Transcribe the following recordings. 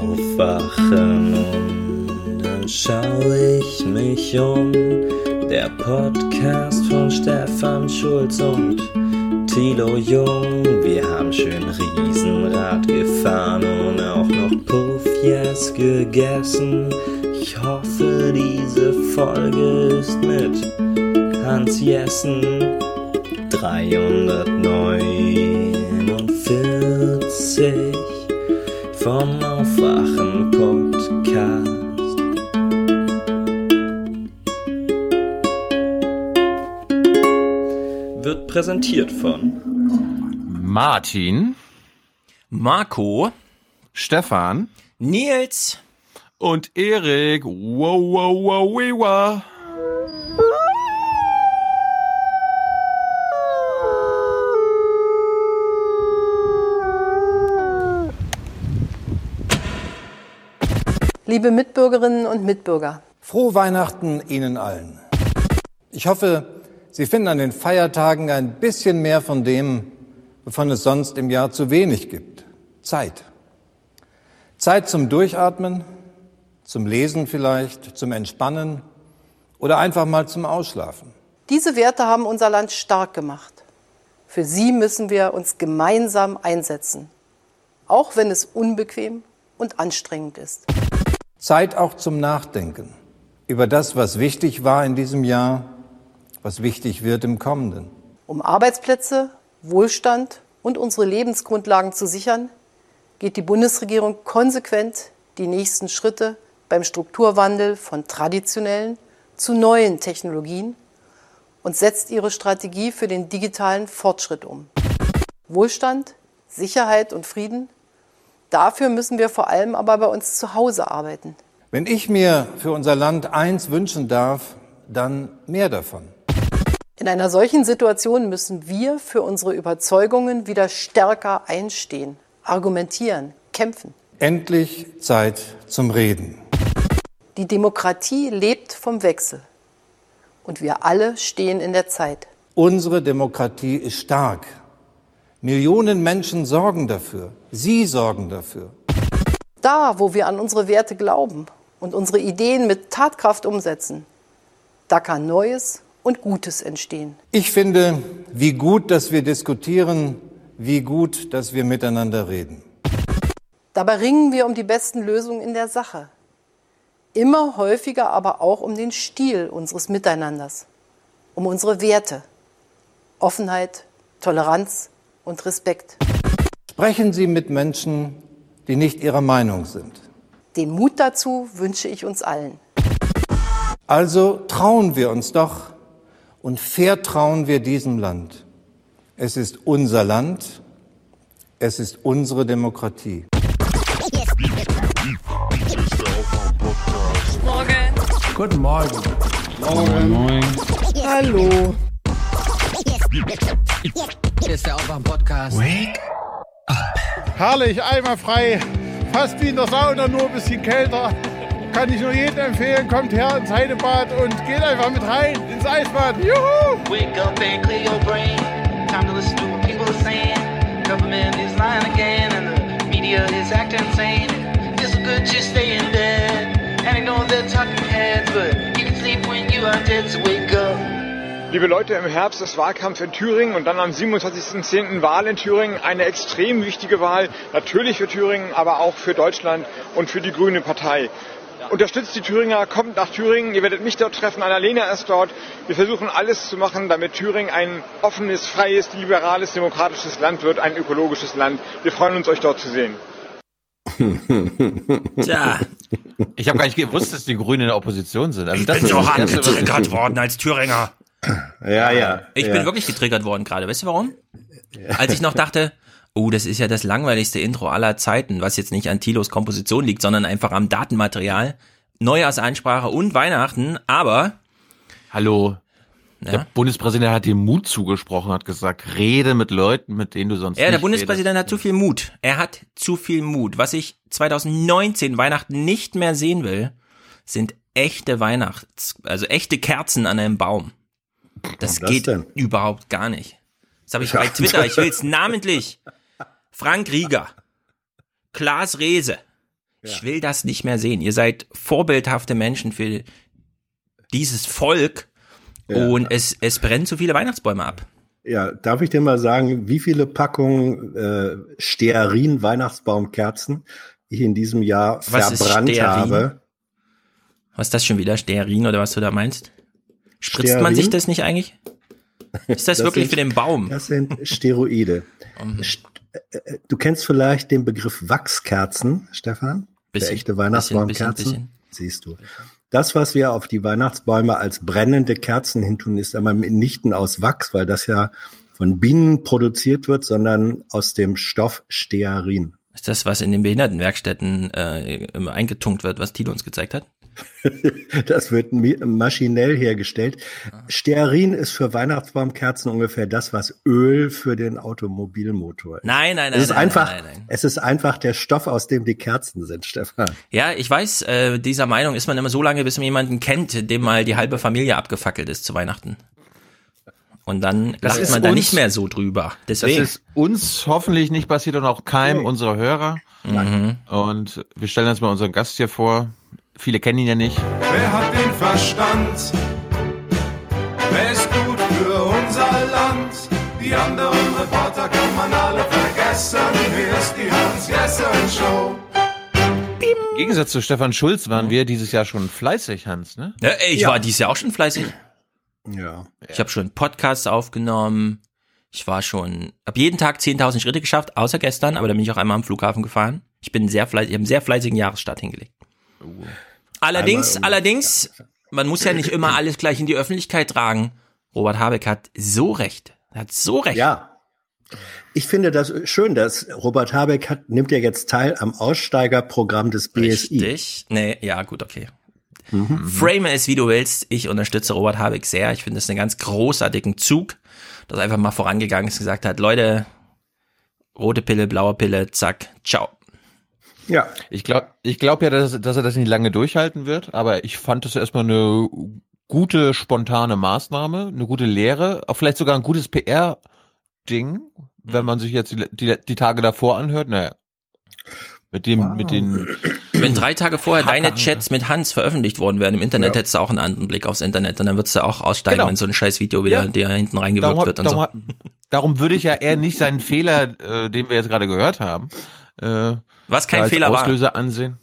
Aufwachen und dann schau ich mich um. Der Podcast von Stefan Schulz und Tilo Jung. Wir haben schön Riesenrad gefahren und auch noch Puff Yes gegessen. Ich hoffe, diese Folge ist mit Hans Jessen 349 vom Aufwachen Podcast. Wird präsentiert von Martin, Marco, Stefan Nils. und Erik. Wow, wow, wow, wow. Liebe Mitbürgerinnen und Mitbürger, Frohe Weihnachten Ihnen allen. Ich hoffe, Sie finden an den Feiertagen ein bisschen mehr von dem, wovon es sonst im Jahr zu wenig gibt. Zeit. Zeit zum Durchatmen, zum Lesen vielleicht, zum Entspannen oder einfach mal zum Ausschlafen. diese Werte haben unser Land stark gemacht. Für sie müssen wir uns gemeinsam einsetzen, auch wenn es unbequem und anstrengend ist. Zeit auch zum Nachdenken über das, was wichtig war in diesem Jahr, was wichtig wird im kommenden. Um Arbeitsplätze, Wohlstand und unsere Lebensgrundlagen zu sichern, geht die Bundesregierung konsequent die nächsten Schritte beim Strukturwandel von traditionellen zu neuen Technologien und setzt ihre Strategie für den digitalen Fortschritt um. Wohlstand, Sicherheit und Frieden, dafür müssen wir vor allem aber bei uns zu Hause arbeiten. Wenn ich mir für unser Land eins wünschen darf, dann mehr davon. In einer solchen Situation müssen wir für unsere Überzeugungen wieder stärker einstehen, argumentieren, kämpfen. Endlich Zeit zum Reden. Die Demokratie lebt vom Wechsel. Und wir alle stehen in der Zeit. Unsere Demokratie ist stark. Millionen Menschen sorgen dafür. Sie sorgen dafür. Da, wo wir an unsere Werte glauben und unsere Ideen mit Tatkraft umsetzen, da kann Neues und Gutes entstehen. Ich finde, wie gut, dass wir diskutieren, wie gut, dass wir miteinander reden. Dabei ringen wir um die besten Lösungen in der Sache. Immer häufiger aber auch um den Stil unseres Miteinanders, um unsere Werte. Offenheit, Toleranz und Respekt. Sprechen Sie mit Menschen, die nicht Ihrer Meinung sind. Den Mut dazu wünsche ich uns allen. Also trauen wir uns doch und vertrauen wir diesem Land. Es ist unser Land, es ist unsere Demokratie. Guten Morgen. Hallo. Hier ist der Aufwach-Podcast. Herrlich, einmal frei. Fast wie in der Sauna, nur ein bisschen kälter. Kann ich nur jedem empfehlen, kommt her ins Heidebad und geht einfach mit rein ins Eisbad. Juhu! Wake up and clear your brain. Time to listen to what people are saying. Government is lying again, and the media is acting insane. Feels so good just stay in bed. And I know they're talking heads, but you can sleep when you are dead, so wake up. Liebe Leute, im Herbst ist Wahlkampf in Thüringen und dann am 27.10. Wahl in Thüringen. Eine extrem wichtige Wahl, natürlich für Thüringen, aber auch für Deutschland und für die Grüne Partei. Unterstützt die Thüringer, kommt nach Thüringen, ihr werdet mich dort treffen, Annalena ist dort. Wir versuchen alles zu machen, damit Thüringen ein offenes, freies, liberales, demokratisches Land wird, ein ökologisches Land. Wir freuen uns, euch dort zu sehen. Tja, Ich habe gar nicht gewusst, dass die Grünen in der Opposition sind. Also ich das bin ist so hart worden als Thüringer. Ja, ja. Ich ja. bin wirklich getriggert worden gerade. Weißt du warum? Als ich noch dachte, oh, das ist ja das langweiligste Intro aller Zeiten, was jetzt nicht an Tilos Komposition liegt, sondern einfach am Datenmaterial. Neujahrsansprache und Weihnachten, aber Hallo. Ja? Der Bundespräsident hat dir Mut zugesprochen, hat gesagt, rede mit Leuten, mit denen du sonst Ja, der Bundespräsident hat zu viel Mut. Er hat zu viel Mut. Was ich 2019 Weihnachten nicht mehr sehen will, sind echte Weihnachts, also echte Kerzen an einem Baum. Das, das geht denn? überhaupt gar nicht. Das habe ich bei Twitter, ich will's namentlich. Frank Rieger, Klaas Rehse, Ich will das nicht mehr sehen. Ihr seid vorbildhafte Menschen für dieses Volk Ja. und es, es brennen zu viele Weihnachtsbäume ab. Ja, darf ich dir mal sagen, wie viele Packungen äh, Stearin Weihnachtsbaumkerzen ich in diesem Jahr Was verbrannt habe? Was ist das schon wieder? Stearin oder was du da meinst? Spritzt man Stearin? sich das nicht eigentlich? Ist das, Das wirklich sind- für den Baum? Das sind Steroide. Mhm. St- äh, Du kennst vielleicht den Begriff Wachskerzen, Stefan? Bisschen, Der echte Weihnachtsbaumkerzen. bisschen, Siehst du. Das, was wir auf die Weihnachtsbäume als brennende Kerzen hintun, ist aber mitnichten aus Wachs, weil das ja von Bienen produziert wird, sondern aus dem Stoff Stearin. Ist das, was in den Behindertenwerkstätten äh, immer eingetunkt wird, was Tilo uns gezeigt hat? Das wird maschinell hergestellt. Stearin ist für Weihnachtsbaumkerzen ungefähr das, was Öl für den Automobilmotor ist. Nein, nein, nein. Es ist nein, einfach, Nein, nein, es ist einfach der Stoff, aus dem die Kerzen sind, Stefan. Ja, ich weiß, äh, dieser Meinung ist man immer so lange, bis man jemanden kennt, dem mal die halbe Familie abgefackelt ist zu Weihnachten. Und dann Das lacht man da uns- nicht mehr so drüber. Das Deswegen. ist uns hoffentlich nicht passiert und auch keinem unserer Hörer. Mhm. Und wir stellen uns mal unseren Gast hier vor. Viele kennen ihn ja nicht. Wer hat den Verstand? Wer ist gut für unser Land? Die anderen Reporter kann man alle vergessen. Hier ist die Hans-Jessen-Show. Im Gegensatz zu Stefan Schulz waren wir dieses Jahr schon fleißig, Hans, ne? ja, ey, ich Ja. war dieses Jahr auch schon fleißig. Ja. Ich habe schon Podcasts aufgenommen. Ich war schon, hab jeden Tag 10.000 Schritte geschafft, außer gestern, aber da bin ich auch einmal am Flughafen gefahren. Ich bin sehr fleißig, ich habe einen sehr fleißigen Jahresstart hingelegt. Allerdings, Einmal um- allerdings, man muss ja nicht immer alles gleich in die Öffentlichkeit tragen. Robert Habeck hat so recht. Er hat so recht. Ja. Ich finde das schön, dass Robert Habeck hat, nimmt ja jetzt teil am Aussteigerprogramm des BSI. Richtig. Nee, ja, gut, okay. Mhm. Frame es, wie du willst. Ich unterstütze Robert Habeck sehr. Ich finde das einen ganz großartigen Zug, dass er einfach mal vorangegangen ist und gesagt hat, Leute, rote Pille, blaue Pille, zack, ciao. Ja. Ich glaube ich glaub ja, dass, dass er das nicht lange durchhalten wird, aber ich fand das erstmal eine gute, spontane Maßnahme, eine gute Lehre, auch vielleicht sogar ein gutes PR-Ding, wenn man sich jetzt die, die, die Tage davor anhört. Naja. Mit dem, mit den, Wenn drei Tage vorher deine Hacker. Chats mit Hans veröffentlicht worden wären im Internet, Ja. hättest du auch einen anderen Blick aufs Internet und dann würdest du auch aussteigen, Genau. wenn so ein scheiß Video wieder Ja. dir hinten reingewirkt darum, wird und darum, so. darum würde ich ja eher nicht seinen Fehler, äh, den wir jetzt gerade gehört haben, äh, Was kein als Fehler war. Auslöser ansehen.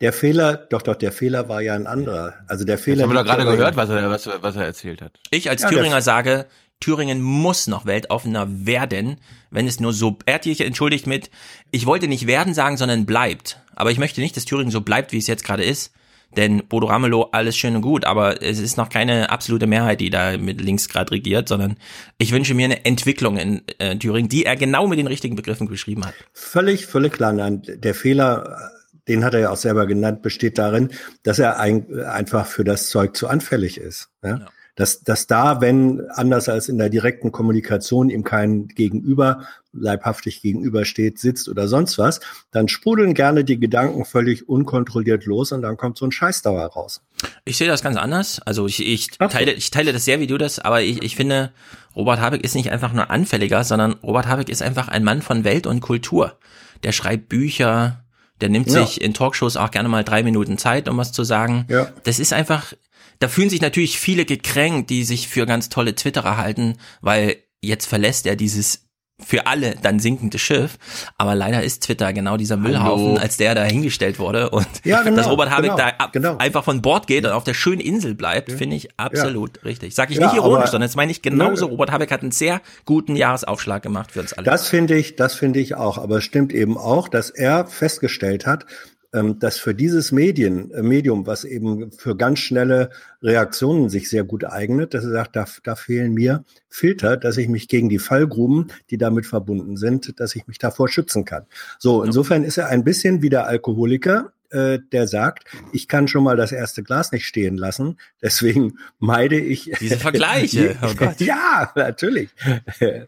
Der Fehler, doch, doch, der Fehler war ja ein anderer. Also der Fehler. haben wir doch gerade gehört, was er, was, was er erzählt hat. Ich als Ja, Thüringer das- sage, Thüringen muss noch weltoffener werden, wenn es nur so, er hat sich entschuldigt mit, ich wollte nicht werden sagen, sondern bleibt. Aber ich möchte nicht, dass Thüringen so bleibt, wie es jetzt gerade ist. Denn Bodo Ramelow, alles schön und gut, aber es ist noch keine absolute Mehrheit, die da mit links gerade regiert, sondern ich wünsche mir eine Entwicklung in äh, Thüringen, die er genau mit den richtigen Begriffen beschrieben hat. Völlig, völlig klar. Nein, der Fehler, den hat er ja auch selber genannt, besteht darin, dass er ein, einfach für das Zeug zu anfällig ist. Ja? Ja. Dass, dass da, wenn anders als in der direkten Kommunikation ihm kein Gegenüber leibhaftig gegenübersteht, sitzt oder sonst was, dann sprudeln gerne die Gedanken völlig unkontrolliert los und dann kommt so ein Scheißdauer raus. Ich sehe das ganz anders. Also ich, ich, teile, ich teile das sehr wie du das, aber ich, ich finde, Robert Habeck ist nicht einfach nur anfälliger, sondern Robert Habeck ist einfach ein Mann von Welt und Kultur. Der schreibt Bücher, der nimmt Ja. sich in Talkshows auch gerne mal drei Minuten Zeit, um was zu sagen. Ja. Das ist einfach, da fühlen sich natürlich viele gekränkt, die sich für ganz tolle Twitterer halten, weil jetzt verlässt er dieses für alle dann sinkende Schiff. Aber leider ist Twitter genau dieser Müllhaufen, Hallo. als der da hingestellt wurde. Und Ja, genau, dass Robert Habeck genau, da ab, genau. einfach von Bord geht und auf der schönen Insel bleibt, finde ich absolut richtig. Sag ich Ja, nicht ironisch, aber- sondern das meine ich genauso. Nö. Robert Habeck hat einen sehr guten Jahresaufschlag gemacht für uns alle. Das finde ich, das finde ich auch. Aber es stimmt eben auch, dass er festgestellt hat, dass für dieses Medien, äh, Medium, was eben für ganz schnelle Reaktionen sich sehr gut eignet, dass er sagt, da, da fehlen mir Filter, dass ich mich gegen die Fallgruben, die damit verbunden sind, dass ich mich davor schützen kann. So, insofern ist er ein bisschen wie der Alkoholiker, äh, der sagt, ich kann schon mal das erste Glas nicht stehen lassen, deswegen meide ich Diese Vergleiche, oh ja, natürlich.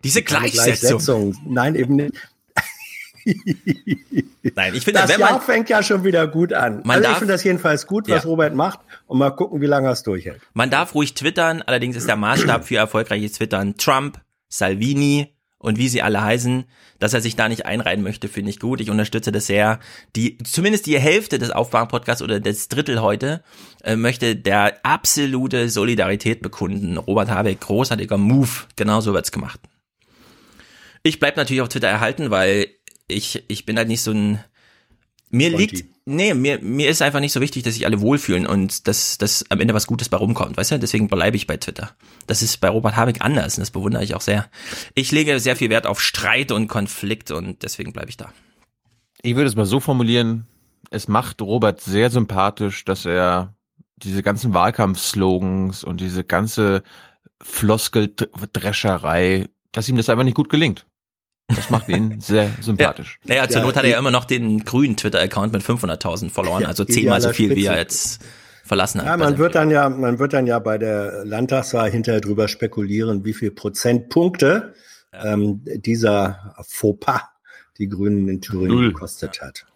Diese Keine Gleichsetzung. Nein, eben nicht. Nein, ich finde, Das wenn Jahr man, fängt ja schon wieder gut an. Man also darf- ich finde das jedenfalls gut, was Ja. Robert macht und mal gucken, wie lange er es durchhält. man darf ruhig twittern, allerdings ist der Maßstab für erfolgreiches Twittern Trump, Salvini und wie sie alle heißen, dass er sich da nicht einreihen möchte, finde ich gut. Ich unterstütze das sehr. Die, zumindest die Hälfte des Aufwachen-Podcasts oder das Drittel heute äh, möchte der absolute Solidarität bekunden. Robert Habeck, großartiger Move. Genauso wird's gemacht. Ich bleib natürlich auf Twitter erhalten, weil ich, ich bin halt nicht so ein, mir Conti. liegt, nee, mir, mir ist einfach nicht so wichtig, dass sich alle wohlfühlen und dass, dass am Ende was Gutes bei rumkommt, weißt du? Deswegen bleibe ich bei Twitter. Das ist bei Robert Habeck anders und das bewundere ich auch sehr. Ich lege sehr viel Wert auf Streit und Konflikt und deswegen bleibe ich da. Ich würde es mal so formulieren, es macht Robert sehr sympathisch, dass er diese ganzen Wahlkampfslogans und diese ganze Floskeldrescherei, dass ihm das einfach nicht gut gelingt. Das macht ihn sehr sympathisch. Naja, zur Ja, Not hat er ja immer noch den grünen Twitter-Account mit 500.000 verloren, Ja, also zehnmal so viel, wie er Spitze. jetzt verlassen hat. Ja, man wird dann ja, man wird dann ja bei der Landtagswahl hinterher drüber spekulieren, wie viel Prozentpunkte ähm, dieser Fauxpas die Grünen in Thüringen Null. gekostet hat.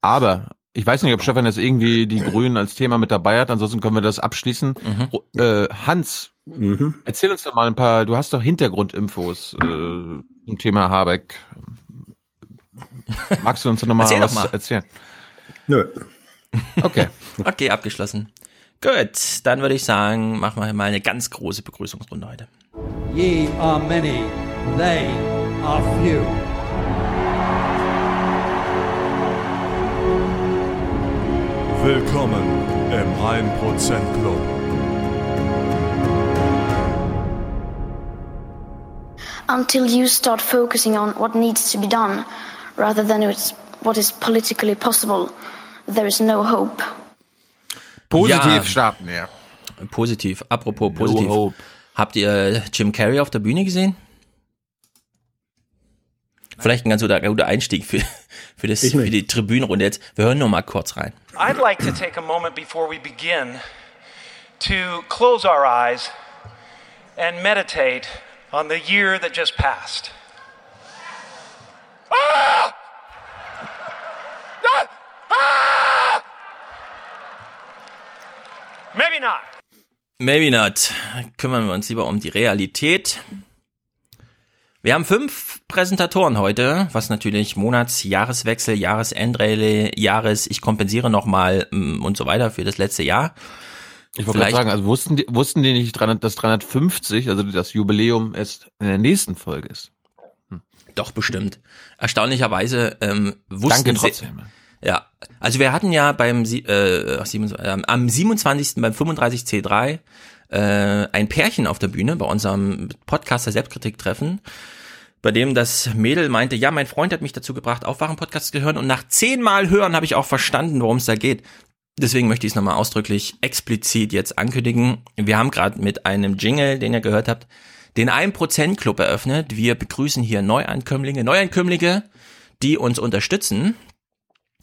Aber ich weiß nicht, ob Stefan jetzt irgendwie die Grünen als Thema mit dabei hat. Ansonsten können wir das abschließen. Ro- Äh, Hans, Mhm. erzähl uns doch mal ein paar. Du hast doch Hintergrundinfos äh, zum Thema Habeck. Magst du uns noch mal Erzähl doch was mal. erzählen? Nö. Okay. Okay, abgeschlossen. Gut, dann würde ich sagen, machen wir mal eine ganz große Begrüßungsrunde heute. Ye are many, they are few. Willkommen im 1% Club. Until you start focusing on what needs to be done rather than what is politically possible, there is no hope. Positiv Ja. starten, ja. Positiv, apropos positiv. hope. Habt ihr Jim Carrey auf der Bühne gesehen? Vielleicht ein ganz guter, Einstieg für, für, das, für die Tribünenrunde jetzt. Wir hören nur mal kurz rein. I'd like to take a moment before we begin to close our eyes and meditate on the year that just passed. Ah! Ah! Ah! Maybe not. Maybe not. Kümmern wir uns lieber um die Realität. Wir haben fünf Präsentatoren heute, was natürlich Monats-, Jahreswechsel, Jahresendrallye, Jahres, ich kompensiere nochmal mm, und so weiter für das letzte Jahr. Ich wollte gerade sagen, also wussten die, wussten die nicht, dass 350, also das Jubiläum, erst in der nächsten Folge ist? Doch, bestimmt. Erstaunlicherweise ähm, wussten Danke sie- trotzdem. Ja, also wir hatten ja beim Sie- äh, ach, 27, ähm, am 27. beim 35C3 äh, ein Pärchen auf der Bühne bei unserem Podcaster Selbstkritik-Treffen, bei dem das Mädel meinte, ja, mein Freund hat mich dazu gebracht, Aufwachen-Podcast zu hören und nach zehnmal hören habe ich auch verstanden, worum es da geht. Deswegen möchte ich es nochmal ausdrücklich explizit jetzt ankündigen. Wir haben gerade mit einem Jingle, den ihr gehört habt, den 1% Club eröffnet. Wir begrüßen hier Neuankömmlinge, Neuankömmlinge, die uns unterstützen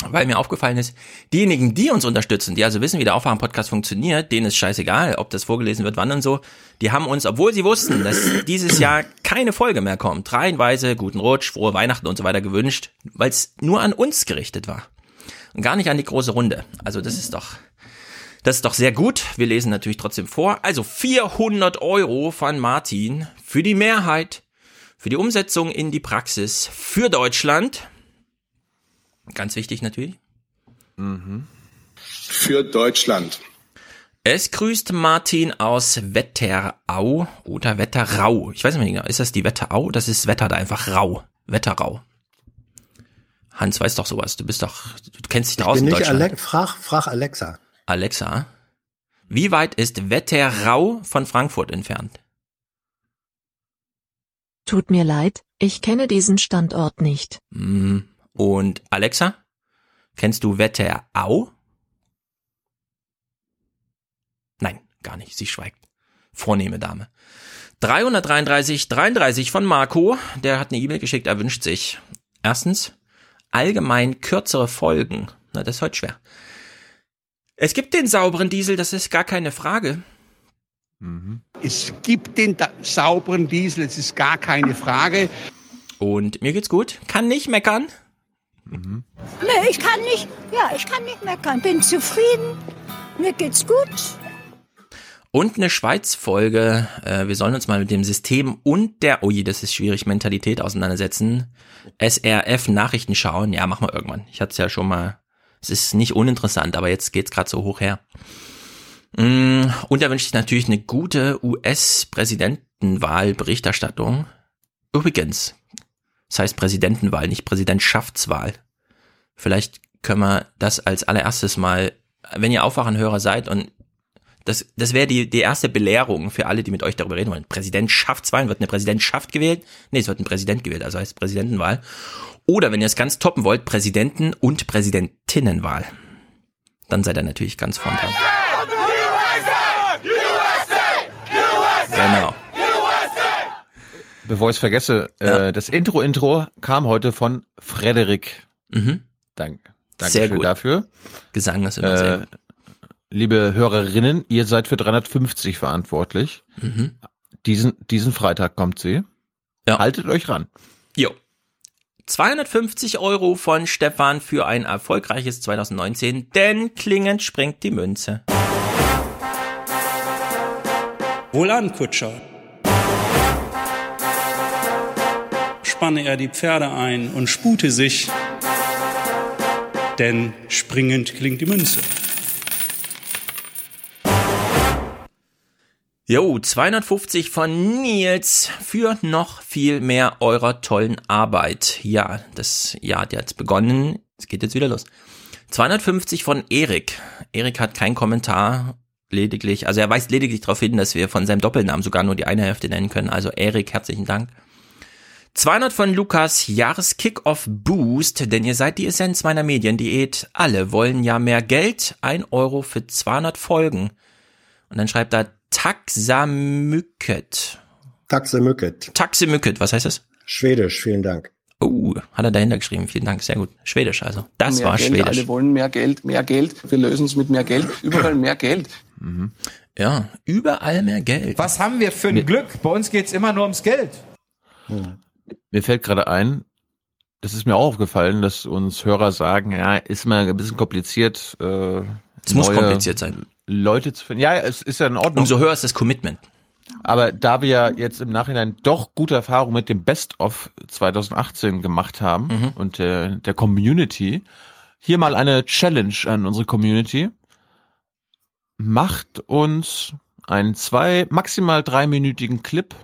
weil mir aufgefallen ist, diejenigen, die uns unterstützen, die also wissen, wie der Aufwachen-Podcast funktioniert, denen ist scheißegal, ob das vorgelesen wird, wann und so, die haben uns, obwohl sie wussten, dass dieses Jahr keine Folge mehr kommt, reihenweise guten Rutsch, frohe Weihnachten und so weiter gewünscht, weil es nur an uns gerichtet war gar nicht an die große Runde. Also das ist doch, das ist doch sehr gut. Wir lesen natürlich trotzdem vor. Also 400 Euro von Martin für die Mehrheit, für die Umsetzung in die Praxis für Deutschland. Ganz wichtig natürlich. Für Deutschland. Es grüßt Martin aus Wetterau oder Wetterau. Ich weiß nicht mehr genau. Ist das die Wetterau? Das ist Wetter da einfach rau. Wetterau. Hans weiß doch sowas. Du bist doch, du kennst dich Ich draußen bin in nicht Deutschland. Ale frag, frag Alexa. Alexa. Wie weit ist Wetterau von Frankfurt entfernt? Tut mir leid, ich kenne diesen Standort nicht. Hm. Und Alexa? Kennst du Wetterau? Nein, gar nicht. Sie schweigt. Vornehme Dame. 333 33 von Marco. Der hat eine E-Mail geschickt. Er wünscht sich erstens allgemein kürzere Folgen. Na, das ist heute schwer. Es gibt den sauberen Diesel, das ist gar keine Frage. Es gibt den da sauberen Diesel, es ist gar keine Frage. Und mir geht's gut. Kann nicht meckern. Nee, ich kann nicht, ja, ich kann nicht meckern. Bin zufrieden. Mir geht's gut. Und eine Schweiz-Folge. Äh, wir sollen uns mal mit dem System und der, oh je, das ist schwierig, Mentalität auseinandersetzen. SRF Nachrichten schauen. Ja, machen wir irgendwann. Ich hatte es ja schon mal. Es ist nicht uninteressant, aber jetzt geht's gerade so hoch her. Mm, Und da wünsche ich natürlich eine gute US-Präsidentenwahl-Berichterstattung. Übrigens, das heißt Präsidentenwahl, nicht Präsidentschaftswahl. Vielleicht können wir das als allererstes mal, wenn ihr Aufwachenhörer seid und das, das wäre die, die erste Belehrung für alle, die mit euch darüber reden wollen. Präsidentschaftswahlen, wird eine Präsidentschaft gewählt? Nee, es wird ein Präsident gewählt, also heißt Präsidentenwahl. Oder wenn ihr es ganz toppen wollt, Präsidenten- und Präsidentinnenwahl. Dann seid ihr natürlich ganz vorn dran. Genau. Bevor ich es vergesse, äh, das Intro-Intro kam heute von Frederik. Mhm. Dank, Sehr Dankeschön gut. dafür. Gesang ist immer sehr Äh, gut. Liebe Hörerinnen, ihr seid für 350 verantwortlich. Mhm. Diesen, diesen Freitag kommt sie. Haltet euch ran. Jo. 250 Euro von Stefan für ein erfolgreiches 2019, denn klingend springt die Münze. Wohlan, Kutscher. Spanne er die Pferde ein und spute sich, denn springend klingt die Münze. Jo, 250 von Nils für noch viel mehr eurer tollen Arbeit. Ja, das Jahr hat jetzt begonnen. Es geht jetzt wieder los. 250 von Erik. Erik hat keinen Kommentar, lediglich, also er weist lediglich darauf hin, dass wir von seinem Doppelnamen sogar nur die eine Hälfte nennen können. Also Erik, herzlichen Dank. 200 von Lukas Jahres-Kick-Off-Boost, denn ihr seid die Essenz meiner Mediendiät. Alle wollen ja mehr Geld. Ein Euro für 200 Folgen. Und dann schreibt er Taxamüket. Taxemücket. Taxamüket, was heißt das? Schwedisch, vielen Dank. Oh, hat er dahinter geschrieben. Vielen Dank, sehr gut. Schwedisch also. Das mehr war Geld, Schwedisch. Alle wollen mehr Geld, mehr Geld. Wir lösen es mit mehr Geld. Überall mehr Geld. Ja, überall mehr Geld. Was haben wir für ein Glück? Bei uns geht's immer nur ums Geld. Mir fällt gerade ein, das ist mir auch aufgefallen, dass uns Hörer sagen, ja, ist mal ein bisschen kompliziert. Äh, Es muss kompliziert sein. Leute zu finden. Ja, es ist ja in Ordnung. Umso höher ist das Commitment. Aber da wir ja jetzt im Nachhinein doch gute Erfahrungen mit dem Best-of 2018 gemacht haben Mhm. und der, der Community, hier mal eine Challenge an unsere Community. Macht uns einen zwei, maximal dreiminütigen Clip,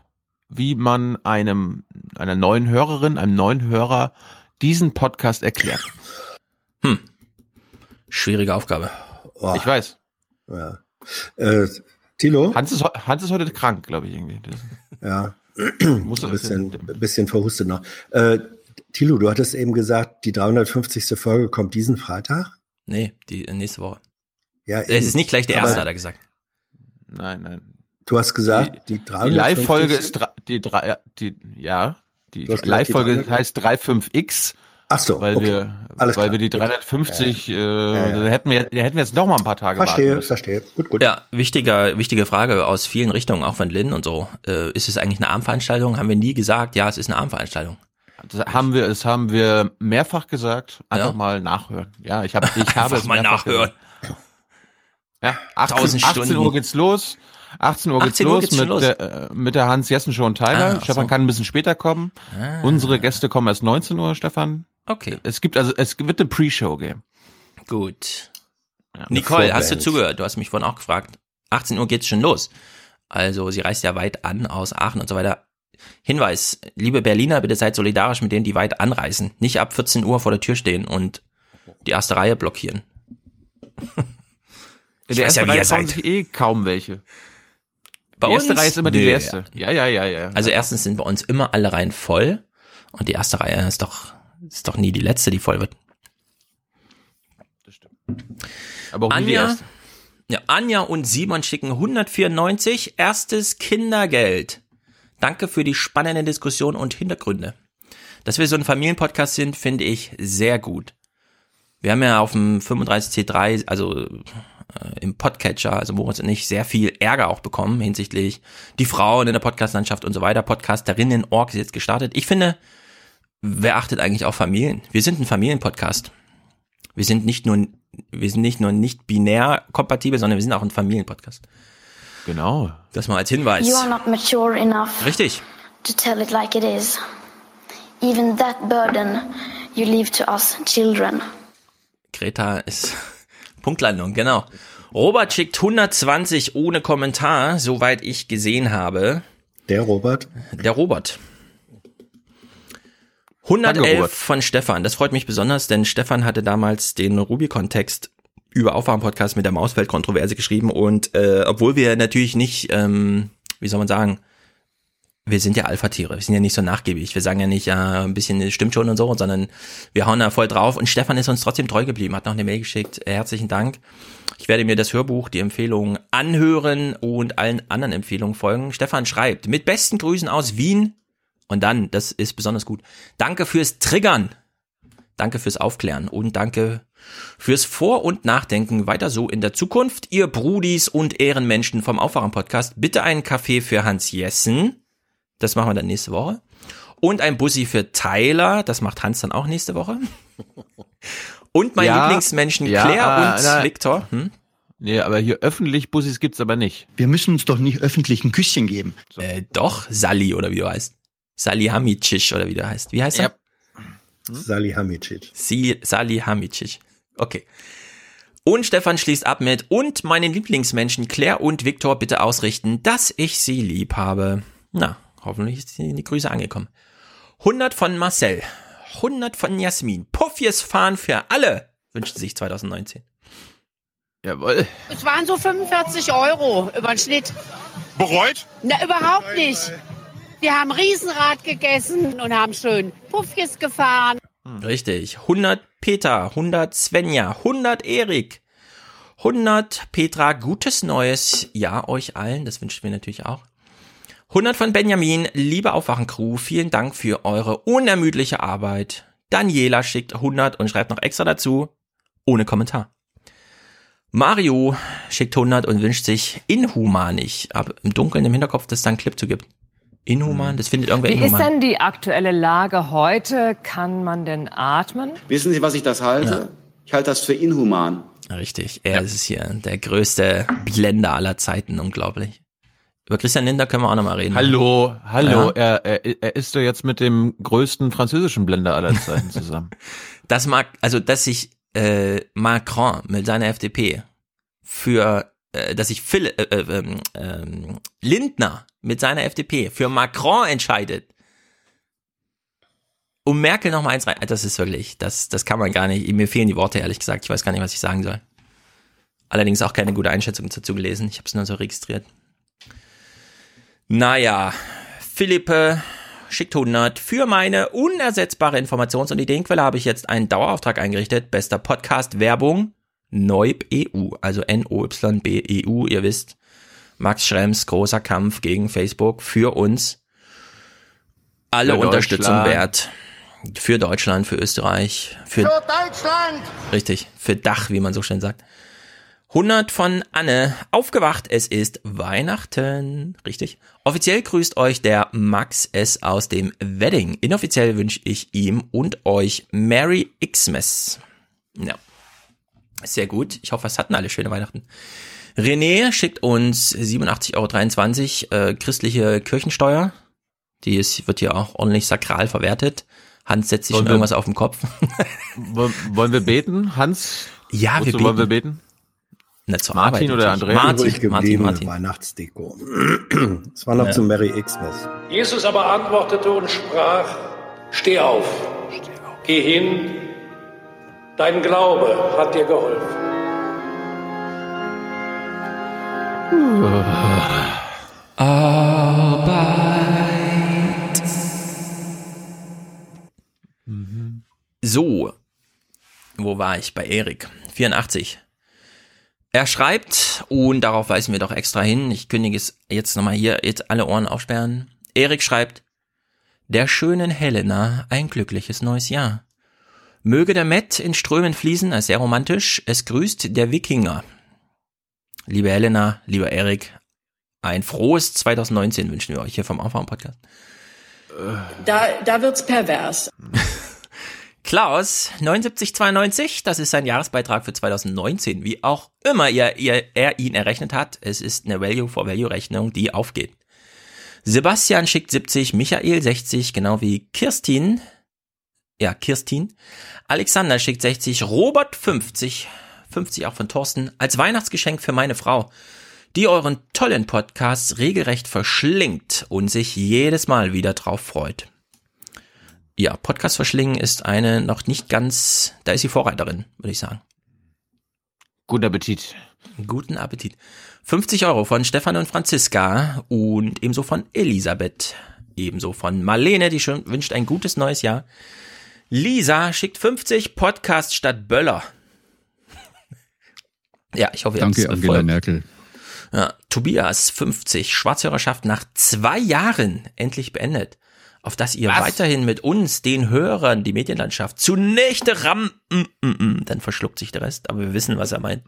wie man einem, einer neuen Hörerin, einem neuen Hörer diesen Podcast erklärt. Hm. Schwierige Aufgabe. Ich weiß. Ja. Äh, Tilo? Hans ist, Hans ist heute krank, glaube ich, irgendwie. Das- Ja. Muss ein bisschen, bisschen verhustet noch. Äh, Tilo, du hattest eben gesagt, die 350. Folge kommt diesen Freitag. Nee, die äh, nächste Woche. Ja, Es eben. ist nicht gleich der Aber erste, hat er gesagt. Nein, nein. Du hast gesagt, die, Die 350. Live-Folge ist die drei, die, ja, die die Live-Folge 300 heißt 35x. Ach so, weil okay. wir, Alles weil klar. wir die 350, ja. äh, Ja, ja. hätten wir, hätten wir jetzt noch mal ein paar Tage warten Verstehe, verstehe. Gut, gut. Ja, wichtiger, wichtige Frage aus vielen Richtungen, auch von Lynn und so. Äh, ist es eigentlich eine Armveranstaltung? Haben wir nie gesagt, ja, es ist eine Armveranstaltung. Das haben wir, das haben wir mehrfach gesagt. Einfach Ja. mal nachhören. Ja, ich habe, ich habe Einfach es mal mehrfach nachhören. gesagt. Ja, 18, 1000 18 Uhr geht's los. 18 Uhr geht's 18 Uhr los, geht's schon mit, los. Der, äh, mit der Hans Jessen Show und Tyler. Ah, Stefan so. kann ein bisschen später kommen. Ah. Unsere Gäste kommen erst 19 Uhr, Stefan. Okay. Es gibt also, es wird eine Pre-Show geben. Gut. Ja, Nicole, hast du Vorband. zugehört? Du hast mich vorhin auch gefragt. 18 Uhr geht's schon los. Also sie reist ja weit an aus Aachen und so weiter. Hinweis, liebe Berliner, bitte seid solidarisch mit denen, die weit anreisen. Nicht ab 14 Uhr vor der Tür stehen und die erste Reihe blockieren. In Ich weiß ja, Reihe ihr trauen seid. sich eh kaum welche. Bei die erste uns? Reihe ist immer die Nö. letzte. Ja, ja, ja, ja. Also erstens sind bei uns immer alle Reihen voll und die erste Reihe ist doch, ist doch nie die letzte, die voll wird. aber auch nie die Anja, erste. ja, Anja und Simon schicken 194 erstes Kindergeld. Danke für die spannende Diskussion und Hintergründe. Dass wir so ein Familienpodcast sind, finde ich sehr gut. Wir haben ja auf dem 35C3, also äh, im Podcatcher, also Moritz und ich, sehr viel Ärger auch bekommen hinsichtlich die Frauen in der Podcastlandschaft und so weiter. Podcasterinnen, Org ist jetzt gestartet. Ich finde, wer achtet eigentlich auf Familien? Wir sind ein Familienpodcast. Wir sind nicht nur, wir sind nicht nur nicht binär kompatibel, sondern wir sind auch ein Familienpodcast. Genau. Das mal als Hinweis. You are not mature enough Richtig. to tell it like it is. Even that burden you leave to us children. Greta ist Punktlandung, genau. Robert schickt 120 ohne Kommentar, soweit ich gesehen habe. Der Robert? Der Robert. 111 Danke, von Stefan. Das freut mich besonders, denn Stefan hatte damals den Rubicon-Text über Aufwachen-Podcast mit der Mausfeld-Kontroverse geschrieben und äh, obwohl wir natürlich nicht, ähm, wie soll man sagen, wir sind ja Alpha-Tiere, wir sind ja nicht so nachgiebig. Wir sagen ja nicht, ja, ein bisschen stimmt schon und so, sondern wir hauen da voll drauf. Und Stefan ist uns trotzdem treu geblieben, hat noch eine Mail geschickt. Herzlichen Dank. Ich werde mir das Hörbuch, die Empfehlungen anhören und allen anderen Empfehlungen folgen. Stefan schreibt, mit besten Grüßen aus Wien. Und dann, das ist besonders gut. Danke fürs Triggern. Danke fürs Aufklären und danke fürs Vor- und Nachdenken. Weiter so in der Zukunft. Ihr Brudis und Ehrenmenschen vom Aufwachen-Podcast. Bitte einen Kaffee für Hans Jessen. Das machen wir dann nächste Woche. Und ein Bussi für Tyler. Das macht Hans dann auch nächste Woche. Und mein Ja, Lieblingsmenschen ja, Claire und na- Victor. Hm? Nee, aber hier öffentlich Bussis gibt's aber nicht. Wir müssen uns doch nicht öffentlich ein Küsschen geben. Äh, doch, Sally oder wie du heißt. Sally Hamicic oder wie du heißt. Wie heißt er? Sally Hamicic. Sie, Sally Hamicic. Okay. Und Stefan schließt ab mit, und meinen Lieblingsmenschen Claire und Victor bitte ausrichten, dass ich sie lieb habe. Na, hoffentlich sind die Grüße angekommen. 100 von Marcel. 100 von Jasmin. Puffjes fahren für alle, wünscht sich 2019. Jawohl. Es waren so 45 Euro über den Schnitt. Bereut? Na, überhaupt nicht. Wir haben Riesenrad gegessen und haben schön Puffjes gefahren. Richtig. 100 Peter, 100 Svenja, 100 Erik, 100 Petra, gutes neues Jahr euch allen. Das wünschen wir natürlich auch. 100 von Benjamin, liebe Aufwachen-Crew, vielen Dank für eure unermüdliche Arbeit. Daniela schickt 100 und schreibt noch extra dazu, ohne Kommentar. Mario schickt 100 und wünscht sich inhumanig, aber im Dunkeln im Hinterkopf, dass es da einen Clip zu gibt. Inhuman, das findet irgendwer Wie ist inhuman. denn die aktuelle Lage heute? Kann man denn atmen? Wissen Sie, was ich das halte? Ich halte das für inhuman. Richtig, er ist hier der größte Blender aller Zeiten, unglaublich. Über Christian Linder können wir auch nochmal reden. Hallo, hallo, Ja. er, er, er ist doch jetzt mit dem größten französischen Blender aller Zeiten zusammen. Das mag, also dass sich äh, Macron mit seiner FDP für, äh, dass sich Phil, äh, äh, ähm, Lindner mit seiner FDP für Macron entscheidet, um Merkel noch mal eins rein, das ist wirklich, das, das kann man gar nicht, mir fehlen die Worte, ehrlich gesagt, ich weiß gar nicht, was ich sagen soll. Allerdings auch keine gute Einschätzung dazu gelesen, ich habe es nur so registriert. Naja, Philippe schickt 100. Für meine unersetzbare Informations- und Ideenquelle habe ich jetzt einen Dauerauftrag eingerichtet. Bester Podcast Werbung Neub EU, also N-O-Y-B-E-U. Ihr wisst, Max Schrems großer Kampf gegen Facebook für uns. Alle Für Unterstützung wert. Für Deutschland, für Österreich, für Deutschland! Richtig, für Dach, wie man so schön sagt. 100 von Anne. Aufgewacht, es ist Weihnachten. Richtig. Offiziell grüßt euch der Max S. aus dem Wedding. Inoffiziell wünsche ich ihm und euch Merry Xmas. Ja. Sehr gut. Ich hoffe, es hatten alle schöne Weihnachten. René schickt uns 87,23 Euro äh, christliche Kirchensteuer. Die ist, wird hier auch ordentlich sakral verwertet. Hans setzt sich Wollen schon wir- irgendwas auf den Kopf. Woll- Wollen wir beten, Hans? Ja, wir Wozu wollen wir beten. beten? Na, zur Martin Arbeit oder natürlich. Andrea? Übrig Martin, Martin, Martin. Weihnachtsdeko. Es war noch Ja. zu Merry Xmas. Jesus aber antwortete und sprach, steh auf, geh hin, dein Glaube hat dir geholfen. Arbeit. So, wo war ich? Bei Erik. 84. Er schreibt, und darauf weisen wir doch extra hin, ich kündige es jetzt nochmal hier, jetzt alle Ohren aufsperren. Erik schreibt, der schönen Helena ein glückliches neues Jahr. Möge der Met in Strömen fließen, als sehr romantisch, es grüßt der Wikinger. Liebe Helena, lieber Erik, ein frohes 2019 wünschen wir euch hier vom Aufwachen Podcast. Da, da wird's pervers. Klaus, 7992, das ist sein Jahresbeitrag für 2019, wie auch immer ihr, ihr, er ihn errechnet hat. Es ist eine Value-for-Value-Rechnung, die aufgeht. Sebastian schickt 70, Michael 60, genau wie Kirstin. Ja, Kirstin. Alexander schickt 60, Robert 50, 50 auch von Thorsten, als Weihnachtsgeschenk für meine Frau, die euren tollen Podcast regelrecht verschlingt und sich jedes Mal wieder drauf freut. Ja, Podcast verschlingen ist eine noch nicht ganz, da ist sie Vorreiterin, würde ich sagen. Guten Appetit. Guten Appetit. 50 Euro von Stefan und Franziska und ebenso von Elisabeth. Ebenso von Marlene, die schon wünscht ein gutes neues Jahr. Lisa schickt 50 Podcast statt Böller. ja, ich hoffe, ihr Danke, habt's Angela befolgt. Merkel. Ja, Tobias 50 Schwarzhörerschaft nach zwei Jahren endlich beendet. Auf dass ihr Was? weiterhin mit uns, den Hörern, die Medienlandschaft zunichte ram, mm, mm, mm. dann verschluckt sich der Rest, aber wir wissen, was er meint.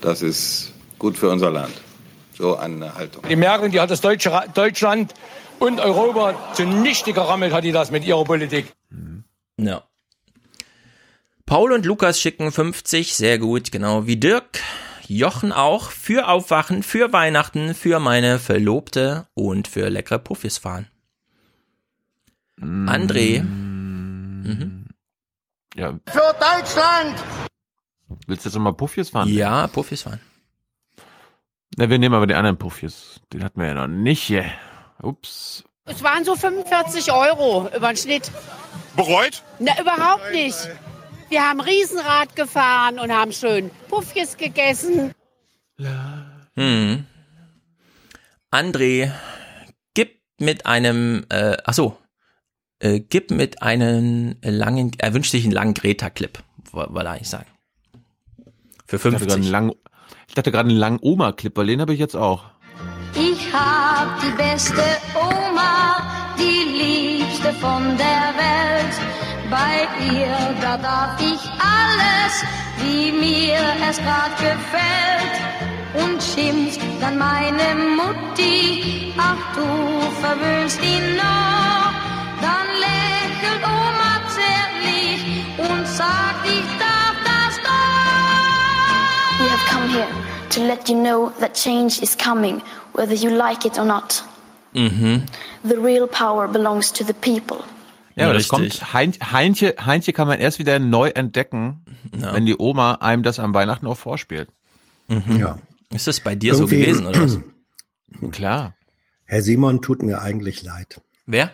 Das ist gut für unser Land. So eine Haltung. Die Merkel, die hat das Deutsche, Ra- Deutschland und Europa zunichte gerammelt, hat die das mit ihrer Politik. Ja. Paul und Lukas schicken 50, sehr gut, genau wie Dirk. Jochen auch für Aufwachen, für Weihnachten, für meine Verlobte und für leckere Puffis fahren. André. Mhm. Ja, Für Deutschland! willst du jetzt nochmal Puffjes fahren? Ja, Puffis fahren. Na, wir nehmen aber die anderen Puffjes. Den hatten wir ja noch nicht hier. Ups. Es waren so 45 Euro über den Schnitt. Bereut? Na, überhaupt nicht. Wir haben Riesenrad gefahren und haben schön Puffjes gegessen. Hm. André, gib mit einem, äh, ach so, äh, gib mit einem langen, er wünscht sich einen langen Greta-Clip, wollte er eigentlich sagen. Für Ich dachte gerade 50. einen langen, ich dachte gerade einen langen Oma-Clip, weil den habe ich jetzt auch. Ich hab die beste Oma, die liebste von der Welt. Bei ihr, da darf ich alles, wie mir es grad gefällt. Und schimpft dann meine Mutti, ach du verwöhnst ihn noch. Dann lächelt Oma zärtlich und sagt, ich darf das doch. We have come here to let you know that change is coming, whether you like it or not. Mhm. The real power belongs to the people. Ja, aber das Richtig. kommt, hein, Heinche, Heinche kann man erst wieder neu entdecken, Ja. wenn die Oma einem das am Weihnachten auch vorspielt. Mhm. Ja. Ist das bei dir so Irgendwie- gewesen, oder was? Klar. Herr Simon tut mir eigentlich leid. Wer?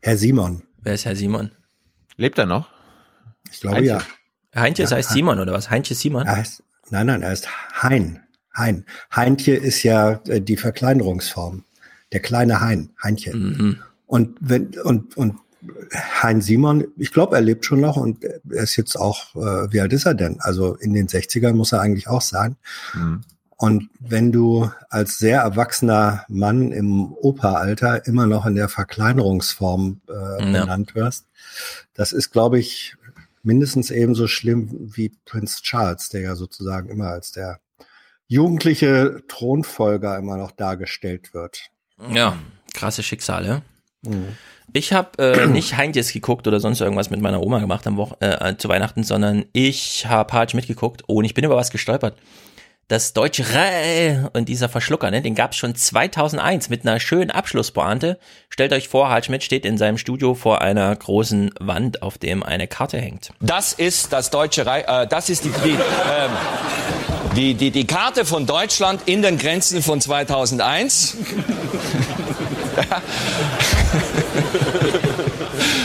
Herr Simon, Wer ist Herr Simon? Lebt er noch? ich glaube Heinche. ja. Heintje, das Ja, heißt Simon, oder was? Heintje Simon? Er heißt, nein, nein, er ist Hein. Hein. Heintje ist ja äh, die Verkleinerungsform. Der kleine Hein. Heintje. Mhm. Und wenn, und, und Hein Simon, ich glaube, er lebt schon noch und er ist jetzt auch, äh, wie alt ist er denn? Also in den 60ern muss er eigentlich auch sein. Mhm. Und wenn du als sehr erwachsener Mann im Operalter immer noch in der Verkleinerungsform äh, Ja. benannt wirst, das ist, glaube ich, mindestens ebenso schlimm wie Prinz Charles, der ja sozusagen immer als der jugendliche Thronfolger immer noch dargestellt wird. Ja, krasse Schicksale. Mhm. Ich habe äh, nicht Heintjes geguckt oder sonst irgendwas mit meiner Oma gemacht am Wochen äh, zu Weihnachten, sondern ich habe hart mitgeguckt und ich bin über was gestolpert. Das deutsche Rä und dieser Verschlucker, ne, den gab's schon 2001 mit einer schönen Abschlusspointe. Stellt euch vor, Harald Schmidt steht in seinem Studio vor einer großen Wand, auf dem eine Karte hängt. Das ist das deutsche Reich, äh, das ist die, die, ähm, die, die, die Karte von Deutschland in den Grenzen von 2001.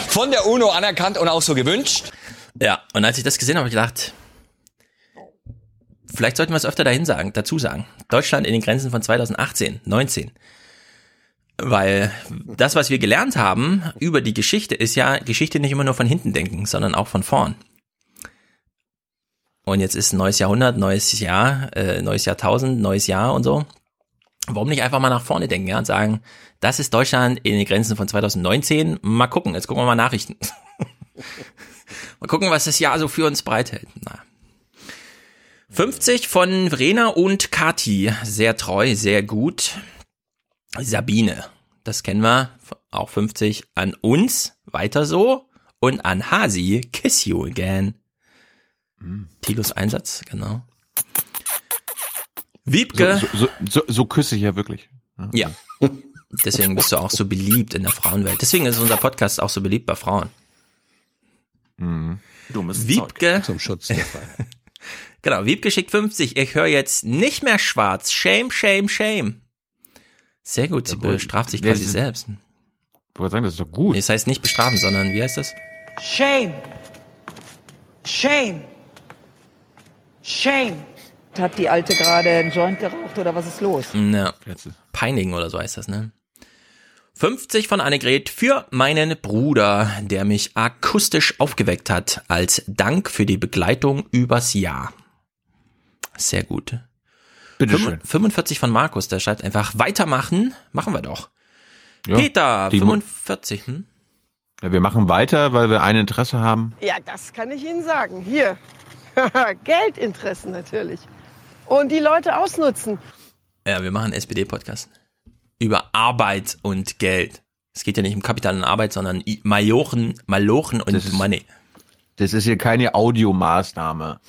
von der UNO anerkannt und auch so gewünscht. Ja, und als ich das gesehen habe, habe ich gedacht, vielleicht sollten wir es öfter dahin sagen, dazu sagen. Deutschland in den Grenzen von 2018, 19. Weil das, was wir gelernt haben über die Geschichte, ist ja Geschichte nicht immer nur von hinten denken, sondern auch von vorn. Und jetzt ist ein neues Jahrhundert, neues Jahr, äh, neues Jahrtausend, neues Jahr und so. Warum nicht einfach mal nach vorne denken ja, und sagen, das ist Deutschland in den Grenzen von 2019. Mal gucken, jetzt gucken wir mal Nachrichten. mal gucken, was das Jahr so für uns bereithält. Na. 50 von Verena und Kati. Sehr treu, sehr gut. Sabine, das kennen wir. Auch 50 an uns. Weiter so. Und an Hasi, kiss you again. Tilos Einsatz, genau. Wiebke. So, so, so, so küsse ich ja wirklich. Ja. Deswegen bist du auch so beliebt in der Frauenwelt. Deswegen ist unser Podcast auch so beliebt bei Frauen. Dummes Wiebke. Zum Schutz der Frau. Genau, Wiebke schickt 50. Ich höre jetzt nicht mehr schwarz. Shame, shame, shame. Sehr gut, sie Jawohl. bestraft sich quasi selbst. Ich wollte sagen, das ist doch gut. Das heißt nicht bestrafen, sondern wie heißt das? Shame. Shame. Shame. Hat die Alte gerade einen Joint geraucht oder was ist los? Ja. Peinigen oder so heißt das, ne? 50 von Annegret für meinen Bruder, der mich akustisch aufgeweckt hat, als Dank für die Begleitung übers Jahr. Sehr gut. Bitteschön. 45 von Markus, der schreibt einfach weitermachen, machen wir doch. Ja, Peter, die Mo- 45, hm? Ja, wir machen weiter, weil wir ein Interesse haben. Ja, das kann ich Ihnen sagen. Hier. Geldinteressen natürlich. Und die Leute ausnutzen. Ja, wir machen SPD-Podcast. Über Arbeit und Geld. Es geht ja nicht um Kapital und Arbeit, sondern Majoren, Malochen und Das ist- Money. Das ist hier keine Audiomaßnahme.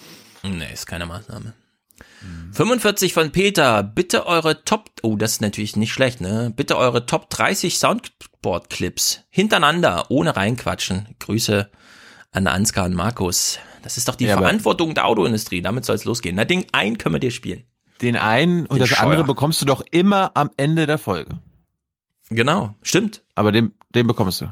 Nee, ist keine Maßnahme. 45 von Peter, bitte eure Top, oh, das ist natürlich nicht schlecht, ne? Bitte eure Top 30 Soundboard-Clips hintereinander, ohne reinquatschen. Grüße an Ansgar und Markus. Das ist doch die Ja, Verantwortung der Autoindustrie. Damit soll es losgehen. Na, Ding, ein können wir dir spielen. Den einen und Den das andere Scheuer. bekommst du doch immer am Ende der Folge. Genau, stimmt. Aber den, den bekommst du.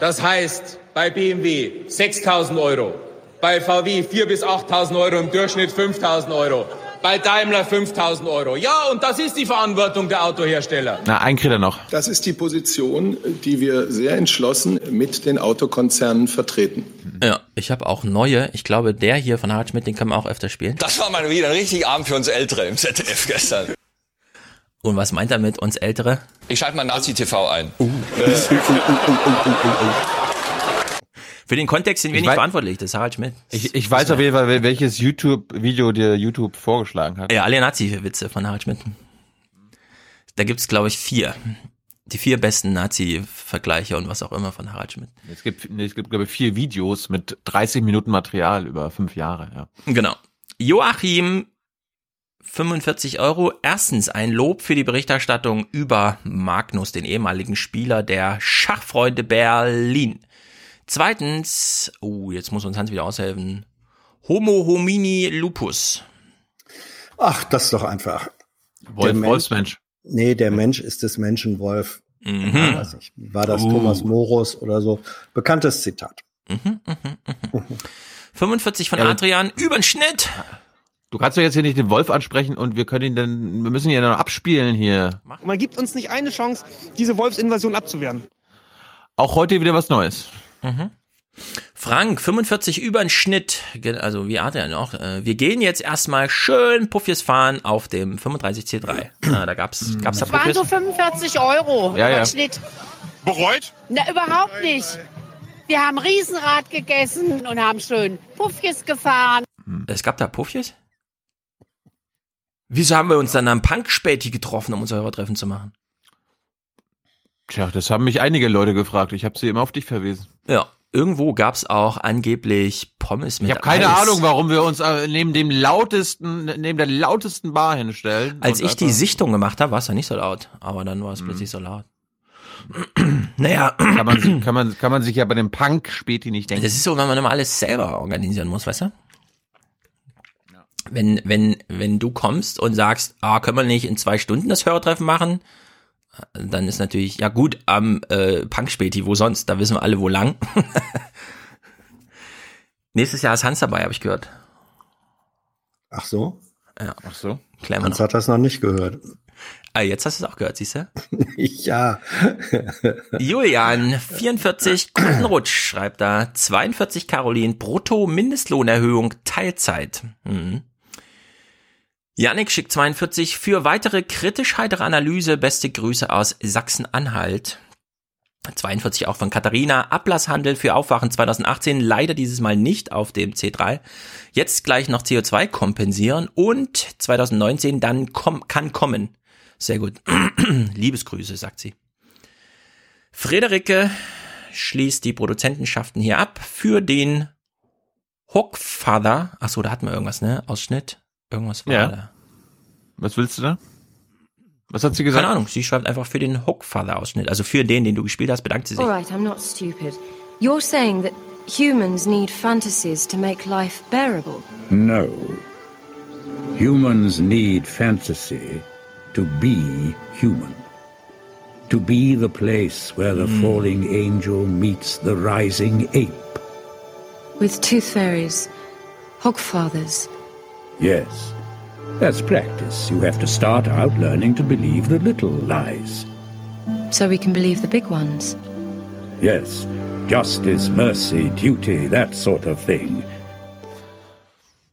Das heißt, bei BMW 6.000 Euro, bei VW 4.000 bis 8.000 Euro, im Durchschnitt 5.000 Euro, bei Daimler 5.000 Euro. Ja, und das ist die Verantwortung der Autohersteller. Na, einen kriegt er noch. Das ist die Position, die wir sehr entschlossen mit den Autokonzernen vertreten. Ja, ich habe auch neue. Ich glaube, der hier von Harald Schmidt, den kann man auch öfter spielen. Das war mal wieder ein richtig Abend für uns Ältere im ZDF gestern. Und was meint er mit uns Ältere? Ich schalte mal Nazi-TV ein. Für den Kontext sind wir Ich nicht weiß- verantwortlich, das ist Harald Schmidt. Ich, ich weiß auf jeden Fall, wel- welches YouTube-Video dir YouTube vorgeschlagen hat. Ja, alle Nazi-Witze von Harald Schmidt. Da gibt's glaube ich, vier. Die vier besten Nazi-Vergleiche und was auch immer von Harald Schmidt. Es gibt, es gibt, glaube ich, vier Videos mit 30 Minuten Material über fünf Jahre, ja. Genau. Joachim, 45 Euro. Erstens ein Lob für die Berichterstattung über Magnus, den ehemaligen Spieler der Schachfreunde Berlin. Zweitens, oh, jetzt muss uns Hans wieder aushelfen. Homo homini lupus. Ach, das ist doch einfach. Wolf, Der Mensch- Wolfsmensch. Nee, der Mensch ist des Menschen Wolf. Mhm. Ich weiß nicht. War das Uh. Thomas Morus oder so? Bekanntes Zitat. 45 von Ja, Adrian, übern Schnitt. Du kannst doch jetzt hier nicht den Wolf ansprechen und wir können ihn dann, wir müssen ihn ja noch abspielen hier. Man gibt uns nicht eine Chance, diese Wolfsinvasion abzuwehren. Auch heute wieder was Neues. Frank, 45 übern Schnitt. Ge- Also wie Adrian auch. Äh, Wir gehen jetzt erstmal schön Puffjes fahren auf dem 35C3. Ah, da gab's, gab's da Das waren so 45 Euro Ja, über ja. den Schnitt. Bereut? Na, überhaupt nicht. Wir haben Riesenrad gegessen und haben schön Puffjes gefahren. Es gab da Puffjes? Wieso haben wir uns dann am Punk-Späti getroffen, um unser Hörertreffen zu machen? Tja, das haben mich einige Leute gefragt. Ich habe sie immer auf dich verwiesen. Ja, irgendwo gab's auch angeblich Pommes mit Ich habe keine Eis. Ahnung, warum wir uns äh, neben dem lautesten, neben der lautesten Bar hinstellen. Als ich die Sichtung gemacht habe, war es ja nicht so laut. Aber dann war es plötzlich so laut. naja. kann man, kann man, kann man sich ja bei dem Punk späti nicht denken. Das ist so, wenn man immer alles selber organisieren muss, weißt du? Wenn, wenn, wenn du kommst und sagst, ah, können wir nicht in zwei Stunden das Hörertreffen machen, dann ist natürlich, ja gut, am äh, Punk-Späti, wo sonst? Da wissen wir alle, wo lang. Nächstes Jahr ist Hans dabei, habe ich gehört. Ach so? Ja. Ach so? Klären Hans hat das noch nicht gehört. Ah, jetzt hast du es auch gehört, siehst du? ja. Julian, 44, guten Rutsch, schreibt da. 42, Caroline, brutto Mindestlohnerhöhung, Teilzeit. Mhm. Yannick schickt 42, für weitere kritisch heitere Analyse, beste Grüße aus Sachsen-Anhalt. 42 auch von Katharina, Ablasshandel für Aufwachen 2018, leider dieses Mal nicht auf dem C3. Jetzt gleich noch CO2 kompensieren und 2019 dann komm, kann kommen. Sehr gut. Liebesgrüße, sagt sie. Friederike schließt die Produzentenschaften hier ab für den Hockfather. Achso, da hatten wir irgendwas, ne? Ausschnitt. Irgendwas war Ja. da. Was willst du da? Was hat sie gesagt? Keine Ahnung, sie schreibt einfach für den Hockfather-Ausschnitt. Also für den, den du gespielt hast, bedankt sie sich. All right, I'm not stupid. You're saying that humans need fantasies to make life bearable. No. Humans need fantasy to be human. To be the place where the falling angel meets the rising ape. With tooth fairies, hogfathers. Yes. That's practice. You have to start out learning to believe the little lies. So we can believe the big ones. Yes. Justice, mercy, duty, that sort of thing.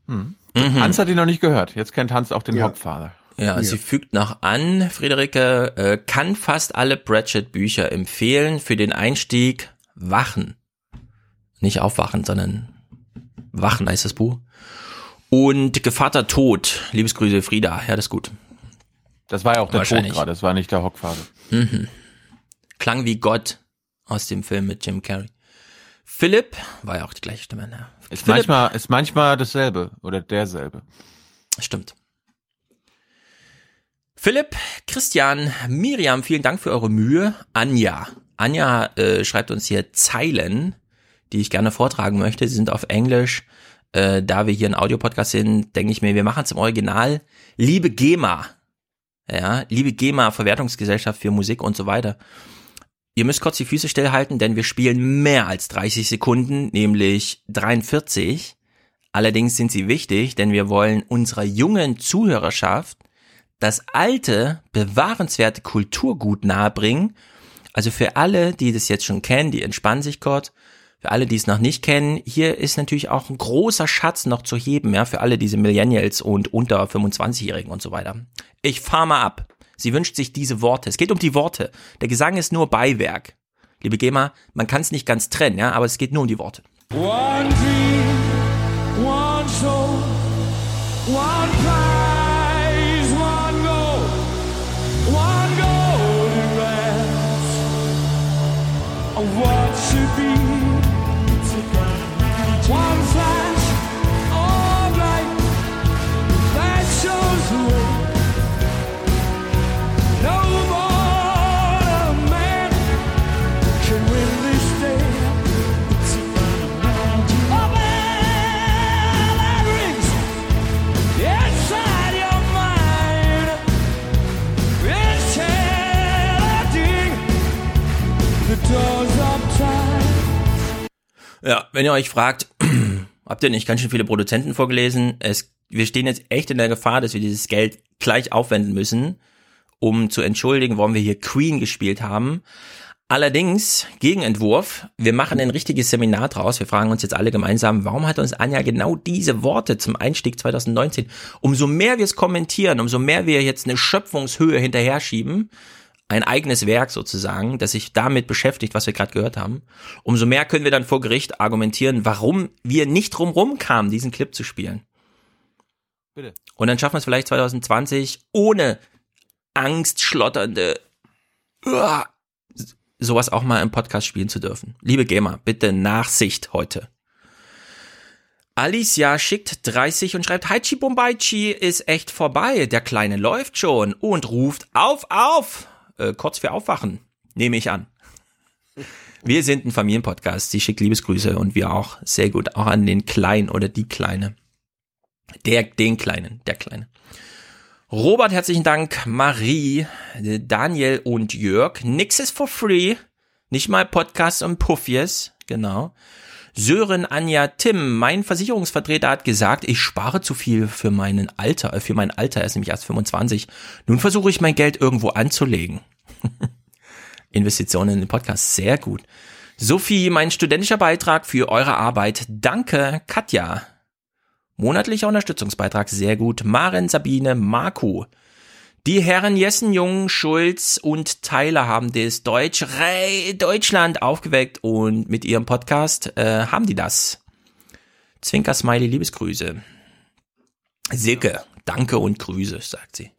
Hm. Hans hat ihn noch nicht gehört. Jetzt kennt Hans auch den Hauptvater. Ja, sie fügt noch an, Friederike äh, kann fast alle Pratchett-Bücher empfehlen für den Einstieg Wachen. Nicht aufwachen, sondern Wachen heißt das Buch. Und Gevatter Tod. Liebesgrüße Frieda. Ja, das ist gut. Das war ja auch der Tod gerade, das war nicht der Hockvater. Mhm. Klang wie Gott aus dem Film mit Jim Carrey. Philipp war ja auch die gleiche Stimme. Ne? Ist Philipp, manchmal, ist manchmal dasselbe oder derselbe. Stimmt. Philipp, Christian, Miriam, vielen Dank für eure Mühe. Anja. Anja äh, schreibt uns hier Zeilen, die ich gerne vortragen möchte. Sie sind auf Englisch. Äh, da wir hier ein Audiopodcast sind, denke ich mir, wir machen es im Original. Liebe GEMA. Ja, liebe GEMA, Verwertungsgesellschaft für Musik und so weiter. Ihr müsst kurz die Füße stillhalten, denn wir spielen mehr als 30 Sekunden, nämlich 43. Allerdings sind sie wichtig, denn wir wollen unserer jungen Zuhörerschaft das alte, bewahrenswerte Kulturgut nahebringen. Also für alle, die das jetzt schon kennen, die entspannen sich kurz. Für alle, die es noch nicht kennen, hier ist natürlich auch ein großer Schatz noch zu heben, ja, für alle diese Millennials und unter 25-Jährigen und so weiter. Ich fahr mal ab. Sie wünscht sich diese Worte. Es geht um die Worte. Der Gesang ist nur Beiwerk. Liebe GEMA, man kann es nicht ganz trennen, ja, aber es geht nur um die Worte. One dream, Ja, wenn ihr euch fragt, habt ihr nicht ganz schön viele Produzenten vorgelesen? Es, wir stehen jetzt echt in der Gefahr, dass wir dieses Geld gleich aufwenden müssen, um zu entschuldigen, warum wir hier Queen gespielt haben. Allerdings, Gegenentwurf, wir machen ein richtiges Seminar draus. Wir fragen uns jetzt alle gemeinsam, warum hat uns Anja genau diese Worte zum Einstieg 2019? Umso mehr wir es kommentieren, umso mehr wir jetzt eine Schöpfungshöhe hinterher schieben, ein eigenes Werk sozusagen, das sich damit beschäftigt, was wir gerade gehört haben, umso mehr können wir dann vor Gericht argumentieren, warum wir nicht drumrum kamen, diesen Clip zu spielen. Bitte. Und dann schaffen wir es vielleicht 2020 ohne angstschlotternde Uah, sowas auch mal im Podcast spielen zu dürfen. Liebe Gamer, bitte Nachsicht heute. Alicia schickt 30 und schreibt, Haichi Bombaichi ist echt vorbei, der Kleine läuft schon und ruft auf, auf, äh, kurz für Aufwachen, nehme ich an. Wir sind ein Familienpodcast, sie schickt Liebesgrüße und wir auch, sehr gut, auch an den Kleinen oder die Kleine. Der, den Kleinen, der Kleine. Robert, herzlichen Dank. Marie, Daniel und Jörg. Nix ist for free. Nicht mal Podcasts und Puffies. Genau. Sören, Anja, Tim, mein Versicherungsvertreter hat gesagt, ich spare zu viel für meinen Alter, äh, für mein Alter, er ist nämlich erst 25. Nun versuche ich mein Geld irgendwo anzulegen. Investitionen in den Podcast, sehr gut. Sophie, mein studentischer Beitrag für eure Arbeit. Danke, Katja. Monatlicher Unterstützungsbeitrag, sehr gut. Maren, Sabine, Marco. Die Herren Jessen, Jung, Schulz und Tyler haben das Deutsch Deutschland aufgeweckt und mit ihrem Podcast äh, haben die das. Zwinker Smiley, Liebesgrüße. Silke, danke und Grüße, sagt sie.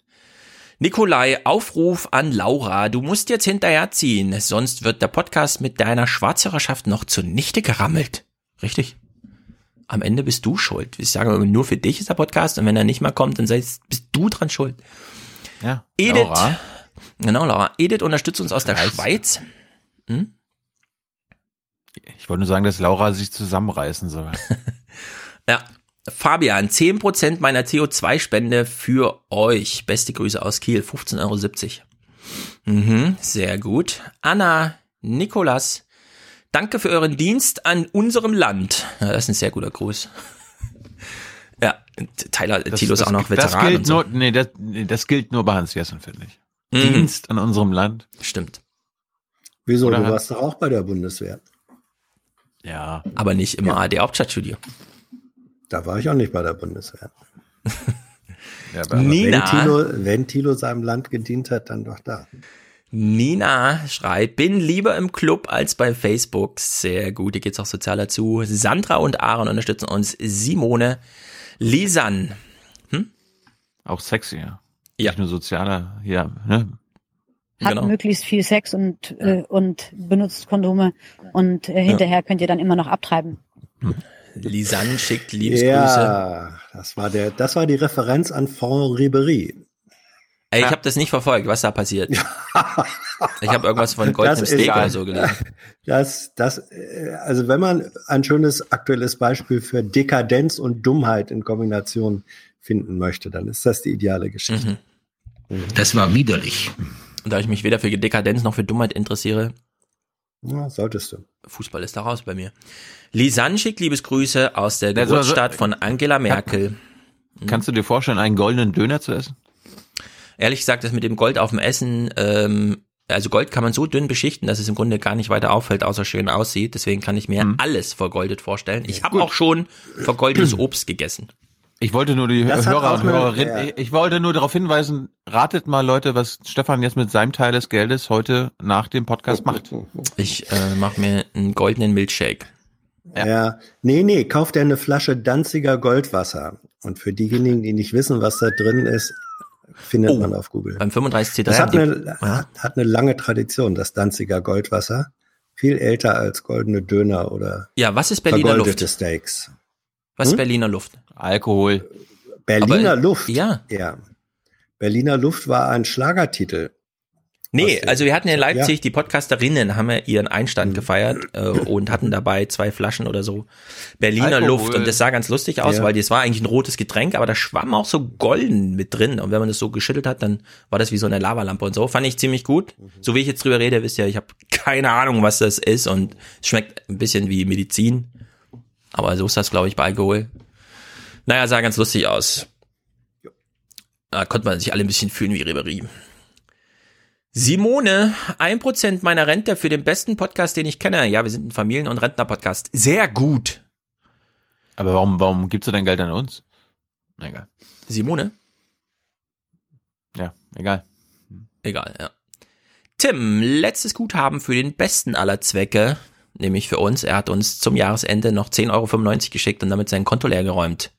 Nikolai, Aufruf an Laura. Du musst jetzt hinterherziehen, sonst wird der Podcast mit deiner Schwarzhörerschaft noch zunichte gerammelt. Richtig? Am Ende bist du schuld. Ich sage nur für dich ist der Podcast und wenn er nicht mal kommt, dann bist du dran schuld. Ja. Edith. Laura. Genau, Laura. Edith unterstützt uns aus der Reiß. Schweiz. Hm? Ich wollte nur sagen, dass Laura sich zusammenreißen soll. Ja. Fabian, 10% meiner CO2-Spende für euch. Beste Grüße aus Kiel, 15,70 Euro. Mhm, sehr gut. Anna, Nikolas, danke für euren Dienst an unserem Land. Ja, das ist ein sehr guter Gruß. Ja, Tyler, Tilo ist auch noch das Veteran gilt und so. nur, nee, das, nee, das gilt nur bei Hans Jessen, finde ich. Mhm. Dienst an unserem Land. Stimmt. Wieso? Oder du warst doch auch bei der Bundeswehr. Ja. Aber nicht im ARD Hauptstadtstudio. Da war ich auch nicht bei der Bundeswehr. ja Aber Nina. Wenn Tilo, wenn Tilo seinem Land gedient hat, dann doch da. Nina schreibt, bin lieber im Club als bei Facebook. Sehr gut, hier geht's auch sozial dazu. Sandra und Aaron unterstützen uns. Simone, Lisan. Auch sexy, ja. Ja. Nicht nur sozialer, ja, ne? Hat Genau. möglichst viel Sex und, äh, und benutzt Kondome und äh, hinterher könnt ihr dann immer noch abtreiben. Lisanne schickt Liebesgrüße. Ja, das war der, das war die Referenz an Franck Ribery. Ey, ich habe das nicht verfolgt, was da passiert. ich habe irgendwas von ist Steak oder so gelesen. Das, das, äh, also wenn man ein schönes aktuelles Beispiel für Dekadenz und Dummheit in Kombination finden möchte, dann ist das die ideale Geschichte. Das war widerlich. Und da ich mich weder für Dekadenz noch für Dummheit interessiere, Ja, solltest du. Fußball ist da raus bei mir. Lisanne schickt Liebesgrüße aus der Also, Geburtsstadt von Angela Merkel. Kannst du dir vorstellen, einen goldenen Döner zu essen? Ehrlich gesagt, das mit dem Gold auf dem Essen, ähm, also Gold kann man so dünn beschichten, dass es im Grunde gar nicht weiter auffällt, außer schön aussieht. Deswegen kann ich mir alles vergoldet vorstellen. Ich habe auch schon vergoldetes Obst gegessen. Ich wollte nur die Das Hörer und Hörerinnen, ja. ich, ich wollte nur darauf hinweisen, ratet mal Leute, was Stefan jetzt mit seinem Teil des Geldes heute nach dem Podcast macht. Ich äh, mache mir einen goldenen Milkshake. Ja. Nee, nee, kauft er eine Flasche Danziger Goldwasser. Und für diejenigen, die nicht wissen, was da drin ist, findet Oh, man auf Google. Beim 35C3 Das hat eine, die- ja. hat, eine lange Tradition, das Danziger Goldwasser. Viel älter als goldene Döner oder Ja, was ist Berliner Luft? Steaks. Was ist Hm? Berliner Luft? Alkohol. Berliner Aber, äh, Luft. ja. ja. Berliner Luft war ein Schlagertitel. Nee, also wir hatten in Leipzig, ja. die Podcasterinnen haben ja ihren Einstand gefeiert äh, und hatten dabei zwei Flaschen oder so Berliner Alkohol. Luft und das sah ganz lustig aus, Ja. weil das war eigentlich ein rotes Getränk, aber da schwamm auch so golden mit drin und wenn man das so geschüttelt hat, dann war das wie so eine Lavalampe und so. Fand ich ziemlich gut. So wie ich jetzt drüber rede, wisst ihr, ich habe keine Ahnung, was das ist und es schmeckt ein bisschen wie Medizin, aber so ist das, glaube ich, bei Alkohol. Naja, sah ganz lustig aus. Da konnte man sich alle ein bisschen fühlen wie Ribery. Simone, ein Prozent meiner Rente für den besten Podcast, den ich kenne. Ja, wir sind ein Familien- und Rentner-Podcast. Sehr gut. Aber warum, warum gibst du dein Geld an uns? Na, egal. Simone? Ja, egal. Egal, ja. Tim, letztes Guthaben für den besten aller Zwecke, nämlich für uns. Er hat uns zum Jahresende noch 10,95 Euro geschickt und damit sein Konto leer geräumt.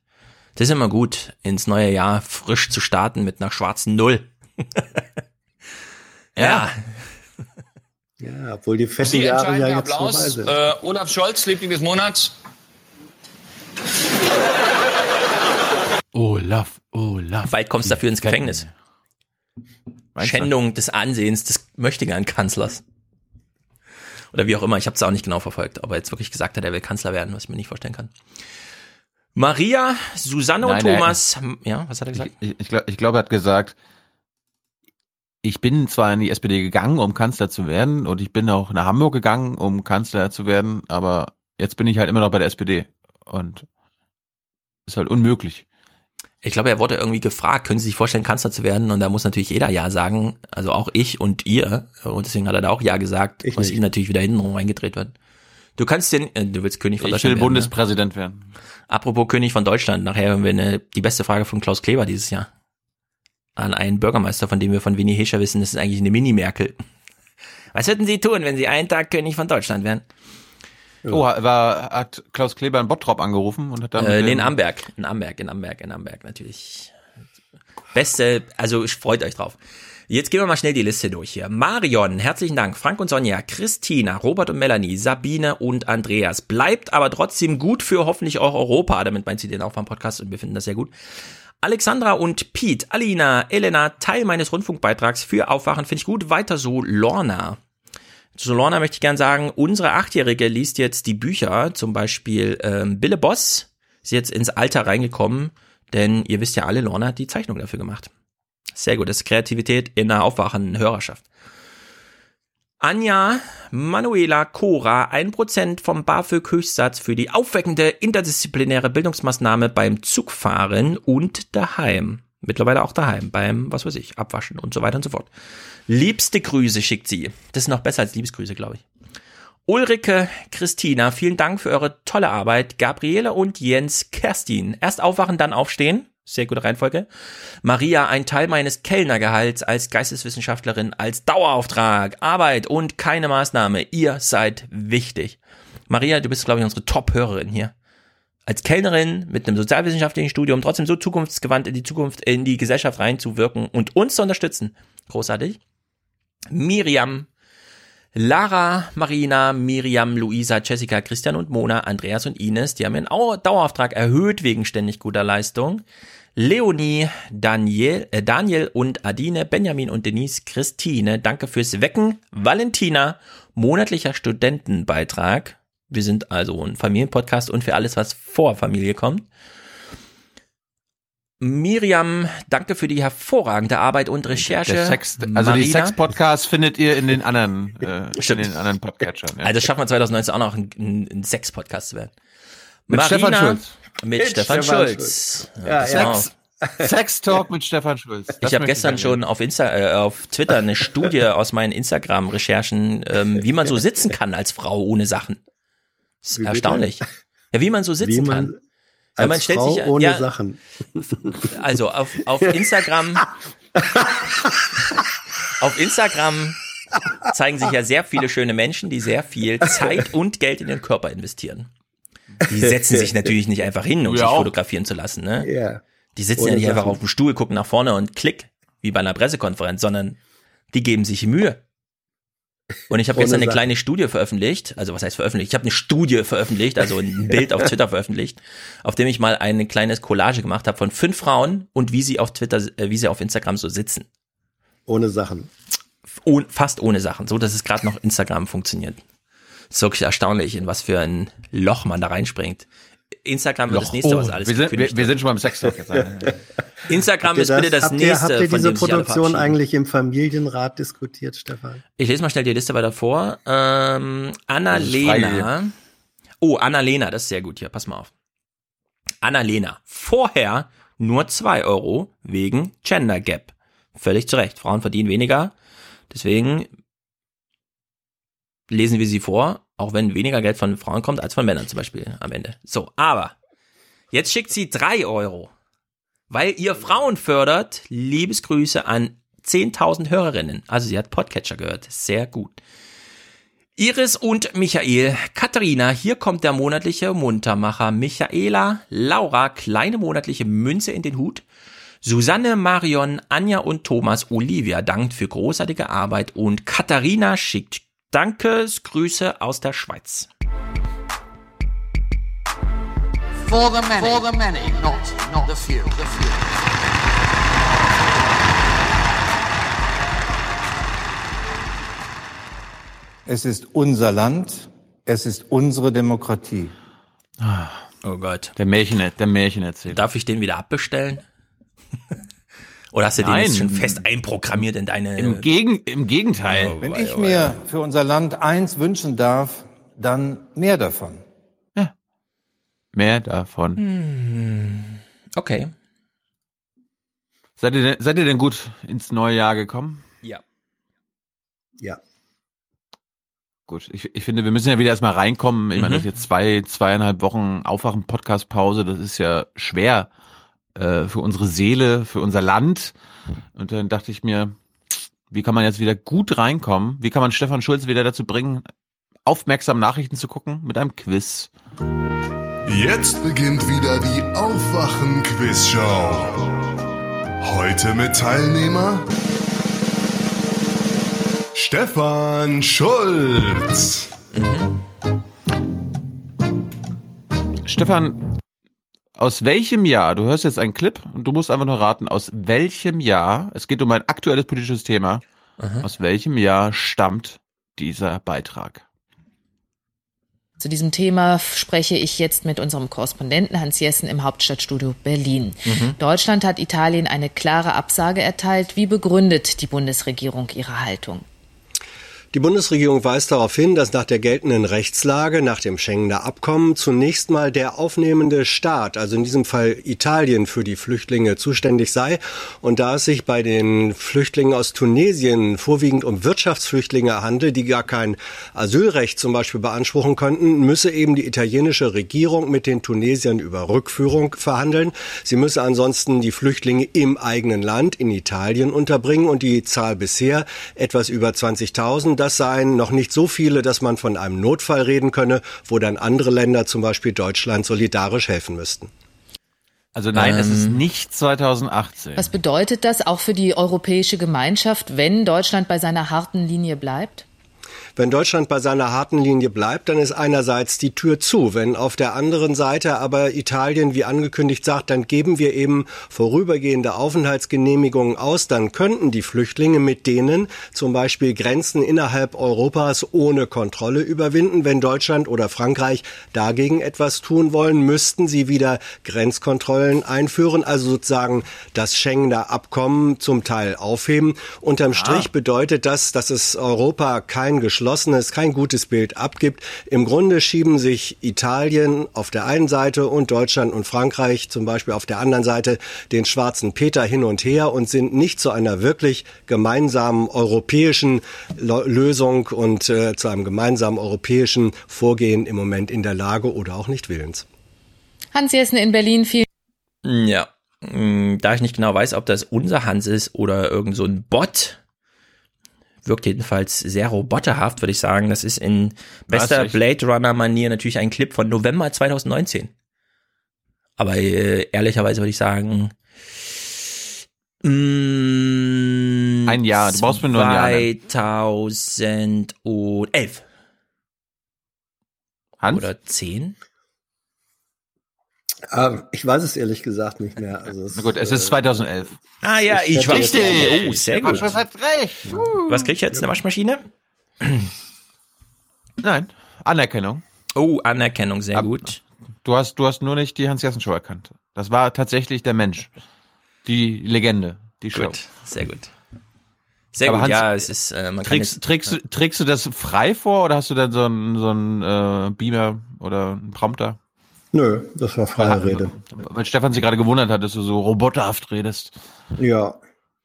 Das ist immer gut, ins neue Jahr frisch zu starten mit einer schwarzen Null. ja. Ja, obwohl die fetten Sie Jahre ja jetzt vorbei Applaus. sind. Äh, Olaf Scholz, Liebling des Monats. Olaf, Olaf. Bald kommst du dafür ins Gefängnis. Meinst du? Schändung des Ansehens des Möchtegern-Kanzlers. Oder wie auch immer, ich habe es auch nicht genau verfolgt, ob er jetzt wirklich gesagt hat, er will Kanzler werden, was ich mir nicht vorstellen kann. Maria, Susanne und Nein, nein. Thomas, ja, was hat er gesagt? Ich, ich, glaube, ich glaube, er hat gesagt, ich bin zwar in die SPD gegangen, um Kanzler zu werden, und ich bin auch nach Hamburg gegangen, um Kanzler zu werden, aber jetzt bin ich halt immer noch bei der SPD. Und ist halt unmöglich. Ich glaube, er wurde irgendwie gefragt, können Sie sich vorstellen, Kanzler zu werden? Und da muss natürlich jeder Ja sagen, also auch ich und ihr. Und deswegen hat er da auch Ja gesagt, Ich was nicht. ihm natürlich wieder hintenrum reingedreht wird. Du kannst den, äh, du willst König von Ich Deutschland will werden, ne? Bundespräsident werden. Apropos König von Deutschland, nachher haben wir eine, die beste Frage von Klaus Kleber dieses Jahr. An einen Bürgermeister, von dem wir von Winnie Hescher wissen, das ist eigentlich eine Mini-Merkel. Was würden Sie tun, wenn Sie einen Tag König von Deutschland wären? Oh, war, hat Klaus Kleber in Bottrop angerufen und hat dann. Äh, nee, in Amberg. In Amberg, in Amberg, in Amberg, natürlich. Beste, also freut euch drauf. Jetzt gehen wir mal schnell die Liste durch hier. Marion, herzlichen Dank. Frank und Sonja, Christina, Robert und Melanie, Sabine und Andreas. Bleibt aber trotzdem gut für hoffentlich auch Europa. Damit meint sie den Aufwärm-Podcast und wir finden das sehr gut. Alexandra und Pete, Alina, Elena, Teil meines Rundfunkbeitrags für Aufwachen finde ich gut. Weiter so, Lorna. Zu Lorna möchte ich gern sagen, unsere Achtjährige liest jetzt die Bücher, zum Beispiel ähm, Bille Boss, ist jetzt ins Alter reingekommen, denn ihr wisst ja alle, Lorna hat die Zeichnung dafür gemacht. Sehr gut, das ist Kreativität in einer aufwachenden Hörerschaft. Anja, Manuela, Cora, 1% vom BAföG-Höchstsatz für die aufweckende interdisziplinäre Bildungsmaßnahme beim Zugfahren und daheim. Mittlerweile auch daheim, beim, was weiß ich, Abwaschen und so weiter und so fort. Liebste Grüße schickt sie. Das ist noch besser als Liebesgrüße, glaube ich. Ulrike, Christina, vielen Dank für eure tolle Arbeit. Gabriele und Jens, Kerstin. Erst aufwachen, dann aufstehen. Sehr gute Reihenfolge. Maria, ein Teil meines Kellnergehalts als Geisteswissenschaftlerin, als Dauerauftrag, Arbeit und keine Maßnahme. Ihr seid wichtig. Maria, du bist, glaube ich, unsere Top-Hörerin hier. Als Kellnerin mit einem sozialwissenschaftlichen Studium trotzdem so zukunftsgewandt in die Zukunft, in die Gesellschaft reinzuwirken und uns zu unterstützen. Großartig. Miriam, Lara, Marina, Miriam, Luisa, Jessica, Christian und Mona, Andreas und Ines, die haben ihren Au- Dauerauftrag erhöht wegen ständig guter Leistung. Leonie, Daniel, äh Daniel und Adine, Benjamin und Denise, Christine, danke fürs Wecken. Valentina, monatlicher Studentenbeitrag. Wir sind also ein Familienpodcast und für alles, was vor Familie kommt. Miriam, danke für die hervorragende Arbeit und Recherche. Sex, also die Marina? Sex-Podcasts findet ihr in den anderen, äh, in den anderen Podcatchern. Ja. Also schaffen wir 2019 auch noch ein, ein, ein Sex-Podcast zu werden. Mit Stefan Schulz. Mit, Mit Stefan, Stefan Schulz. Schulz. Ja, mal Sex- Talk mit Stefan Schulz. Das Ich habe gestern schon auf Insta, äh, auf Twitter eine Studie aus meinen Instagram-Recherchen, ähm, wie man so sitzen kann als Frau ohne Sachen. Erstaunlich. Ja, wie man so sitzen Wie man kann. Ja, als man stellt Frau sich- ohne ja. Sachen. Also auf, auf Instagram. auf Instagram zeigen sich ja sehr viele schöne Menschen, die sehr viel Zeit und Geld in den Körper investieren. Die setzen sich natürlich nicht einfach hin, um sich ja auch. fotografieren zu lassen, ne? Ja. Die sitzen Ohne ja nicht einfach Sachen. auf dem Stuhl, gucken nach vorne und klick, wie bei einer Pressekonferenz, sondern die geben sich Mühe. Und ich habe gestern eine kleine Studie veröffentlicht, also was heißt veröffentlicht? Ich habe eine Studie veröffentlicht, also ein Bild auf Twitter veröffentlicht, auf dem ich mal ein kleines Collage gemacht habe von fünf Frauen und wie sie auf Twitter, äh, wie sie auf Instagram so sitzen. Ohne Sachen. Oh, fast ohne Sachen, so dass es gerade noch Instagram funktioniert. ist wirklich erstaunlich, in was für ein Loch man da reinspringt. Instagram wird das Loch. nächste, Oh, was alles wir sind- wir- wir sind schon beim Sex-Talk jetzt. Instagram ihr ist bitte das habt ihr, nächste, Habt ihr diese Produktion eigentlich im Familienrat diskutiert, Stefan? Ich lese mal schnell die Liste weiter vor. Ähm, Das Annalena. Oh, Annalena, das ist sehr gut hier. Pass mal auf. Annalena. Vorher nur zwei Euro wegen Gender Gap. Völlig zu Recht. Frauen verdienen weniger. Deswegen lesen wir sie vor, auch wenn weniger Geld von Frauen kommt als von Männern zum Beispiel am Ende. So, aber jetzt schickt sie drei Euro, weil ihr Frauen fördert. Liebesgrüße an 10.000 Hörerinnen. Also sie hat Podcatcher gehört. Sehr gut. Iris und Michael, Katharina, hier kommt der monatliche Muntermacher. Michaela, Laura, kleine monatliche Münze in den Hut. Susanne, Marion, Anja und Thomas, Olivia dankt für großartige Arbeit und Katharina schickt Dankesgrüße aus der Schweiz. For the many, for the many, not not the few. The few. Es ist unser Land, es ist unsere Demokratie. Oh Gott. Der Märchen, der Märchen erzählt. Darf ich den wieder abbestellen? Oder hast du den jetzt schon fest einprogrammiert in deine... Im, Gegen, Im Gegenteil. Wenn ich mir für unser Land eins wünschen darf, dann mehr davon. Mehr davon. Hm. Okay. Seid ihr, denn- seid ihr denn gut ins neue Jahr gekommen? Ja. Ja. Gut, ich, ich finde, wir müssen ja wieder erstmal reinkommen. Ich meine, Mhm. das ist jetzt zwei, zweieinhalb Wochen Aufwachen-Podcast-Pause. Das ist ja schwer äh, für unsere Seele, für unser Land. Und dann dachte ich mir, wie kann man jetzt wieder gut reinkommen? Wie kann man Stefan Schulz wieder dazu bringen, aufmerksam Nachrichten zu gucken mit einem Quiz? Jetzt beginnt wieder die Aufwachen-Quizshow. Heute mit Teilnehmer Stefan Schulz. Stefan, aus welchem Jahr, du hörst jetzt einen Clip und du musst einfach nur raten, aus welchem Jahr, es geht um ein aktuelles politisches Thema, aus welchem Jahr stammt dieser Beitrag? Zu diesem Thema spreche ich jetzt mit unserem Korrespondenten Hans Jessen im Hauptstadtstudio Berlin. Mhm. Deutschland hat Italien eine klare Absage erteilt. Wie begründet die Bundesregierung ihre Haltung? Die Bundesregierung weist darauf hin, dass nach der geltenden Rechtslage, nach dem Schengener Abkommen, zunächst mal der aufnehmende Staat, also in diesem Fall Italien, für die Flüchtlinge zuständig sei. Und da es sich bei den Flüchtlingen aus Tunesien vorwiegend um Wirtschaftsflüchtlinge handelt, die gar kein Asylrecht zum Beispiel beanspruchen könnten, müsse eben die italienische Regierung mit den Tunesiern über Rückführung verhandeln. Sie müsse ansonsten die Flüchtlinge im eigenen Land, in Italien, unterbringen und die Zahl bisher etwas über 20.000 das seien noch nicht so viele, dass man von einem Notfall reden könne, wo dann andere Länder, zum Beispiel Deutschland, solidarisch helfen müssten. Also nein, es ist nicht 2018. Was bedeutet das auch für die europäische Gemeinschaft, wenn Deutschland bei seiner harten Linie bleibt? Wenn Deutschland bei seiner harten Linie bleibt, dann ist einerseits die Tür zu. Wenn auf der anderen Seite aber Italien, wie angekündigt, sagt, dann geben wir eben vorübergehende Aufenthaltsgenehmigungen aus, dann könnten die Flüchtlinge mit denen zum Beispiel Grenzen innerhalb Europas ohne Kontrolle überwinden. Wenn Deutschland oder Frankreich dagegen etwas tun wollen, müssten sie wieder Grenzkontrollen einführen, also sozusagen das Schengener Abkommen zum Teil aufheben. Unterm Strich bedeutet das, dass es Europa kein geschlossenes, kein gutes Bild abgibt. Im Grunde schieben sich Italien auf der einen Seite und Deutschland und Frankreich zum Beispiel auf der anderen Seite den schwarzen Peter hin und her und sind nicht zu einer wirklich gemeinsamen europäischen Lösung und äh, zu einem gemeinsamen europäischen Vorgehen im Moment in der Lage oder auch nicht willens. Hans Jessen in Berlin, vielen Ja. Mm, Da ich nicht genau weiß, ob das unser Hans ist oder irgend so ein Bot, wirkt jedenfalls sehr roboterhaft, würde ich sagen. Das ist in bester? Blade Runner Manier natürlich ein Clip von November 2019. Aber äh, ehrlicherweise würde ich sagen, mm, Ein Jahr, du brauchst mir nur ein Jahr nennen. 2011. Hans? Oder 10? Ah, ich weiß es ehrlich gesagt nicht mehr. Also Na gut, es ist 2011. Ah ja, Ich ich war richtig. Oh, sehr gut. hat recht. Was krieg ich jetzt? Eine Waschmaschine? Nein, Anerkennung. Oh, Anerkennung, sehr Ab- gut. Du hast, du hast nur nicht die Hans-Jessen-Show erkannt. Das war tatsächlich der Mensch. Die Legende, die Show. Gut, sehr gut. Sehr Aber gut, Hans, ja, es ist, äh, man kann Trägst, jetzt, trägst, du- trägst du das frei vor oder hast du dann so einen so einen, äh, Beamer oder einen Prompter? Nö, das war freie Rede. Weil Stefan sich gerade gewundert hat, dass du so roboterhaft redest. Ja,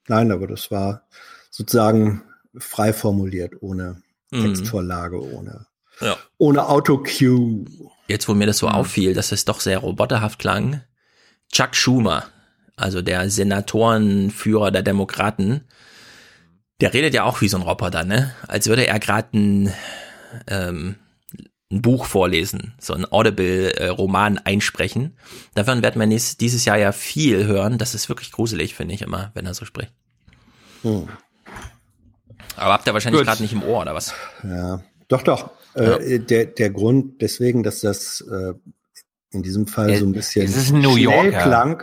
nein, aber das war sozusagen frei formuliert, ohne Mhm. Textvorlage, ohne, Ja. ohne Autocue. Jetzt, wo mir das so auffiel, dass es doch sehr roboterhaft klang, Chuck Schumer, also der Senatorenführer der Demokraten, der redet ja auch wie so ein Roboter, ne? Als würde er gerade ein, ähm, ein Buch vorlesen, so ein Audible-Roman einsprechen. Davon werden wir nächstes, dieses Jahr ja viel hören. Das ist wirklich gruselig, finde ich immer, wenn er so spricht. Hm. Aber habt ihr wahrscheinlich gerade nicht im Ohr, oder was? Ja, doch, doch. Äh, der, der Grund deswegen, dass das äh, in diesem Fall so ein bisschen es ist New schnell Yorker. klang,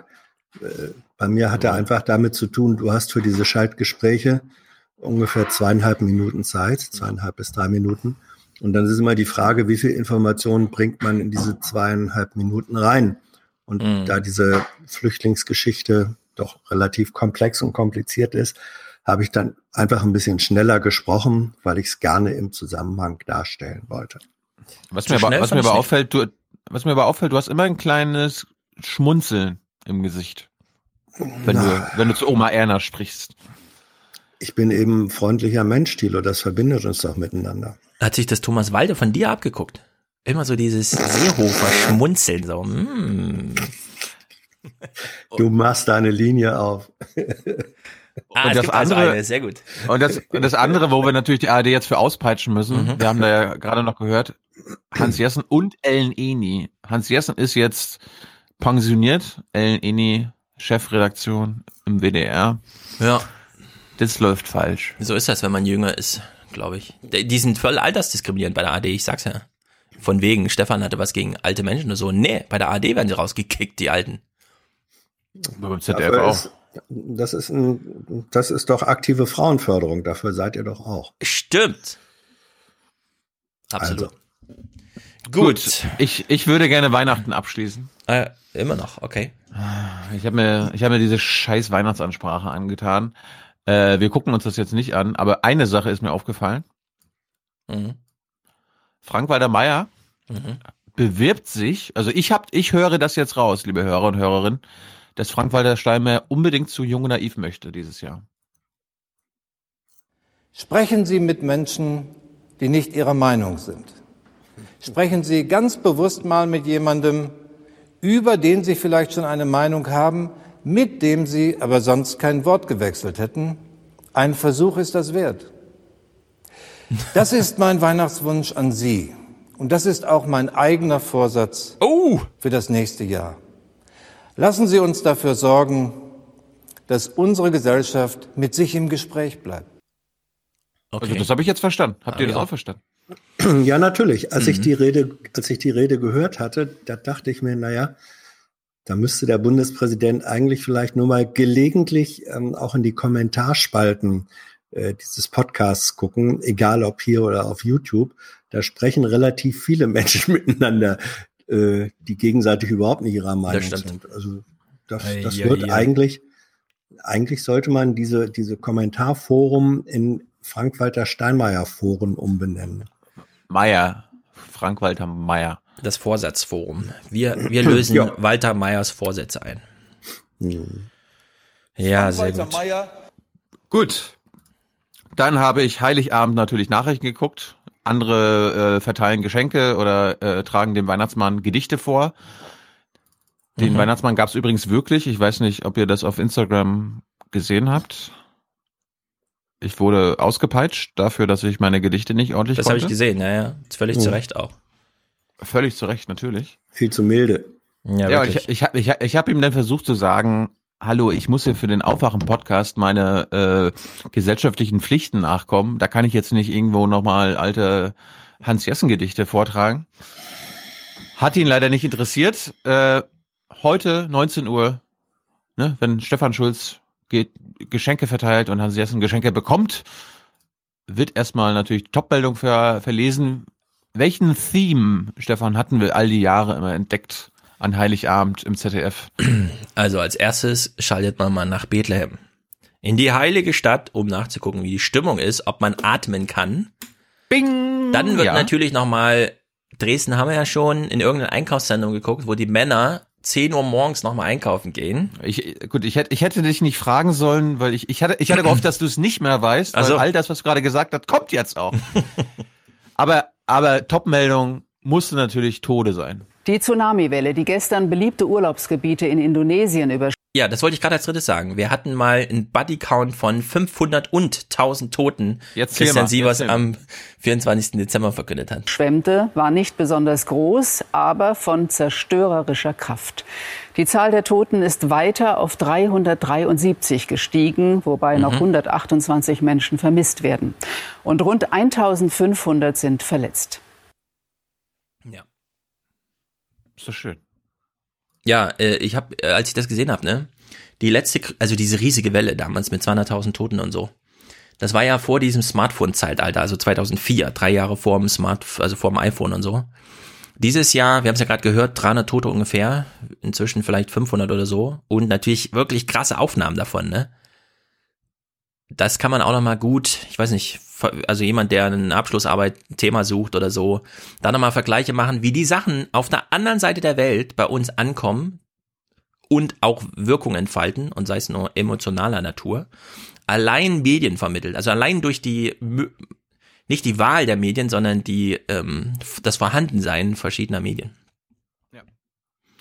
äh, bei mir hatte einfach damit zu tun, du hast für diese Schaltgespräche ungefähr zweieinhalb Minuten Zeit, zweieinhalb bis drei Minuten. Und dann ist immer die Frage, wie viel Informationen bringt man in diese zweieinhalb Minuten rein? Und da diese Flüchtlingsgeschichte doch relativ komplex und kompliziert ist, habe ich dann einfach ein bisschen schneller gesprochen, weil ich es gerne im Zusammenhang darstellen wollte. Was mir, aber, was mir aber auffällt, du, was mir aber auffällt, du hast immer ein kleines Schmunzeln im Gesicht. Wenn Na. du, wenn du zu Oma Erna sprichst. Ich bin eben freundlicher Mensch, Thilo, das verbindet uns doch miteinander. Hat sich das Thomas Walde von dir abgeguckt? Immer so dieses Seehofer Schmunzeln, so. Mm. Du machst deine Linie auf. Ah, es gibt also eine, sehr gut. Und das, und das andere, wo wir natürlich die ARD jetzt für auspeitschen müssen, Mhm. wir haben da ja gerade noch gehört, Hans Jessen und Ellen Eni. Hans Jessen ist jetzt pensioniert, Ellen Eni Chefredaktion im WDR. Ja. Das läuft falsch. So ist das, wenn man jünger ist, glaube ich. Die sind voll altersdiskriminierend bei der AD, ich sag's ja. Von wegen, Stefan hatte was gegen alte Menschen oder so. Nee, bei der AD werden sie rausgekickt, die Alten. Beim Dafür ist, das ist ein, das ist doch aktive Frauenförderung. Dafür seid ihr doch auch. Stimmt. Absolut. Also. Gut. Ich, ich würde gerne Weihnachten abschließen. Äh, immer noch, okay. Ich habe mir, ich habe mir diese scheiß Weihnachtsansprache angetan. Äh, wir gucken uns das jetzt nicht an, aber eine Sache ist mir aufgefallen. Mhm. Frank-Walter Meyer Mhm. bewirbt sich, also ich hab, ich höre das jetzt raus, liebe Hörer und Hörerinnen, dass Frank-Walter Steinmeier unbedingt zu Jung und Naiv möchte dieses Jahr. Sprechen Sie mit Menschen, die nicht Ihrer Meinung sind. Sprechen Sie ganz bewusst mal mit jemandem, über den Sie vielleicht schon eine Meinung haben, mit dem Sie aber sonst kein Wort gewechselt hätten. Ein Versuch ist das wert. Das ist mein Weihnachtswunsch an Sie. Und das ist auch mein eigener Vorsatz für das nächste Jahr. Lassen Sie uns dafür sorgen, dass unsere Gesellschaft mit sich im Gespräch bleibt. Also das habe ich jetzt verstanden. Habt ihr Hab das ich auch verstanden? Ja, natürlich. Als ich Mhm. die Rede, als ich die Rede gehört hatte, da dachte ich mir, naja, da müsste der Bundespräsident eigentlich vielleicht nur mal gelegentlich ähm, auch in die Kommentarspalten äh, dieses Podcasts gucken, egal ob hier oder auf YouTube. Da sprechen relativ viele Menschen miteinander, äh, die gegenseitig überhaupt nicht ihrer Meinung sind. Also das, das wird ei. eigentlich, eigentlich sollte man diese, diese Kommentarforum in Frank-Walter Steinmeier Foren umbenennen. Meier. Frank-Walter Meier. Das Vorsatzforum. Wir, wir lösen Ja. Walter Meyers Vorsätze ein. Ja, sehr gut. Gut. Dann habe ich Heiligabend natürlich Nachrichten geguckt. Andere äh, verteilen Geschenke oder äh, tragen dem Weihnachtsmann Gedichte vor. Den Mhm. Weihnachtsmann gab es übrigens wirklich. Ich weiß nicht, ob ihr das auf Instagram gesehen habt. Ich wurde ausgepeitscht dafür, dass ich meine Gedichte nicht ordentlich Das habe ich gesehen, ja, ja. Völlig Oh. zu Recht auch. Völlig zu Recht, natürlich. Viel zu milde. Ja, Ja, ich, ich, hab- ich, hab- ich habe ihm dann versucht zu sagen, hallo, ich muss hier für den Aufwachen-Podcast meine äh, gesellschaftlichen Pflichten nachkommen. Da kann ich jetzt nicht irgendwo nochmal alte Hans-Jessen-Gedichte vortragen. Hat ihn leider nicht interessiert. Äh, heute, 19 Uhr, ne, wenn Stefan Schulz geht, Geschenke verteilt und Hans Jessen Geschenke bekommt, wird erstmal natürlich Topmeldung ver, verlesen. Welchen Theme, Stefan, hatten wir all die Jahre immer entdeckt an Heiligabend im ZDF? Also als erstes schaltet man mal nach Bethlehem. In die heilige Stadt, um nachzugucken, wie die Stimmung ist, ob man atmen kann. Bing! Dann wird Ja. natürlich nochmal, Dresden haben wir ja schon in irgendeiner Einkaufssendung geguckt, wo die Männer 10 Uhr morgens nochmal einkaufen gehen. Ich, gut, ich hätte, ich hätte dich nicht fragen sollen, weil ich, ich hatte, ich hatte gehofft, dass du es nicht mehr weißt, Also. all das, was du gerade gesagt hast, kommt jetzt auch. aber, aber Topmeldung musste natürlich Tode sein. Die Tsunamiwelle, die gestern beliebte Urlaubsgebiete in Indonesien über Ja, das wollte ich gerade als drittes sagen. Wir hatten mal einen Buddy-Count von 500 und 1000 Toten. Jetzt Christian mal, Sievers am 24. Dezember verkündet hat. schwemmte, war nicht besonders groß, aber von zerstörerischer Kraft. Die Zahl der Toten ist weiter auf 373 gestiegen, wobei noch Mhm. 128 Menschen vermisst werden. Und rund 1500 sind verletzt. Ja. Ist doch schön. Ja, äh, ich habe, äh, als ich das gesehen habe, ne, die letzte, also diese riesige Welle damals mit 200.000 Toten und so. Das war ja vor diesem Smartphone-Zeitalter, also 2004, drei Jahre vor dem Smart, also vor dem iPhone und so. Dieses Jahr, wir haben es ja gerade gehört, 300 Tote ungefähr, inzwischen vielleicht 500 oder so und natürlich wirklich krasse Aufnahmen davon, ne? Das kann man auch noch mal gut, ich weiß nicht, also jemand, der eine Abschlussarbeit ein Thema sucht oder so, da noch mal Vergleiche machen, wie die Sachen auf der anderen Seite der Welt bei uns ankommen und auch Wirkung entfalten und sei es nur emotionaler Natur, allein Medien vermittelt, also allein durch die nicht die Wahl der Medien, sondern die ähm, das Vorhandensein verschiedener Medien.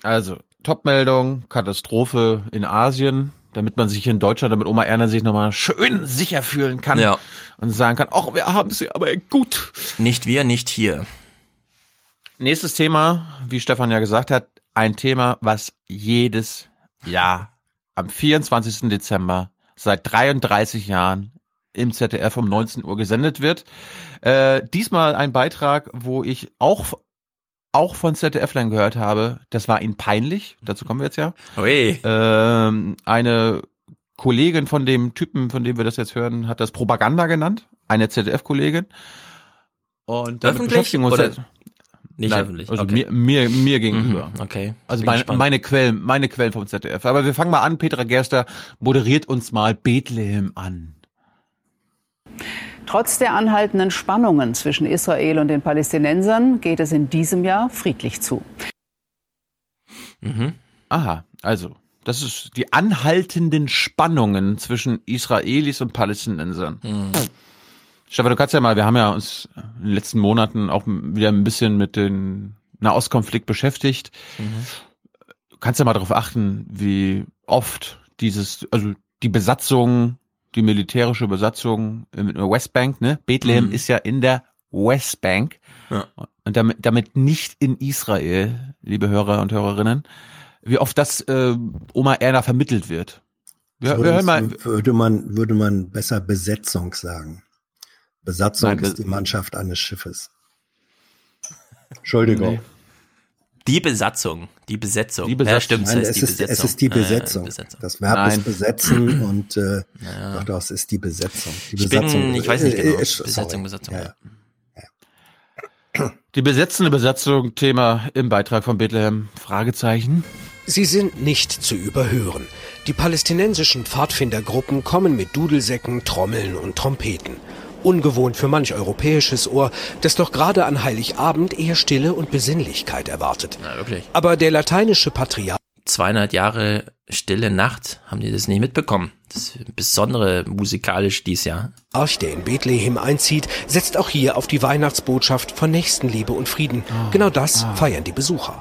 Also, Topmeldung, Katastrophe in Asien, damit man sich hier in Deutschland, damit Oma Erna sich nochmal schön sicher fühlen kann Ja. und sagen kann, ach, wir haben sie aber gut. Nicht wir, nicht hier. Nächstes Thema, wie Stefan ja gesagt hat, ein Thema, was jedes Jahr am 24. Dezember seit 33 Jahren im ZDF um 19 Uhr gesendet wird. Äh, diesmal ein Beitrag, wo ich auch auch von ZDF-Lern gehört habe, das war ihnen peinlich, dazu kommen wir jetzt ja. Ui. Ähm, eine Kollegin von dem Typen, von dem wir das jetzt hören, hat das Propaganda genannt, eine ZDF-Kollegin. Und damit Öffentlich beschäftigen wir uns oder jetzt- nicht Nein, öffentlich? Also Okay. mir, mir, mir gegenüber. Mhm, okay. Also Bin meine, gespannt. meine Quellen, meine Quellen vom ZDF. Aber wir fangen mal an. Petra Gerster moderiert uns mal Bethlehem an. Trotz der anhaltenden Spannungen zwischen Israel und den Palästinensern geht es in diesem Jahr friedlich zu. Mhm. Aha, also das ist die anhaltenden Spannungen zwischen Israelis und Palästinensern. Mhm. Stefan, du kannst ja mal, wir haben ja uns in den letzten Monaten auch wieder ein bisschen mit dem Nahostkonflikt beschäftigt. Du kannst ja mal darauf achten, wie oft dieses, also die Besatzung, die militärische Besatzung in der Westbank, ne? Bethlehem Mhm. ist ja in der Westbank. Ja. Und damit, damit nicht in Israel, liebe Hörer und Hörerinnen, wie oft das äh, Oma Erna vermittelt wird. Wir, wir hören mal, würde man, würde man besser Besetzung sagen. Besatzung Nein, ist die Mannschaft eines Schiffes. Entschuldigung. Nee. Die Besatzung, die Besetzung. Die Besatzung. Ja, stimmt, Nein, es es ist die ist, Besetzung. es ist die Ja, ja, Besetzung. Besetzung. Das Verb Nein. ist besetzen und äh, Ja. doch, es ist die Besetzung. Die Ich bin- Besatzung ich weiß nicht genau. äh, ist- Besetzung, sorry. Besatzung, Ja, ja. ja. die besetzende Besatzung, Thema im Beitrag von Bethlehem, Fragezeichen. Sie sind nicht zu überhören. Die palästinensischen Pfadfindergruppen kommen mit Dudelsäcken, Trommeln und Trompeten. Ungewohnt für manch europäisches Ohr, das doch gerade an Heiligabend eher Stille und Besinnlichkeit erwartet. Na, wirklich. Aber der lateinische Patriarch 200 Jahre stille Nacht, haben die das nicht mitbekommen. Das ist besondere musikalisch dies Jahr. Arch, der in Bethlehem einzieht, setzt auch hier auf die Weihnachtsbotschaft von Nächstenliebe und Frieden. Genau das feiern die Besucher.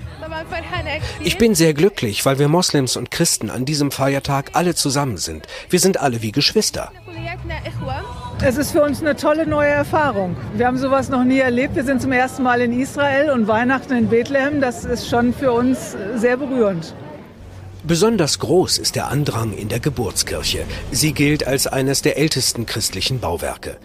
Ich bin sehr glücklich, weil wir Moslems und Christen an diesem Feiertag alle zusammen sind. Wir sind alle wie Geschwister. Es ist für uns eine tolle neue Erfahrung. Wir haben sowas noch nie erlebt. Wir sind zum ersten Mal in Israel und Weihnachten in Bethlehem. Das ist schon für uns sehr berührend. Besonders groß ist der Andrang in der Geburtskirche. Sie gilt als eines der ältesten christlichen Bauwerke.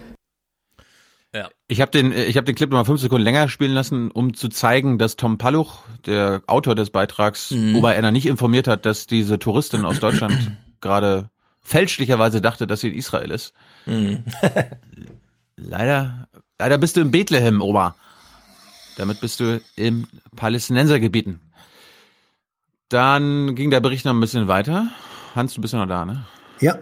Ja. Ich habe den, ich habe den Clip noch mal fünf Sekunden länger spielen lassen, um zu zeigen, dass Tom Palluch, der Autor des Beitrags, Mhm. Obererner nicht informiert hat, dass diese Touristin aus Deutschland gerade fälschlicherweise dachte, dass sie in Israel ist. Mhm. Leider, leider bist du in Bethlehem, Oma. Damit bist du im Palästinensergebieten. Dann ging der Bericht noch ein bisschen weiter. Hans, du bist ja noch da, ne? Ja,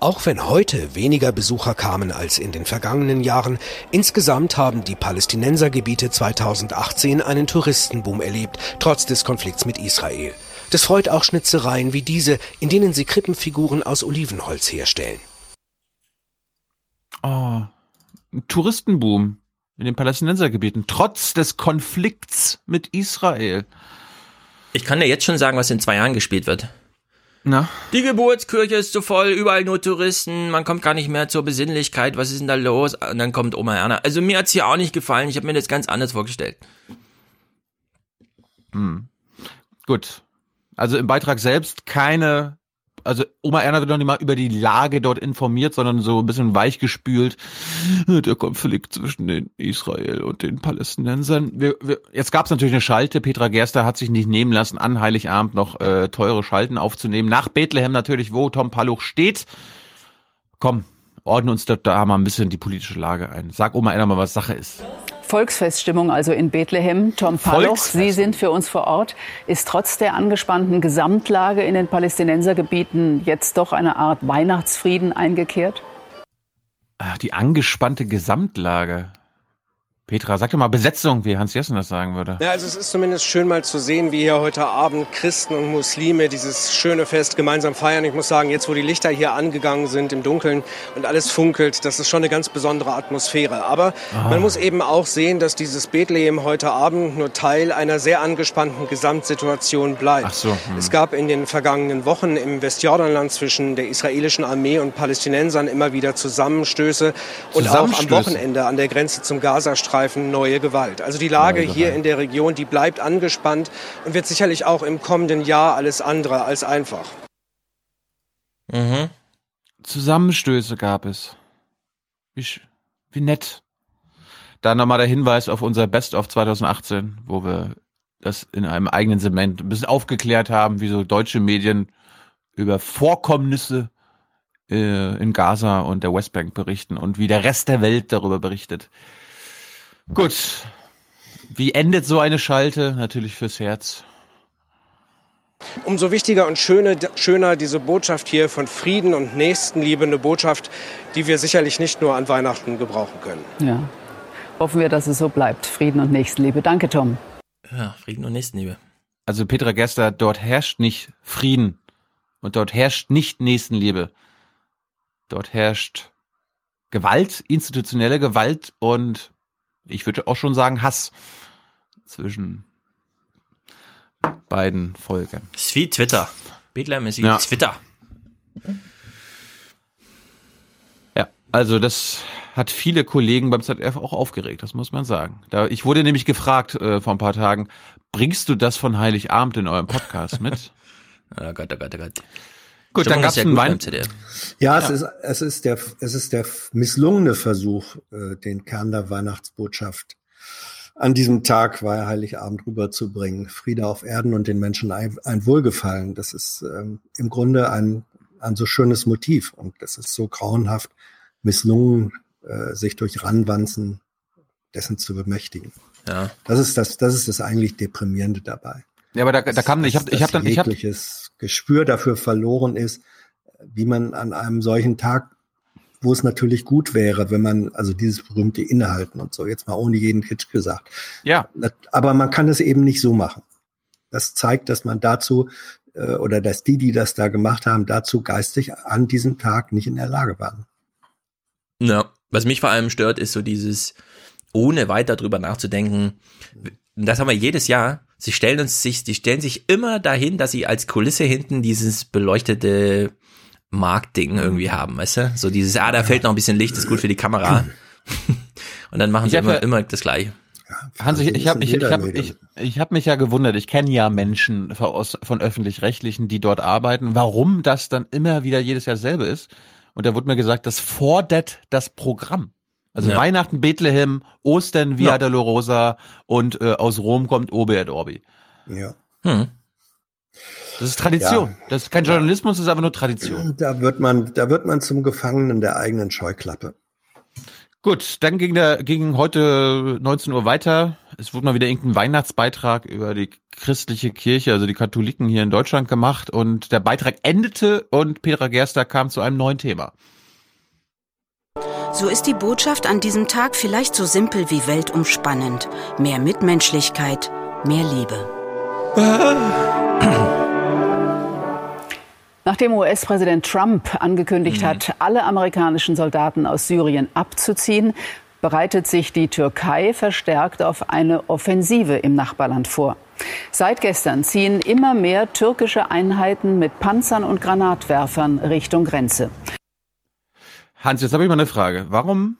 Auch wenn heute weniger Besucher kamen als in den vergangenen Jahren, insgesamt haben die Palästinensergebiete 2018 einen Touristenboom erlebt, trotz des Konflikts mit Israel. Das freut auch Schnitzereien wie diese, in denen sie Krippenfiguren aus Olivenholz herstellen. Oh, Touristenboom in den Palästinensergebieten, trotz des Konflikts mit Israel. Ich kann dir jetzt schon sagen, was in zwei Jahren gespielt wird. Na? Die Geburtskirche ist zu voll, überall nur Touristen, man kommt gar nicht mehr zur Besinnlichkeit, was ist denn da los? Und dann kommt Oma Erna. Also mir hat's hier auch nicht gefallen, ich habe mir das ganz anders vorgestellt. Hm. Gut. Also im Beitrag selbst keine, also Oma Erna wird noch nicht mal über die Lage dort informiert, sondern so ein bisschen weichgespült. Der Konflikt zwischen den Israel und den Palästinensern. Wir, wir, jetzt gab es natürlich eine Schalte. Petra Gerster hat sich nicht nehmen lassen, an Heiligabend noch äh, teure Schalten aufzunehmen. Nach Bethlehem natürlich, wo Tom Palluch steht. Komm, ordne uns da, da mal ein bisschen die politische Lage ein. Sag Oma Erna mal, was Sache ist. Volksfeststimmung also in Bethlehem. Tom Volksfest. Sie sind für uns vor Ort. Ist trotz der angespannten Gesamtlage in den Palästinensergebieten jetzt doch eine Art Weihnachtsfrieden eingekehrt? Ah, Die angespannte Gesamtlage. Petra, sag doch mal Besetzung, wie Hans Jessen das sagen würde. Ja, also es ist zumindest schön mal zu sehen, wie hier heute Abend Christen und Muslime dieses schöne Fest gemeinsam feiern. Ich muss sagen, jetzt wo die Lichter hier angegangen sind im Dunkeln und alles funkelt, das ist schon eine ganz besondere Atmosphäre. Aber Ah. man muss eben auch sehen, dass dieses Bethlehem heute Abend nur Teil einer sehr angespannten Gesamtsituation bleibt. Ach so, hm. Es gab in den vergangenen Wochen im Westjordanland zwischen der israelischen Armee und Palästinensern immer wieder Zusammenstöße und auch am Zusammenstöße? Wochenende an der Grenze zum Gazastreifen ergreifen neue Gewalt. Also die Lage hier in der Region, die bleibt angespannt und wird sicherlich auch im kommenden Jahr alles andere als einfach. Mhm. Zusammenstöße gab es. Wie, wie nett. Da nochmal der Hinweis auf unser Best of 2018, wo wir das in einem eigenen Segment ein bisschen aufgeklärt haben, wie so deutsche Medien über Vorkommnisse äh, in Gaza und der Westbank berichten und wie der Rest der Welt darüber berichtet. Gut. Wie endet so eine Schalte? Natürlich fürs Herz. Umso wichtiger und schöne, schöner diese Botschaft hier von Frieden und Nächstenliebe, eine Botschaft, die wir sicherlich nicht nur an Weihnachten gebrauchen können. Ja. Hoffen wir, dass es so bleibt. Frieden und Nächstenliebe. Danke, Tom. Ja, Frieden und Nächstenliebe. Also Petra Gester, dort herrscht nicht Frieden und dort herrscht nicht Nächstenliebe. Dort herrscht Gewalt, institutionelle Gewalt und ich würde auch schon sagen Hass zwischen beiden Volken. Ist wie Twitter. Bethlehem ist wie Ja. Twitter. Ja, also das hat viele Kollegen beim ZDF auch aufgeregt, das muss man sagen. Da, ich wurde nämlich gefragt äh, vor ein paar Tagen, bringst du das von Heiligabend in eurem Podcast mit? oh Gott, oh Gott, oh Gott. Gut, dann Stimmung gab's ist ja einen Wein. Ja, es ist, es ist der, es ist der misslungene Versuch, äh, den Kern der Weihnachtsbotschaft an diesem Tag war Heiligabend rüberzubringen. Friede auf Erden und den Menschen ein, ein Wohlgefallen. Das ist ähm, im Grunde ein, ein so schönes Motiv und das ist so grauenhaft misslungen, äh, sich durch Ranwanzen dessen zu bemächtigen. Ja. Das ist das, das ist das eigentlich deprimierende dabei. Ja, aber da, da kam, ich habe, ich habe dann, ich habe, jegliches Gespür dafür verloren ist, wie man an einem solchen Tag, wo es natürlich gut wäre, wenn man, also dieses berühmte Innehalten und so, jetzt mal ohne jeden Kitsch gesagt. Ja. Aber man kann es eben nicht so machen. Das zeigt, dass man dazu, äh, oder dass die, die das da gemacht haben, dazu geistig an diesem Tag nicht in der Lage waren. Ja, was mich vor allem stört, ist so dieses, ohne weiter drüber nachzudenken. Das haben wir jedes Jahr. Sie stellen uns sich, die stellen sich immer dahin, dass sie als Kulisse hinten dieses beleuchtete Marktding irgendwie haben, weißt du? So dieses, ah, da fällt noch ein bisschen Licht, ist gut für die Kamera. Und dann machen sie immer, ja- immer das Gleiche. Hans, ich, ich habe ich, ich hab, ich, ich hab mich ja gewundert, ich kenne ja Menschen von, aus- von öffentlich-rechtlichen, die dort arbeiten, warum das dann immer wieder jedes Jahr dasselbe ist. Und da wurde mir gesagt, das fordert das Programm. Also Ja. Weihnachten, Bethlehem, Ostern, Via Ja. Dolorosa und äh, aus Rom kommt Ober et Orbi. Ja. Hm. Das ist Tradition. Ja. Das ist kein Journalismus, das ist einfach nur Tradition. Da wird man, da wird man zum Gefangenen der eigenen Scheuklappe. Gut, dann ging der ging heute 19 Uhr weiter. Es wurde mal wieder irgendein Weihnachtsbeitrag über die christliche Kirche, also die Katholiken hier in Deutschland gemacht und der Beitrag endete und Petra Gerster kam zu einem neuen Thema. So ist die Botschaft an diesem Tag vielleicht so simpel wie weltumspannend. Mehr Mitmenschlichkeit, mehr Liebe. Nachdem US-Präsident Trump angekündigt hat, alle amerikanischen Soldaten aus Syrien abzuziehen, bereitet sich die Türkei verstärkt auf eine Offensive im Nachbarland vor. Seit gestern ziehen immer mehr türkische Einheiten mit Panzern und Granatwerfern Richtung Grenze. Hans, jetzt habe ich mal eine Frage. Warum,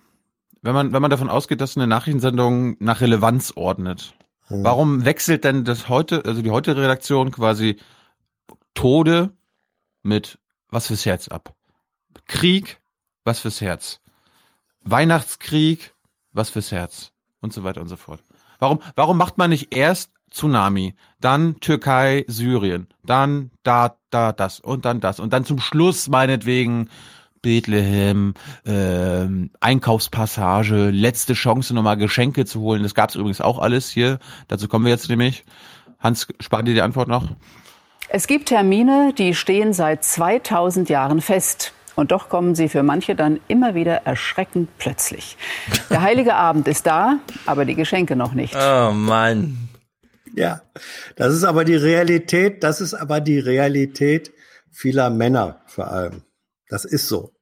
wenn man wenn man davon ausgeht, dass eine Nachrichtensendung nach Relevanz ordnet, warum wechselt denn das heute, also die heutige Redaktion quasi Tode mit was fürs Herz ab? Krieg, was fürs Herz? Weihnachtskrieg, was fürs Herz? Und so weiter und so fort. Warum, warum macht man nicht erst Tsunami, dann Türkei, Syrien, dann da, da, das und dann das und dann zum Schluss meinetwegen Bethlehem, ähm, Einkaufspassage, letzte Chance nochmal Geschenke zu holen. Das gab's übrigens auch alles hier. Dazu kommen wir jetzt nämlich. Hans, spar dir die Antwort noch. Es gibt Termine, die stehen seit 2000 Jahren fest. Und doch kommen sie für manche dann immer wieder erschreckend plötzlich. Der heilige Abend ist da, aber die Geschenke noch nicht. Oh Mann. Ja, das ist aber die Realität, das ist aber die Realität vieler Männer vor allem. Das ist so.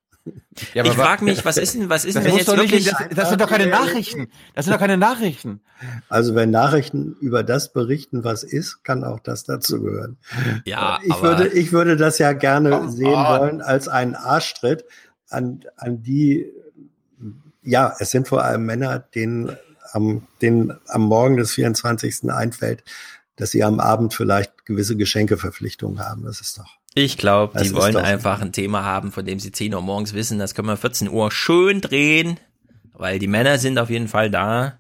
Ja, ich frage mich, was ist denn, was ist Das, denn, jetzt doch nicht, wirklich, das, das sind doch keine Nachrichten. Das sind doch keine Nachrichten. Also wenn Nachrichten über das berichten, was ist, kann auch das dazu gehören. ja, Ich aber, würde, ich würde das ja gerne sehen on. wollen als einen Arschtritt an, an die, ja, es sind vor allem Männer, denen am, denen am Morgen des 24. einfällt, dass sie am Abend vielleicht gewisse Geschenkeverpflichtungen haben. Das ist doch. Ich glaube, die wollen einfach ein Thema haben, von dem sie 10 Uhr morgens wissen, das können wir 14 Uhr schön drehen, weil die Männer sind auf jeden Fall da.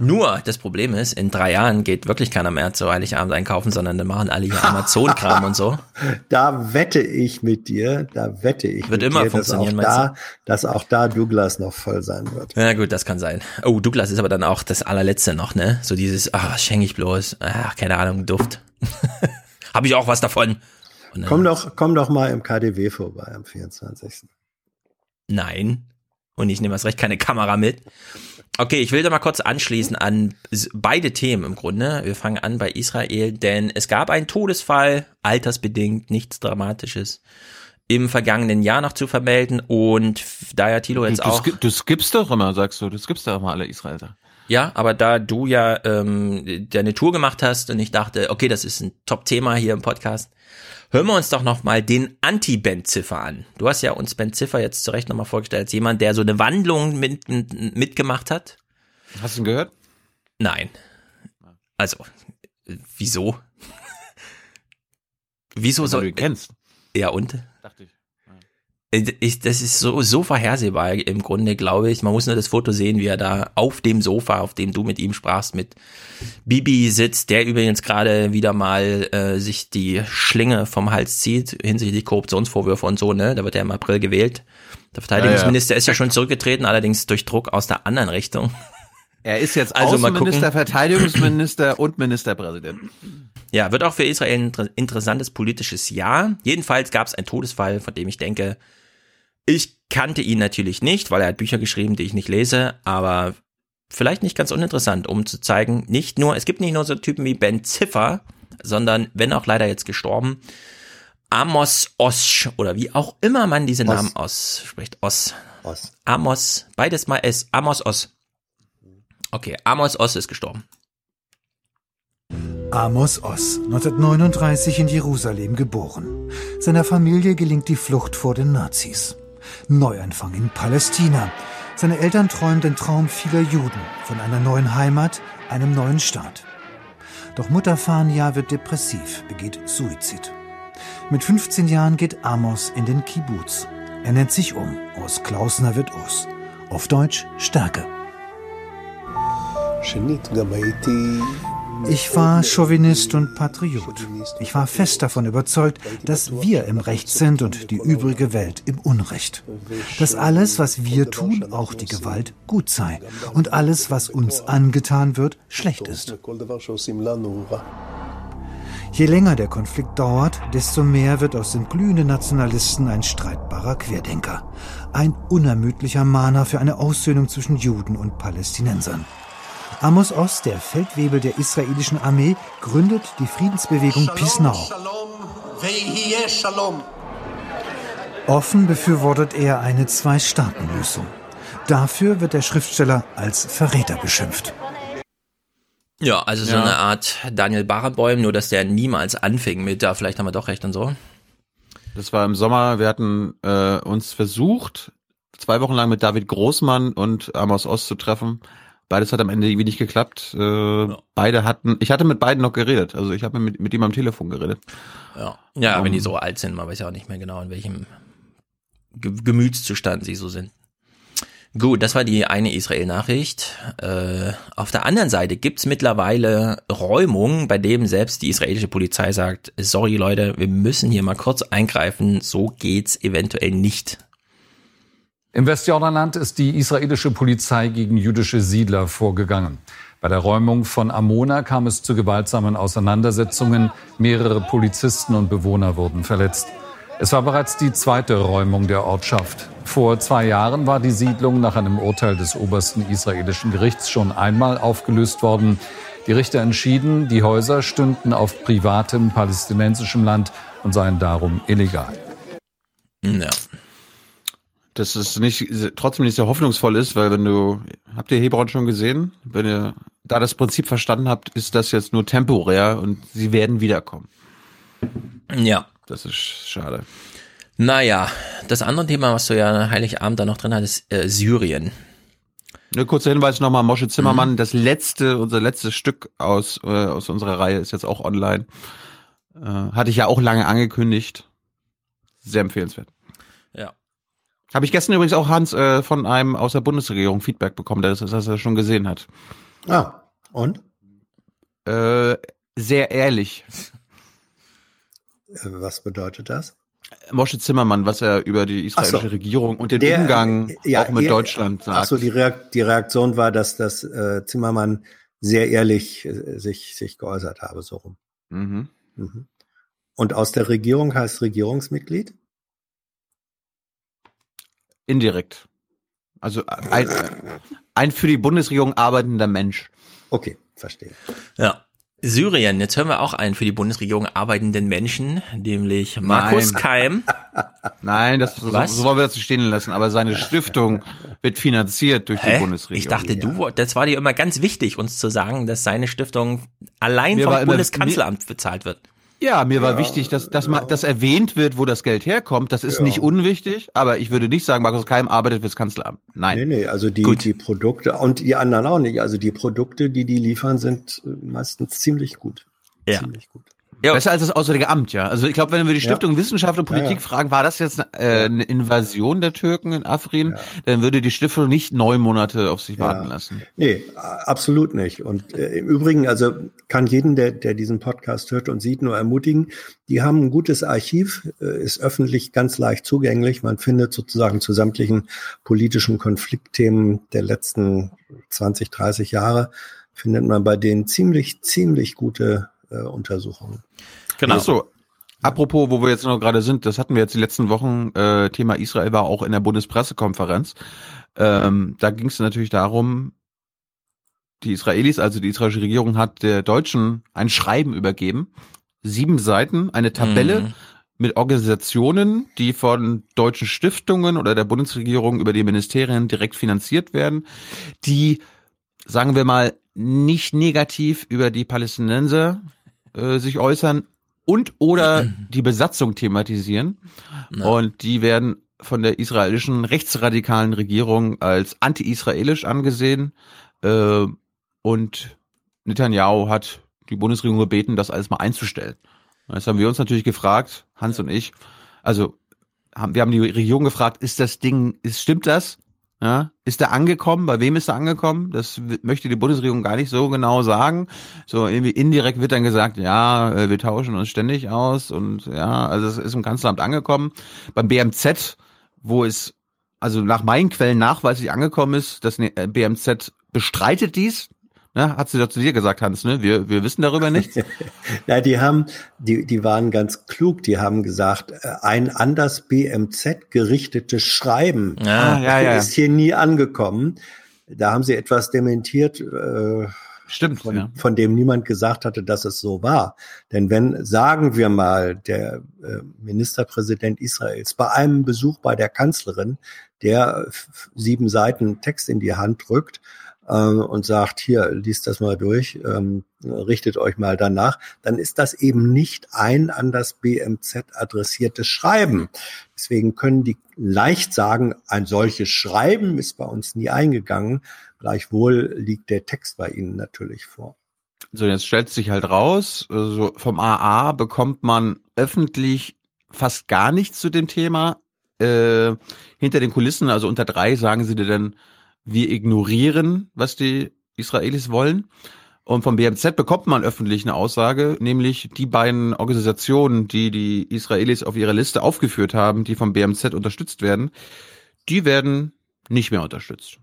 Nur, das Problem ist, in drei Jahren geht wirklich keiner mehr zu Heiligabend einkaufen, sondern dann machen alle hier Amazon-Kram und so. Da wette ich mit dir, da wette ich Wird mit immer dir, dass auch, funktionieren, da, dass auch da Douglas noch voll sein wird. Ja gut, das kann sein. Oh, Douglas ist aber dann auch das allerletzte noch, ne? So dieses, ah, was schenke ich bloß? Ach, keine Ahnung, Duft. Habe ich auch was davon? Dann, Komm doch, komm doch mal im KDW vorbei am 24. Nein. Und ich nehme erst recht keine Kamera mit. Okay, ich will da mal kurz anschließen an beide Themen im Grunde. Wir fangen an bei Israel, denn es gab einen Todesfall, altersbedingt, nichts Dramatisches, im vergangenen Jahr noch zu vermelden. Und da ja Tilo Du, jetzt du, auch. skip, du skippst doch immer, sagst du. Du skippst doch immer alle Israeler. Ja, aber da du ja ähm, deine Tour gemacht hast und ich dachte, okay, das ist ein Top-Thema hier im Podcast, hören wir uns doch noch mal den Anti-Ben Ziffer an. Du hast ja uns Ben Ziffer jetzt zu Recht nochmal vorgestellt als jemand, der so eine Wandlung mit, mit, mitgemacht hat. Hast du ihn gehört? Nein. Also, wieso? wieso Weil soll... du ihn kennst. Ja, und? Dachte ich. Äh, Ich, das ist so, so vorhersehbar im Grunde, glaube ich. Man muss nur das Foto sehen, wie er da auf dem Sofa, auf dem du mit ihm sprachst, mit Bibi sitzt, der übrigens gerade wieder mal äh, sich die Schlinge vom Hals zieht hinsichtlich Korruptionsvorwürfe und so, ne? Da wird er im April gewählt. Der Verteidigungsminister ist ja schon zurückgetreten, allerdings durch Druck aus der anderen Richtung. Er ist jetzt Also mal Außenminister. Verteidigungsminister und Ministerpräsident. Ja, wird auch für Israel ein inter- interessantes politisches Jahr. Jedenfalls gab es einen Todesfall, von dem ich denke, ich kannte ihn natürlich nicht, weil er hat Bücher geschrieben, die ich nicht lese, aber vielleicht nicht ganz uninteressant, um zu zeigen, nicht nur, es gibt nicht nur so Typen wie Ben Ziffer, sondern, wenn auch leider jetzt gestorben, Amos Osch oder wie auch immer man diese Oz. Namen ausspricht. Os. Oz. Amos, beides mal S. Amos Os. Okay, Amos Os ist gestorben. Amos Oz, 1939 in Jerusalem geboren. Seiner Familie gelingt die Flucht vor den Nazis. Neuanfang in Palästina. Seine Eltern träumen den Traum vieler Juden von einer neuen Heimat, einem neuen Staat. Doch Mutter Fania wird depressiv, begeht Suizid. Mit 15 Jahren geht Amos in den Kibbutz. Er nennt sich um. Aus Klausner wird Os. Auf Deutsch Stärke. Ich war Chauvinist und Patriot. Ich war fest davon überzeugt, dass wir im Recht sind und die übrige Welt im Unrecht. Dass alles, was wir tun, auch die Gewalt, gut sei. Und alles, was uns angetan wird, schlecht ist. Je länger der Konflikt dauert, desto mehr wird aus dem glühenden Nationalisten ein streitbarer Querdenker. Ein unermüdlicher Mahner für eine Aussöhnung zwischen Juden und Palästinensern. Amos Oz, der Feldwebel der israelischen Armee, gründet die Friedensbewegung Peace Now. Offen befürwortet er eine Zwei-Staaten-Lösung. Dafür wird der Schriftsteller als Verräter beschimpft. Ja, also so Ja. eine Art Daniel Barenboim, nur dass der niemals anfing mit, ja, vielleicht haben wir doch recht und so. Das war im Sommer, wir hatten äh, uns versucht, zwei Wochen lang mit David Großmann und Amos Ost zu treffen. Beides hat am Ende irgendwie nicht geklappt. Äh, Beide hatten, ich hatte mit beiden noch geredet. Also ich habe mit, mit ihm am Telefon geredet. Ja, ja Um, wenn die so alt sind, man weiß ja auch nicht mehr genau, in welchem Ge Gemütszustand sie so sind. Gut, das war die eine Israel-Nachricht. Äh, auf der anderen Seite gibt's mittlerweile Räumungen, bei dem selbst die israelische Polizei sagt, sorry Leute, wir müssen hier mal kurz eingreifen, so geht's eventuell nicht. Im Westjordanland ist die israelische Polizei gegen jüdische Siedler vorgegangen. Bei der Räumung von Amona kam es zu gewaltsamen Auseinandersetzungen. Mehrere Polizisten und Bewohner wurden verletzt. Es war bereits die zweite Räumung der Ortschaft. Vor zwei Jahren war die Siedlung nach einem Urteil des obersten israelischen Gerichts schon einmal aufgelöst worden. Die Richter entschieden, die Häuser stünden auf privatem palästinensischem Land und seien darum illegal. Ja. Dass es nicht, trotzdem nicht so hoffnungsvoll ist, weil wenn du, habt ihr Hebron schon gesehen? Wenn ihr da das Prinzip verstanden habt, ist das jetzt nur temporär und sie werden wiederkommen. Ja. Das ist schade. Naja, das andere Thema, was du ja Heiligabend da noch drin hattest, äh, Syrien. Eine kurze Hinweis nochmal, Mosche Zimmermann, mhm. das letzte, unser letztes Stück aus, äh, aus unserer Reihe ist jetzt auch online. Äh, hatte ich ja auch lange angekündigt. Sehr empfehlenswert. Habe ich gestern übrigens auch Hans äh, von einem aus der Bundesregierung Feedback bekommen, dass, dass er schon gesehen hat. Ah, und? Äh, sehr ehrlich. Äh, was bedeutet das? Mosche Zimmermann, was er über die israelische so. Regierung und den Der, Umgang ja, auch mit er, Deutschland sagt. Ach so, die, Reakt, die Reaktion war, dass das äh, Zimmermann sehr ehrlich äh, sich, sich geäußert habe, so rum. Mhm. Mhm. Und aus der Regierung heißt Regierungsmitglied? Indirekt. Also ein, ein für die Bundesregierung arbeitender Mensch. Okay, verstehe. Ja. Syrien, jetzt hören wir auch einen für die Bundesregierung arbeitenden Menschen, nämlich Markus Nein. Keim. Nein, das so, so wollen wir das stehen lassen, aber seine Stiftung wird finanziert durch Hä? die Bundesregierung. Ich dachte, du, das war dir immer ganz wichtig, uns zu sagen, dass seine Stiftung allein Mir vom Bundeskanzleramt bezahlt wird. Ja, mir war ja, wichtig, dass, dass, ja. das erwähnt wird, wo das Geld herkommt. Das ist ja. nicht unwichtig, aber ich würde nicht sagen, Markus Keim arbeitet fürs Kanzleramt. Nein. Nee, nee, also die, die Produkte und die anderen auch nicht. Also die Produkte, die die liefern, sind meistens ziemlich gut. Ja. Ziemlich gut. Ja. Besser als das Auswärtige Amt, ja. Also ich glaube, wenn wir die Stiftung ja. Wissenschaft und Politik ja, fragen, war das jetzt äh, eine Invasion der Türken in Afrin, dann würde die Stiftung nicht neun Monate auf sich warten lassen. Nee, absolut nicht. Und äh, im Übrigen, also kann jeden, der, der diesen Podcast hört und sieht, nur ermutigen, die haben ein gutes Archiv, äh, ist öffentlich ganz leicht zugänglich. Man findet sozusagen zu sämtlichen politischen Konfliktthemen der letzten 20, 30 Jahre, findet man bei denen ziemlich, ziemlich gute äh, Untersuchungen. Genau. so. Apropos, wo wir jetzt noch gerade sind, das hatten wir jetzt die letzten Wochen, äh, Thema Israel war auch in der Bundespressekonferenz. Ähm, da ging es natürlich darum, die Israelis, also die israelische Regierung hat der Deutschen ein Schreiben übergeben, sieben Seiten, eine Tabelle mhm. mit Organisationen, die von deutschen Stiftungen oder der Bundesregierung über die Ministerien direkt finanziert werden, die, sagen wir mal, nicht negativ über die Palästinenser äh, sich äußern und oder die Besatzung thematisieren. Ja. Und die werden von der israelischen rechtsradikalen Regierung als anti-israelisch angesehen. Äh, und Netanyahu hat die Bundesregierung gebeten, das alles mal einzustellen. Das haben wir uns natürlich gefragt, Hans und ich. Also haben, wir haben die Regierung gefragt, ist das Ding, ist, stimmt das? Ja, ist er angekommen? Bei wem ist er angekommen? Das möchte die Bundesregierung gar nicht so genau sagen. So irgendwie indirekt wird dann gesagt, ja, äh, wir tauschen uns ständig aus und ja, also es ist im Kanzleramt angekommen. Beim BMZ, wo es also nach meinen Quellen nachweislich angekommen ist, das äh, BMZ bestreitet dies, Ne, hat sie doch zu dir gesagt, Hans, ne? Wir, wir wissen darüber nichts. ja, die haben, die, die waren ganz klug, die haben gesagt, äh, ein an das BMZ gerichtetes Schreiben ja, ja, ja. ist hier nie angekommen. Da haben sie etwas dementiert. Äh, Stimmt. Von, ja. von dem niemand gesagt hatte, dass es so war. Denn wenn, sagen wir mal, der äh, Ministerpräsident Israels bei einem Besuch bei der Kanzlerin, der sieben Seiten Text in die Hand drückt, ähm, und sagt, hier, liest das mal durch, ähm, richtet euch mal danach, dann ist das eben nicht ein an das BMZ adressiertes Schreiben. Deswegen können die leicht sagen, ein solches Schreiben ist bei uns nie eingegangen. Gleichwohl liegt der Text bei Ihnen natürlich vor. So, jetzt stellt sich halt raus, also vom AA bekommt man öffentlich fast gar nichts zu dem Thema. Äh, hinter den Kulissen, also unter drei, sagen sie dir dann, wir ignorieren, was die Israelis wollen. Und vom BMZ bekommt man öffentlich eine Aussage, nämlich die beiden Organisationen, die die Israelis auf ihrer Liste aufgeführt haben, die vom BMZ unterstützt werden, die werden nicht mehr unterstützt.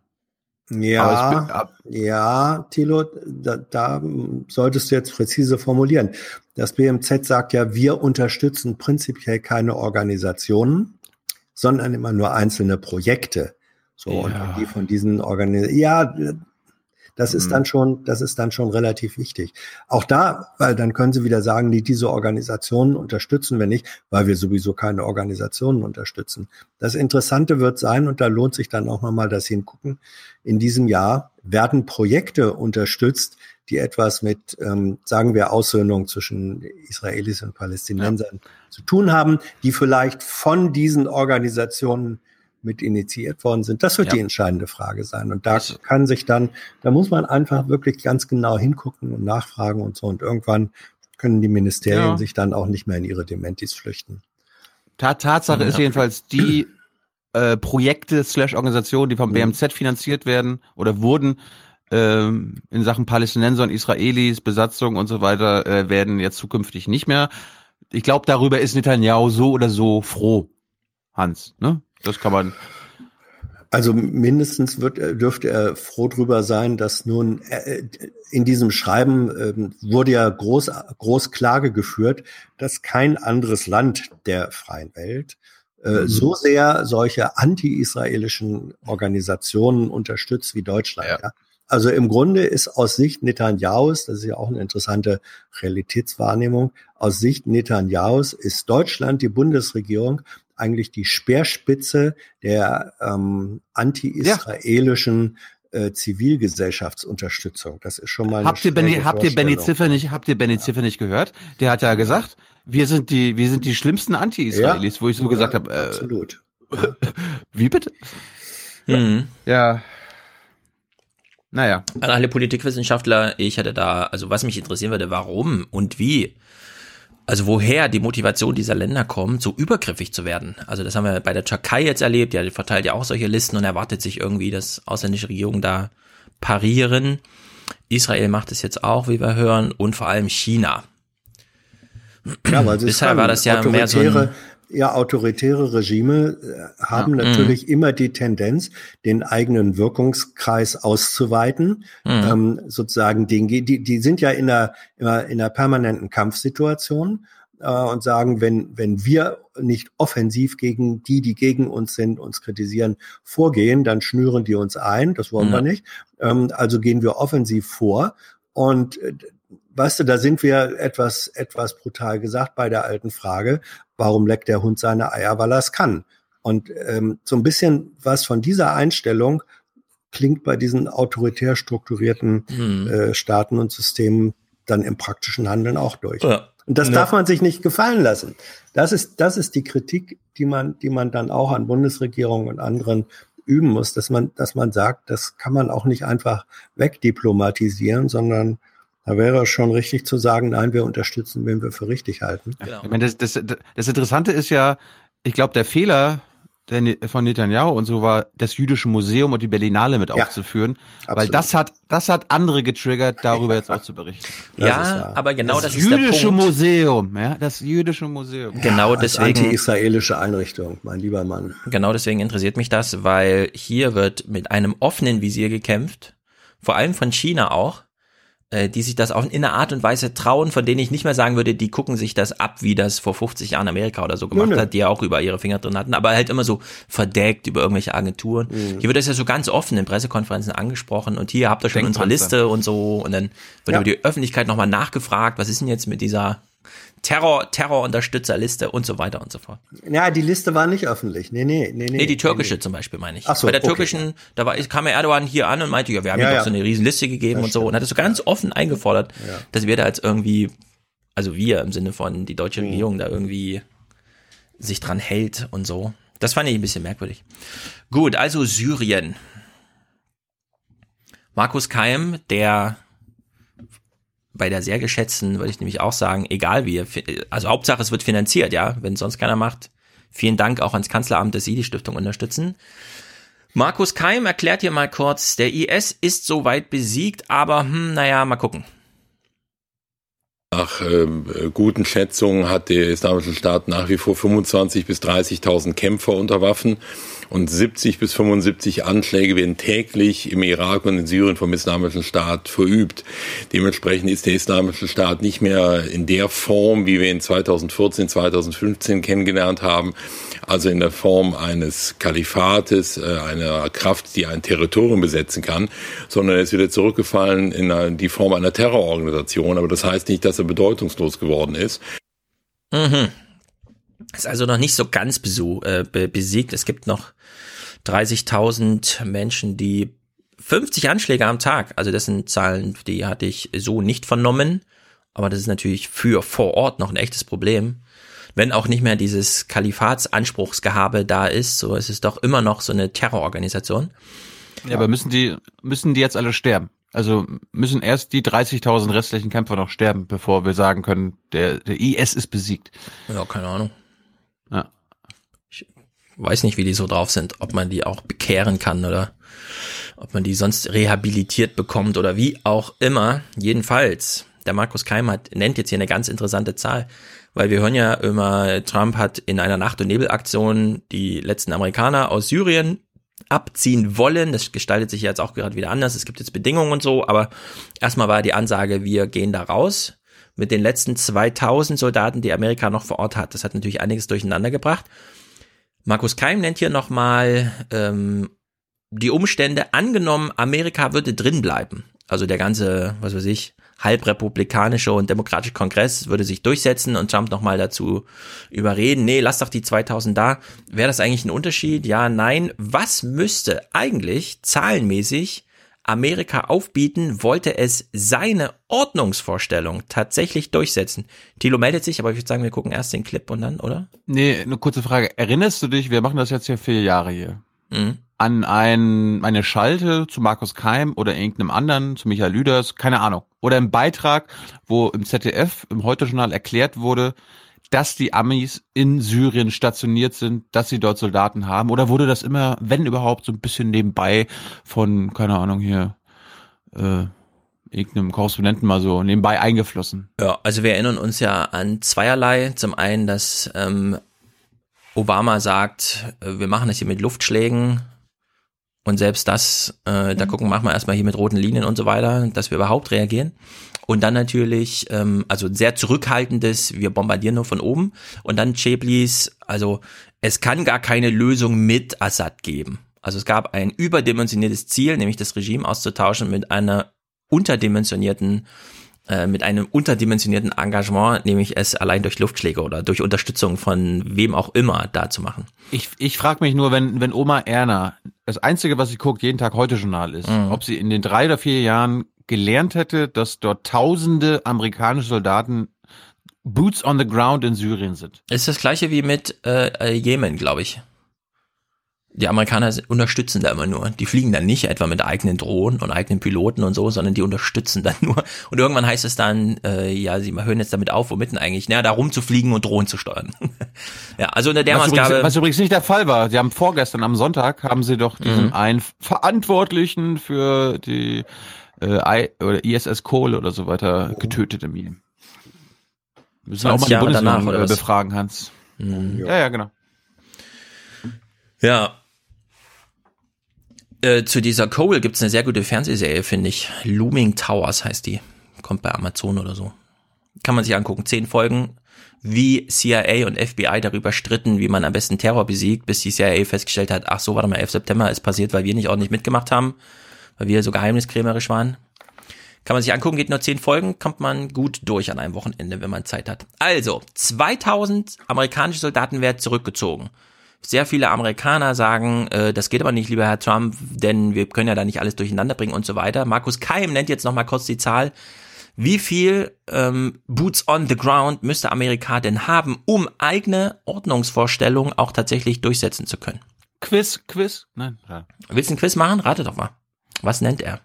Ja, ja, Thilo, da, da solltest du jetzt präzise formulieren. Das BMZ sagt ja, wir unterstützen prinzipiell keine Organisationen, sondern immer nur einzelne Projekte. So, ja. und die von diesen Organisationen, ja, das ist mhm. dann schon, das ist dann schon relativ wichtig. Auch da, weil dann können Sie wieder sagen, die diese Organisationen unterstützen wir nicht, weil wir sowieso keine Organisationen unterstützen. Das Interessante wird sein, und da lohnt sich dann auch nochmal das hingucken, in diesem Jahr werden Projekte unterstützt, die etwas mit, ähm, sagen wir, Aussöhnung zwischen Israelis und Palästinensern ja. zu tun haben, die vielleicht von diesen Organisationen mit initiiert worden sind. Das wird Ja. die entscheidende Frage sein. Und da kann sich dann, da muss man einfach wirklich ganz genau hingucken und nachfragen und so. Und irgendwann können die Ministerien Ja. sich dann auch nicht mehr in ihre Dementis flüchten. Ta Tatsache ist Ja. jedenfalls, die äh, Projekte slash Organisationen, die vom BMZ finanziert werden oder wurden ähm, in Sachen Palästinenser und Israelis, Besatzung und so weiter, äh, werden jetzt zukünftig nicht mehr. Ich glaube, darüber ist Netanyahu so oder so froh, Hans. Ne? Das kann man. Also mindestens wird, er- dürfte er froh drüber sein, dass nun äh, in diesem Schreiben ähm, wurde ja groß, groß Klage geführt, dass kein anderes Land der freien Welt äh, Mhm. so sehr solche anti-israelischen Organisationen unterstützt wie Deutschland. Ja. Also im Grunde ist aus Sicht Netanyahus, das ist ja auch eine interessante Realitätswahrnehmung, aus Sicht Netanyahus ist Deutschland, die Bundesregierung, eigentlich die Speerspitze der ähm, anti-israelischen äh, Zivilgesellschaftsunterstützung. Das ist schon mal eine Habt ihr Benny, habt ihr Benny. Ziffer nicht, habt ihr Benny Ziffer nicht gehört? Der hat ja gesagt, wir sind die, wir sind die schlimmsten Anti-Israelis, Ja. wo ich so gesagt habe, äh, Absolut. wie bitte? Mhm. Ja. Naja. An alle Politikwissenschaftler, ich hätte da, also was mich interessieren würde, warum und wie, also woher die Motivation dieser Länder kommt, so übergriffig zu werden. Also das haben wir bei der Türkei jetzt erlebt, ja, die verteilt ja auch solche Listen und erwartet sich irgendwie, dass ausländische Regierungen da parieren. Israel macht es jetzt auch, wie wir hören, und vor allem China. Ja, weil sie Bisher war das ja mehr so ein, ja, autoritäre Regime äh, haben Ja. natürlich immer die Tendenz, den eigenen Wirkungskreis auszuweiten. Mhm. Ähm, sozusagen, den, die, die sind ja in einer, immer in einer permanenten Kampfsituation äh, und sagen, wenn, wenn wir nicht offensiv gegen die, die gegen uns sind, uns kritisieren, vorgehen, dann schnüren die uns ein. Das wollen wir Ja. nicht. Ähm, also gehen wir offensiv vor. Und äh, weißt du, da sind wir etwas, etwas brutal gesagt bei der alten Frage, warum leckt der Hund seine Eier, weil er es kann? Und ähm, so ein bisschen was von dieser Einstellung klingt bei diesen autoritär strukturierten Mhm. äh, Staaten und Systemen dann im praktischen Handeln auch durch. Ja. Und das Ja. darf man sich nicht gefallen lassen. Das ist, das ist die Kritik, die man, die man dann auch an Bundesregierungen und anderen üben muss, dass man, dass man sagt, das kann man auch nicht einfach wegdiplomatisieren, sondern da wäre es schon richtig zu sagen, nein, wir unterstützen, wen wir für richtig halten. Genau. Ich meine, das, das, das Interessante ist ja, ich glaube, der Fehler der, von Netanyahu und so war, das jüdische Museum und die Berlinale mit Ja, aufzuführen, weil absolut. das hat, das hat andere getriggert, darüber jetzt auch zu berichten. ja, aber genau das, das, ist der jüdische Punkt. Museum, ja, das jüdische Museum. Genau Als deswegen, anti-israelische Einrichtung, mein lieber Mann. genau deswegen interessiert mich das, weil hier wird mit einem offenen Visier gekämpft, vor allem von China auch, äh, die sich das auch in einer Art und Weise trauen, von denen ich nicht mehr sagen würde, die gucken sich das ab, wie das vor 50 Jahren Amerika oder so gemacht Nö, nö. hat, die ja auch über ihre Finger drin hatten, aber halt immer so verdeckt über irgendwelche Agenturen. Mhm. Hier wird das ja so ganz offen in Pressekonferenzen angesprochen und hier habt ihr schon unsere. Liste und so und dann wird Ja. über die Öffentlichkeit nochmal nachgefragt, was ist denn jetzt mit dieser Terror, Terrorunterstützerliste und so weiter und so fort. Ja, die Liste war nicht öffentlich. Nee, nee, nee, nee. Nee, die türkische nee, zum Beispiel meine ich. Ach so, Bei der okay. türkischen, da war, kam ja Erdogan hier an und meinte, ja, wir haben Ja, ja, ja. doch so eine riesen Liste gegeben Das und so stimmt. und hat es so ganz offen eingefordert, Ja. dass wir da jetzt irgendwie, also wir im Sinne von die deutsche Mhm. Regierung da irgendwie sich dran hält und so. Das fand ich ein bisschen merkwürdig. Gut, also Syrien. Markus Keim, der bei der sehr geschätzten, würde ich nämlich auch sagen, egal wie, also Hauptsache es wird finanziert, ja, wenn sonst keiner macht. Vielen Dank auch ans Kanzleramt, dass Sie die Stiftung unterstützen. Markus Keim erklärt hier mal kurz, der IS ist soweit besiegt, aber hm, naja, mal gucken. Nach äh, guten Schätzungen hat der Islamische Staat nach wie vor 25.000 bis 30.000 Kämpfer unter Waffen und 70 bis 75 Anschläge werden täglich im Irak und in Syrien vom Islamischen Staat verübt. Dementsprechend ist der Islamische Staat nicht mehr in der Form, wie wir ihn 2014, 2015 kennengelernt haben, also in der Form eines Kalifates, äh, einer Kraft, die ein Territorium besetzen kann, sondern er ist wieder zurückgefallen in die Form einer Terrororganisation. Aber das heißt nicht, dass er bedeutungslos geworden ist. Mhm. Ist also noch nicht so ganz äh, be besiegt. Es gibt noch 30.000 Menschen, die 50 Anschläge am Tag, also das sind Zahlen, die hatte ich so nicht vernommen, aber das ist natürlich für vor Ort noch ein echtes Problem. wenn auch nicht mehr dieses Kalifatsanspruchsgehabe da ist, so ist es doch immer noch so eine Terrororganisation. Ja, aber müssen die, müssen die jetzt alle sterben? Also müssen erst die 30.000 restlichen Kämpfer noch sterben, bevor wir sagen können, der, der IS ist besiegt. Ja, keine Ahnung. Weiß nicht, wie die so drauf sind, ob man die auch bekehren kann oder ob man die sonst rehabilitiert bekommt oder wie auch immer. Jedenfalls, der Markus Keim hat, nennt jetzt hier eine ganz interessante Zahl, weil wir hören ja immer, Trump hat in einer Nacht- und Nebelaktion die letzten Amerikaner aus Syrien abziehen wollen. Das gestaltet sich jetzt auch gerade wieder anders. Es gibt jetzt Bedingungen und so, aber erstmal war die Ansage, wir gehen da raus mit den letzten 2000 Soldaten, die Amerika noch vor Ort hat. Das hat natürlich einiges durcheinander gebracht. Markus Keim nennt hier nochmal ähm, die Umstände. Angenommen, Amerika würde drin bleiben. Also der ganze, was weiß ich, halbrepublikanische und demokratische Kongress würde sich durchsetzen und Trump nochmal dazu überreden, nee, lass doch die 2000 da. Wäre das eigentlich ein Unterschied? Ja, nein. Was müsste eigentlich zahlenmäßig Amerika aufbieten, wollte es seine Ordnungsvorstellung tatsächlich durchsetzen? Thilo meldet sich, aber ich würde sagen, wir gucken erst den Clip und dann, oder? Nee, eine kurze Frage. Erinnerst du dich, wir machen das jetzt hier vier Jahre hier, Mhm. an ein, eine Schalte zu Markus Keim oder irgendeinem anderen, zu Michael Lüders, keine Ahnung. Oder im Beitrag, wo im ZDF, im Heute-Journal erklärt wurde, dass die Amis in Syrien stationiert sind, dass sie dort Soldaten haben? Oder wurde das immer, wenn überhaupt, so ein bisschen nebenbei von, keine Ahnung, hier, äh, irgendeinem Korrespondenten mal so nebenbei eingeflossen? Ja, also wir erinnern uns ja an zweierlei. Zum einen, dass ähm, Obama sagt, äh, wir machen das hier mit Luftschlägen und selbst das, äh, da gucken, machen wir erstmal hier mit roten Linien und so weiter, dass wir überhaupt reagieren. Und dann natürlich, ähm, also sehr zurückhaltendes, wir bombardieren nur von oben. Und dann Cheblis, also es kann gar keine Lösung mit Assad geben. Also es gab ein überdimensioniertes Ziel, nämlich das Regime auszutauschen mit einer unterdimensionierten äh, mit einem unterdimensionierten Engagement, nämlich es allein durch Luftschläge oder durch Unterstützung von wem auch immer da zu machen. Ich, ich frage mich nur, wenn, wenn Oma Erna, das Einzige, was sie guckt, jeden Tag heute Journal ist, Mhm. ob sie in den drei oder vier Jahren gelernt hätte, dass dort tausende amerikanische Soldaten Boots on the ground in Syrien sind. Ist das gleiche wie mit äh, äh, Jemen, glaube ich. Die Amerikaner unterstützen da immer nur. Die fliegen dann nicht etwa mit eigenen Drohnen und eigenen Piloten und so, sondern die unterstützen dann nur. Und irgendwann heißt es dann, äh, ja, sie hören jetzt damit auf, womit denn eigentlich? Na, da rumzufliegen und Drohnen zu steuern. ja, also unter der was, Maßgabe. übrigens, was übrigens nicht der Fall war. Sie haben vorgestern am Sonntag haben sie doch diesen Mhm. einen Verantwortlichen für die äh, I, oder ISS Kohle oder so weiter getötet im Jemen. Müssen wir auch mal 20 die Jahre danach, oder befragen, Hans. Mhm. Ja, ja, genau. Ja. Äh, zu dieser Cole gibt's eine sehr gute Fernsehserie, finde ich. Looming Towers heißt die. Kommt bei Amazon oder so. Kann man sich angucken. Zehn Folgen, wie CIA und FBI darüber stritten, wie man am besten Terror besiegt, bis die CIA festgestellt hat, ach so, warte mal, 11. September ist passiert, weil wir nicht ordentlich mitgemacht haben, weil wir so geheimniskrämerisch waren. Kann man sich angucken, geht nur zehn Folgen, kommt man gut durch an einem Wochenende, wenn man Zeit hat. Also, 2000 amerikanische Soldaten werden zurückgezogen. Sehr viele Amerikaner sagen, äh, das geht aber nicht, lieber Herr Trump, denn wir können ja da nicht alles durcheinander bringen und so weiter. Markus Keim nennt jetzt noch mal kurz die Zahl. Wie viel ähm, Boots on the ground müsste Amerika denn haben, um eigene Ordnungsvorstellungen auch tatsächlich durchsetzen zu können? Quiz, Quiz? Nein. Ja. Willst du ein Quiz machen? Rate doch mal. Was nennt er?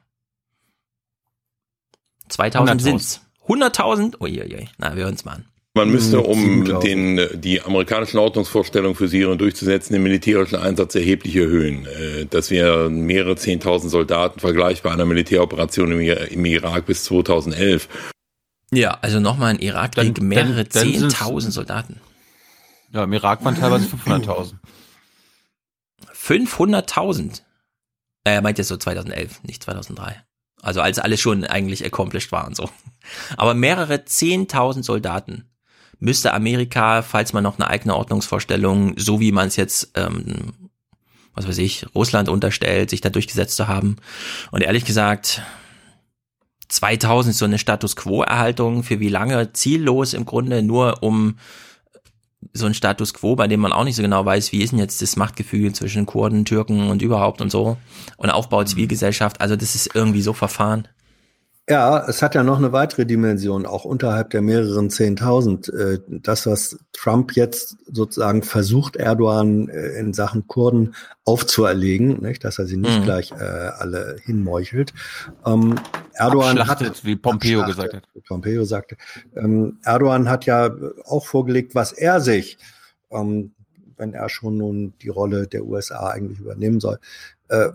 2000 100.000. sind's. 100.000? Uiuiui. Na, wir hören's mal an. Man müsste, um 7000. den, die amerikanischen Ordnungsvorstellungen für Syrien durchzusetzen, den militärischen Einsatz erheblich erhöhen. Äh, Das wären mehrere Zehntausend Soldaten vergleichbar einer Militäroperation im Ir- im Irak bis 2011. Ja, also nochmal ein Irakkrieg, mehrere 10.000 Soldaten. Ja, im Irak waren teilweise 500.000. 500.000. Er meint jetzt so 2011, nicht 2003. Also als alles schon eigentlich accomplished war und so. Aber mehrere 10.000 Soldaten müsste Amerika, falls man noch eine eigene Ordnungsvorstellung, so wie man es jetzt, ähm, was weiß ich, Russland unterstellt, sich da durchgesetzt zu haben. Und ehrlich gesagt, 2000 ist so eine Status Quo-Erhaltung für wie lange ziellos im Grunde nur um so ein Status Quo, bei dem man auch nicht so genau weiß, wie ist denn jetzt das Machtgefüge zwischen Kurden, Türken und überhaupt und so und Aufbau Zivilgesellschaft. Also das ist irgendwie so verfahren. Ja, es hat ja noch eine weitere Dimension, auch unterhalb der mehreren Zehntausend. Äh, das, was Trump jetzt sozusagen versucht, Erdogan äh, in Sachen Kurden aufzuerlegen, nicht, dass er sie nicht Mhm. gleich äh, alle hinmeuchelt. Ähm, Erdogan hat, wie Pompeo gesagt hat. Pompeo sagte. Ähm, Erdogan hat ja auch vorgelegt, was er sich, ähm, wenn er schon nun die Rolle der USA eigentlich übernehmen soll,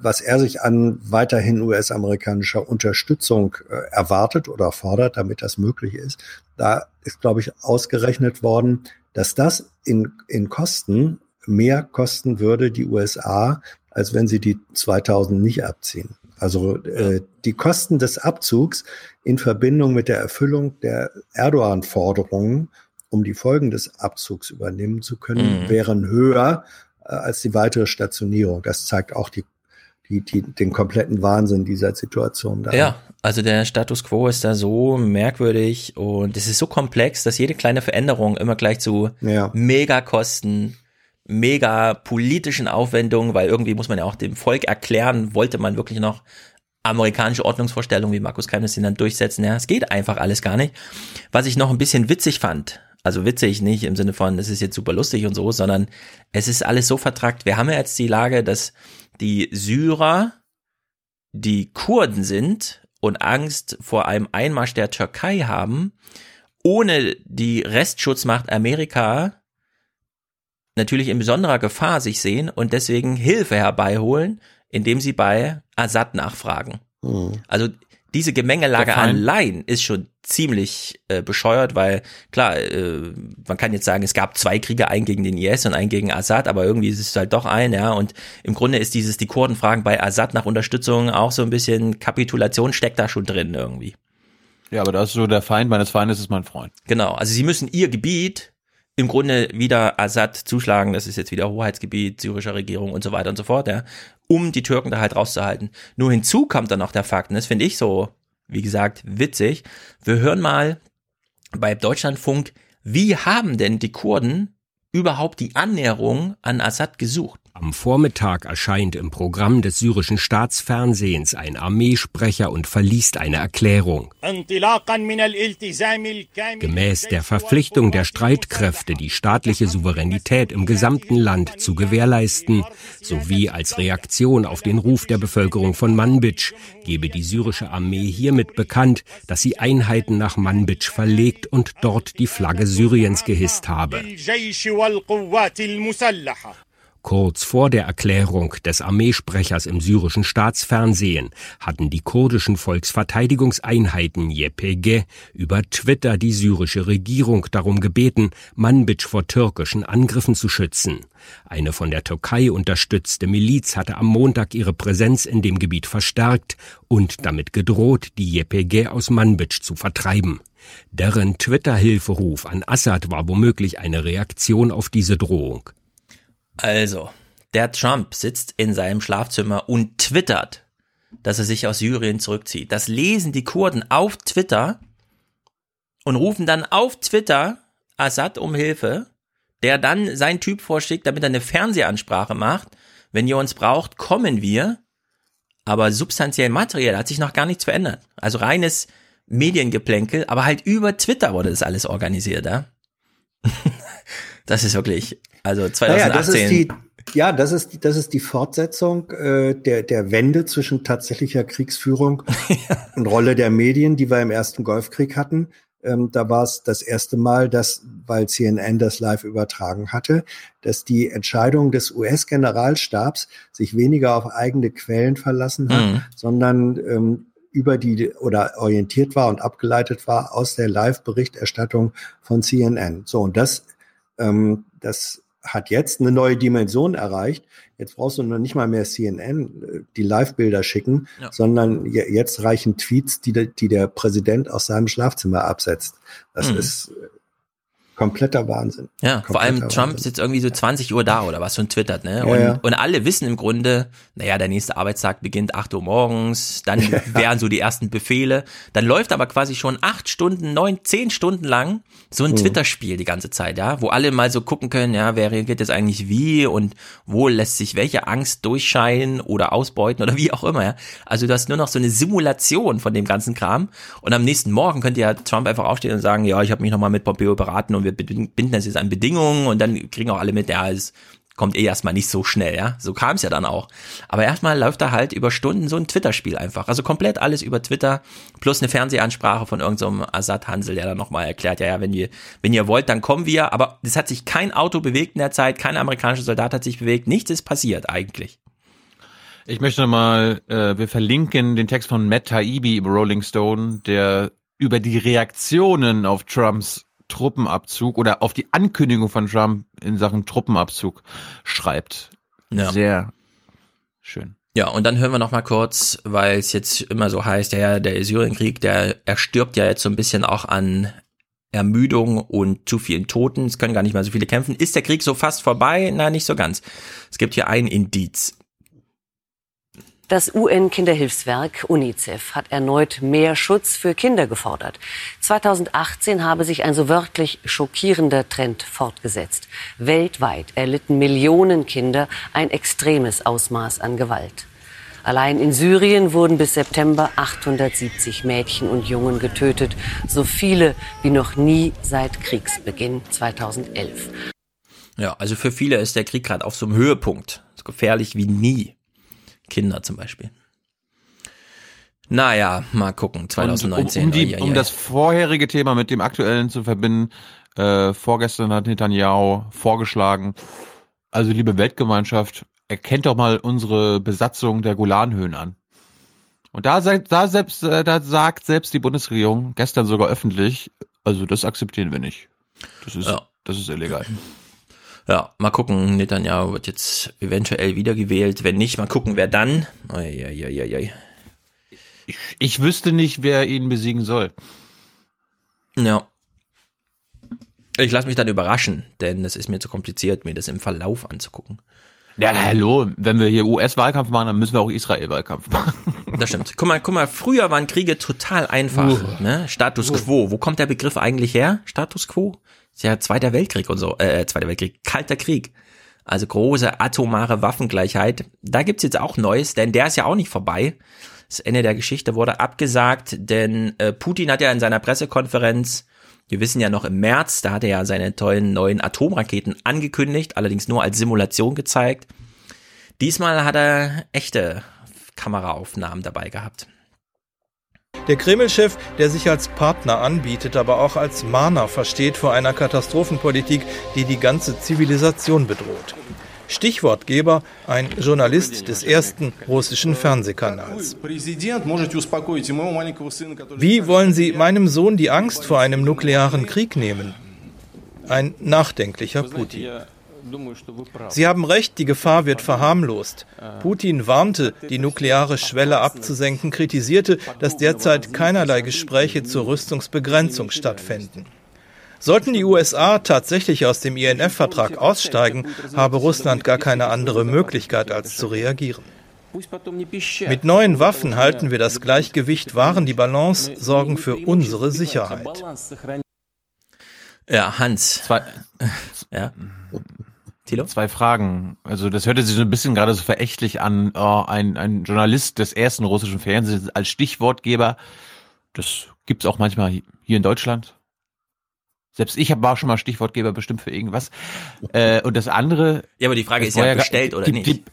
was er sich an weiterhin US-amerikanischer Unterstützung äh, erwartet oder fordert, damit das möglich ist. Da ist, glaube ich, ausgerechnet worden, dass das in, in Kosten mehr kosten würde, die USA, als wenn sie die 2000 nicht abziehen. Also äh, die Kosten des Abzugs in Verbindung mit der Erfüllung der Erdogan-Forderungen, um die Folgen des Abzugs übernehmen zu können, Mhm. wären höher äh, als die weitere Stationierung. Das zeigt auch die, die, die, den kompletten Wahnsinn dieser Situation. Da. Ja, also der Status quo ist da so merkwürdig und es ist so komplex, dass jede kleine Veränderung immer gleich zu Ja. Megakosten, mega politischen Aufwendungen, weil irgendwie muss man ja auch dem Volk erklären, wollte man wirklich noch amerikanische Ordnungsvorstellungen, wie Markus Keimnes sie dann durchsetzen. Ja, es geht einfach alles gar nicht. Was ich noch ein bisschen witzig fand, also witzig nicht im Sinne von, es ist jetzt super lustig und so, sondern es ist alles so vertrackt. Wir haben ja jetzt die Lage, dass die Syrer die Kurden sind und Angst vor einem Einmarsch der Türkei haben, ohne die Restschutzmacht Amerika natürlich in besonderer Gefahr sich sehen und deswegen Hilfe herbeiholen, indem sie bei Assad nachfragen. Hm. Also diese Gemengelage allein ist schon ziemlich äh, bescheuert, weil klar, äh, man kann jetzt sagen, es gab zwei Kriege, einen gegen den IS und einen gegen Assad, aber irgendwie ist es halt doch ein, ja. Und im Grunde ist dieses, die Kurden fragen bei Assad nach Unterstützung auch so ein bisschen Kapitulation steckt da schon drin irgendwie. Ja, aber das ist so der Feind meines Feindes ist mein Freund. Genau, also sie müssen ihr Gebiet im Grunde wieder Assad zuschlagen, das ist jetzt wieder Hoheitsgebiet syrischer Regierung und so weiter und so fort, ja, um die Türken da halt rauszuhalten. Nur hinzu kommt dann noch der Fakt, und das finde ich so, wie gesagt, witzig. Wir hören mal bei Deutschlandfunk, wie haben denn die Kurden überhaupt die Annäherung an Assad gesucht? Am Vormittag erscheint im Programm des syrischen Staatsfernsehens ein Armeesprecher und verliest eine Erklärung. Gemäß der Verpflichtung der Streitkräfte, die staatliche Souveränität im gesamten Land zu gewährleisten, sowie als Reaktion auf den Ruf der Bevölkerung von Manbij, gebe die syrische Armee hiermit bekannt, dass sie Einheiten nach Manbij verlegt und dort die Flagge Syriens gehisst habe. Kurz vor der Erklärung des Armeesprechers im syrischen Staatsfernsehen hatten die kurdischen Volksverteidigungseinheiten YPG über Twitter die syrische Regierung darum gebeten, Manbij vor türkischen Angriffen zu schützen. Eine von der Türkei unterstützte Miliz hatte am Montag ihre Präsenz in dem Gebiet verstärkt und damit gedroht, die YPG aus Manbij zu vertreiben. Deren Twitter-Hilferuf an Assad war womöglich eine Reaktion auf diese Drohung. Also, der Trump sitzt in seinem Schlafzimmer und twittert, dass er sich aus Syrien zurückzieht. Das lesen die Kurden auf Twitter und rufen dann auf Twitter Assad um Hilfe, der dann seinen Typ vorschickt, damit er eine Fernsehansprache macht. Wenn ihr uns braucht, kommen wir. Aber substanziell materiell hat sich noch gar nichts verändert. Also reines Mediengeplänkel, aber halt über Twitter wurde das alles organisiert, ja. das ist wirklich, also 2018. Naja, das ist die, ja, das ist, die- das ist die Fortsetzung äh, der, der Wende zwischen tatsächlicher Kriegsführung und Rolle der Medien, die wir im ersten Golfkrieg hatten. Ähm, da war es das erste Mal, dass, weil CNN das live übertragen hatte, dass die Entscheidung des US-Generalstabs sich weniger auf eigene Quellen verlassen hat, Mhm. sondern ähm, über die oder orientiert war und abgeleitet war aus der Live-Berichterstattung von CNN. So, und das, ähm, das hat jetzt eine neue Dimension erreicht. Jetzt brauchst du noch nicht mal mehr CNN, äh, die Live-Bilder schicken, Ja. sondern je- jetzt reichen Tweets, die, der- die der Präsident aus seinem Schlafzimmer absetzt. Das Mhm. ist Kompletter Wahnsinn. Ja, vor allem Kompletter Trump Wahnsinn. sitzt irgendwie so 20 Uhr da oder was und twittert, ne? Ja, Und, ja. und alle wissen im Grunde, naja, der nächste Arbeitstag beginnt 8 Uhr morgens, dann Ja. wären so die ersten Befehle. Dann läuft aber quasi schon acht Stunden, neun, zehn Stunden lang so ein Mhm. Twitter-Spiel die ganze Zeit, ja, wo alle mal so gucken können, ja, wer reagiert jetzt eigentlich wie und wo lässt sich welche Angst durchscheinen oder ausbeuten oder wie auch immer, ja. Also du hast nur noch so eine Simulation von dem ganzen Kram und am nächsten Morgen könnte ja Trump einfach aufstehen und sagen, ja, ich habe mich nochmal mit Pompeo beraten und wir binden das jetzt an Bedingungen und dann kriegen auch alle mit, ja, es kommt eh erstmal nicht so schnell, ja. So kam es ja dann auch. Aber erstmal läuft da halt über Stunden so ein Twitter-Spiel einfach. Also komplett alles über Twitter, plus eine Fernsehansprache von irgendeinem so Assad Hansel, der dann nochmal erklärt, ja, ja, wenn ihr, wenn ihr wollt, dann kommen wir. Aber es hat sich kein Auto bewegt in der Zeit, kein amerikanischer Soldat hat sich bewegt, nichts ist passiert eigentlich. Ich möchte mal, äh, wir verlinken den Text von Matt Taibbi im Rolling Stone, der über die Reaktionen auf Trumps Truppenabzug oder auf die Ankündigung von Trump in Sachen Truppenabzug schreibt. Ja. Sehr schön. Ja, und dann hören wir noch mal kurz, weil es jetzt immer so heißt, ja, der Syrienkrieg, der erstirbt ja jetzt so ein bisschen auch an Ermüdung und zu vielen Toten. Es können gar nicht mehr so viele kämpfen. Ist der Krieg so fast vorbei? Na, nicht so ganz. Es gibt hier ein Indiz. Das UN-Kinderhilfswerk UNICEF hat erneut mehr Schutz für Kinder gefordert. 2018 habe sich ein so wörtlich schockierender Trend fortgesetzt. Weltweit erlitten Millionen Kinder ein extremes Ausmaß an Gewalt. Allein in Syrien wurden bis September 870 Mädchen und Jungen getötet, so viele wie noch nie seit Kriegsbeginn 2011. Ja, also für viele ist der Krieg gerade auf so einem Höhepunkt. So gefährlich wie nie. Kinder zum Beispiel. Naja, mal gucken, 2019. Und um, um, die, um das vorherige Thema mit dem aktuellen zu verbinden, äh, vorgestern hat Netanyahu vorgeschlagen, also liebe Weltgemeinschaft, erkennt doch mal unsere Besatzung der Golanhöhen an. Und da, sagt- da, selbst, äh, da sagt selbst die Bundesregierung gestern sogar öffentlich, also das akzeptieren wir nicht. Das ist, Ja. das ist illegal. Ja, mal gucken, Netanyahu wird jetzt eventuell wiedergewählt. Wenn nicht, mal gucken, wer dann. Oi. Ich, ich wüsste nicht, wer ihn besiegen soll. Ja. Ich lasse mich dann überraschen, denn es ist mir zu kompliziert, mir das im Verlauf anzugucken. Ja, hallo, wenn wir hier US-Wahlkampf machen, dann müssen wir auch Israel-Wahlkampf machen. Das stimmt. Guck mal, guck mal, früher waren Kriege total einfach. Ne? Status quo. Wo kommt der Begriff eigentlich her? Status quo? Ist ja Zweiter Weltkrieg und so. Äh, Zweiter Weltkrieg. Kalter Krieg. Also große atomare Waffengleichheit. Da gibt's jetzt auch Neues, denn der ist ja auch nicht vorbei. Das Ende der Geschichte wurde abgesagt, denn äh, Putin hat ja in seiner Pressekonferenz, wir wissen ja noch im März, da hat er ja seine tollen neuen Atomraketen angekündigt, allerdings nur als Simulation gezeigt. Diesmal hat er echte Kameraaufnahmen dabei gehabt. Der Kreml-Chef, der sich als Partner anbietet, aber auch als Mahner versteht vor einer Katastrophenpolitik, die die ganze Zivilisation bedroht. Stichwortgeber ein Journalist des ersten russischen Fernsehkanals. Wie wollen Sie meinem Sohn die Angst vor einem nuklearen Krieg nehmen? Ein nachdenklicher Putin. Sie haben recht, die Gefahr wird verharmlost. Putin warnte, die nukleare Schwelle abzusenken, kritisierte, dass derzeit keinerlei Gespräche zur Rüstungsbegrenzung stattfinden. Sollten die USA tatsächlich aus dem INF-Vertrag aussteigen, habe Russland gar keine andere Möglichkeit, als zu reagieren. Mit neuen Waffen halten wir das Gleichgewicht, wahren die Balance, sorgen für unsere Sicherheit. Ja, Hans. Zwei, ja. Thilo? Zwei Fragen. Also das hörte sich so ein bisschen gerade so verächtlich an. Oh, ein, ein Journalist des ersten russischen Fernsehens als Stichwortgeber. Das gibt's auch manchmal hier in Deutschland. Selbst ich hab- war schon mal Stichwortgeber bestimmt für irgendwas. Äh, und das andere. Ja, aber die Frage ist ja war gar- bestellt oder die, nicht. Die,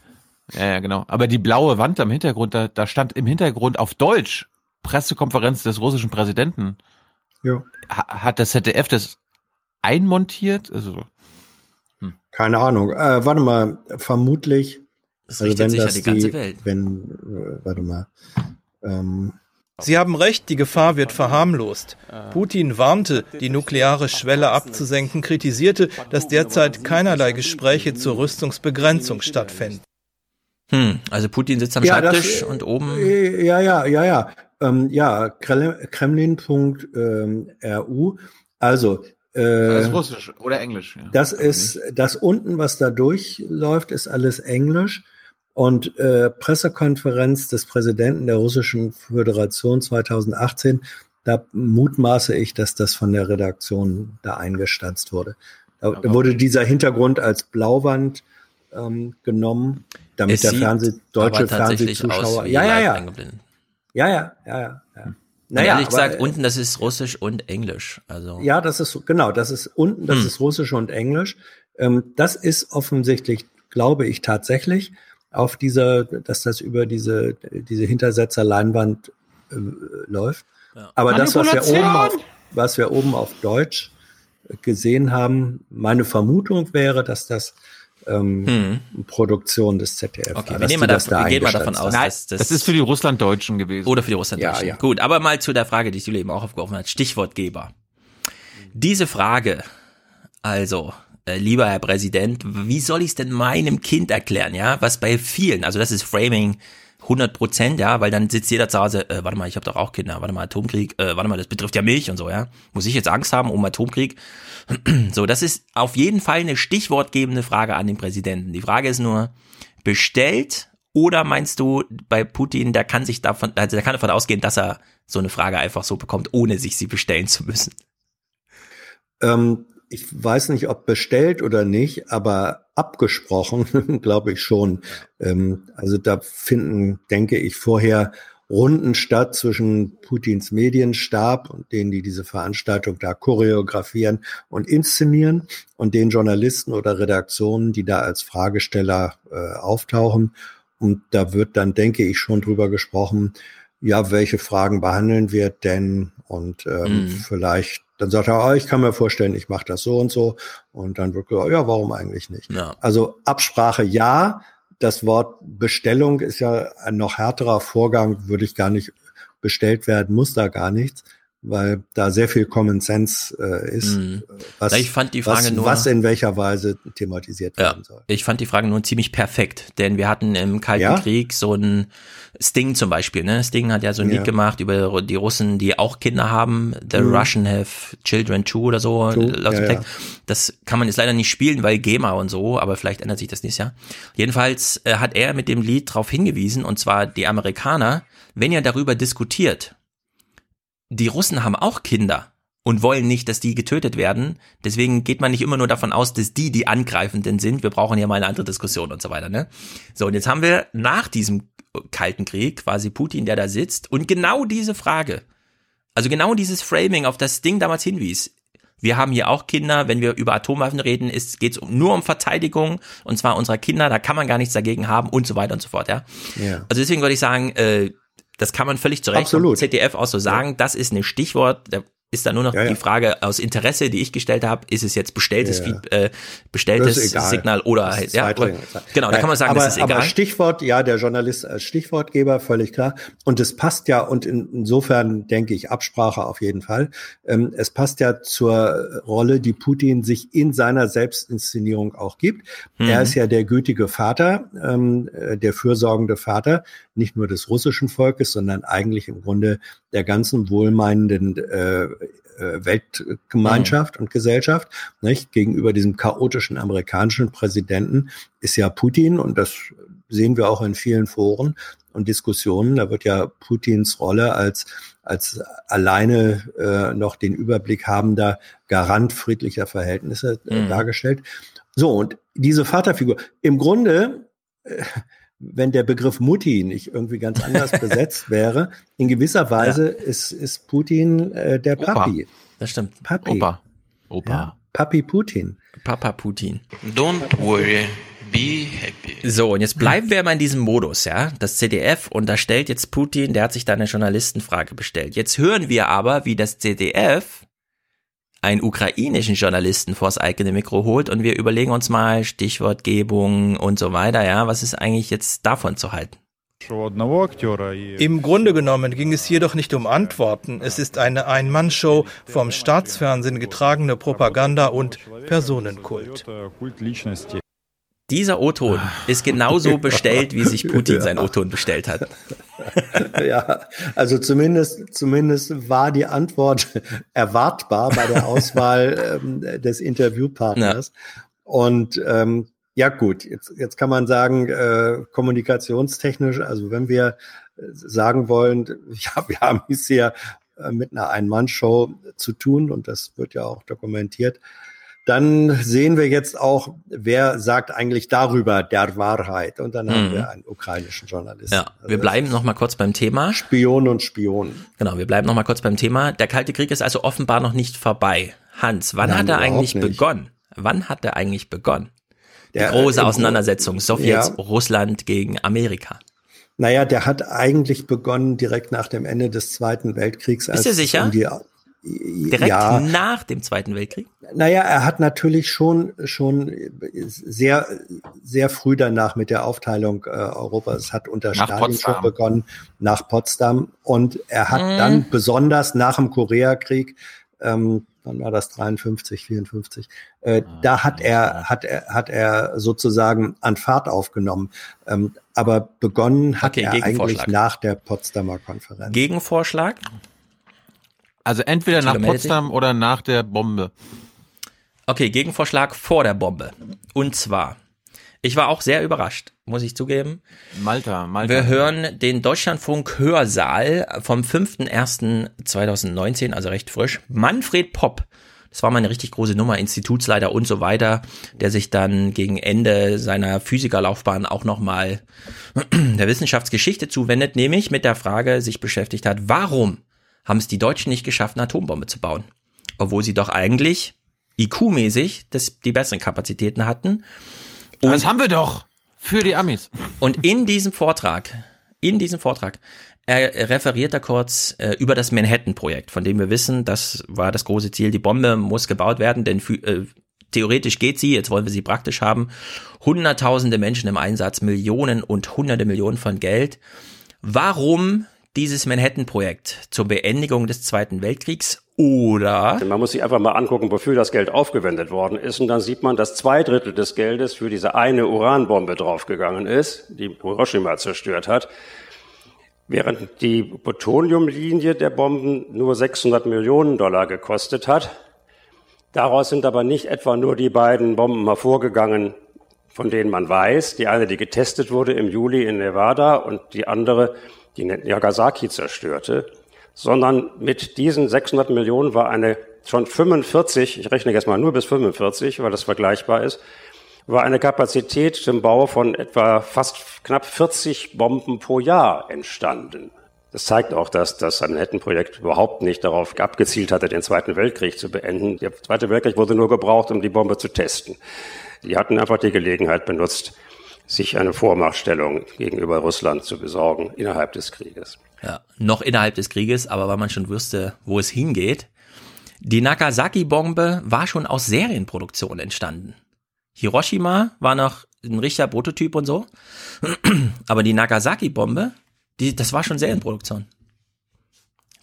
ja, ja, genau. Aber die blaue Wand am Hintergrund, da, da stand im Hintergrund auf Deutsch Pressekonferenz des russischen Präsidenten. Ja. Ha, hat das ZDF das einmontiert? Also Keine Ahnung. Äh, warte mal, vermutlich. Das richtet sich ja die ganze Welt. Wenn, äh, warte mal. Ähm, Sie haben recht, die Gefahr wird verharmlost. Putin warnte, die nukleare Schwelle abzusenken, kritisierte, dass derzeit keinerlei Gespräche zur Rüstungsbegrenzung stattfinden. Hm, also Putin sitzt am Ja, das- Schreibtisch und oben. äh, ja, ja, ja, ja. Ähm, ja, Kreml- Kremlin.ru. Also, Das ist Russisch oder Englisch. Ja. Das ist, das unten, was da durchläuft, ist alles Englisch. Und äh, Pressekonferenz des Präsidenten der Russischen Föderation 2018, da mutmaße ich, dass das von der Redaktion da eingestanzt wurde. Da Aber wurde dieser Hintergrund als Blauwand ähm, genommen, damit Es der Fernseh, deutsche Fernsehzuschauer. Ja, ja, ja. eingeblendet. Ja, ja, ja, ja. Ja. Und Naja, ehrlich aber, gesagt, äh, unten, das ist Russisch und Englisch. Also Ja, das ist genau, das ist unten, das Hm. ist Russisch und Englisch. Ähm, das ist offensichtlich, glaube ich, tatsächlich auf dieser, dass das über diese, diese Hintersetzerleinwand äh, läuft. Aber das, was wir oben auf, was wir oben auf Deutsch gesehen haben, meine Vermutung wäre, dass das ähm, Produktion des ZDF Hm. Okay, wir, nehmen das da wir gehen mal davon aus, dass das, Das ist für die Russlanddeutschen gewesen. Oder für die Russlanddeutschen. Ja, ja. Gut, aber mal zu der Frage, die Julia eben auch aufgeworfen hat. Stichwortgeber. Diese Frage, also, äh, lieber Herr Präsident, wie soll ich es denn meinem Kind erklären, ja? Was bei vielen, also das ist Framing 100 Prozent, ja, weil dann sitzt jeder zu Hause, äh, warte mal, ich habe doch auch Kinder, warte mal, Atomkrieg, äh, warte mal, das betrifft ja mich und so, ja. Muss ich jetzt Angst haben um Atomkrieg? so, das ist auf jeden Fall eine stichwortgebende Frage an den Präsidenten. Die Frage ist nur, bestellt oder meinst du, bei Putin, der kann sich davon, also der kann davon ausgehen, dass er so eine Frage einfach so bekommt, ohne sich sie bestellen zu müssen? Ähm, ich weiß nicht, ob bestellt oder nicht, aber abgesprochen, glaube ich schon. Ähm, also da finden, denke ich, vorher Runden statt zwischen Putins Medienstab und denen, die diese Veranstaltung da choreografieren und inszenieren und den Journalisten oder Redaktionen, die da als Fragesteller äh, auftauchen. Und da wird dann, denke ich, schon drüber gesprochen, ja, welche Fragen behandeln wir denn? Und ähm, Mhm. vielleicht, dann sagt er, ah, ich kann mir vorstellen, ich mache das so und so. Und dann wird gesagt, ja, warum eigentlich nicht? Ja. Also Absprache ja. Das Wort Bestellung ist ja ein noch härterer Vorgang, würde ich gar nicht bestellt werden, muss da gar nichts, weil da sehr viel Common Sense äh, ist, Mhm. was, Ich fand die Frage was, nur- was in welcher Weise thematisiert Ja, werden soll. ich fand die Frage nun ziemlich perfekt, denn wir hatten im Kalten Ja? Krieg so ein Sting zum Beispiel, ne? Sting hat ja so ein Ja. Lied gemacht über die Russen, die auch Kinder haben. The Mhm. Russian have children too oder so. Ja, Text. Das kann man jetzt leider nicht spielen, weil GEMA und so, aber vielleicht ändert sich das nächstes Jahr. Jedenfalls äh, hat er mit dem Lied darauf hingewiesen, und zwar die Amerikaner, wenn ihr darüber diskutiert, die Russen haben auch Kinder und wollen nicht, dass die getötet werden. Deswegen geht man nicht immer nur davon aus, dass die die Angreifenden sind. Wir brauchen ja mal eine andere Diskussion und so weiter. Ne? So, und jetzt haben wir nach diesem Kalten Krieg quasi Putin, der da sitzt und genau diese Frage, also genau dieses Framing, auf das Ding damals hinwies. Wir haben hier auch Kinder, wenn wir über Atomwaffen reden, geht es nur um Verteidigung und zwar unserer Kinder, da kann man gar nichts dagegen haben und so weiter und so fort, ja. Ja. Also deswegen würde ich sagen, äh, das kann man völlig zu Recht. ZDF auch so sagen. Das ist ein Stichwort. Da ist da nur noch Ja, ja. die Frage aus Interesse, die ich gestellt habe, ist es jetzt bestelltes, Ja. Feed, äh, bestelltes. Signal oder ja, zweitrangig. genau, da kann man sagen, aber, das ist egal. Aber Stichwort, ja, der Journalist als Stichwortgeber, völlig klar. Und es passt ja, und in, insofern denke ich, Absprache auf jeden Fall. Ähm, es passt ja zur Rolle, die Putin sich in seiner Selbstinszenierung auch gibt. Mhm. Er ist ja der gütige Vater, ähm, äh, der fürsorgende Vater, nicht nur des russischen Volkes, sondern eigentlich im Grunde der ganzen wohlmeinenden äh, äh, Weltgemeinschaft und Gesellschaft. Nicht? Gegenüber diesem chaotischen amerikanischen Präsidenten ist ja Putin, und das sehen wir auch in vielen Foren und Diskussionen, da wird ja Putins Rolle als, als alleine äh, noch den Überblick habender Garant friedlicher Verhältnisse äh, Mhm. dargestellt. So, und diese Vaterfigur, im Grunde, äh, wenn der Begriff Mutti nicht irgendwie ganz anders besetzt wäre, in gewisser Weise ist, ist Putin äh, der Opa. Papi. Das stimmt. Papi. Opa. Opa. Ja, Papi Putin. Papa Putin. Don't worry, be happy. So, und jetzt bleiben wir mal in diesem Modus, ja. Das ZDF unterstellt jetzt Putin, der hat sich da eine Journalistenfrage bestellt. Jetzt hören wir aber, wie das ZDF einen ukrainischen Journalisten vors eigene Mikro holt und wir überlegen uns mal Stichwortgebung und so weiter, ja. Was ist eigentlich jetzt davon zu halten? Im Grunde genommen ging es jedoch nicht um Antworten. Es ist eine Ein-Mann-Show vom Staatsfernsehen getragene Propaganda und Personenkult. Dieser O-Ton ist genauso bestellt, wie sich Putin Ja. sein O-Ton bestellt hat. ja, also zumindest, zumindest war die Antwort erwartbar bei der Auswahl ähm, des Interviewpartners. Ja. Und ähm, ja gut, jetzt, jetzt kann man sagen, äh, kommunikationstechnisch, also wenn wir sagen wollen, ja, wir haben es hier äh, mit einer Ein-Mann-Show zu tun und das wird ja auch dokumentiert. Dann sehen wir jetzt auch, wer sagt eigentlich darüber der Wahrheit. Und dann mhm. haben wir einen ukrainischen Journalisten. Ja, wir also bleiben noch mal kurz beim Thema. Spion und Spion. Genau, wir bleiben noch mal kurz beim Thema. Der Kalte Krieg ist also offenbar noch nicht vorbei. Hans, wann Nein, hat er eigentlich nicht. begonnen? Wann hat er eigentlich begonnen? Die der, große äh, Auseinandersetzung Sowjets, ja. Russland gegen Amerika. Naja, der hat eigentlich begonnen direkt nach dem Ende des Zweiten Weltkriegs. Bist du sicher? Um die, Direkt ja, nach dem Zweiten Weltkrieg? Naja, er hat natürlich schon, schon sehr, sehr früh danach mit der Aufteilung äh, Europas. Hat unter nach Stalin Potsdam. schon begonnen, nach Potsdam. Und er hat mhm. dann besonders nach dem Koreakrieg, ähm, wann war das 53, 54, äh, ah, da hat er, hat er, hat er sozusagen an Fahrt aufgenommen. Ähm, aber begonnen hat okay, er eigentlich nach der Potsdamer Konferenz. Gegenvorschlag? Also entweder nach Potsdam oder nach der Bombe. Okay, Gegenvorschlag vor der Bombe. Und zwar, ich war auch sehr überrascht, muss ich zugeben. Malta, Malta. Wir hören den Deutschlandfunk Hörsaal vom 5.1.2019, also recht frisch. Manfred Popp das war mal eine richtig große Nummer, Institutsleiter und so weiter, der sich dann gegen Ende seiner Physikerlaufbahn auch nochmal der Wissenschaftsgeschichte zuwendet, nämlich mit der Frage sich beschäftigt hat, warum haben es die Deutschen nicht geschafft, eine Atombombe zu bauen? Obwohl sie doch eigentlich IQ-mäßig die besseren Kapazitäten hatten. Und das haben wir doch für die Amis. Und in diesem Vortrag, in diesem Vortrag er referiert da kurz äh, über das Manhattan-Projekt, von dem wir wissen, das war das große Ziel, die Bombe muss gebaut werden, denn äh, theoretisch geht sie, jetzt wollen wir sie praktisch haben. Hunderttausende Menschen im Einsatz, Millionen und hunderte Millionen von Geld. Warum dieses Manhattan-Projekt zur Beendigung des Zweiten Weltkriegs oder? Man muss sich einfach mal angucken, wofür das Geld aufgewendet worden ist. Und dann sieht man, dass zwei Drittel des Geldes für diese eine Uranbombe draufgegangen ist, die Hiroshima zerstört hat. Während die Plutoniumlinie der Bomben nur 600 Millionen Dollar gekostet hat. Daraus sind aber nicht etwa nur die beiden Bomben hervorgegangen, von denen man weiß. Die eine, die getestet wurde im Juli in Nevada und die andere, die Nagasaki zerstörte. Sondern mit diesen 600 Millionen war eine schon 45, ich rechne jetzt mal nur bis 45, weil das vergleichbar ist, war eine Kapazität zum Bau von etwa fast knapp 40 Bomben pro Jahr entstanden. Das zeigt auch, dass das Manhattan-Projekt überhaupt nicht darauf abgezielt hatte, den Zweiten Weltkrieg zu beenden. Der Zweite Weltkrieg wurde nur gebraucht, um die Bombe zu testen. Die hatten einfach die Gelegenheit benutzt, sich eine Vormachtstellung gegenüber Russland zu besorgen innerhalb des Krieges. Ja, noch innerhalb des Krieges, aber weil man schon wüsste, wo es hingeht. Die Nagasaki-Bombe war schon aus Serienproduktion entstanden. Hiroshima war noch ein richtiger Prototyp und so. Aber die Nagasaki-Bombe, das war schon Serienproduktion.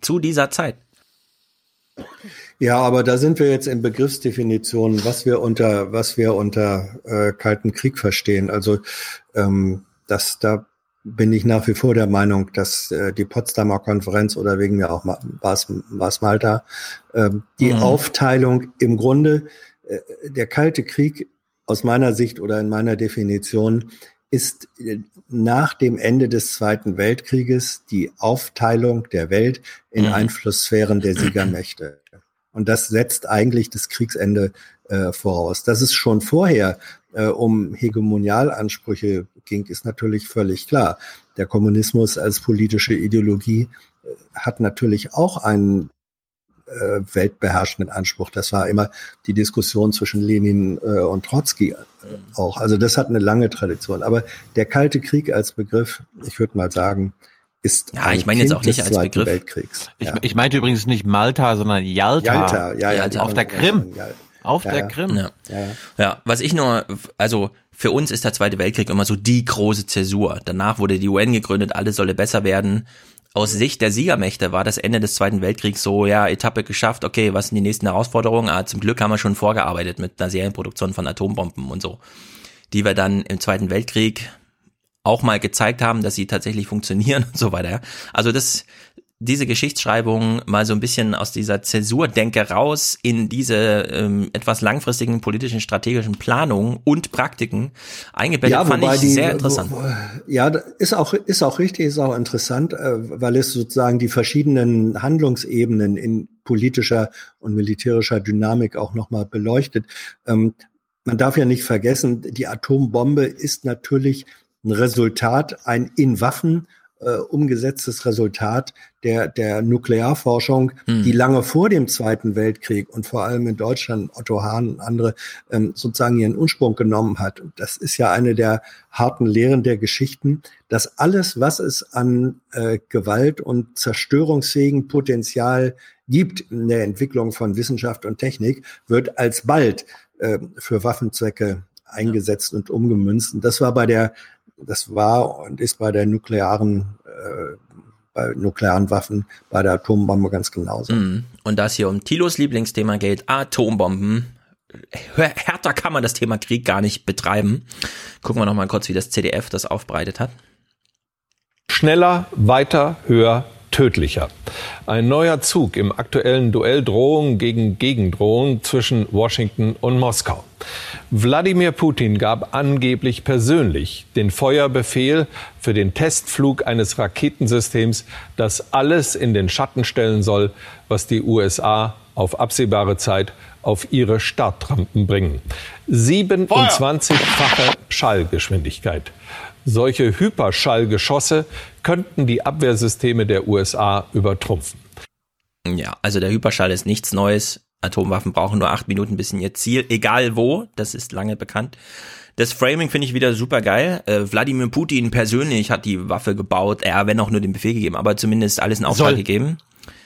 Zu dieser Zeit. Ja, aber da sind wir jetzt in Begriffsdefinitionen, was wir unter, was wir unter äh, Kalten Krieg verstehen. Also ähm, das, da bin ich nach wie vor der Meinung, dass äh, die Potsdamer Konferenz oder wegen mir auch war es Malta, äh, die mhm. Aufteilung im Grunde, äh, der Kalte Krieg aus meiner Sicht oder in meiner Definition ist äh, nach dem Ende des Zweiten Weltkrieges die Aufteilung der Welt in mhm. Einflusssphären der Siegermächte. Und das setzt eigentlich das Kriegsende äh, voraus. Dass es schon vorher äh, um Hegemonialansprüche ging, ist natürlich völlig klar. Der Kommunismus als politische Ideologie äh, hat natürlich auch einen äh, weltbeherrschenden Anspruch. Das war immer die Diskussion zwischen Lenin äh, und Trotzki äh, auch. Also das hat eine lange Tradition. Aber der Kalte Krieg als Begriff, ich würde mal sagen, ist ja, ich meine jetzt auch nicht als Begriff. Weltkriegs. Ich, ja. ich meinte übrigens nicht Malta, sondern Yalta. Yalta, ja, ja, Yalta. auf der Krim. Auf ja, der Krim. Ja. Ja. ja, was ich nur, also für uns ist der Zweite Weltkrieg immer so die große Zäsur. Danach wurde die UN gegründet, alles solle besser werden aus Sicht der Siegermächte war das Ende des Zweiten Weltkriegs so, ja, Etappe geschafft, okay, was sind die nächsten Herausforderungen? Ah, zum Glück haben wir schon vorgearbeitet mit einer Serienproduktion von Atombomben und so, die wir dann im Zweiten Weltkrieg auch mal gezeigt haben, dass sie tatsächlich funktionieren und so weiter. Also das, diese Geschichtsschreibung mal so ein bisschen aus dieser Zäsurdenke raus in diese ähm, etwas langfristigen politischen, strategischen Planungen und Praktiken eingebettet, ja, fand ich die, sehr interessant. Wo, ja, ist auch, ist auch richtig, ist auch interessant, äh, weil es sozusagen die verschiedenen Handlungsebenen in politischer und militärischer Dynamik auch nochmal beleuchtet. Ähm, man darf ja nicht vergessen, die Atombombe ist natürlich ein Resultat, ein in Waffen äh, umgesetztes Resultat der, der Nuklearforschung, mhm. die lange vor dem Zweiten Weltkrieg und vor allem in Deutschland, Otto Hahn und andere, ähm, sozusagen ihren Ursprung genommen hat. Und das ist ja eine der harten Lehren der Geschichten, dass alles, was es an äh, Gewalt und zerstörungsfähigen Potenzial gibt in der Entwicklung von Wissenschaft und Technik, wird alsbald äh, für Waffenzwecke eingesetzt und umgemünzt. Und das war bei der das war und ist bei der nuklearen, äh, bei nuklearen Waffen, bei der Atombombe ganz genauso. Mm. Und da es hier um Tilos Lieblingsthema geht, Atombomben, härter kann man das Thema Krieg gar nicht betreiben. Gucken wir noch mal kurz, wie das CDF das aufbereitet hat. Schneller, weiter, höher, tödlicher. Ein neuer Zug im aktuellen Duell Drohung gegen Gegendrohung zwischen Washington und Moskau. Wladimir Putin gab angeblich persönlich den Feuerbefehl für den Testflug eines Raketensystems, das alles in den Schatten stellen soll, was die USA auf absehbare Zeit auf ihre Startrampen bringen. 27-fache Schallgeschwindigkeit. Solche Hyperschallgeschosse könnten die Abwehrsysteme der USA übertrumpfen. Ja, also der Hyperschall ist nichts Neues. Atomwaffen brauchen nur acht Minuten bis in ihr Ziel, egal wo, das ist lange bekannt. Das Framing finde ich wieder super geil. Äh, Wladimir Putin persönlich hat die Waffe gebaut, er, wenn auch nur den Befehl gegeben, aber zumindest alles in Auftrag soll. gegeben.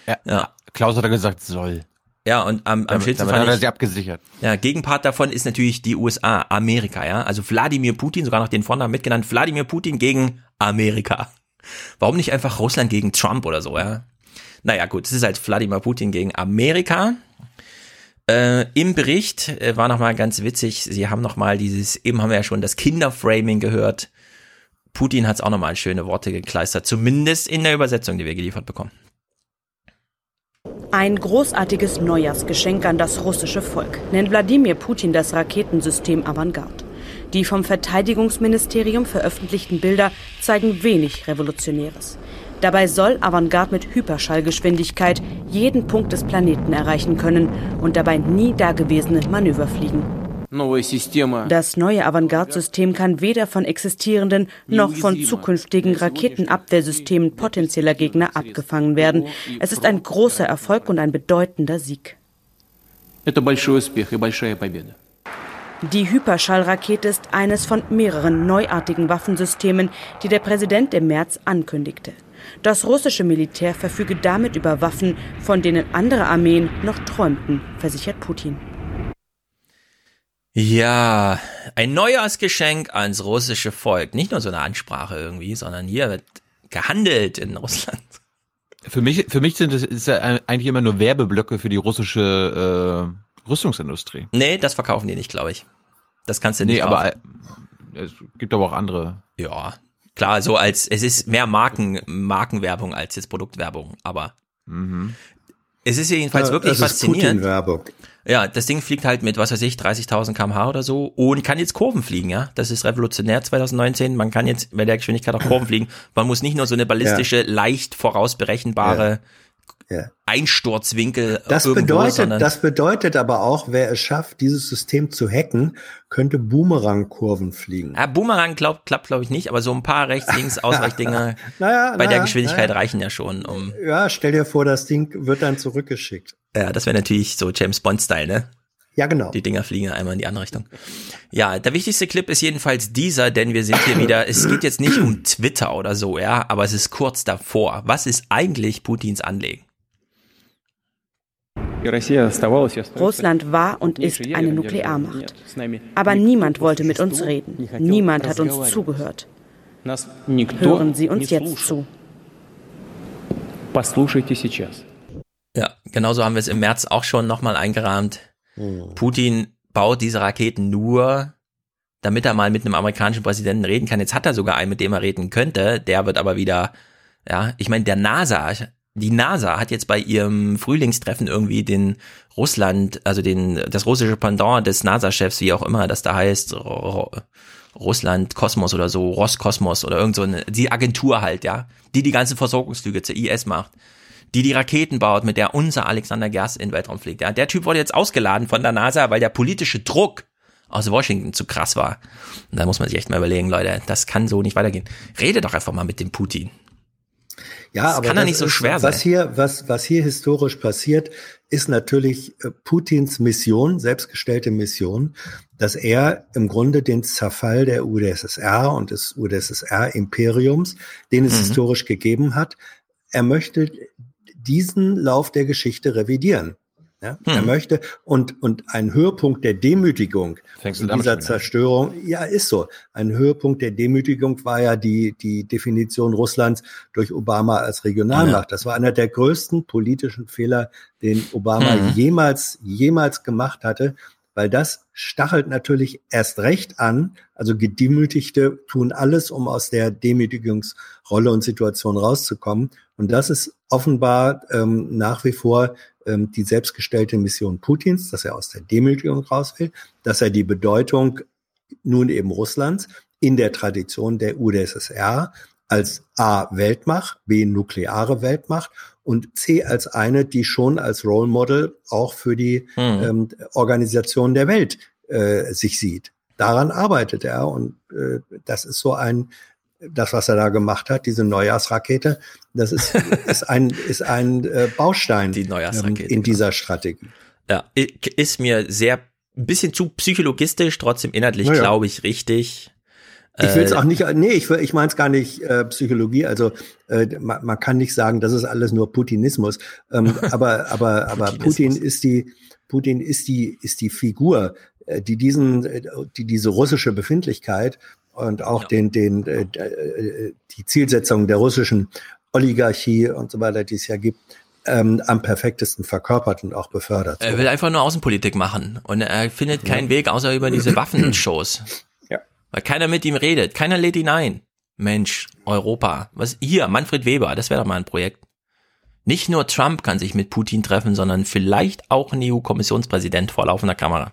Ja, ja. Klaus hat gesagt, soll. Ja, und am, am damit, schönsten fand ich, sie abgesichert. Ja, Gegenpart davon ist natürlich die USA, Amerika, ja. Also Wladimir Putin, sogar noch den Vornamen mitgenannt, Wladimir Putin gegen Amerika. Warum nicht einfach Russland gegen Trump oder so, ja? Naja, gut, es ist halt Wladimir Putin gegen Amerika. Äh, Im Bericht äh, war nochmal ganz witzig, sie haben nochmal dieses, eben haben wir ja schon das Kinderframing gehört. Putin hat es auch nochmal schöne Worte gekleistert, zumindest in der Übersetzung, die wir geliefert bekommen. Ein großartiges Neujahrsgeschenk an das russische Volk, nennt Wladimir Putin das Raketensystem Avantgarde. Die vom Verteidigungsministerium veröffentlichten Bilder zeigen wenig Revolutionäres. Dabei soll Avantgarde mit Hyperschallgeschwindigkeit jeden Punkt des Planeten erreichen können und dabei nie dagewesene Manöver fliegen. Das neue Avantgarde-System kann weder von existierenden noch von zukünftigen Raketenabwehrsystemen potenzieller Gegner abgefangen werden. Es ist ein großer Erfolg und ein bedeutender Sieg. Die Hyperschallrakete ist eines von mehreren neuartigen Waffensystemen, die der Präsident im März ankündigte. Das russische Militär verfüge damit über Waffen, von denen andere Armeen noch träumten, versichert Putin. Ja, ein Neujahrsgeschenk ans russische Volk. Nicht nur so eine Ansprache irgendwie, sondern hier wird gehandelt in Russland. Für mich, für mich sind es ist ja eigentlich immer nur Werbeblöcke für die russische äh, Rüstungsindustrie. Nee, das verkaufen die nicht, glaube ich. Das kannst du nicht. Nee, aber es gibt aber auch andere. Ja, klar, so als es ist mehr Marken, Markenwerbung als jetzt Produktwerbung, aber mhm. es ist jedenfalls ja, wirklich faszinierend. Putin-Werbung. Ja, das Ding fliegt halt mit, was weiß ich, 30.000 kmh oder so und kann jetzt Kurven fliegen, ja. Das ist revolutionär 2019. Man kann jetzt bei der Geschwindigkeit auch Kurven fliegen. Man muss nicht nur so eine ballistische, ja. leicht vorausberechenbare ja ja. Einsturzwinkel. Das irgendwo, bedeutet, das bedeutet aber auch, wer es schafft, dieses System zu hacken, könnte Boomerang-Kurven fliegen. Ja, Boomerang glaub, klappt, glaube ich, nicht, aber so ein paar rechts-links Ausweichdinger naja, bei naja, der Geschwindigkeit naja. reichen ja schon. Um ja, stell dir vor, das Ding wird dann zurückgeschickt. Ja, das wäre natürlich so James Bond-Style, ne? Ja, genau. Die Dinger fliegen einmal in die andere Richtung. Ja, der wichtigste Clip ist jedenfalls dieser, denn wir sind hier wieder, es geht jetzt nicht um Twitter oder so, ja, aber es ist kurz davor. Was ist eigentlich Putins Anliegen? Russland war und ist eine Nuklearmacht. Aber niemand wollte mit uns reden. Niemand hat uns zugehört. Hören Sie uns jetzt zu. Ja, genauso haben wir es im März auch schon nochmal eingerahmt. Putin baut diese Raketen nur, damit er mal mit einem amerikanischen Präsidenten reden kann. Jetzt hat er sogar einen, mit dem er reden könnte. Der wird aber wieder, ja, ich meine, der NASA, die NASA hat jetzt bei ihrem Frühlingstreffen irgendwie den Russland, also den, das russische Pendant des NASA-Chefs, wie auch immer das da heißt, Russland Kosmos oder so, Roskosmos oder irgend so eine, die Agentur halt, ja, die die ganzen Versorgungsflüge zur IS macht, die die Raketen baut, mit der unser Alexander Gerst in den Weltraum fliegt. Ja, der Typ wurde jetzt ausgeladen von der NASA, weil der politische Druck aus Washington zu krass war. Und da muss man sich echt mal überlegen, Leute, das kann so nicht weitergehen. Rede doch einfach mal mit dem Putin. Ja, das aber kann ja nicht so schwer sein. Was hier, was, was hier historisch passiert, ist natürlich äh, Putins Mission, selbstgestellte Mission, dass er im Grunde den Zerfall der UdSSR und des UdSSR-Imperiums, den es mhm. historisch gegeben hat, er möchte diesen Lauf der Geschichte revidieren. Ja, hm. Er möchte und und ein Höhepunkt der Demütigung dieser Zerstörung, ja, ist so. Ein Höhepunkt der Demütigung war ja die die Definition Russlands durch Obama als Regionalmacht. Ja. Das war einer der größten politischen Fehler, den Obama mhm. jemals jemals gemacht hatte, weil das stachelt natürlich erst recht an. Also Gedemütigte tun alles, um aus der Demütigungsrolle und Situation rauszukommen. Und das ist offenbar ähm, nach wie vor ähm, die selbstgestellte Mission Putins, dass er aus der Demütigung raus will, dass er die Bedeutung nun eben Russlands in der Tradition der UdSSR als A Weltmacht, B nukleare Weltmacht und C als eine, die schon als Role Model auch für die mhm. ähm, Organisation der Welt äh, sich sieht. Daran arbeitet er und äh, das ist so ein das, was er da gemacht hat, diese Neujahrsrakete, das ist, ist ein, ist ein äh, Baustein Die Neujahrsrakete, in dieser Strategie. Ja, ist mir sehr ein bisschen zu psychologistisch, trotzdem inhaltlich ja. glaube ich richtig. Ich will es äh, auch nicht, nee, ich, ich meine es gar nicht äh, Psychologie, also äh, man, man kann nicht sagen, das ist alles nur Putinismus, ähm, aber aber aber Putin ist die Putin ist die ist die Figur, äh, die diesen äh, die diese russische Befindlichkeit und auch ja. den, den, äh, äh, die Zielsetzung der russischen Oligarchie und so weiter, die es ja gibt, ähm, am perfektesten verkörpert und auch befördert. Er will einfach nur Außenpolitik machen und er findet keinen Weg außer über diese Waffenshows. Weil keiner mit ihm redet, keiner lädt ihn ein. Mensch, Europa. Was hier, Manfred Weber, das wäre doch mal ein Projekt. Nicht nur Trump kann sich mit Putin treffen, sondern vielleicht auch ein EU-Kommissionspräsident vor laufender Kamera.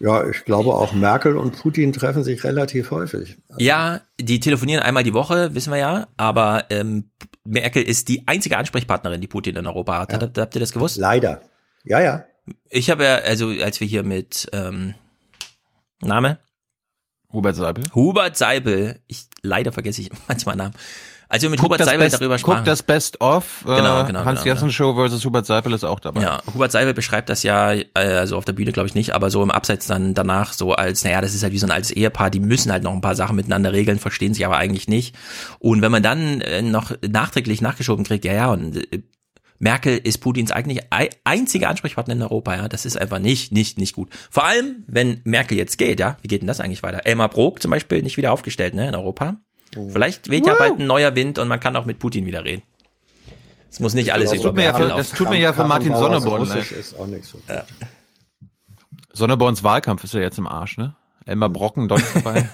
Ja, ich glaube auch Merkel und Putin treffen sich relativ häufig. Also ja, die telefonieren einmal die Woche, wissen wir ja, aber ähm, Merkel ist die einzige Ansprechpartnerin, die Putin in Europa hat. Ja. Habt, habt ihr das gewusst? Leider. Ja, ja. Ich habe ja, also als wir hier mit ähm, Name? Hubert Seibel. Hubert Seibel, ich leider vergesse ich manchmal Namen. Als wir mit guck Hubert Seibel Best, darüber sprachen. Guck das Best of. Äh, genau, genau. Hans genau, Jessen genau. Show versus Hubert Seibel ist auch dabei. Ja, Hubert Seibel beschreibt das ja, äh, also auf der Bühne glaube ich nicht, aber so im Abseits dann danach so als, naja, das ist halt wie so ein altes Ehepaar, die müssen halt noch ein paar Sachen miteinander regeln, verstehen sich aber eigentlich nicht. Und wenn man dann äh, noch nachträglich nachgeschoben kriegt, ja, ja, und äh, Merkel ist Putins eigentlich einzige Ansprechpartner in Europa, ja. Das ist einfach nicht, nicht, nicht gut. Vor allem, wenn Merkel jetzt geht, ja. Wie geht denn das eigentlich weiter? Elmar Brok zum Beispiel nicht wieder aufgestellt, ne, in Europa. Oh. Vielleicht weht ja bald ein neuer Wind und man kann auch mit Putin wieder reden. Es muss nicht alles das über tut mir ja für, Das tut mir ja für Martin Sonneborn leid. Auch nicht so. Ja. Sonneborns Wahlkampf ist ja jetzt im Arsch, ne? Elmar Brocken dort vorbei.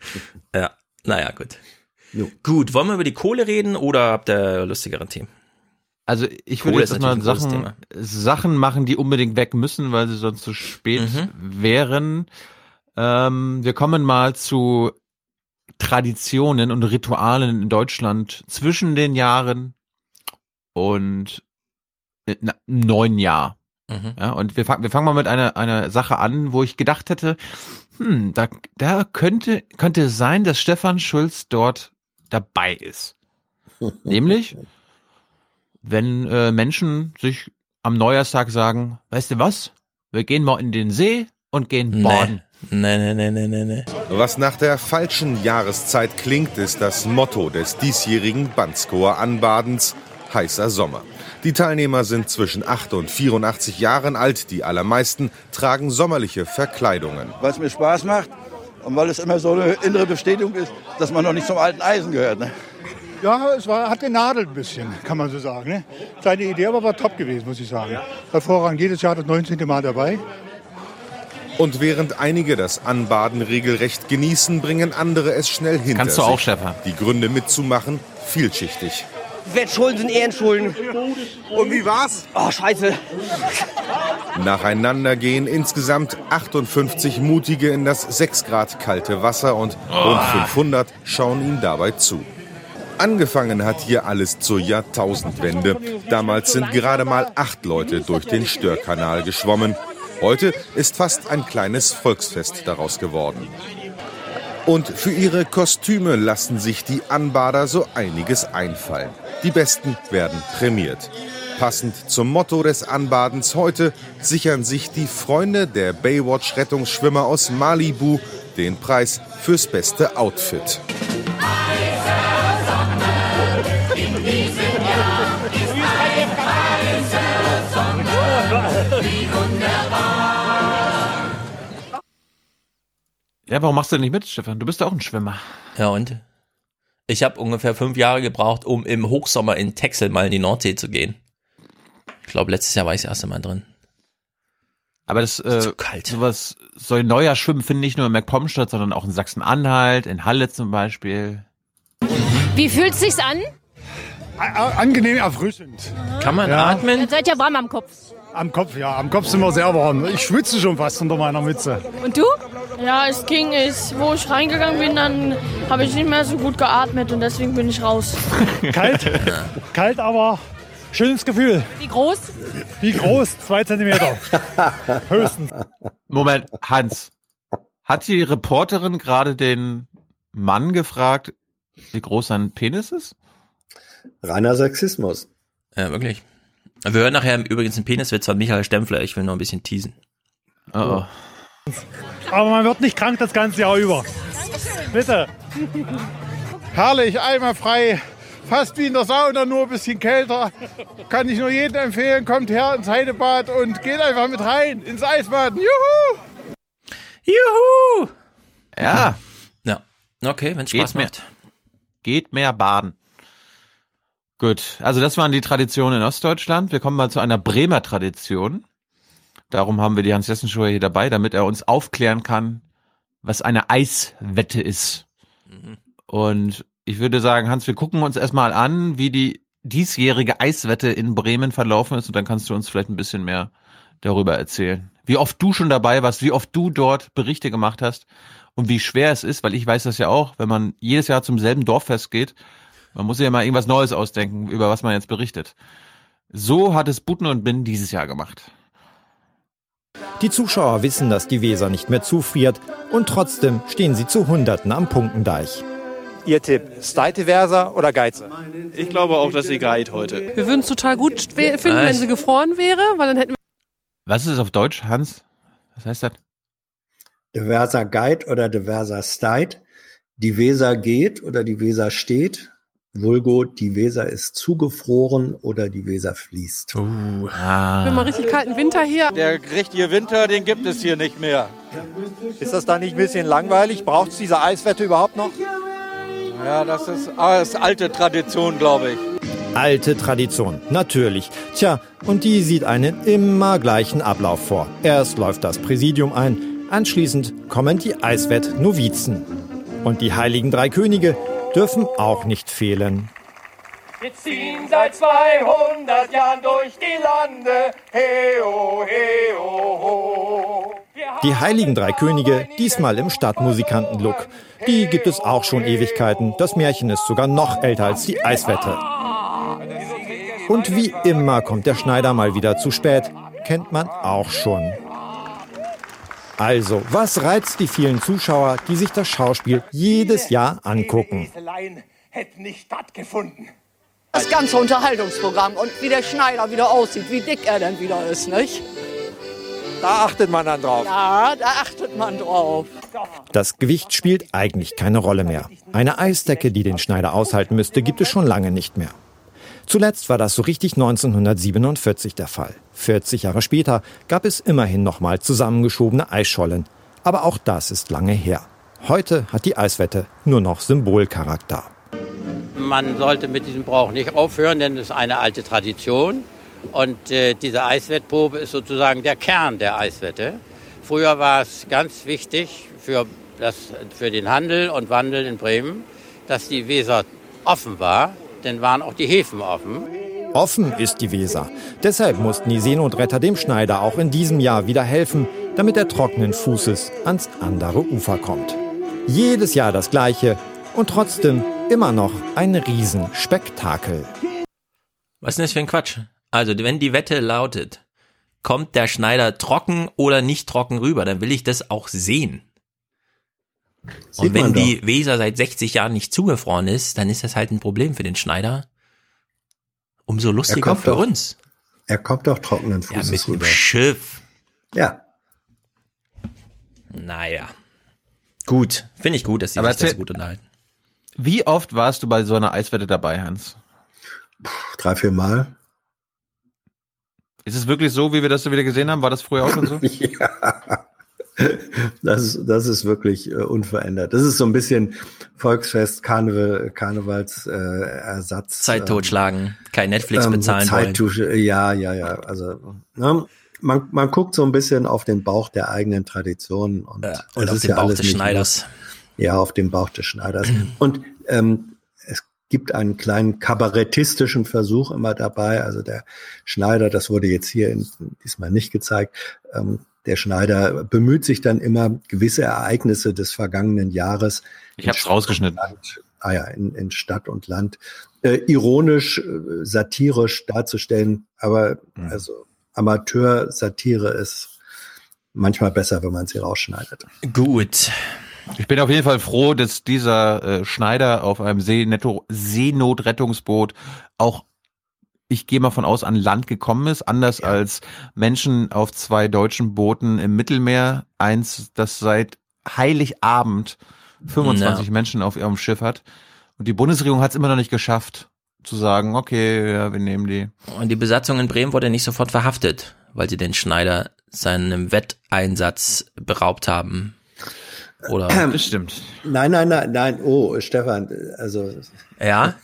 ja, naja, gut. Jo. Gut, wollen wir über die Kohle reden oder habt ihr lustigeren Themen? Also ich würde jetzt mal Sachen, Sachen machen, die unbedingt weg müssen, weil sie sonst zu spät mhm. wären. Ähm, wir kommen mal zu Traditionen und Ritualen in Deutschland zwischen den Jahren und na, neun Jahr. Mhm. Ja, und wir, fangen wir fangen mal mit einer, einer Sache an, wo ich gedacht hätte, hm, da, da könnte, könnte es sein, dass Stefan Schulz dort dabei ist. Nämlich, wenn äh, Menschen sich am Neujahrstag sagen, weißt du was, wir gehen mal in den See und gehen baden. Nee. Nee, nee, nee, nee, nee. Was nach der falschen Jahreszeit klingt, ist das Motto des diesjährigen Banskoer Anbadens heißer Sommer. Die Teilnehmer sind zwischen 8 und 84 Jahren alt. Die allermeisten tragen sommerliche Verkleidungen. Weil es mir Spaß macht und weil es immer so eine innere Bestätigung ist, dass man noch nicht zum alten Eisen gehört. Ne? Ja, es war, hat genadelt ein bisschen, kann man so sagen. Ne? Seine Idee aber war top gewesen, muss ich sagen. Hervorragend, jedes Jahr das 19. Mal dabei. Und während einige das Anbaden regelrecht genießen, bringen andere es schnell hinter Kannst du sich. auch, Stefan. Die Gründe mitzumachen, vielschichtig. Wettschulden sind Ehrenschulden. Und wie war's? Oh, scheiße. Nacheinander gehen insgesamt 58 Mutige in das 6 Grad kalte Wasser und rund 500 schauen ihm dabei zu. Angefangen hat hier alles zur Jahrtausendwende. Damals sind gerade mal acht Leute durch den Störkanal geschwommen. Heute ist fast ein kleines Volksfest daraus geworden. Und für ihre Kostüme lassen sich die Anbader so einiges einfallen. Die Besten werden prämiert. Passend zum Motto des Anbadens heute sichern sich die Freunde der Baywatch-Rettungsschwimmer aus Malibu den Preis fürs beste Outfit. Ja, warum machst du denn nicht mit, Stefan? Du bist ja auch ein Schwimmer. Ja, und? Ich habe ungefähr fünf Jahre gebraucht, um im Hochsommer in Texel mal in die Nordsee zu gehen. Ich glaube, letztes Jahr war ich das erste Mal drin. Aber das, äh, sowas, so ein neuer Schwimmen finden nicht nur in MacPom statt, sondern auch in Sachsen-Anhalt, in Halle zum Beispiel. Wie fühlt sich's an? Angenehm erfrischend. Kann man Ja. atmen? Ihr seid ja warm am Kopf. Am Kopf, ja. Am Kopf sind wir sehr warm. Ich schwitze schon fast unter meiner Mütze. Und du? Ja, es ging. Ich, wo ich reingegangen bin, dann habe ich nicht mehr so gut geatmet und deswegen bin ich raus. Kalt, kalt, aber schönes Gefühl. Wie groß? Wie groß? Zwei Zentimeter. Höchstens. Moment, Hans. Hat die Reporterin gerade den Mann gefragt, wie groß sein Penis ist? Reiner Sexismus. Ja, wirklich. Wir hören nachher übrigens einen Peniswitz von Michael Stempfler. Ich will noch ein bisschen teasen. Oh, oh. Aber man wird nicht krank das ganze Jahr über. Bitte. Herrlich, einmal frei. Fast wie in der Sauna, nur ein bisschen kälter. Kann ich nur jedem empfehlen, kommt her ins Heidebad und geht einfach mit rein ins Eisbad. Juhu! Juhu! Ja. Ja. Okay, wenn es Geht Spaß mehr. macht. Geht mehr baden. Gut, also das waren die Traditionen in Ostdeutschland. Wir kommen mal zu einer Bremer Tradition. Darum haben wir die Hans-Jessen-Show hier dabei, damit er uns aufklären kann, was eine Eiswette ist. Und ich würde sagen, Hans, wir gucken uns erstmal an, wie die diesjährige Eiswette in Bremen verlaufen ist und dann kannst du uns vielleicht ein bisschen mehr darüber erzählen. Wie oft du schon dabei warst, wie oft du dort Berichte gemacht hast und wie schwer es ist, weil ich weiß das ja auch, wenn man jedes Jahr zum selben Dorffest geht, man muss sich ja mal irgendwas Neues ausdenken, über was man jetzt berichtet. So hat es Buten und Bin dieses Jahr gemacht. Die Zuschauer wissen, dass die Weser nicht mehr zufriert und trotzdem stehen sie zu Hunderten am Punkendeich. Ihr Tipp, Steite Versa oder Geize? Ich glaube auch, dass sie Guide heute. Wir würden es total gut finden, Was? wenn sie gefroren wäre, weil dann hätten wir Was ist es auf Deutsch, Hans? Was heißt das? Diverser Guide oder diverser Steit. Die Weser geht oder die Weser steht. Vulgo, die Weser ist zugefroren oder die Weser fließt. Uh, wir haben mal richtig kalten Winter hier. Der richtige Winter, den gibt es hier nicht mehr. Ist das dann nicht ein bisschen langweilig? Braucht es diese Eiswette überhaupt noch? Ja, das ist, ah, das ist alte Tradition, glaube ich. Alte Tradition, natürlich. Tja, und die sieht einen immer gleichen Ablauf vor. Erst läuft das Präsidium ein, anschließend kommen die Eiswett-Novizen. Und die heiligen drei Könige dürfen auch nicht fehlen. Wir ziehen seit 200 Jahren durch die Lande. Heo, heo, ho. Die heiligen drei Könige, diesmal im Stadtmusikanten-Look. Die gibt es auch schon Ewigkeiten. Das Märchen ist sogar noch älter als die Eiswette. Und wie immer kommt der Schneider mal wieder zu spät. Kennt man auch schon. Also, was reizt die vielen Zuschauer, die sich das Schauspiel jedes Jahr angucken? Hätten nicht stattgefunden. Das ganze Unterhaltungsprogramm und wie der Schneider wieder aussieht, wie dick er dann wieder ist, nicht? Da achtet man dann drauf. Ja, da achtet man drauf. Das Gewicht spielt eigentlich keine Rolle mehr. Eine Eisdecke, die den Schneider aushalten müsste, gibt es schon lange nicht mehr. Zuletzt war das so richtig 1947 der Fall. 40 Jahre später gab es immerhin nochmal zusammengeschobene Eisschollen. Aber auch das ist lange her. Heute hat die Eiswette nur noch Symbolcharakter. Man sollte mit diesem Brauch nicht aufhören, denn es ist eine alte Tradition. Und äh, diese Eiswettprobe ist sozusagen der Kern der Eiswette. Früher war es ganz wichtig für, das, für den Handel und Wandel in Bremen, dass die Weser offen war, denn waren auch die Häfen offen. Offen ist die Weser. Deshalb mussten die Seenotretter dem Schneider auch in diesem Jahr wieder helfen, damit er trockenen Fußes ans andere Ufer kommt. Jedes Jahr das gleiche und trotzdem immer noch ein Riesenspektakel. Was ist denn das für ein Quatsch? Also, wenn die Wette lautet, kommt der Schneider trocken oder nicht trocken rüber, dann will ich das auch sehen. Sieht Und wenn die Weser seit 60 Jahren nicht zugefroren ist, dann ist das halt ein Problem für den Schneider. Umso Er lustiger kommt für doch. uns. Er kommt doch trockenen Ja, Fußes mit dem rüber. Schiff. Ja. Naja. Gut. Finde ich gut, dass die Aber sich das gut unterhalten. Wie oft warst du bei so einer Eiswette dabei, Hans? Drei, vier Mal. Ist es wirklich so, wie wir das so wieder gesehen haben? War das früher auch schon so? ja. Das ist, das ist wirklich äh, unverändert. Das ist so ein bisschen Volksfest, Karneval, Karnevalsersatz. Äh, Zeit totschlagen, kein Netflix ähm, bezahlen Zeit wollen. Ja, ja, ja. Also ne, man, man guckt so ein bisschen auf den Bauch der eigenen Tradition und, Ja, und auf den ja Bauch des Schneiders. Nur, ja, auf dem Bauch des Schneiders. und ähm, es gibt einen kleinen kabarettistischen Versuch immer dabei. Also der Schneider, das wurde jetzt hier in, diesmal nicht gezeigt, ähm, der Schneider bemüht sich dann immer, gewisse Ereignisse des vergangenen Jahres. Ich hab's rausgeschnitten. Land, ah ja, in, in Stadt und Land äh, ironisch, äh, satirisch darzustellen. Aber Mhm. also Amateur-Satire ist manchmal besser, wenn man sie rausschneidet. Gut. Ich bin auf jeden Fall froh, dass dieser äh, Schneider auf einem Seenotrettungsboot auch, ich gehe mal von aus, an Land gekommen ist, anders als Menschen auf zwei deutschen Booten im Mittelmeer. Eins, das seit Heiligabend 25 Ja. Menschen auf ihrem Schiff hat. Und die Bundesregierung hat es immer noch nicht geschafft, zu sagen, okay, ja, wir nehmen die. Und die Besatzung in Bremen wurde nicht sofort verhaftet, weil sie den Schneider seinem Wetteinsatz beraubt haben. Oder? Das stimmt. Nein, nein, nein, nein. Oh, Stefan, also Ja?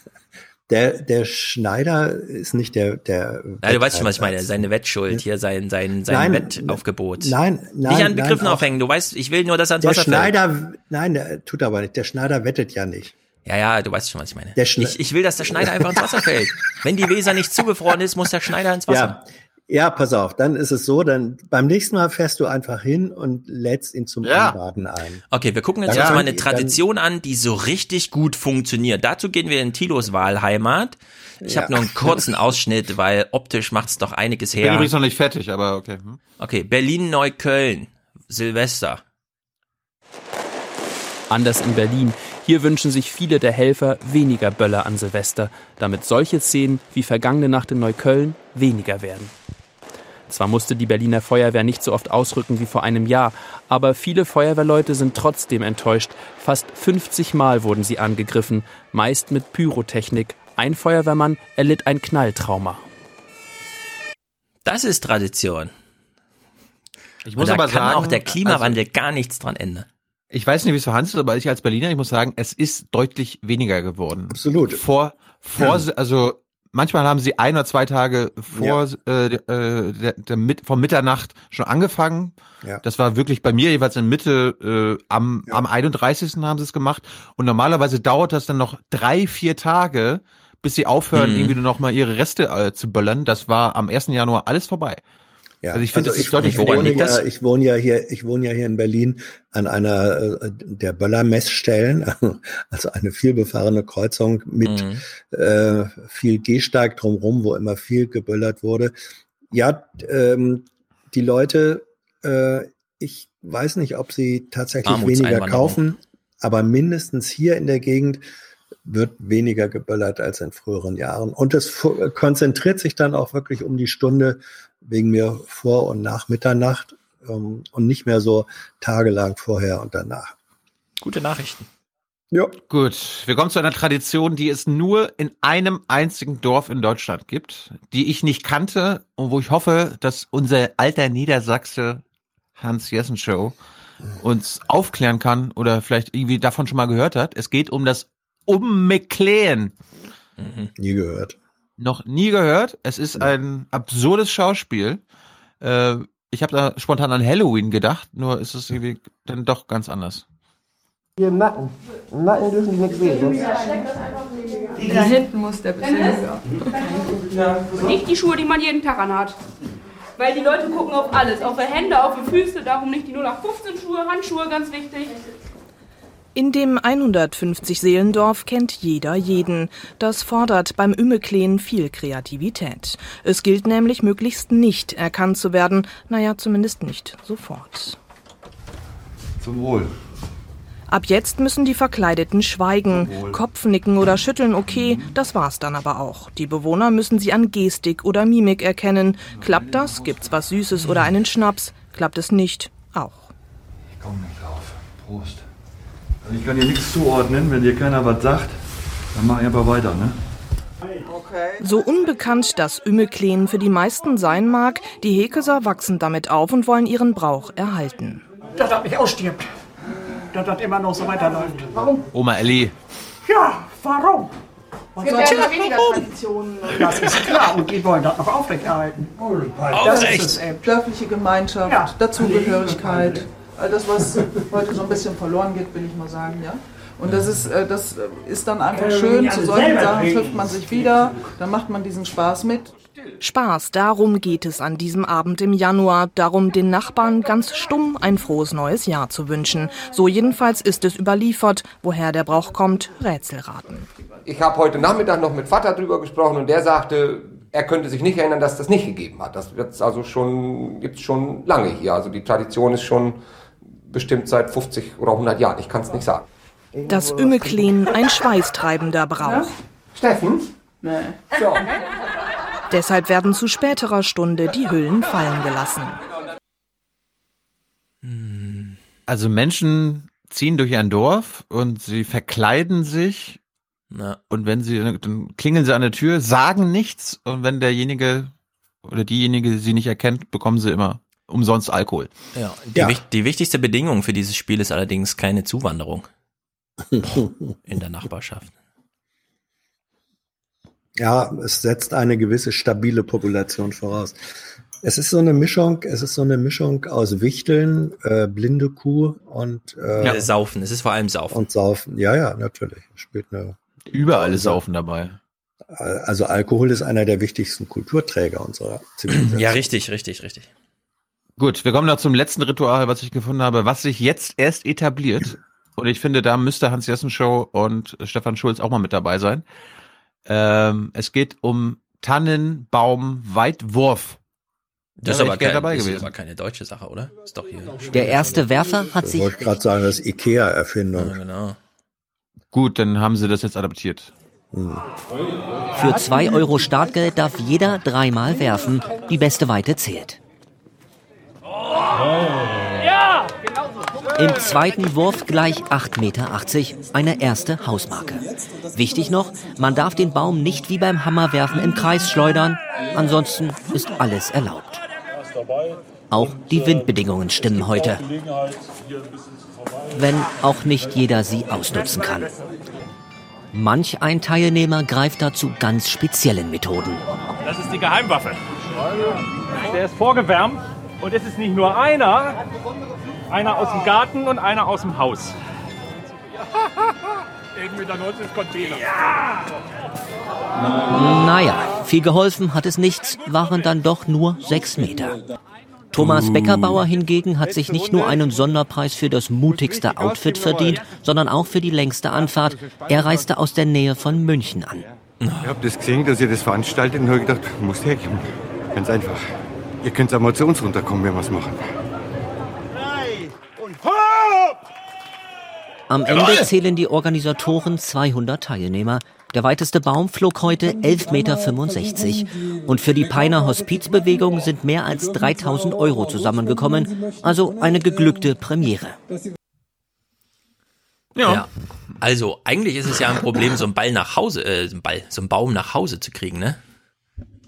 Der, der Schneider ist nicht der, der. Ja, du weißt schon, was ich meine. Seine Wettschuld, hier sein, sein, sein Nein, Wettaufgebot. Nein, nein. Nicht an Begriffen nein, aufhängen. Du weißt, ich will nur, dass er ans Der Wasser fällt. Schneider, nein, der tut aber nicht. Der Schneider wettet ja nicht. Ja, ja, du weißt schon, was ich meine. Der Schne- ich, ich will, dass der Schneider einfach ins Wasser fällt. Wenn die Weser nicht zugefroren ist, muss der Schneider ins Wasser. Ja. Ja, pass auf, dann ist es so, dann beim nächsten Mal fährst du einfach hin und lädst ihn zum Ja. Anbaden ein. Okay, wir gucken jetzt uns mal eine Tradition an, die so richtig gut funktioniert. Dazu gehen wir in Tilos Wahlheimat. Ich Ja. habe nur einen kurzen Ausschnitt, weil optisch macht's doch einiges Ich bin her. übrigens noch nicht fertig, aber okay. Hm. Okay, Berlin-Neukölln, Silvester. Anders in Berlin. Hier wünschen sich viele der Helfer weniger Böller an Silvester, damit solche Szenen wie vergangene Nacht in Neukölln weniger werden. Zwar musste die Berliner Feuerwehr nicht so oft ausrücken wie vor einem Jahr, aber viele Feuerwehrleute sind trotzdem enttäuscht. Fast 50 Mal wurden sie angegriffen, meist mit Pyrotechnik. Ein Feuerwehrmann erlitt ein Knalltrauma. Das ist Tradition. Ich Und muss da aber kann sagen, auch der Klimawandel also- gar nichts dran ändern. Ich weiß nicht, wie es für Hans ist, aber ich als Berliner, ich muss sagen, es ist deutlich weniger geworden. Absolut. Vor, vor, also manchmal haben sie ein oder zwei Tage vor äh, äh, der, der mit, vom Mitternacht schon angefangen. Ja. Das war wirklich bei mir jeweils in Mitte äh, am, am 31. haben sie es gemacht. Und normalerweise dauert das dann noch drei, vier Tage, bis sie aufhören, Mhm. irgendwie nur noch mal ihre Reste äh, zu böllern. Das war am 1. Januar alles vorbei. Ja, Also ich finde, das ist deutlich ich wohne weniger. ja, ich wohne ja hier, ich wohne ja hier in Berlin an einer äh, der Böller-Messstellen, also eine vielbefahrene Kreuzung mit Mhm. äh, viel Gehsteig drumherum, wo immer viel geböllert wurde. Ja, ähm, die Leute, äh, ich weiß nicht, ob sie tatsächlich weniger kaufen, aber mindestens hier in der Gegend wird weniger geböllert als in früheren Jahren. Und es konzentriert sich dann auch wirklich um die Stunde wegen mir vor und nach Mitternacht ähm, und nicht mehr so tagelang vorher und danach. Gute Nachrichten. Ja. Gut, wir kommen zu einer Tradition, die es nur in einem einzigen Dorf in Deutschland gibt, die ich nicht kannte und wo ich hoffe, dass unser alter Niedersachse Hans Jessen Show uns aufklären kann oder vielleicht irgendwie davon schon mal gehört hat. Es geht um das Ummekleen. Nie gehört. Noch nie gehört. Es ist ein absurdes Schauspiel. Äh, Ich habe da spontan an Halloween gedacht, nur ist es irgendwie dann doch ganz anders. Hier im Nacken. Im Nacken dürfen die nichts sehen. sonst- Da hinten muss der bisschen höher. Nicht die Schuhe, die man jeden Tag anhat. Weil die Leute gucken auf alles, auf die Hände, auf die Füße, darum nicht die 0815 Schuhe, Handschuhe, ganz wichtig. In dem 150 Seelendorf kennt jeder jeden. Das fordert beim Ümmekleen viel Kreativität. Es gilt nämlich möglichst nicht erkannt zu werden, naja, zumindest nicht sofort. Zum Wohl. Ab jetzt müssen die Verkleideten schweigen. Kopfnicken oder schütteln okay, das war's dann aber auch. Die Bewohner müssen sie an Gestik oder Mimik erkennen. Klappt das, gibt's was Süßes oder einen Schnaps. Klappt es nicht, auch. Ich komm nicht drauf. Prost. Also ich kann hier nichts zuordnen. Wenn dir keiner was sagt, dann mach ich einfach weiter, ne? So unbekannt das Ümmekleen für die meisten sein mag, die Hekeser wachsen damit auf und wollen ihren Brauch erhalten. dass das nicht ausstirbt. Dass das immer noch so weiterläuft. Warum? Oma Ellie. Ja, warum? Es gibt ja das? immer weniger Traditionen. Das ist klar und die wollen das noch aufrechterhalten. Das ist es eben. Dörfliche Gemeinschaft, Ja. Dazugehörigkeit. All das, was heute so ein bisschen verloren geht, will ich mal sagen, ja. Und das ist, äh, das ist dann einfach schön. Zu solchen Sachen trifft man sich wieder, dann macht man diesen Spaß mit. Spaß, darum geht es an diesem Abend im Januar, darum den Nachbarn ganz stumm ein frohes neues Jahr zu wünschen. So jedenfalls ist es überliefert, woher der Brauch kommt, Rätselraten. Ich habe heute Nachmittag noch mit Vater drüber gesprochen und der sagte, er könnte sich nicht erinnern, dass das nicht gegeben hat. Das wird's also schon, gibt's schon lange hier. Also die Tradition ist schon bestimmt seit 50 oder 100 Jahren. Ich kann es nicht sagen. Das Ümmekleen, ein schweißtreibender Brauch. Steffen? Nee. So. Deshalb werden zu späterer Stunde die Hüllen fallen gelassen. Also Menschen ziehen durch ein Dorf und sie verkleiden sich. Und wenn sie, dann klingeln sie an der Tür, sagen nichts. Und wenn derjenige oder diejenige sie nicht erkennt, bekommen sie immer umsonst Alkohol. Ja, die, wich- die wichtigste Bedingung für dieses Spiel ist allerdings keine Zuwanderung in der Nachbarschaft. Ja, es setzt eine gewisse stabile Population voraus. Es ist so eine Mischung, es ist so eine Mischung aus Wichteln, äh, blinde Kuh und äh, Ja, Saufen, es ist vor allem Saufen. Und Saufen, ja, ja, natürlich. Spielt eine Überall ist Saufen dabei. Also Alkohol ist einer der wichtigsten Kulturträger unserer Zivilisation. Ja, richtig, richtig, richtig. Gut, wir kommen noch zum letzten Ritual, was ich gefunden habe, was sich jetzt erst etabliert. Und ich finde, da müsste Hans Jessen Show und Stefan Schulz auch mal mit dabei sein. Ähm, es geht um Tannenbaum-Weitwurf. Das ist, Da aber kein, dabei das ist gewesen. aber keine deutsche Sache, oder? Ist doch hier. Der erste Werfer hat Das sich wollte ich gerade sagen, das ist Ikea-Erfindung. genau. Gut, dann haben sie das jetzt adaptiert. für 2 Euro Startgeld darf jeder dreimal werfen. Die beste Weite zählt. Im zweiten Wurf gleich 8,80 Meter, eine erste Hausmarke. Wichtig noch, man darf den Baum nicht wie beim Hammerwerfen im Kreis schleudern, ansonsten ist alles erlaubt. Auch die Windbedingungen stimmen heute, wenn auch nicht jeder sie ausnutzen kann. Manch ein Teilnehmer greift dazu ganz speziellen Methoden. Das ist die Geheimwaffe. Der ist vorgewärmt und es ist nicht nur einer, einer aus dem Garten und einer aus dem Haus. 1,90 Meter Container. Naja, viel geholfen hat es nichts, waren dann doch nur sechs Meter. Thomas Beckerbauer hingegen hat sich nicht nur einen Sonderpreis für das mutigste Outfit verdient, sondern auch für die längste Anfahrt. Er reiste aus der Nähe von München an. Ich habe das gesehen, dass ihr das veranstaltet und habe gedacht, muss herkommen. Ganz einfach. Ihr könnt auch mal zu uns runterkommen, wenn wir was machen. Am Ende zählen die Organisatoren 200 Teilnehmer. Der weiteste Baum flog heute 11,65 Meter. Und für die Peiner Hospizbewegung sind mehr als 3000 Euro zusammengekommen. Also eine geglückte Premiere. Ja. Also, eigentlich ist es ja ein Problem, so einen Ball nach Hause, äh, so einen Ball, so einen Baum nach Hause zu kriegen, ne?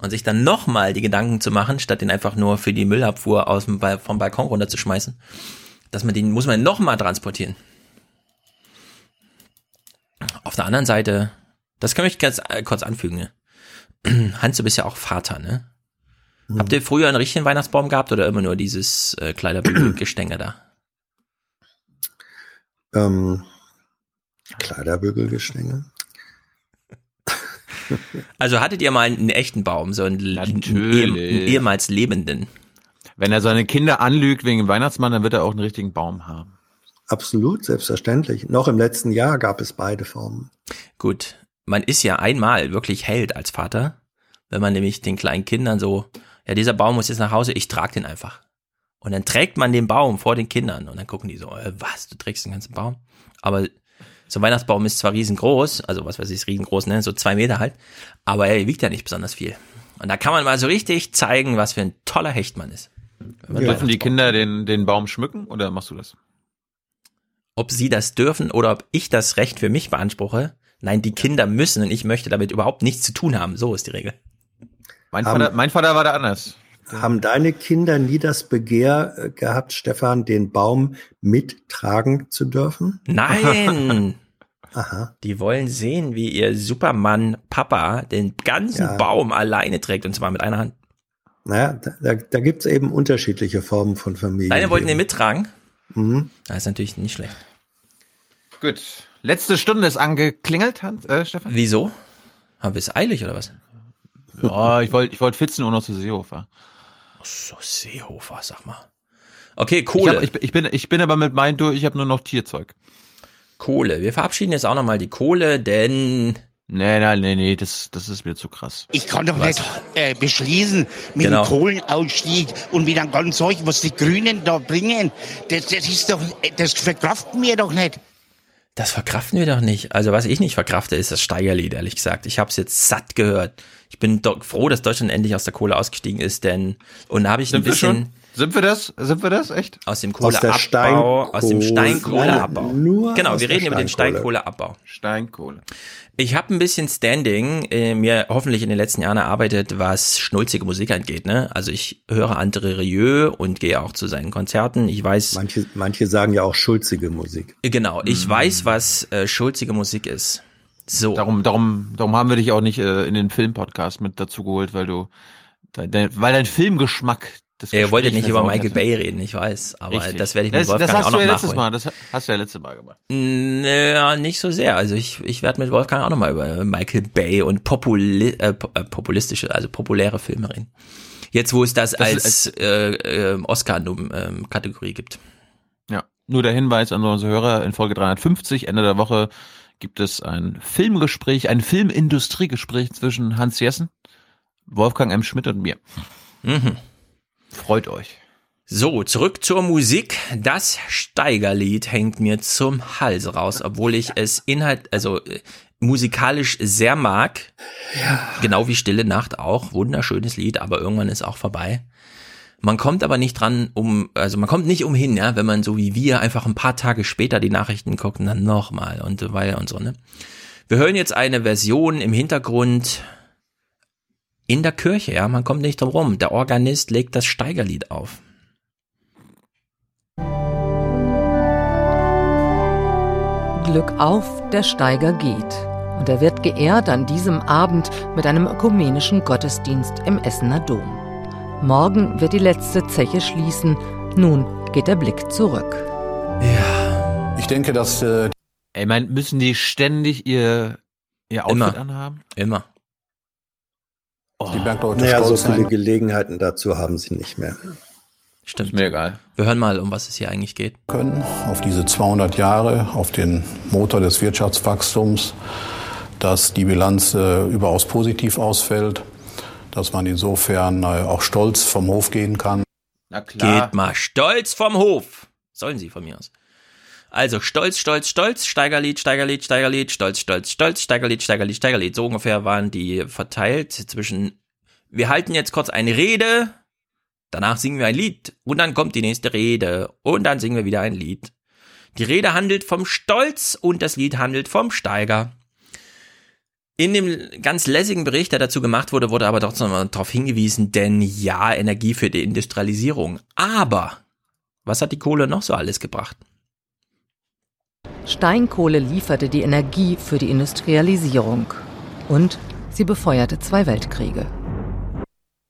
Und sich dann nochmal die Gedanken zu machen, statt den einfach nur für die Müllabfuhr aus dem Bal vom Balkon runterzuschmeißen, dass man den, muss man nochmal transportieren. Auf der anderen Seite, das kann ich ganz äh, kurz anfügen, ne? Hans, du bist ja auch Vater, ne? Habt ihr früher einen richtigen Weihnachtsbaum gehabt oder immer nur dieses äh, Kleiderbügelgestänge da? Ähm, Kleiderbügelgestänge. Also hattet ihr mal einen echten Baum, so einen, einen, Natürlich. einen ehemals lebenden? Wenn er seine Kinder anlügt wegen dem Weihnachtsmann, dann wird er auch einen richtigen Baum haben. Absolut, selbstverständlich. Noch im letzten Jahr gab es beide Formen. Gut, man ist ja einmal wirklich Held als Vater, wenn man nämlich den kleinen Kindern so, ja, dieser Baum muss jetzt nach Hause, ich trage den einfach. Und dann trägt man den Baum vor den Kindern und dann gucken die so, äh, was, du trägst den ganzen Baum? Aber so ein Weihnachtsbaum ist zwar riesengroß, also was weiß ich, riesengroß, ne, so zwei Meter halt, aber er wiegt ja nicht besonders viel. Und da kann man mal so richtig zeigen, was für ein toller Hecht man ist. Man Dürfen die Kinder den, den Baum schmücken oder machst du das? ob sie das dürfen oder ob ich das Recht für mich beanspruche. Nein, die Kinder müssen und ich möchte damit überhaupt nichts zu tun haben. So ist die Regel. Mein Haben- Vater, mein Vater war da anders. Haben deine Kinder nie das Begehr äh, gehabt, Stefan, den Baum mittragen zu dürfen? Nein! Aha. Die wollen sehen, wie ihr Supermann Papa den ganzen Ja. Baum alleine trägt und zwar mit einer Hand. Naja, da, da, da gibt es eben unterschiedliche Formen von Familien. Deine wollten den mittragen? Mhm. Das ist natürlich nicht schlecht. Gut. Letzte Stunde ist angeklingelt, Hans, äh, Stefan. Wieso? Haben wir es eilig oder was? Ja, ich wollte ich wollte Fitzen und noch zu Seehofer. Ach so, Seehofer, sag mal. Okay, Ich, Kohle. hab, ich, ich, bin, ich bin aber mit meinen durch, ich habe nur noch Tierzeug. Kohle. Wir verabschieden jetzt auch nochmal die Kohle, denn. Nee, nein, nee, nee, das, das ist mir zu krass. Ich kann doch Was? nicht äh, beschließen mit Genau. dem Kohlenausstieg und mit einem ganzen Zeug, was die Grünen da bringen. Das, das ist doch, das verkraften wir doch nicht. Das verkraften wir doch nicht. Also was ich nicht verkrafte, ist das Steigerlied, ehrlich gesagt. Ich habe es jetzt satt gehört. Ich bin doch froh, dass Deutschland endlich aus der Kohle ausgestiegen ist, denn und da habe ich ein Sind wir bisschen schon? Sind wir das? Sind wir das? Echt? aus dem Aus Kohleabbau, aus dem Steinkohle- Steinkohleabbau. Nur Genau, aus wir reden über den Steinkohle. Steinkohleabbau. Steinkohle. Ich habe ein bisschen Standing äh, mir hoffentlich in den letzten Jahren erarbeitet, was schnulzige Musik angeht. Ne? Also ich höre Andre Rieu und gehe auch zu seinen Konzerten. Ich weiß, Manche, manche sagen ja auch schulzige Musik. genau, ich weiß, was äh, schulzige Musik ist. So. Darum, darum, darum haben wir dich auch nicht äh, in den Filmpodcast mit dazu geholt, weil du, dein, dein, weil dein Filmgeschmack das Ihr wolltet Gespräch nicht über Michael hätte. Bay reden, ich weiß, aber Richtig. das werde ich mit das, Wolfgang das hast auch du noch ja letztes nachholen. Mal, das hast du ja letztes Mal gemacht. Naja, nicht so sehr. Also ich, ich werde mit Wolfgang auch nochmal über Michael Bay und populi äh, äh, populistische, also populäre Filme reden. Jetzt, wo es das, Das als ist äh, äh, Oscar-Kategorie gibt. Ja. Nur der Hinweis an unsere Hörer, in Folge 350, Ende der Woche, gibt es ein Filmgespräch, ein Filmindustriegespräch zwischen Hans Jessen, Wolfgang M. Schmidt und mir. Mhm. Freut euch. So, zurück zur Musik. Das Steigerlied hängt mir zum Hals raus, obwohl ich es inhalt, also äh, musikalisch sehr mag. Genau wie Stille Nacht auch. Wunderschönes Lied, aber irgendwann ist auch vorbei. Man kommt aber nicht dran um, also man kommt nicht umhin, ja, wenn man so wie wir einfach ein paar Tage später die Nachrichten guckt und dann nochmal und so weiter und so, ne. Wir hören jetzt eine Version im Hintergrund in der Kirche, ja, man kommt nicht drum rum. Der Organist legt das Steigerlied auf. Glück auf, der Steiger geht. Und er wird geehrt an diesem Abend mit einem ökumenischen Gottesdienst im Essener Dom. Morgen wird die letzte Zeche schließen. Nun geht der Blick zurück. Ich denke, dass. Äh Ey, mein, müssen die ständig ihr, ihr Outfit Immer. anhaben? Immer. Oh. Die naja, so viele Gelegenheiten dazu haben sie nicht mehr. Stimmt. mir egal. Wir hören mal, um was es hier eigentlich geht. können auf diese 200 Jahre, auf den Motor des Wirtschaftswachstums, dass die Bilanz äh, überaus positiv ausfällt, dass man insofern äh, auch stolz vom Hof gehen kann. Na klar. Geht mal stolz vom Hof. Sollen sie von mir aus. Also stolz, stolz, stolz, Steigerlied, Steigerlied, Steigerlied, stolz, stolz, stolz, Steigerlied, Steigerlied, Steigerlied. So ungefähr waren die verteilt zwischen, wir halten jetzt kurz eine Rede, danach singen wir ein Lied und dann kommt die nächste Rede und dann singen wir wieder ein Lied. Die Rede handelt vom Stolz und das Lied handelt vom Steiger. In dem ganz lässigen Bericht, der dazu gemacht wurde, wurde aber doch nochmal darauf hingewiesen, denn ja, Energie für die Industrialisierung. Aber, was hat die Kohle noch so alles gebracht? Steinkohle lieferte die Energie für die Industrialisierung. Und sie befeuerte zwei Weltkriege.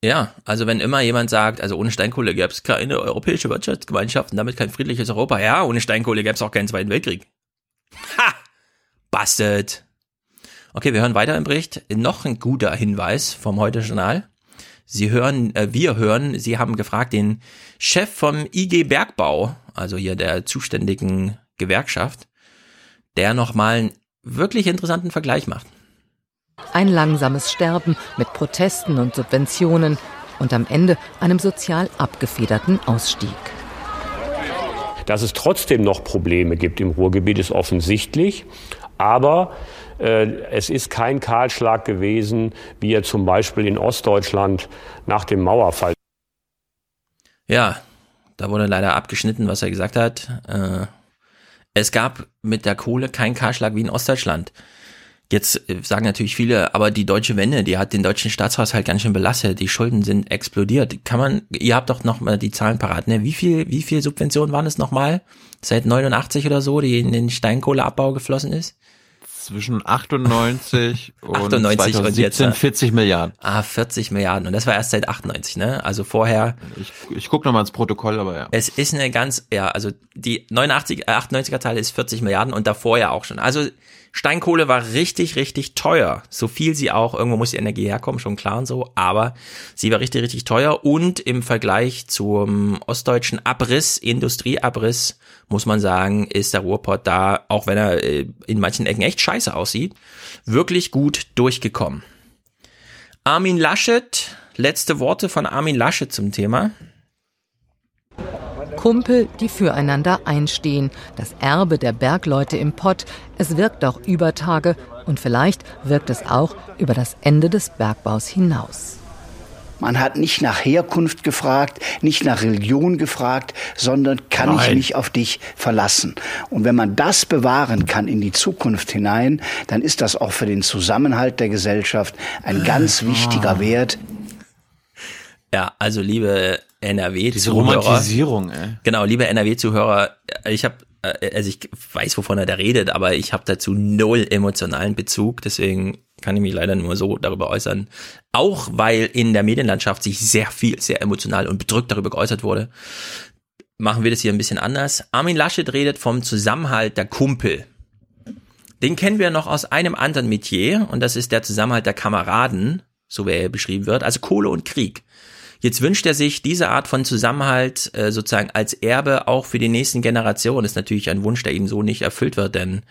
Ja, also wenn immer jemand sagt, also ohne Steinkohle gäbe es keine europäische Wirtschaftsgemeinschaft und damit kein friedliches Europa. Ja, ohne Steinkohle gäbe es auch keinen Zweiten Weltkrieg. Ha! Busted. Okay, wir hören weiter im Bericht. Noch ein guter Hinweis vom Heute-Journal. Sie hören, äh, wir hören, Sie haben gefragt den Chef vom IG Bergbau, also hier der zuständigen Gewerkschaft, der nochmal einen wirklich interessanten Vergleich macht. Ein langsames Sterben mit Protesten und Subventionen und am Ende einem sozial abgefederten Ausstieg. Dass es trotzdem noch Probleme gibt im Ruhrgebiet, ist offensichtlich. Aber äh, es ist kein Kahlschlag gewesen, wie er zum Beispiel in Ostdeutschland nach dem Mauerfall. Ja, da wurde leider abgeschnitten, was er gesagt hat. Äh, es gab mit der Kohle keinen Kahlschlag wie in Ostdeutschland. Jetzt äh, sagen natürlich viele, aber die deutsche Wende, die hat den deutschen Staatshaushalt ganz schön belastet. Die Schulden sind explodiert. Kann man, ihr habt doch noch mal die Zahlen parat, ne? Wie viel, wie viel Subventionen waren es nochmal? Seit 89 oder so, die in den Steinkohleabbau geflossen ist? Zwischen 98 und 98 und 2017 jetzt, ne? 40 Milliarden. Ah, 40 Milliarden. Und das war erst seit 98, ne? Also vorher. Ich, ich gucke nochmal ins Protokoll, aber ja. Es ist eine ganz, ja, also die 89, äh, 98er Teil ist 40 Milliarden und davor ja auch schon. Also Steinkohle war richtig, richtig teuer. So viel sie auch, irgendwo muss die Energie herkommen, schon klar und so, aber sie war richtig, richtig teuer und im Vergleich zum ostdeutschen Abriss, Industrieabriss, muss man sagen, ist der Ruhrpott da, auch wenn er äh, in manchen Ecken echt scheiße aussieht, wirklich gut durchgekommen. Armin Laschet, letzte Worte von Armin Laschet zum Thema. Kumpel, die füreinander einstehen. Das Erbe der Bergleute im Pott. Es wirkt auch über Tage und vielleicht wirkt es auch über das Ende des Bergbaus hinaus. Man hat nicht nach Herkunft gefragt, nicht nach Religion gefragt, sondern kann ich Nein. mich auf dich verlassen? Und wenn man das bewahren kann in die Zukunft hinein, dann ist das auch für den Zusammenhalt der Gesellschaft ein ganz wichtiger Wert. Ja, also liebe NRW-Zuhörer. Diese Romantisierung, ey. Genau, liebe NRW-Zuhörer, ich habe, also ich weiß, wovon er da redet, aber ich habe dazu null emotionalen Bezug, deswegen kann ich mich leider nur so darüber äußern. Auch weil in der Medienlandschaft sich sehr viel, sehr emotional und bedrückt darüber geäußert wurde, machen wir das hier ein bisschen anders. Armin Laschet redet vom Zusammenhalt der Kumpel. Den kennen wir noch aus einem anderen Metier und das ist der Zusammenhalt der Kameraden, so wie er beschrieben wird, also Kohle und Krieg. Jetzt wünscht er sich diese Art von Zusammenhalt äh, sozusagen als Erbe auch für die nächsten Generationen. Ist natürlich ein Wunsch, der ihm so nicht erfüllt wird, denn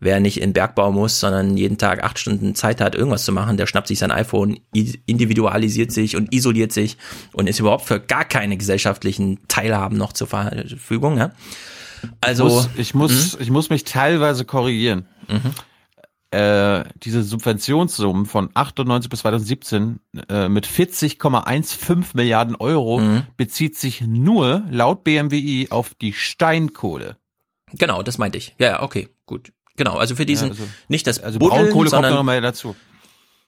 wer nicht in Bergbau muss, sondern jeden Tag acht Stunden Zeit hat, irgendwas zu machen, der schnappt sich sein iPhone, individualisiert sich und isoliert sich und ist überhaupt für gar keine gesellschaftlichen Teilhaben noch zur Verfügung. Ja? Also ich muss, ich muss, ich muss mich teilweise korrigieren. Äh, diese Subventionssummen von 98 bis 2017 äh, mit 40,15 Milliarden Euro bezieht sich nur laut BMWI auf die Steinkohle. Genau, das meinte ich. Ja, ja, okay, gut. Genau, also für diesen, Ja, also- nicht das Also Buddeln, Braunkohle kommt sondern, noch mal dazu.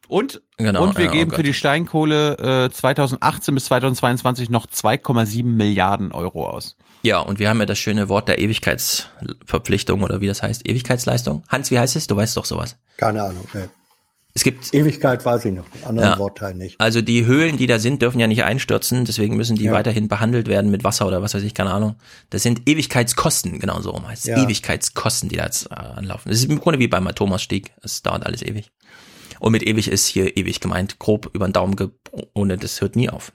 Und, Genau, und wir ja, oh geben Gott. für die Steinkohle äh, 2018 bis 2022 noch 2,7 Milliarden Euro aus. Ja, und wir haben ja das schöne Wort der Ewigkeitsverpflichtung oder wie das heißt, Ewigkeitsleistung. Hans, wie heißt es? Du weißt doch sowas. Keine Ahnung. Nee. Es gibt Ewigkeit weiß ich noch, anderen Ja. Wortteil nicht. Also die Höhlen, die da sind, dürfen ja nicht einstürzen, deswegen müssen die Ja. weiterhin behandelt werden mit Wasser oder was weiß ich, keine Ahnung. Das sind Ewigkeitskosten, genau so rum heißt es. Ja. Ewigkeitskosten, die da jetzt äh, anlaufen. Das ist im Grunde wie beim Thomasstieg. Es dauert alles ewig. Und mit ewig ist hier ewig gemeint, grob über den Daumen, ge ohne das hört nie auf.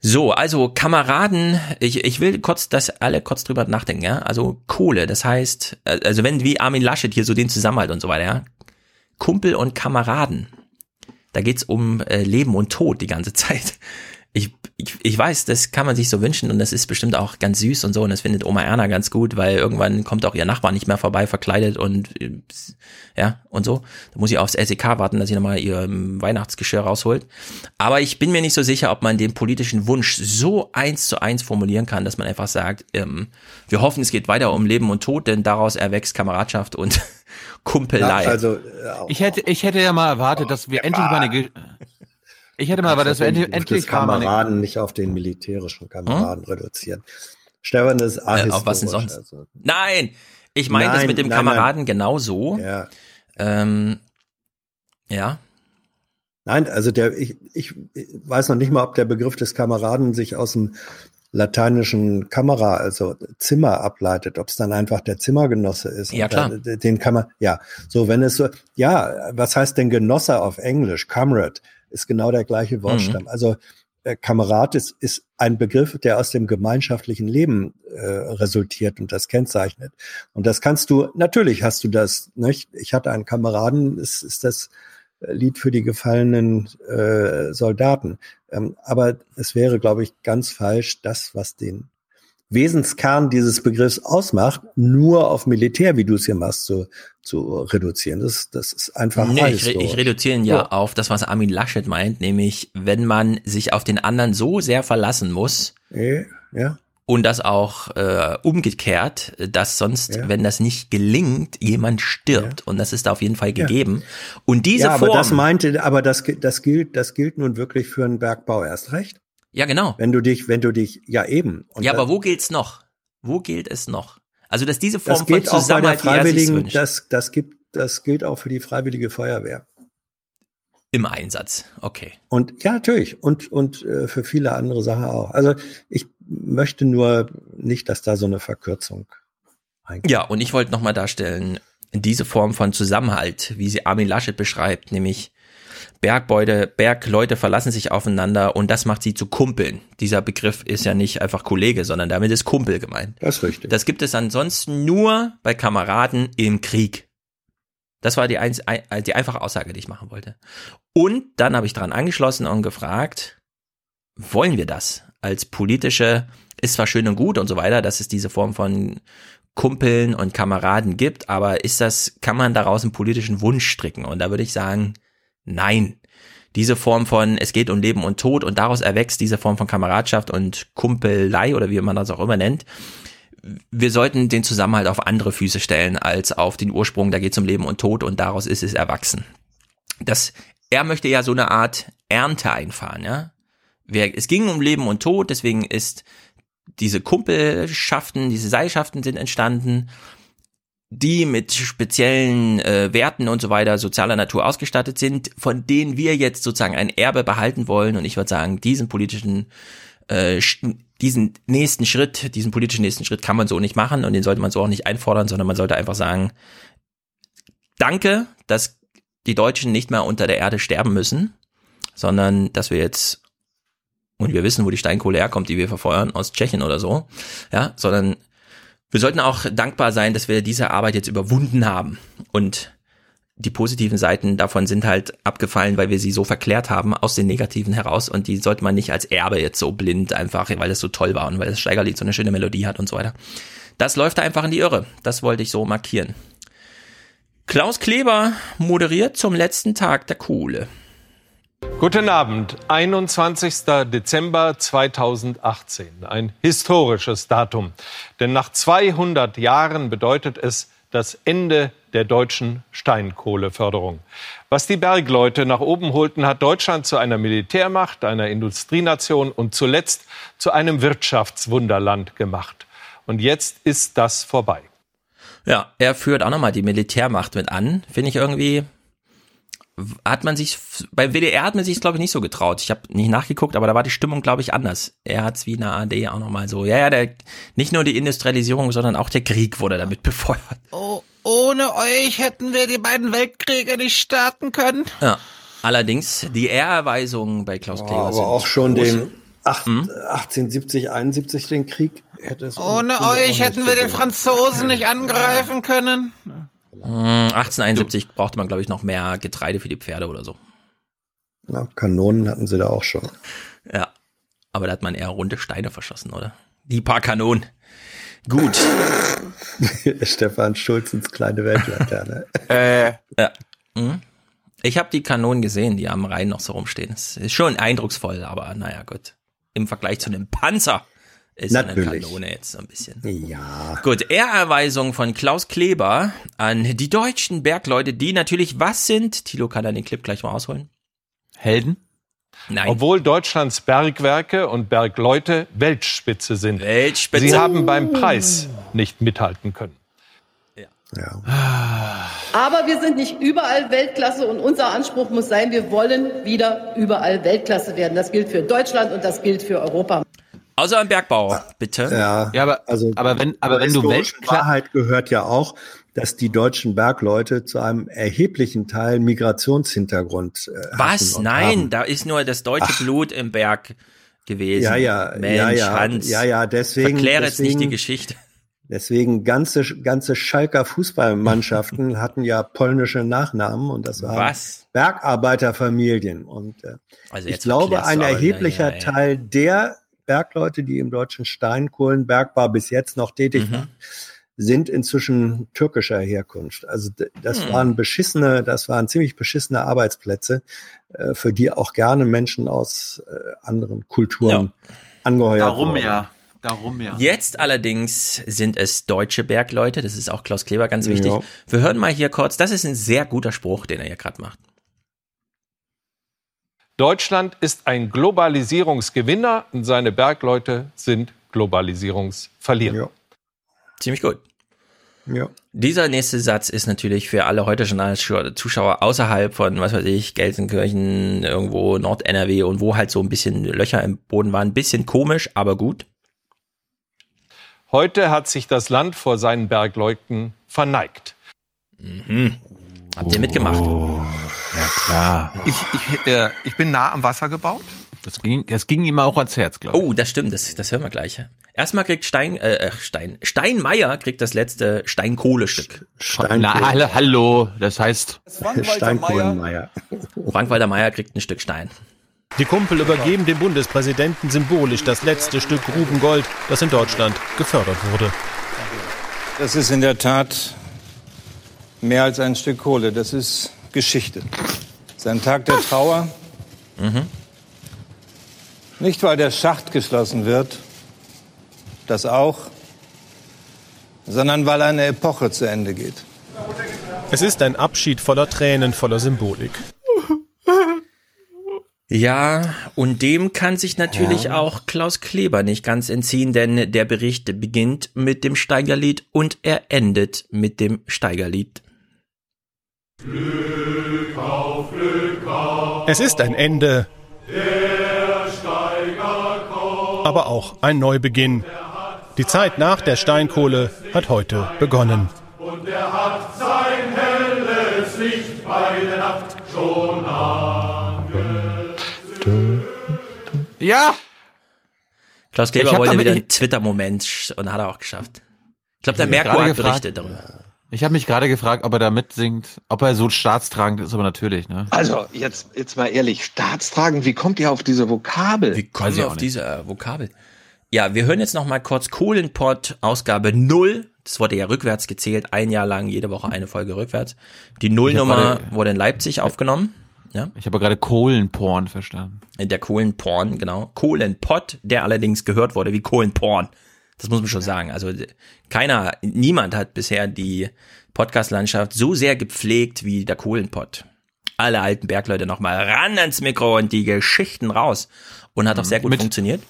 So, also Kameraden, ich, ich will kurz, dass alle kurz drüber nachdenken, ja. Also Kohle, das heißt, äh, also wenn wie Armin Laschet hier so den Zusammenhalt und so weiter, ja. Kumpel und Kameraden. Da geht's um äh, Leben und Tod die ganze Zeit. Ich, ich, ich weiß, das kann man sich so wünschen und das ist bestimmt auch ganz süß und so und das findet Oma Erna ganz gut, weil irgendwann kommt auch ihr Nachbar nicht mehr vorbei, verkleidet und ja und so. Da muss ich aufs SEK warten, dass sie nochmal ihr ähm, Weihnachtsgeschirr rausholt. Aber ich bin mir nicht so sicher, ob man den politischen Wunsch so eins zu eins formulieren kann, dass man einfach sagt, ähm, wir hoffen, es geht weiter um Leben und Tod, denn daraus erwächst Kameradschaft und Kumpelei. Ja, also, äh, Ich hätte, ich hätte ja mal erwartet, dass wir endlich mal eine, Ge ich hätte mal dass wir endlich, endlich Kameraden nicht auf den militärischen Kameraden reduzieren. Stefan, das ist Hm? Äh, auf was denn sonst? Also. Nein, ich meine das Nein, mit dem nein, Kameraden genauso. Ja. Ähm, ja. Nein, also der, ich, ich weiß noch nicht mal, ob der Begriff des Kameraden sich aus dem lateinischen Kamera, also Zimmer ableitet, ob es dann einfach der Zimmergenosse ist. Ja, klar. Den kann man, ja, so wenn es so, ja, was heißt denn Genosse auf Englisch? Comrade ist genau der gleiche Wortstamm. Mhm. Also äh, Kamerad ist, ist ein Begriff, der aus dem gemeinschaftlichen Leben äh, resultiert und das kennzeichnet. Und das kannst du, natürlich hast du das, nicht? Ich hatte einen Kameraden, ist, ist das Lied für die gefallenen äh, Soldaten. Ähm, aber es wäre, glaube ich, ganz falsch, das, was den Wesenskern dieses Begriffs ausmacht, nur auf Militär, wie du es hier machst, zu, zu reduzieren. Das, das ist einfach Nee, ich, re ich reduziere ihn ja, auf das, was Armin Laschet meint, nämlich wenn man sich auf den anderen so sehr verlassen muss Ja, ja. und das auch äh, umgekehrt, dass sonst, Ja. wenn das nicht gelingt, jemand stirbt. Und das ist da auf jeden Fall Ja. gegeben. Und diese ja, aber Form, das meinte, aber das, das gilt, das gilt nun wirklich für einen Bergbau erst recht. Ja genau. Wenn du dich, wenn du dich, ja eben. Und ja, aber wo gilt's noch? Wo gilt es noch? Also, dass diese Form das von gilt auch bei der Zusammenhalt, er Freiwilligen, das, das gibt, das gilt auch für die Freiwillige Feuerwehr. im Einsatz. Okay. Und ja, natürlich. Und, und äh, für viele andere Sachen auch. Also ich möchte nur nicht, dass da so eine Verkürzung Ja, und ich wollte nochmal darstellen, diese Form von Zusammenhalt, wie sie Armin Laschet beschreibt, nämlich Bergbeude, Bergleute verlassen sich aufeinander und das macht sie zu Kumpeln. Dieser Begriff ist ja nicht einfach Kollege, sondern damit ist Kumpel gemeint. Das ist richtig. Das gibt es ansonsten nur bei Kameraden im Krieg. Das war die, ein, die einfache Aussage, die ich machen wollte. Und dann habe ich dran angeschlossen und gefragt, wollen wir das als politische, ist zwar schön und gut und so weiter, dass es diese Form von Kumpeln und Kameraden gibt, aber ist das, kann man daraus einen politischen Wunsch stricken? Und da würde ich sagen, nein. Diese Form von, es geht um Leben und Tod und daraus erwächst diese Form von Kameradschaft und Kumpelei oder wie man das auch immer nennt. Wir sollten den Zusammenhalt auf andere Füße stellen als auf den Ursprung, da geht es um Leben und Tod und daraus ist es erwachsen. Das, er möchte ja so eine Art Ernte einfahren, ja. Es ging um Leben und Tod, deswegen ist diese Kumpelschaften, diese Seilschaften sind entstanden, die mit speziellen äh, Werten und so weiter sozialer Natur ausgestattet sind, von denen wir jetzt sozusagen ein Erbe behalten wollen. Und ich würde sagen, diesen politischen, äh, diesen nächsten Schritt, diesen politischen nächsten Schritt kann man so nicht machen und den sollte man so auch nicht einfordern, sondern man sollte einfach sagen, danke, dass die Deutschen nicht mehr unter der Erde sterben müssen, sondern dass wir jetzt und wir wissen, wo die Steinkohle herkommt, die wir verfeuern, aus Tschechien oder so, ja, sondern wir sollten auch dankbar sein, dass wir diese Arbeit jetzt überwunden haben. Und die positiven Seiten davon sind halt abgefallen, weil wir sie so verklärt haben aus den negativen heraus und die sollte man nicht als Erbe jetzt so blind einfach, weil das so toll war und weil das Steigerlied so eine schöne Melodie hat und so weiter. Das läuft da einfach in die Irre. Das wollte ich so markieren. Klaus Kleber moderiert zum letzten Tag der Kohle. Guten Abend, 21. Dezember 2018. Ein historisches Datum. Denn nach 200 Jahren bedeutet es das Ende der deutschen Steinkohleförderung. Was die Bergleute nach oben holten, hat Deutschland zu einer Militärmacht, einer Industrienation und zuletzt zu einem Wirtschaftswunderland gemacht. Und jetzt ist das vorbei. Ja, er führt auch nochmal die Militärmacht mit an. Finde ich irgendwie, hat man sich, beim WDR hat man sich glaube ich, nicht so getraut. Ich habe nicht nachgeguckt, aber da war die Stimmung, glaube ich, anders. Er hat's wie in der ARD auch nochmal so, ja, ja, der, nicht nur die Industrialisierung, sondern auch der Krieg wurde damit befeuert. Oh, ohne euch hätten wir die beiden Weltkriege nicht starten können. Ja. Allerdings, die Ehrerweisung bei Klaus Kleber aber sind auch schon groß. den acht- 1870, 71 den Krieg hätte es. Ohne euch hätten wir den. Franzosen nicht angreifen können. Hm, 1871 brauchte man, glaube ich, noch mehr Getreide für die Pferde oder so. Ja, Kanonen hatten sie da auch schon. Ja. Aber da hat man eher runde Steine verschossen, oder? Die paar Kanonen. Gut. Stefan Schulz ins kleine Weltlaterne. äh. Ja. Hm. Ich habe die Kanonen gesehen, die am Rhein noch so rumstehen. Es ist schon eindrucksvoll, aber naja, gut. Im Vergleich zu einem Panzer ist so eine Natürlich. Kanone jetzt so ein bisschen. Ja. Gut, Ehrerweisung von Klaus Kleber an die deutschen Bergleute, die natürlich was sind? Tilo kann dann den Clip gleich mal ausholen. Helden? Nein. Obwohl Deutschlands Bergwerke und Bergleute Weltspitze sind. Weltspitze. Sie haben beim Preis nicht mithalten können. Ja. Aber wir sind nicht überall Weltklasse und unser Anspruch muss sein, wir wollen wieder überall Weltklasse werden. Das gilt für Deutschland und das gilt für Europa. Außer im Bergbau, bitte. Ja, ja aber, also, aber wenn, aber wenn du historischen Wahrheit gehört ja auch, dass die deutschen Bergleute zu einem erheblichen Teil Migrationshintergrund äh, Was? Nein, haben. da ist nur das deutsche Ach. Blut im Berg gewesen. Ja, ja, Mensch, ja, ja, Hans. ja, ja, deswegen. Verkläre jetzt nicht die Geschichte. Deswegen ganze, ganze Schalker Fußballmannschaften hatten ja polnische Nachnamen und das waren Was? Bergarbeiterfamilien. Und äh, Also ich glaube, ein erheblicher ja, ja. Teil der Bergleute, die im deutschen Steinkohlenbergbau bis jetzt noch tätig Mhm. waren, sind inzwischen türkischer Herkunft. Also das Hm. waren beschissene, das waren ziemlich beschissene Arbeitsplätze, äh, für die auch gerne Menschen aus äh, anderen Kulturen angeheuert Darum wurden. ja. Darum ja. Jetzt allerdings sind es deutsche Bergleute, das ist auch Klaus Kleber ganz wichtig. Ja. Wir hören mal hier kurz, das ist ein sehr guter Spruch, den er hier gerade macht. Deutschland ist ein Globalisierungsgewinner und seine Bergleute sind Globalisierungsverlierer. Ziemlich gut. Ja. Dieser nächste Satz ist natürlich für alle heute Zuschauer außerhalb von, was weiß ich, Gelsenkirchen, irgendwo Nord-NRW und wo halt so ein bisschen Löcher im Boden waren. Ein bisschen komisch, aber gut. Heute hat sich das Land vor seinen Bergleuten verneigt. Mhm. Habt ihr mitgemacht? Ja, klar. Ich, ich, äh, ich bin nah am Wasser gebaut. Das ging, das ging ihm auch ans Herz, glaube ich. Oh, das stimmt, das, das hören wir gleich. Erstmal kriegt Stein, äh, Stein, Steinmeier kriegt das letzte Steinkohlestück. Na, hallo, hallo, das heißt Steinkohlenmeier. Frank-Walter Meier kriegt ein Stück Stein. Die Kumpel übergeben dem Bundespräsidenten symbolisch das letzte Stück Grubengold, das in Deutschland gefördert wurde. Das ist in der Tat mehr als ein Stück Kohle. Das ist Geschichte. Es ist ein Tag der Trauer. Nicht, weil der Schacht geschlossen wird, das auch, sondern weil eine Epoche zu Ende geht. Es ist ein Abschied voller Tränen, voller Symbolik. Ja, und dem kann sich natürlich Ja. auch Klaus Kleber nicht ganz entziehen, denn der Bericht beginnt mit dem Steigerlied und er endet mit dem Steigerlied. Es ist ein Ende, aber auch ein Neubeginn. Die Zeit nach der Steinkohle hat heute begonnen. Und er hat sein helles Licht bei der Nacht schon Ja! Klaus Kleber wollte wieder einen Twitter-Moment und hat er auch geschafft. Ich glaube, der Merkur hat berichtet darüber. Ich habe mich gerade gefragt, ob er da mitsingt, ob er so staatstragend ist, aber natürlich, ne? Also, jetzt, jetzt mal ehrlich, staatstragend, wie kommt ihr auf diese Vokabel? Wie kommen wir auf diese äh, Vokabel? Ja, wir hören jetzt noch mal kurz Kohlenpott Ausgabe 0. Das wurde ja rückwärts gezählt, ein Jahr lang, jede Woche eine Folge rückwärts. Die Nullnummer wurde in Leipzig aufgenommen. Ja. Ich habe gerade Kohlenporn verstanden. Der Kohlenporn, genau. Kohlenpott, der allerdings gehört wurde wie Kohlenporn. Das muss man schon sagen. Also keiner, niemand hat bisher die Podcast-Landschaft so sehr gepflegt wie der Kohlenpott. Alle alten Bergleute nochmal ran ans Mikro und die Geschichten raus. Und hat auch sehr gut Mit- funktioniert.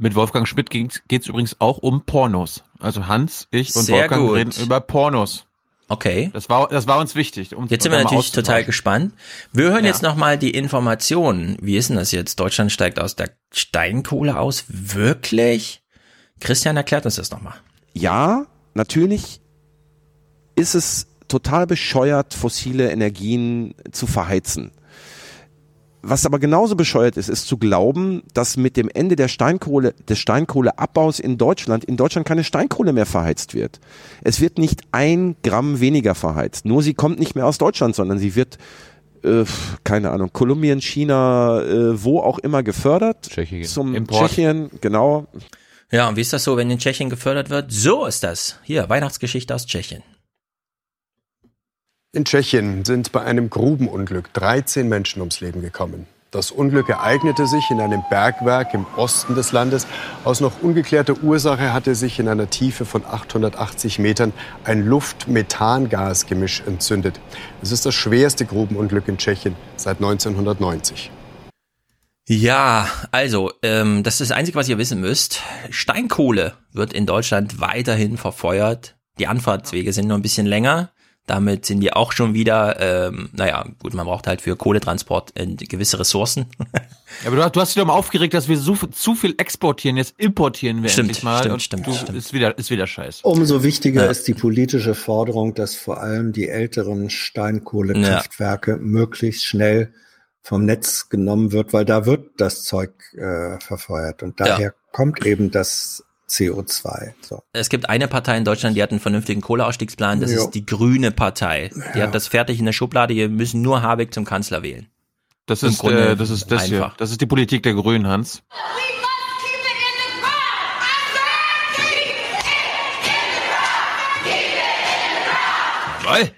Mit Wolfgang Schmidt geht es übrigens auch um Pornos. Also Hans, ich und Sehr Wolfgang gut. reden über Pornos. Okay. Das war, das war uns wichtig. Um Jetzt sind wir natürlich total gespannt. Wir hören Ja. jetzt nochmal die Informationen. Wie ist denn das jetzt? Deutschland steigt aus der Steinkohle aus? Wirklich? Christian erklärt uns das nochmal. Ja, natürlich ist es total bescheuert, fossile Energien zu verheizen. Was aber genauso bescheuert ist, ist zu glauben, dass mit dem Ende der Steinkohle, des Steinkohleabbaus in Deutschland, in Deutschland keine Steinkohle mehr verheizt wird. Es wird nicht ein Gramm weniger verheizt. Nur sie kommt nicht mehr aus Deutschland, sondern sie wird, äh, keine Ahnung, Kolumbien, China, äh, wo auch immer gefördert. Tschechien. Zum Import. Tschechien, genau. Ja, und wie ist das so, wenn in Tschechien gefördert wird? So ist das. Hier, Weihnachtsgeschichte aus Tschechien. In Tschechien sind bei einem Grubenunglück 13 Menschen ums Leben gekommen. Das Unglück ereignete sich in einem Bergwerk im Osten des Landes. Aus noch ungeklärter Ursache hatte sich in einer Tiefe von 880 Metern ein Luft-Methan-Gas-Gemisch entzündet. Es ist das schwerste Grubenunglück in Tschechien seit 1990. Ja, also, ähm, das ist das Einzige, was ihr wissen müsst. Steinkohle wird in Deutschland weiterhin verfeuert. Die Anfahrtswege sind nur ein bisschen länger. Damit sind die auch schon wieder, ähm, naja, gut, man braucht halt für Kohletransport äh, gewisse Ressourcen. Ja, aber du, du hast dich doch mal aufgeregt, dass wir so, zu viel exportieren, jetzt importieren wir Stimmt, endlich mal. stimmt, und stimmt, du, stimmt. Ist wieder, ist wieder scheiß. Umso wichtiger Ja. ist die politische Forderung, dass vor allem die älteren Steinkohlekraftwerke möglichst schnell vom Netz genommen wird, weil da wird das Zeug äh, verfeuert und daher kommt eben das CO2. So. Es gibt eine Partei in Deutschland, die hat einen vernünftigen Kohleausstiegsplan, das Jo. ist die Grüne Partei. Die Ja. hat das fertig in der Schublade, wir müssen nur Habeck zum Kanzler wählen. Das Im ist, Grunde äh, das ist das hier. einfach. Das ist die Politik der Grünen, Hans. Jawohl.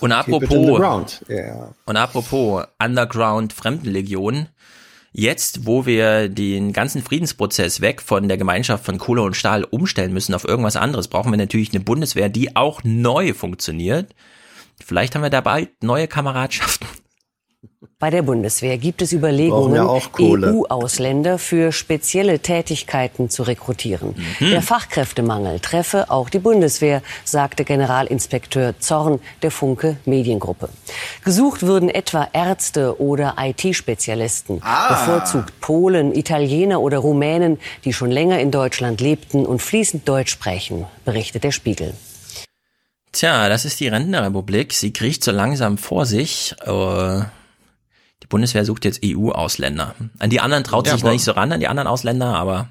Und apropos. Ja. und apropos Underground Fremdenlegion, jetzt, wo wir den ganzen Friedensprozess weg von der Gemeinschaft von Kohle und Stahl umstellen müssen auf irgendwas anderes, brauchen wir natürlich eine Bundeswehr, die auch neu funktioniert. Vielleicht haben wir da bald neue Kameradschaften. Bei der Bundeswehr gibt es Überlegungen, ja. EU-Ausländer für spezielle Tätigkeiten zu rekrutieren. Mhm. Der Fachkräftemangel treffe auch die Bundeswehr, sagte Generalinspekteur Zorn der Funke Mediengruppe. Gesucht würden etwa Ärzte oder IT-Spezialisten, Ah. bevorzugt Polen, Italiener oder Rumänen, die schon länger in Deutschland lebten und fließend Deutsch sprechen, berichtet der Spiegel. Tja, das ist die Rentenrepublik. Sie kriecht so langsam vor sich. Äh, die Bundeswehr sucht jetzt EU-Ausländer. An die anderen traut Ja, sich noch nicht so ran, an die anderen Ausländer, aber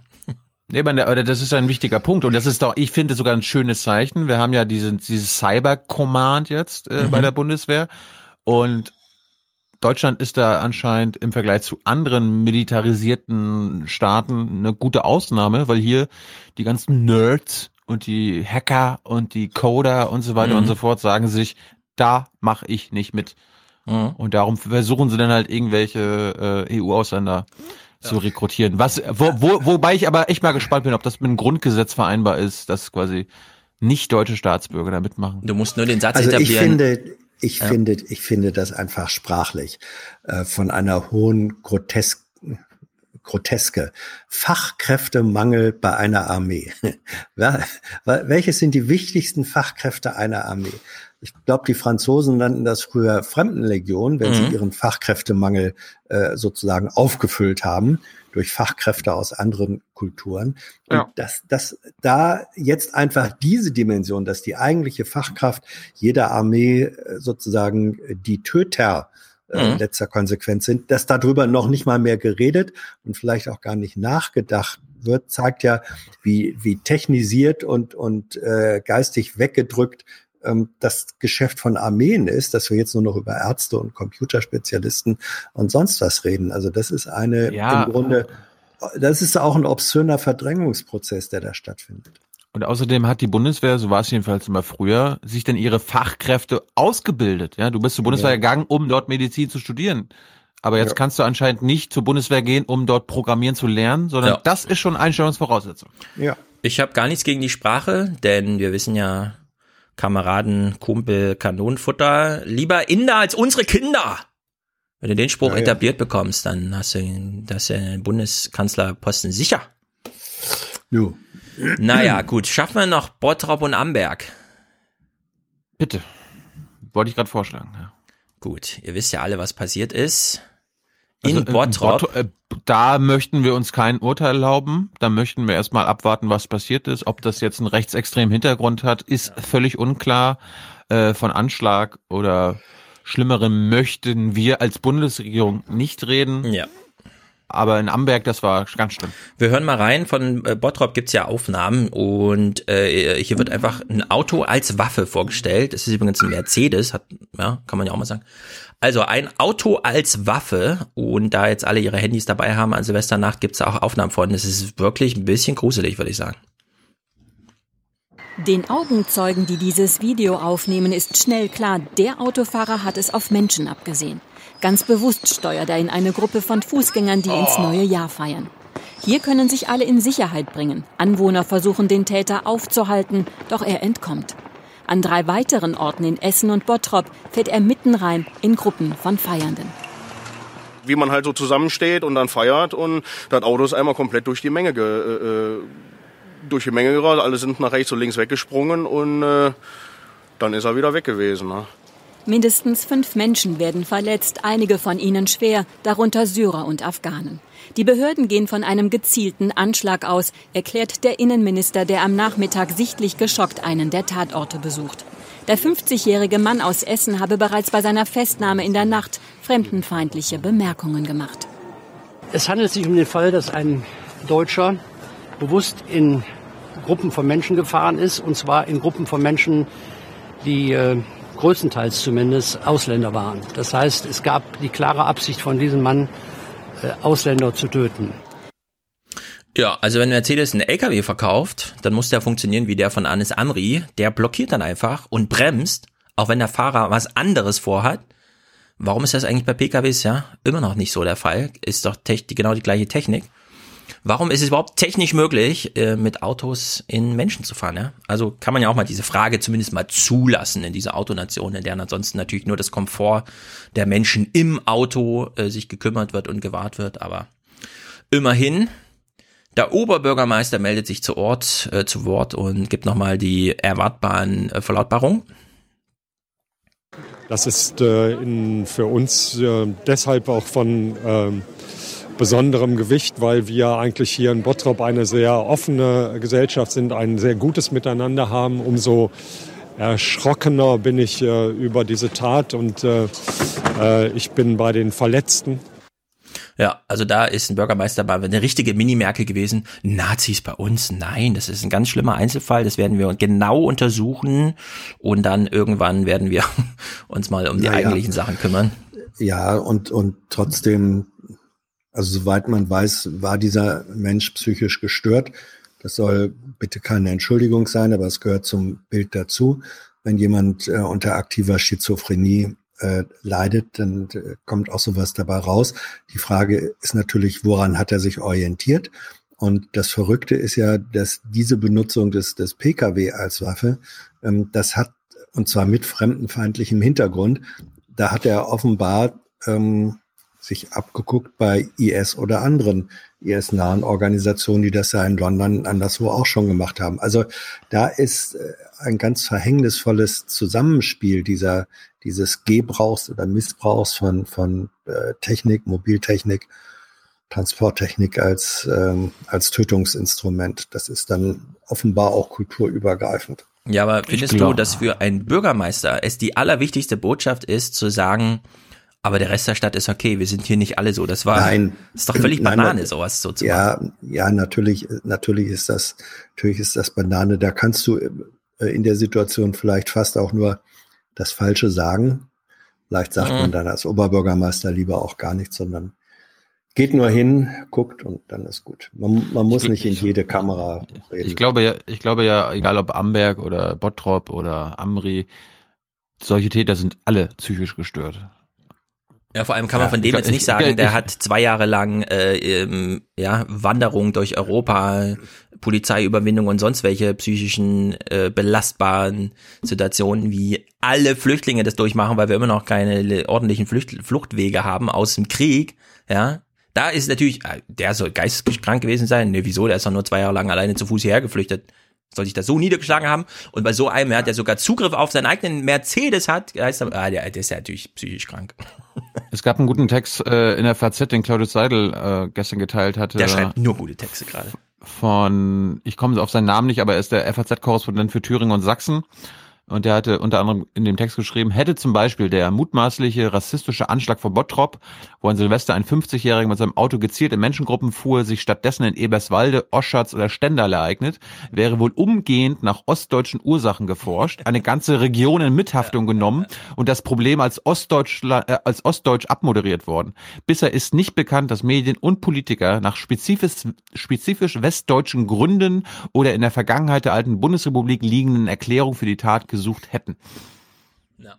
Nee, aber das ist ein wichtiger Punkt und das ist doch, ich finde sogar ein schönes Zeichen. Wir haben ja diesen, dieses Cyber Command jetzt äh, Mhm. bei der Bundeswehr und Deutschland ist da anscheinend im Vergleich zu anderen militarisierten Staaten eine gute Ausnahme, weil hier die ganzen Nerds und die Hacker und die Coder und so weiter Mhm. und so fort sagen sich, da mache ich nicht mit. Mhm. Und darum versuchen sie dann halt irgendwelche äh, EU-Ausländer zu rekrutieren. Was, wo, wo, wobei ich aber echt mal gespannt bin, ob das mit dem Grundgesetz vereinbar ist, dass quasi nicht deutsche Staatsbürger da mitmachen. du musst nur den Satz Also ich etablieren. finde, ich Ja. finde, ich finde das einfach sprachlich äh, von einer hohen Grotesk Groteske. Fachkräftemangel bei einer Armee. Welches sind die wichtigsten Fachkräfte einer Armee? Ich glaube, die Franzosen nannten das früher Fremdenlegion, wenn Mhm. sie ihren Fachkräftemangel äh, sozusagen aufgefüllt haben durch Fachkräfte aus anderen Kulturen. Und Ja. dass, dass da jetzt einfach diese Dimension, dass die eigentliche Fachkraft jeder Armee äh, sozusagen die Töter äh, Mhm. letzter Konsequenz sind, dass darüber noch nicht mal mehr geredet und vielleicht auch gar nicht nachgedacht wird, zeigt ja, wie, wie technisiert und, und äh, geistig weggedrückt ähm, das Geschäft von Armeen ist, dass wir jetzt nur noch über Ärzte und Computerspezialisten und sonst was reden. Also das ist eine Ja. im Grunde, das ist auch ein obszöner Verdrängungsprozess, der da stattfindet. Und außerdem hat die Bundeswehr, so war es jedenfalls immer früher, sich dann ihre Fachkräfte ausgebildet. Ja, du bist zur Bundeswehr Ja. gegangen, um dort Medizin zu studieren. Aber jetzt Ja. kannst du anscheinend nicht zur Bundeswehr gehen, um dort Programmieren zu lernen, sondern Ja. das ist schon Einstellungsvoraussetzung. Ja. Ich habe gar nichts gegen die Sprache, denn wir wissen ja, Kameraden, Kumpel, Kanonenfutter, lieber Inder als unsere Kinder. Wenn du den Spruch Ja, ja. etabliert bekommst, dann hast du das den Bundeskanzlerposten sicher. Jo. Naja, gut, schaffen wir noch Bottrop und Amberg. Bitte. Wollte ich gerade vorschlagen. Ja. Gut, ihr wisst ja alle, was passiert ist. Also, In äh, Bottrop. Bott- äh, da möchten wir uns kein Urteil erlauben. Da möchten wir erstmal abwarten, was passiert ist. Ob das jetzt einen rechtsextremen Hintergrund hat, ist völlig unklar. Äh, von Anschlag oder Schlimmerem möchten wir als Bundesregierung nicht reden. Ja. Aber in Amberg, das war ganz schlimm. Wir hören mal rein, von äh, Bottrop gibt's ja Aufnahmen und äh, hier wird einfach ein Auto als Waffe vorgestellt. Es ist übrigens ein Mercedes, hat, ja, kann man ja auch mal sagen. Also ein Auto als Waffe und da jetzt alle ihre Handys dabei haben an Silvesternacht, gibt's da auch Aufnahmen von. Es ist wirklich ein bisschen gruselig, würde ich sagen. Den Augenzeugen, die dieses Video aufnehmen, ist schnell klar, der Autofahrer hat es auf Menschen abgesehen. Ganz bewusst steuert er in eine Gruppe von Fußgängern, die ins neue Jahr feiern. Hier können sich alle in Sicherheit bringen. Anwohner versuchen, den Täter aufzuhalten, doch er entkommt. An drei weiteren Orten in Essen und Bottrop fährt er mitten rein in Gruppen von Feiernden. wie man halt so zusammensteht und dann feiert und das Auto ist einmal komplett durch die Menge ge, äh, durch die Menge gerast, alle sind nach rechts und links weggesprungen und äh, dann ist er wieder weg gewesen. Ne? Mindestens fünf Menschen werden verletzt, einige von ihnen schwer, darunter Syrer und Afghanen. Die Behörden gehen von einem gezielten Anschlag aus, erklärt der Innenminister, der am Nachmittag sichtlich geschockt einen der Tatorte besucht. Der 50-jährige Mann aus Essen habe bereits bei seiner Festnahme in der Nacht fremdenfeindliche Bemerkungen gemacht. Es handelt sich um den Fall, dass ein Deutscher bewusst in Gruppen von Menschen gefahren ist, und zwar in Gruppen von Menschen, die äh, größtenteils zumindest Ausländer waren. Das heißt, es gab die klare Absicht von diesem Mann, Ausländer zu töten. Ja, also wenn Mercedes einen LKW verkauft, dann muss der funktionieren wie der von Anis Amri. Der blockiert dann einfach und bremst, auch wenn der Fahrer was anderes vorhat. Warum ist das eigentlich bei PKWs ja immer noch nicht so der Fall? Ist doch genau die gleiche Technik. Warum ist es überhaupt technisch möglich, äh, mit Autos in Menschen zu fahren? Ja? Also kann man ja auch mal diese Frage zumindest mal zulassen in dieser Autonation, in der ansonsten natürlich nur das Komfort der Menschen im Auto äh, sich gekümmert wird und gewahrt wird. Aber immerhin, der Oberbürgermeister meldet sich zu Ort, äh, zu Wort und gibt nochmal die erwartbaren äh, Verlautbarungen. Das ist in, für uns deshalb auch von ähm, besonderem Gewicht, weil wir eigentlich hier in Bottrop eine sehr offene Gesellschaft sind, ein sehr gutes Miteinander haben. Umso erschrockener bin ich äh, über diese Tat und äh, äh, ich bin bei den Verletzten. Ja, also da ist ein Bürgermeister mal eine richtige Mini-Merkel gewesen. Nazis bei uns? Nein, das ist ein ganz schlimmer Einzelfall. Das werden wir genau untersuchen und dann irgendwann werden wir uns mal um die naja. eigentlichen Sachen kümmern. Ja, und, und trotzdem also soweit man weiß, war dieser Mensch psychisch gestört. Das soll bitte keine Entschuldigung sein, aber es gehört zum Bild dazu. Wenn jemand äh, unter aktiver Schizophrenie äh, leidet, dann äh, kommt auch sowas dabei raus. Die Frage ist natürlich, woran hat er sich orientiert? Und das Verrückte ist ja, dass diese Benutzung des, des Pkw als Waffe, ähm, das hat, und zwar mit fremdenfeindlichem Hintergrund, da hat er offenbar ähm, sich abgeguckt bei IS oder anderen IS-nahen Organisationen, die das ja in London anderswo auch schon gemacht haben. Also da ist äh, ein ganz verhängnisvolles Zusammenspiel dieser, dieses Gebrauchs oder Missbrauchs von, von äh, Technik, Mobiltechnik, Transporttechnik als, ähm, als Tötungsinstrument. Das ist dann offenbar auch kulturübergreifend. Ja, aber findest du, dass für einen Bürgermeister es die allerwichtigste Botschaft ist, zu sagen, aber der Rest der Stadt ist okay. Wir sind hier nicht alle so. Das war, nein, ist doch völlig nein, Banane, sowas so zu ja, machen. Ja, natürlich, natürlich ist das, natürlich ist das Banane. Da kannst du äh, in der Situation vielleicht fast auch nur das Falsche sagen. Vielleicht sagt mhm. man dann als Oberbürgermeister lieber auch gar nichts, sondern geht nur hin, guckt und dann ist gut. Man, man muss ich, nicht in jede Kamera reden. Ich glaube ja, ich glaube ja, egal ob Amberg oder Bottrop oder Amri, solche Täter sind alle psychisch gestört. Ja, vor allem kann man ja, von dem jetzt nicht sagen, der hat zwei Jahre lang äh, ähm, ja, Wanderung durch Europa, Polizeiüberwindung und sonst welche psychischen äh, belastbaren Situationen, wie alle Flüchtlinge das durchmachen, weil wir immer noch keine ordentlichen Flucht, Fluchtwege haben aus dem Krieg, ja. Da ist natürlich, äh, der soll geisteskrank gewesen sein. Ne, wieso? Der ist doch nur zwei Jahre lang alleine zu Fuß hierher geflüchtet soll sich das so niedergeschlagen haben. Und bei so einem, ja, der sogar Zugriff auf seinen eigenen Mercedes hat, heißt er, ah, der, der ist ja natürlich psychisch krank. Es gab einen guten Text äh, in der FAZ, den Claudius Seidel äh, gestern geteilt hatte. Der schreibt nur gute Texte gerade. Von, ich komme auf seinen Namen nicht, aber er ist der FAZ-Korrespondent für Thüringen und Sachsen. Und der hatte unter anderem in dem Text geschrieben, hätte zum Beispiel der mutmaßliche rassistische Anschlag von Bottrop, wo ein Silvester ein 50-Jähriger mit seinem Auto gezielt in Menschengruppen fuhr, sich stattdessen in Eberswalde, Oschatz oder Stendal ereignet, wäre wohl umgehend nach ostdeutschen Ursachen geforscht, eine ganze Region in Mithaftung genommen und das Problem als, Ostdeutsch, äh, als Ostdeutsch abmoderiert worden. Bisher ist nicht bekannt, dass Medien und Politiker nach spezifisch, spezifisch westdeutschen Gründen oder in der Vergangenheit der alten Bundesrepublik liegenden Erklärungen für die Tat gesucht hätten. Ja.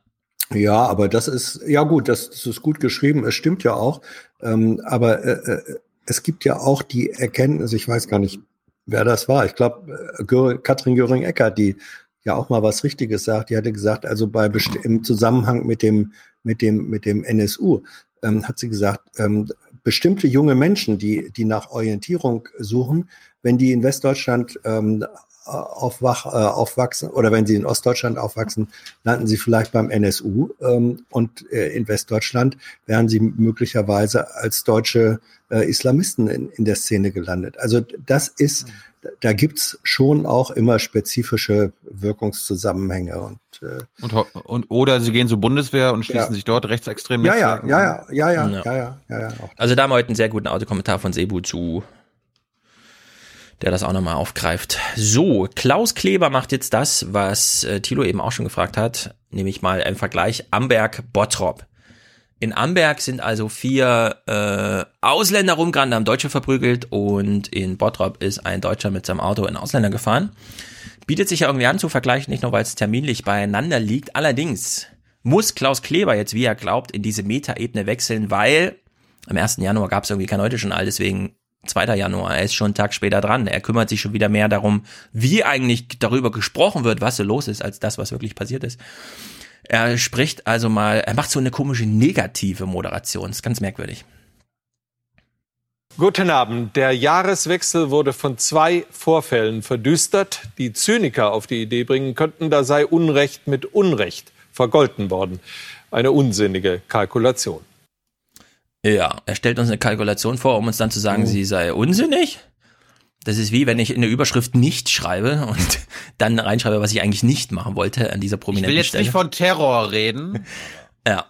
Ja, aber das ist, ja gut, das, das ist gut geschrieben, es stimmt ja auch. Ähm, aber äh, äh es gibt ja auch die Erkenntnis, ich weiß gar nicht, wer das war. Ich glaube, äh, Katrin Göring-Eckert, die ja auch mal was Richtiges sagt, die hatte gesagt, also bei im Zusammenhang mit dem, mit dem, mit dem NSU, ähm, hat sie gesagt, ähm, bestimmte junge Menschen, die, die nach Orientierung suchen, wenn die in Westdeutschland ähm, aufwach, äh, aufwachsen oder wenn sie in Ostdeutschland aufwachsen, landen sie vielleicht beim NSU ähm, und äh, in Westdeutschland wären sie möglicherweise als deutsche äh, Islamisten in, in der Szene gelandet. Also das ist, da gibt's schon auch immer spezifische Wirkungszusammenhänge und, äh, und, und oder sie gehen zur Bundeswehr und schließen Ja. sich dort rechtsextrem ja, ja, ja, ja, ja, ja, ja, ja, ja, ja, auch. Also da haben wir heute einen sehr guten Autokommentar von Sebu zu, der das auch nochmal aufgreift. So, Klaus Kleber macht jetzt das, was äh, Thilo eben auch schon gefragt hat, nämlich mal ein Vergleich Amberg-Bottrop. In Amberg sind also vier äh, Ausländer rumgerannt, haben Deutsche verprügelt und in Bottrop ist ein Deutscher mit seinem Auto in Ausländer gefahren. Bietet sich ja irgendwie an zu vergleichen, nicht nur weil es terminlich beieinander liegt. Allerdings muss Klaus Kleber jetzt, wie er glaubt, in diese Metaebene wechseln, weil am 1. Januar gab es irgendwie kein Heute-Journal, deswegen 2. Januar, er ist schon einen Tag später dran. Er kümmert sich schon wieder mehr darum, wie eigentlich darüber gesprochen wird, was so los ist, als das, was wirklich passiert ist. Er spricht also mal, er macht so eine komische negative Moderation, ist ganz merkwürdig. Guten Abend. Der Jahreswechsel wurde von zwei Vorfällen verdüstert, die Zyniker auf die Idee bringen könnten, da sei Unrecht mit Unrecht vergolten worden. Eine unsinnige Kalkulation. Ja, er stellt uns eine Kalkulation vor, um uns dann zu sagen, Mhm. sie sei unsinnig. Das ist wie wenn ich in der Überschrift nicht schreibe und dann reinschreibe, was ich eigentlich nicht machen wollte an dieser Ich prominenten will jetzt Stelle. nicht von Terror reden. Ja.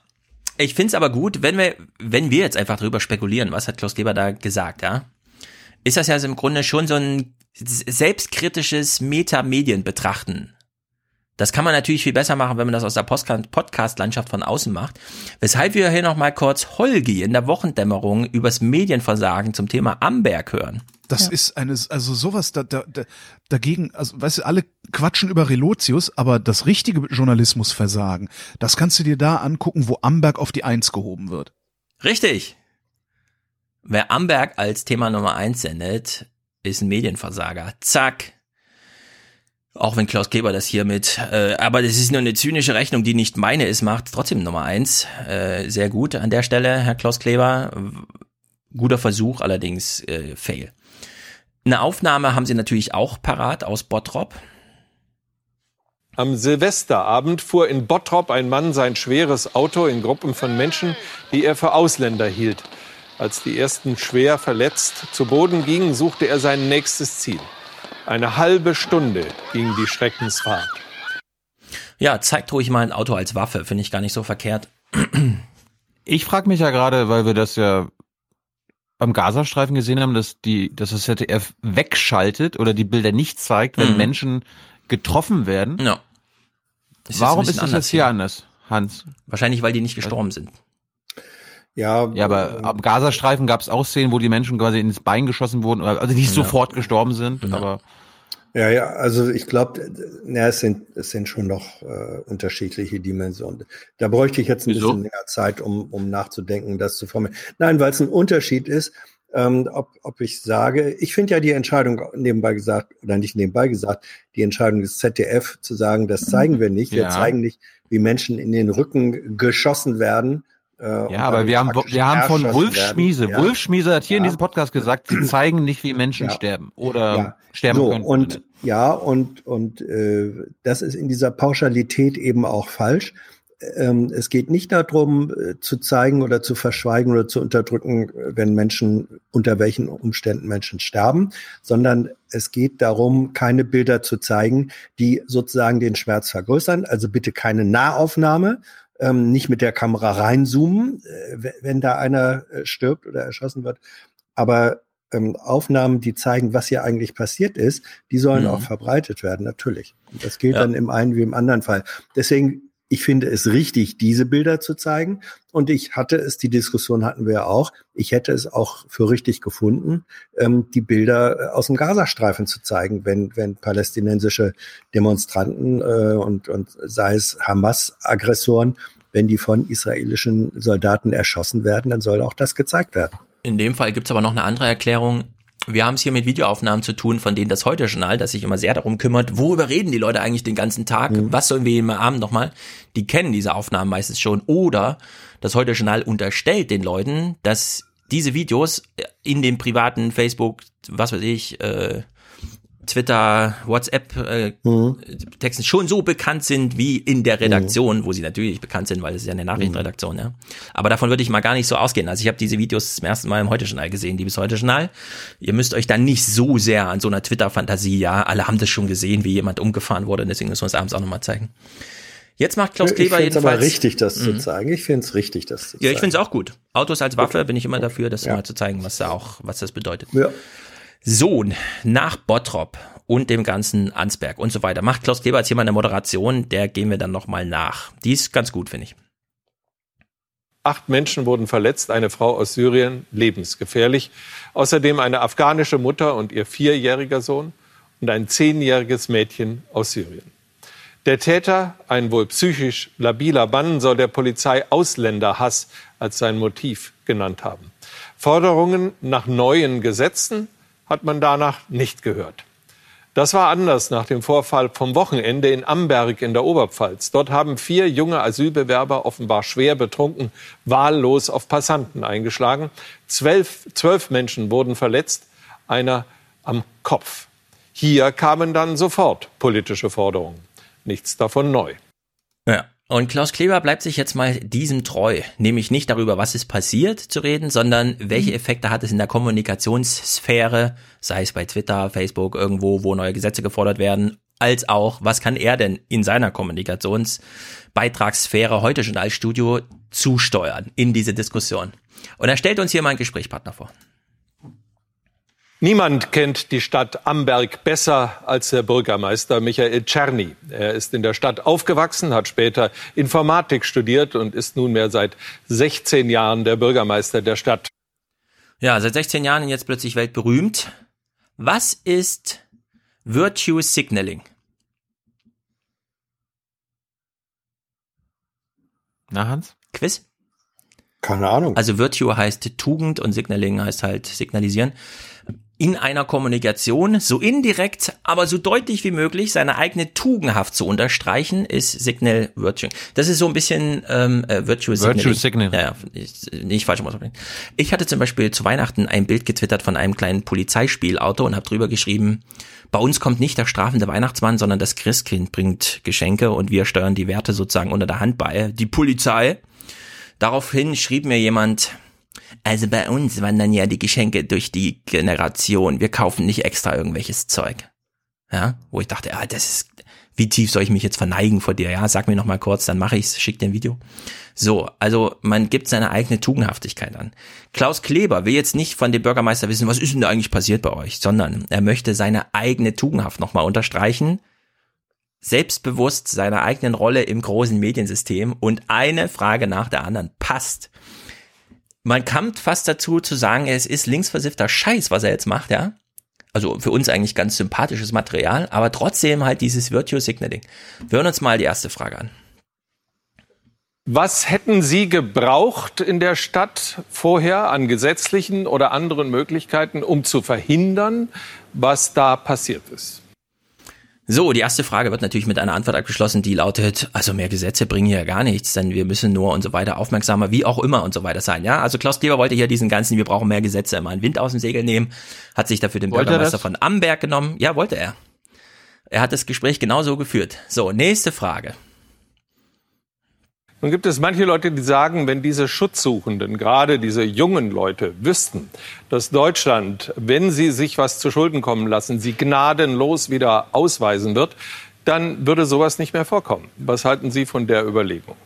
Ich find's aber gut, wenn wir, wenn wir jetzt einfach drüber spekulieren, was hat Klaus Kleber da gesagt, ja? Ist das ja im Grunde schon so ein selbstkritisches Metamedien betrachten. Das kann man natürlich viel besser machen, wenn man das aus der Podcast-Landschaft von außen macht. Weshalb wir hier nochmal kurz Holgi in der Wochendämmerung übers Medienversagen zum Thema Amberg hören. Das ist eine, also sowas da, da, da, dagegen, also weißt du, alle quatschen über Relotius, aber das richtige Journalismusversagen, das kannst du dir da angucken, wo Amberg auf die Eins gehoben wird. Richtig. Wer Amberg als Thema Nummer eins sendet, ist ein Medienversager. Zack. Auch wenn Klaus Kleber das hier mit, äh, aber das ist nur eine zynische Rechnung, die nicht meine ist, macht trotzdem Nummer eins. Äh, sehr gut an der Stelle, Herr Klaus Kleber. Guter Versuch, allerdings äh, Fail. Eine Aufnahme haben Sie natürlich auch parat aus Bottrop. Am Silvesterabend fuhr in Bottrop ein Mann sein schweres Auto in Gruppen von Menschen, die er für Ausländer hielt. Als die ersten schwer verletzt zu Boden gingen, suchte er sein nächstes Ziel. Eine halbe Stunde ging die Schreckensfahrt. Ja, zeigt ruhig mal ein Auto als Waffe, finde ich gar nicht so verkehrt. Ich frage mich ja gerade, weil wir das ja am Gazastreifen gesehen haben, dass die, dass das ZDF wegschaltet oder die Bilder nicht zeigt, wenn Mhm. Menschen getroffen werden. Ja. Ist Warum ist das anders jetzt hier hier. anders, Hans? Wahrscheinlich, weil die nicht gestorben sind. Ja, Ja, aber am Gazastreifen gab es auch Szenen, wo die Menschen quasi ins Bein geschossen wurden, also nicht Ja. sofort gestorben sind, aber Ja, ja, also ich glaube, es sind, es sind schon noch äh, unterschiedliche Dimensionen. Da bräuchte ich jetzt ein Wieso? bisschen länger Zeit, um, um nachzudenken, das zu formulieren. Nein, weil es ein Unterschied ist, ähm, ob, ob ich sage, ich finde ja die Entscheidung nebenbei gesagt, oder nicht nebenbei gesagt, die Entscheidung des ZDF zu sagen, das zeigen wir nicht, wir Ja. zeigen nicht, wie Menschen in den Rücken geschossen werden. Äh, Ja, aber wir haben, wir haben von werden. Schmiese, Ja. Wulf Schmiese hat hier in Ja. diesem Podcast gesagt, sie zeigen nicht, wie Menschen Ja. sterben oder Ja. sterben so, können. Und ja, und, und äh, das ist in dieser Pauschalität eben auch falsch. Ähm, es geht nicht darum, äh, zu zeigen oder zu verschweigen oder zu unterdrücken, äh, wenn Menschen, unter welchen Umständen Menschen sterben, sondern es geht darum, keine Bilder zu zeigen, die sozusagen den Schmerz vergrößern. Also bitte keine Nahaufnahme, ähm, nicht mit der Kamera reinzoomen, äh, wenn da einer äh, stirbt oder erschossen wird. Aber ähm, Aufnahmen, die zeigen, was hier eigentlich passiert ist, die sollen Mhm. auch verbreitet werden, natürlich. Und das gilt Ja. dann im einen wie im anderen Fall. Deswegen, ich finde es richtig, diese Bilder zu zeigen. Und ich hatte es, die Diskussion hatten wir ja auch, ich hätte es auch für richtig gefunden, ähm, die Bilder äh, aus dem Gazastreifen zu zeigen, wenn, wenn palästinensische Demonstranten äh, und, und sei es Hamas-Aggressoren, wenn die von israelischen Soldaten erschossen werden, dann soll auch das gezeigt werden. In dem Fall gibt's aber noch eine andere Erklärung. Wir haben es hier mit Videoaufnahmen zu tun, von denen das Heute-Journal, das sich immer sehr darum kümmert, worüber reden die Leute eigentlich den ganzen Tag, was sollen wir im Abend nochmal, die kennen diese Aufnahmen meistens schon. Oder das Heute-Journal unterstellt den Leuten, dass diese Videos in dem privaten Facebook, was weiß ich, äh, Twitter, WhatsApp äh, Mhm. Texten schon so bekannt sind wie in der Redaktion, wo sie natürlich bekannt sind, weil es ist ja eine Nachrichtenredaktion, ja. Aber davon würde ich mal gar nicht so ausgehen. Also ich habe diese Videos zum ersten Mal im Heute-Journal gesehen, liebes Heute-Journal. Ihr müsst euch dann nicht so sehr an so einer Twitter-Fantasie, ja, alle haben das schon gesehen, wie jemand umgefahren wurde, deswegen müssen wir es abends auch nochmal zeigen. Jetzt macht Klaus ich Kleber es jedenfalls. aber richtig, das zu Mhm. zeigen. Ich finde es richtig, das zu zeigen. Ja, ich finde es auch gut. Autos als Waffe bin ich immer dafür, das mal zu zeigen, was da auch, was das bedeutet. Ja. So, nach Bottrop und dem ganzen Ansberg und so weiter. Macht Klaus Kleber jetzt hier mal eine Moderation, der gehen wir dann nochmal nach. Die ist ganz gut, finde ich. Acht Menschen wurden verletzt, eine Frau aus Syrien lebensgefährlich. Außerdem eine afghanische Mutter und ihr vierjähriger Sohn und ein zehnjähriges Mädchen aus Syrien. Der Täter, ein wohl psychisch labiler Mann, soll der Polizei Ausländerhass als sein Motiv genannt haben. Forderungen nach neuen Gesetzen hat man danach nicht gehört. Das war anders nach dem Vorfall vom Wochenende in Amberg in der Oberpfalz. Dort haben vier junge Asylbewerber offenbar schwer betrunken wahllos auf Passanten eingeschlagen. Zwölf, zwölf Menschen wurden verletzt, einer am Kopf. Hier kamen dann sofort politische Forderungen. Nichts davon neu. Ja. Und Klaus Kleber bleibt sich jetzt mal diesem treu, nämlich nicht darüber, was ist passiert zu reden, sondern welche Effekte hat es in der Kommunikationssphäre, sei es bei Twitter, Facebook, irgendwo, wo neue Gesetze gefordert werden, als auch, was kann er denn in seiner Kommunikationsbeitragssphäre heute schon als Studio zusteuern in diese Diskussion. Und er stellt uns hier mal einen Gesprächspartner vor. Niemand kennt die Stadt Amberg besser als der Bürgermeister Michael Czerny. Er ist in der Stadt aufgewachsen, hat später Informatik studiert und ist nunmehr seit 16 Jahren der Bürgermeister der Stadt. Ja, seit 16 Jahren jetzt plötzlich weltberühmt. Was ist Virtue Signaling? Na, Hans? Quiz? Keine Ahnung. Also Virtue heißt Tugend und Signaling heißt halt signalisieren. In einer Kommunikation so indirekt, aber so deutlich wie möglich seine eigene Tugendhaft zu unterstreichen, ist Signal Virtue. Das ist so ein bisschen ähm, äh, Virtue Signaling. Virtue Signaling. Ja, ich- nicht falsch aussprechen. Ich hatte zum Beispiel zu Weihnachten ein Bild getwittert von einem kleinen Polizeispielauto und habe drüber geschrieben, bei uns kommt nicht der strafende Weihnachtsmann, sondern das Christkind bringt Geschenke und wir steuern die Werte sozusagen unter der Hand bei. Die Polizei. Daraufhin schrieb mir jemand, also bei uns wandern ja die Geschenke durch die Generation. Wir kaufen nicht extra irgendwelches Zeug. Ja, wo ich dachte, ja, das ist, wie tief soll ich mich jetzt verneigen vor dir? Ja, sag mir noch mal kurz, dann mache ich's, schick dir ein Video. So, also man gibt seine eigene Tugendhaftigkeit an. Klaus Kleber will jetzt nicht von dem Bürgermeister wissen, was ist denn da eigentlich passiert bei euch, sondern er möchte seine eigene Tugendhaft nochmal unterstreichen, selbstbewusst seiner eigenen Rolle im großen Mediensystem und eine Frage nach der anderen passt. Man kommt fast dazu zu sagen, es ist linksversiffter Scheiß, was er jetzt macht, ja. Also für uns eigentlich ganz sympathisches Material, aber trotzdem halt dieses Virtue Signaling. Wir hören uns mal die erste Frage an. Was hätten Sie gebraucht in der Stadt vorher an gesetzlichen oder anderen Möglichkeiten, um zu verhindern, was da passiert ist? So, die erste Frage wird natürlich mit einer Antwort abgeschlossen, die lautet, also mehr Gesetze bringen hier gar nichts, denn wir müssen nur und so weiter aufmerksamer, wie auch immer und so weiter sein. Ja, also Klaus Kleber wollte hier diesen ganzen, wir brauchen mehr Gesetze, mal einen Wind aus dem Segel nehmen, hat sich dafür den Wollte er Bürgermeister von Amberg genommen. Ja, wollte er. Er hat das Gespräch genauso geführt. So, nächste Frage. Nun gibt es manche Leute, die sagen, wenn diese Schutzsuchenden, gerade diese jungen Leute, wüssten, dass Deutschland, wenn sie sich was zu Schulden kommen lassen, sie gnadenlos wieder ausweisen wird, dann würde sowas nicht mehr vorkommen. Was halten Sie von der Überlegung?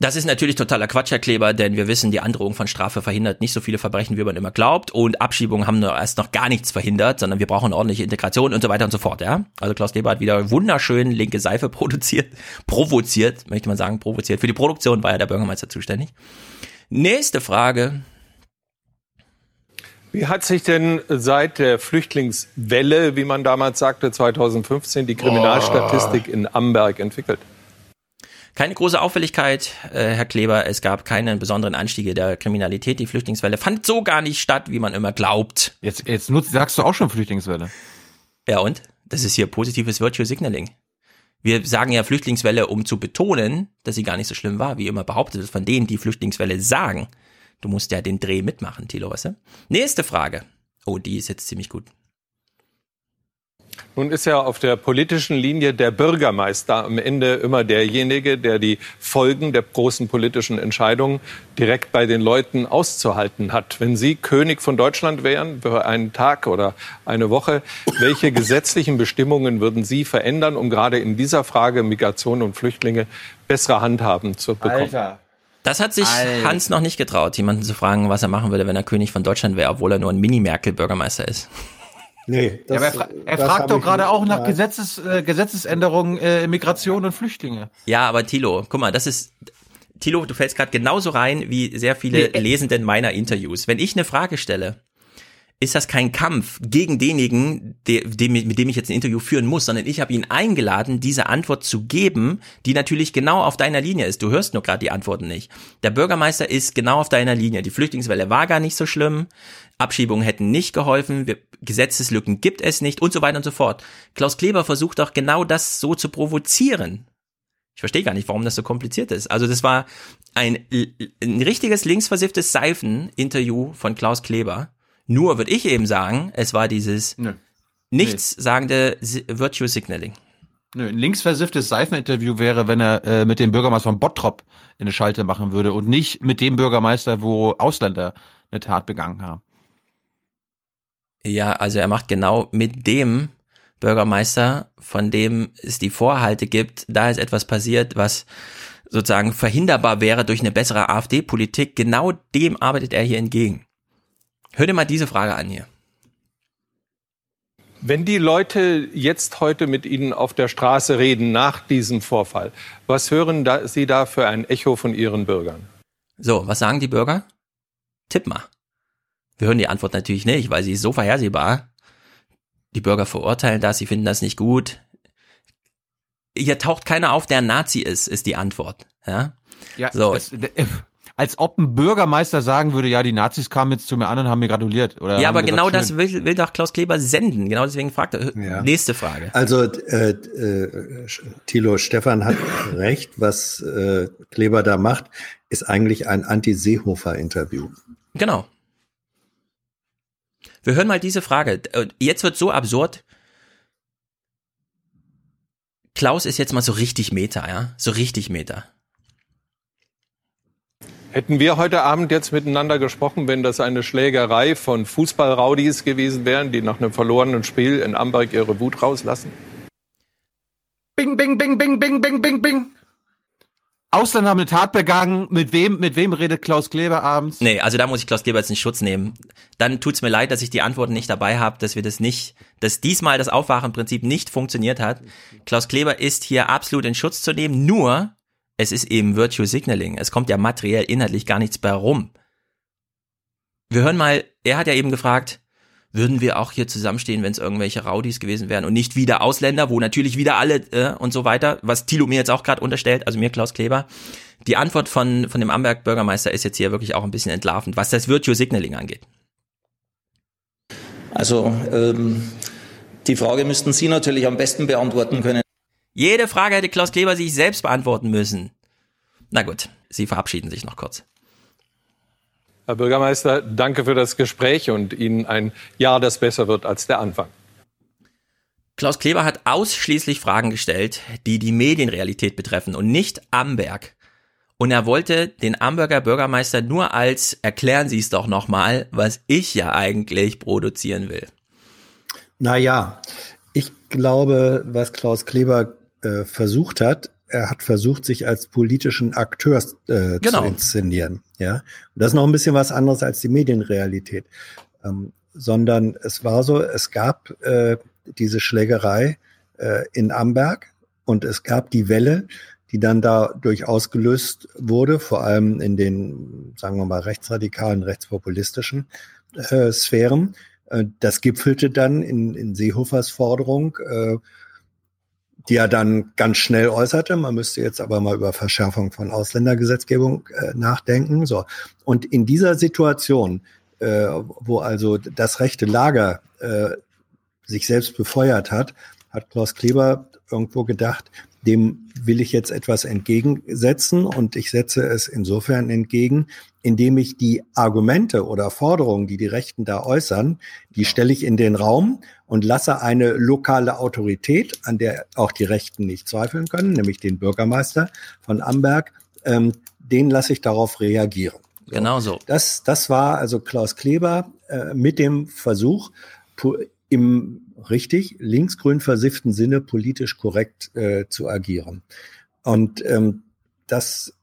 Das ist natürlich totaler Quatsch, Herr Kleber, denn wir wissen, die Androhung von Strafe verhindert nicht so viele Verbrechen, wie man immer glaubt. Und Abschiebungen haben nur erst noch gar nichts verhindert, sondern wir brauchen ordentliche Integration und so weiter und so fort, ja. Also Klaus Kleber hat wieder wunderschön linke Seife produziert, provoziert, möchte man sagen, provoziert. Für die Produktion war ja der Bürgermeister zuständig. Nächste Frage. Wie hat sich denn seit der Flüchtlingswelle, wie man damals sagte, 2015, die Kriminalstatistik in Amberg entwickelt? Keine große Auffälligkeit, äh, Herr Kleber. Es gab keinen besonderen Anstiege der Kriminalität. Die Flüchtlingswelle fand so gar nicht statt, wie man immer glaubt. Jetzt, jetzt nutzt, sagst du auch schon Flüchtlingswelle. Ja und? Das ist hier positives Virtual Signaling. Wir sagen ja Flüchtlingswelle, um zu betonen, dass sie gar nicht so schlimm war, wie immer behauptet wird von denen, die Flüchtlingswelle sagen. Du musst ja den Dreh mitmachen, Thilo, weißt du? Nächste Frage. Oh, die ist jetzt ziemlich gut. Nun ist ja auf der politischen Linie der Bürgermeister am Ende immer derjenige, der die Folgen der großen politischen Entscheidungen direkt bei den Leuten auszuhalten hat. Wenn Sie König von Deutschland wären für einen Tag oder eine Woche, welche gesetzlichen Bestimmungen würden Sie verändern, um gerade in dieser Frage Migration und Flüchtlinge bessere Handhaben zu bekommen? Alter. Das hat sich Alter. Hans noch nicht getraut, jemanden zu fragen, was er machen würde, wenn er König von Deutschland wäre, obwohl er nur ein Mini-Merkel-Bürgermeister ist. Nee, das, ja, er, fra er fragt doch gerade auch nach Gesetzes, äh, Gesetzesänderungen äh, Migration und Flüchtlinge. Ja, aber Thilo, guck mal, das ist Thilo, du fällst gerade genauso rein wie sehr viele nee, Lesenden meiner Interviews. Wenn ich eine Frage stelle, ist das kein Kampf gegen denjenigen, der, dem, mit dem ich jetzt ein Interview führen muss, sondern ich habe ihn eingeladen, diese Antwort zu geben, die natürlich genau auf deiner Linie ist. Du hörst nur gerade die Antworten nicht. Der Bürgermeister ist genau auf deiner Linie. Die Flüchtlingswelle war gar nicht so schlimm. Abschiebungen hätten nicht geholfen. Wir, Gesetzeslücken gibt es nicht und so weiter und so fort. Klaus Kleber versucht doch genau das so zu provozieren. Ich verstehe gar nicht, warum das so kompliziert ist. Also das war ein, ein richtiges linksversifftes Seifen-Interview von Klaus Kleber nur würde ich eben sagen, es war dieses Nö. nichtssagende Virtue Signaling. Nö, ein linksversifftes Seifeninterview wäre, wenn er äh, mit dem Bürgermeister von Bottrop eine Schalte machen würde und nicht mit dem Bürgermeister, wo Ausländer eine Tat begangen haben. Ja, also er macht genau mit dem Bürgermeister, von dem es die Vorhalte gibt, da ist etwas passiert, was sozusagen verhinderbar wäre durch eine bessere AfD-Politik. Genau dem arbeitet er hier entgegen. Hör dir mal diese Frage an hier. Wenn die Leute jetzt heute mit Ihnen auf der Straße reden nach diesem Vorfall, was hören da, Sie da für ein Echo von Ihren Bürgern? So, was sagen die Bürger? Tipp mal. Wir hören die Antwort natürlich nicht, weil sie ist so vorhersehbar. Die Bürger verurteilen das, sie finden das nicht gut. Hier taucht keiner auf, der ein Nazi ist, ist die Antwort. Ja, ja so. Das, als ob ein Bürgermeister sagen würde, ja, die Nazis kamen jetzt zu mir an und haben mir gratuliert. Oder ja, aber genau das will, will doch Klaus Kleber senden. Genau deswegen fragt er. Ja. Nächste Frage. Also äh, äh, Thilo Stefan hat recht, was äh, Kleber da macht, ist eigentlich ein Anti-Seehofer-Interview. Genau. Wir hören mal diese Frage. Äh, jetzt wird so absurd. Klaus ist jetzt mal so richtig Meter, ja? So richtig Meter. Hätten wir heute Abend jetzt miteinander gesprochen, wenn das eine Schlägerei von Fußballraudis gewesen wären, die nach einem verlorenen Spiel in Amberg ihre Wut rauslassen? Bing, bing, bing, bing, bing, bing, bing, bing. Ausländer haben eine Tat begangen. Mit wem, mit wem redet Klaus Kleber abends? Nee, also da muss ich Klaus Kleber jetzt in Schutz nehmen. Dann tut's mir leid, dass ich die Antworten nicht dabei habe, dass wir das nicht, dass diesmal das Aufwachenprinzip nicht funktioniert hat. Klaus Kleber ist hier absolut in Schutz zu nehmen. Nur, es ist eben Virtue Signaling. Es kommt ja materiell inhaltlich gar nichts bei rum. Wir hören mal, er hat ja eben gefragt, würden wir auch hier zusammenstehen, wenn es irgendwelche Raudis gewesen wären und nicht wieder Ausländer, wo natürlich wieder alle äh, und so weiter, was Thilo mir jetzt auch gerade unterstellt, also mir Klaus Kleber. Die Antwort von, von dem Amberg Bürgermeister ist jetzt hier wirklich auch ein bisschen entlarvend, was das Virtue Signaling angeht. Also ähm, die Frage müssten Sie natürlich am besten beantworten können. Jede Frage hätte Klaus Kleber sich selbst beantworten müssen. Na gut, Sie verabschieden sich noch kurz. Herr Bürgermeister, danke für das Gespräch und Ihnen ein Jahr, das besser wird als der Anfang. Klaus Kleber hat ausschließlich Fragen gestellt, die die Medienrealität betreffen und nicht Amberg. Und er wollte den Amberger Bürgermeister nur als erklären Sie es doch nochmal, was ich ja eigentlich produzieren will. Naja, ich glaube, was Klaus Kleber äh, versucht hat, er hat versucht, sich als politischen Akteur äh, genau. zu inszenieren. Ja, und das ist noch ein bisschen was anderes als die Medienrealität, ähm, sondern es war so, es gab äh, diese Schlägerei äh, in Amberg und es gab die Welle, die dann dadurch ausgelöst wurde, vor allem in den, sagen wir mal, rechtsradikalen, rechtspopulistischen äh, Sphären. Äh, das gipfelte dann in, in Seehofers Forderung, äh, die er dann ganz schnell äußerte. Man müsste jetzt aber mal über Verschärfung von Ausländergesetzgebung äh, nachdenken. So. Und in dieser Situation, äh, wo also das rechte Lager äh, sich selbst befeuert hat, hat Klaus Kleber irgendwo gedacht, dem will ich jetzt etwas entgegensetzen und ich setze es insofern entgegen, indem ich die Argumente oder Forderungen, die die Rechten da äußern, die stelle ich in den Raum und lasse eine lokale Autorität, an der auch die Rechten nicht zweifeln können, nämlich den Bürgermeister von Amberg, ähm, den lasse ich darauf reagieren. So. Genau so. Das, das war also Klaus Kleber äh, mit dem Versuch, im richtig linksgrün versifften Sinne politisch korrekt äh, zu agieren. Und ähm, das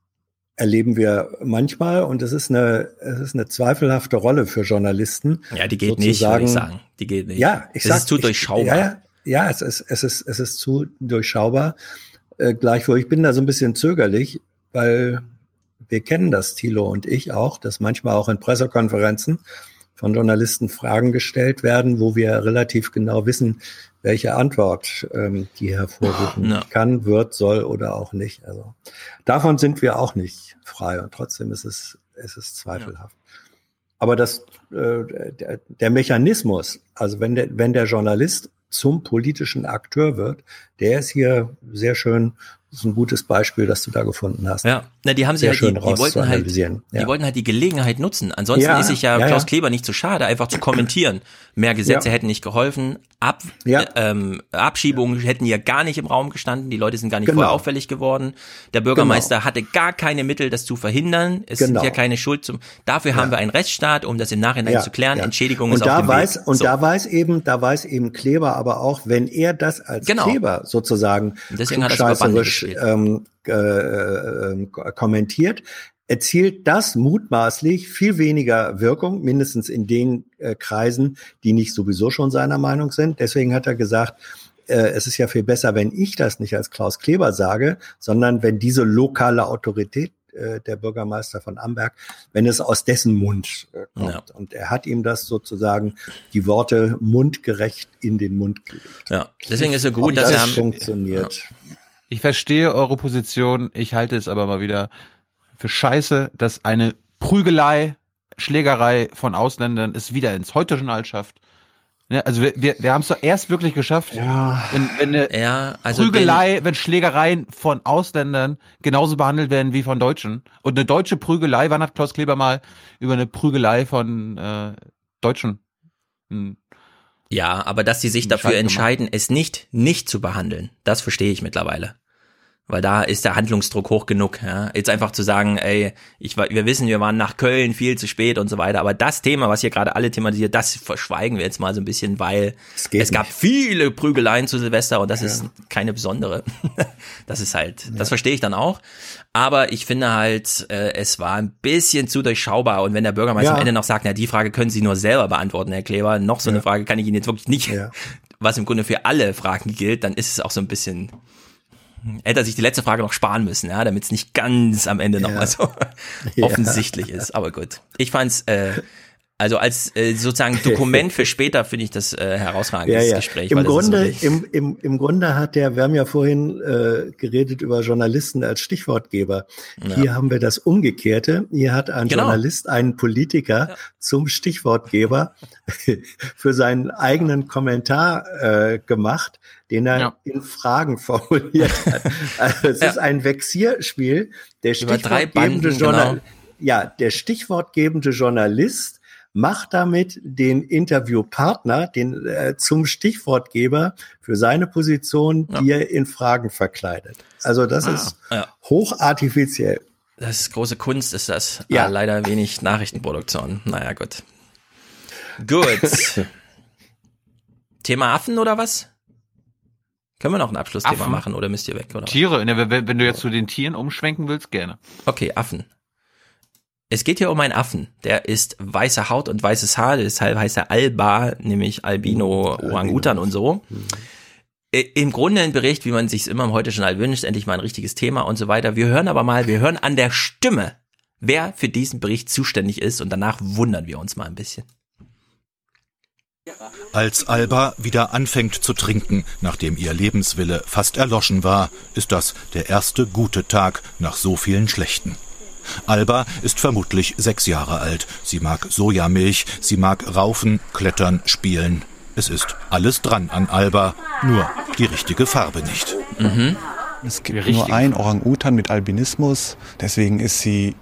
erleben wir manchmal und es ist eine es ist eine zweifelhafte Rolle für Journalisten. Ja, die geht nicht, würde ich sagen. Die geht nicht. Ja, ich es sag, ist zu durchschaubar. Ja, ja, es ist es ist es ist zu durchschaubar. Äh, gleichwohl, ich bin da so ein bisschen zögerlich, weil wir kennen das, Thilo und ich auch, dass manchmal auch in Pressekonferenzen von Journalisten Fragen gestellt werden, wo wir relativ genau wissen, welche Antwort ähm, die hervorrufen Ja. kann, wird, soll oder auch nicht. Also davon sind wir auch nicht frei und trotzdem ist es, es ist zweifelhaft. Aber das, äh, der, der Mechanismus, also wenn der, wenn der Journalist zum politischen Akteur wird, der ist hier sehr schön, das ist ein gutes Beispiel, das du da gefunden hast. Ja, na, die haben sie halt, die, die wollten halt, rauszuanalysieren. die Ja. wollten halt die Gelegenheit nutzen. Ansonsten Ja, ist sich ja, ja, Klaus ja. Kleber nicht so schade, einfach zu kommentieren. Mehr Gesetze Ja. hätten nicht geholfen. Ab, äh, ähm, Abschiebungen hätten ja gar nicht im Raum gestanden. Die Leute sind gar nicht Genau. vorher auffällig geworden. Der Bürgermeister hatte gar keine Mittel, das zu verhindern. Es Genau. sind ja keine Schuld zum. Dafür haben wir einen Rechtsstaat, um das im Nachhinein Ja, zu klären. ja. Entschädigung und ist auf da dem weiß, Weg. Und So. da weiß eben, da weiß eben Kleber aber auch, wenn er das als Genau. Kleber sozusagen Deswegen hat er ähm, äh, äh, kommentiert, erzielt das mutmaßlich viel weniger Wirkung, mindestens in den äh, Kreisen, die nicht sowieso schon seiner Meinung sind. Deswegen hat er gesagt, äh, es ist ja viel besser, wenn ich das nicht als Klaus Kleber sage, sondern wenn diese lokale Autorität äh, der Bürgermeister von Amberg, wenn es aus dessen Mund äh, kommt. Und er hat ihm das sozusagen die Worte mundgerecht in den Mund gelegt. Ja, deswegen ist es gut, Und dass das haben. funktioniert. Ich verstehe eure Position, ich halte es aber mal wieder für scheiße, dass eine Prügelei, Schlägerei von Ausländern es wieder ins Heute-Journal schafft. Ne, also wir, wir, wir haben es doch erst wirklich geschafft, wenn, wenn eine Ja, also Prügelei, wenn Schlägereien von Ausländern genauso behandelt werden wie von Deutschen. Und eine deutsche Prügelei, wann hat Klaus Kleber mal über eine Prügelei von äh, Deutschen? Hm. Ja, aber dass sie sich dafür entscheiden, es nicht nicht zu behandeln, das verstehe ich mittlerweile. Weil da ist der Handlungsdruck hoch genug. Ja? Jetzt einfach zu sagen, ey, ich, wir wissen, wir waren nach Köln viel zu spät und so weiter. Aber das Thema, was hier gerade alle thematisiert, das verschweigen wir jetzt mal so ein bisschen, weil es gab viele Prügeleien zu Silvester und das ist keine besondere. das ist halt, das verstehe ich dann auch. Aber ich finde halt, äh, es war ein bisschen zu durchschaubar. Und wenn der Bürgermeister Ja. am Ende noch sagt, na, die Frage können Sie nur selber beantworten, Herr Kleber, noch so eine Frage kann ich Ihnen jetzt wirklich nicht, was im Grunde für alle Fragen gilt, dann ist es auch so ein bisschen, hätte er sich die letzte Frage noch sparen müssen, ja, damit es nicht ganz am Ende nochmal so Ja. offensichtlich ist. Aber gut. Ich fand's, äh, also als äh, sozusagen Dokument für später finde ich das äh, herausragend, Ja, ja. Gespräch. Im Grunde, wirklich- im, im, im Grunde hat der, wir haben ja vorhin äh, geredet über Journalisten als Stichwortgeber. Ja. Hier haben wir das Umgekehrte. Hier hat ein Genau. Journalist einen Politiker zum Stichwortgeber für seinen eigenen Kommentar äh, gemacht, den er in Fragen formuliert hat. Also es Ja. ist ein Vexierspiel. Der Über drei Stichwortgebende Banden, Journal genau. ja, der stichwortgebende Journalist macht damit den Interviewpartner, den äh, zum Stichwortgeber für seine Position, die er in Fragen verkleidet. Also das Ah, ist ja. hochartifiziell. Das ist große Kunst, ist das. Ja. Ah, leider wenig Nachrichtenproduktion. Naja, gut. Gut. Thema Affen oder was? Können wir noch ein Abschlussthema Affen? machen oder müsst ihr weg? Tiere, ne, wenn, wenn du jetzt zu den Tieren umschwenken willst, gerne. Okay, Affen. Es geht hier um einen Affen. Der ist weiße Haut und weißes Haar, deshalb heißt er Alba, nämlich Albino, Orangutan und so. Äh, Im Grunde ein Bericht, wie man sich immer im Heute-Journal wünscht, endlich mal ein richtiges Thema und so weiter. Wir hören aber mal, wir hören an der Stimme, wer für diesen Bericht zuständig ist und danach wundern wir uns mal ein bisschen. Als Alba wieder anfängt zu trinken, nachdem ihr Lebenswille fast erloschen war, ist das der erste gute Tag nach so vielen schlechten. Alba ist vermutlich sechs Jahre alt. Sie mag Sojamilch, sie mag Raufen, Klettern, Spielen. Es ist alles dran an Alba, nur die richtige Farbe nicht. Mhm. Es gibt nur einen Orang-Utan mit Albinismus, deswegen ist sie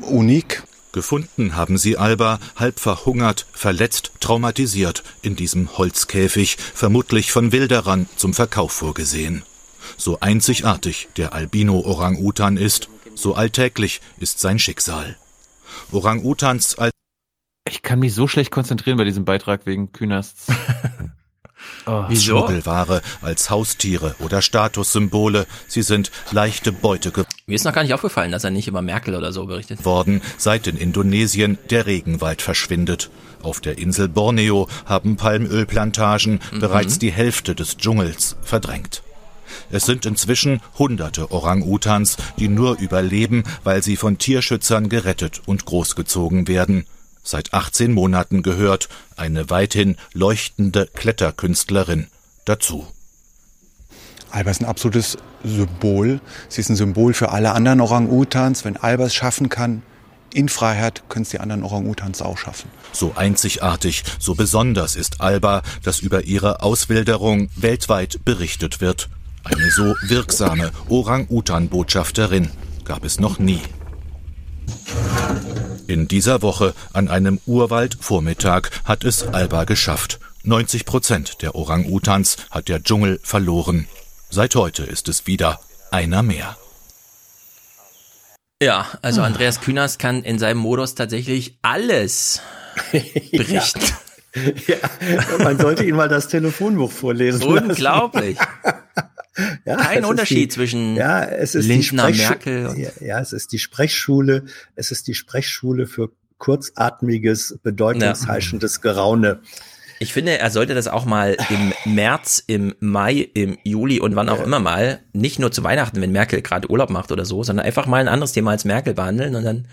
unik. Gefunden haben sie Alba, halb verhungert, verletzt, traumatisiert, in diesem Holzkäfig, vermutlich von Wilderern zum Verkauf vorgesehen. So einzigartig der Albino-Orang-Utan ist, so alltäglich ist sein Schicksal. Orang-Utans als Ich kann mich so schlecht konzentrieren bei diesem Beitrag wegen Kühnersts. Oh. Wieso? Schmuggelware als Haustiere oder Statussymbole. Sie sind leichte Beute Mir ist noch gar nicht aufgefallen, dass er nicht über Merkel oder so berichtet. geworden, seit in Indonesien der Regenwald verschwindet. Auf der Insel Borneo haben Palmölplantagen Mhm. bereits die Hälfte des Dschungels verdrängt. Es sind inzwischen hunderte Orang-Utans, die nur überleben, weil sie von Tierschützern gerettet und großgezogen werden. Seit 18 Monaten gehört eine weithin leuchtende Kletterkünstlerin dazu. Alba ist ein absolutes Symbol. Sie ist ein Symbol für alle anderen Orang-Utans. Wenn Alba es schaffen kann, in Freiheit können es die anderen Orang-Utans auch schaffen. So einzigartig, so besonders ist Alba, dass über ihre Auswilderung weltweit berichtet wird. Eine so wirksame Orang-Utan-Botschafterin gab es noch nie. In dieser Woche an einem Urwaldvormittag hat es Alba geschafft. 90 Prozent der Orang-Utans hat der Dschungel verloren. Seit heute ist es wieder einer mehr. Ja, also Andreas Kühners kann in seinem Modus tatsächlich alles berichten. Ja, man sollte ihn mal das Telefonbuch vorlesen. Unglaublich. Ja, Kein Unterschied die, zwischen ja, es ist Lindner, die Merkel Ja, ja, es ist die Sprechschule. Es ist die Sprechschule für kurzatmiges, bedeutungsheischendes Geraune. Ich finde, er sollte das auch mal im März, im Mai, im Juli und wann auch immer mal, nicht nur zu Weihnachten, wenn Merkel gerade Urlaub macht oder so, sondern einfach mal ein anderes Thema als Merkel behandeln und dann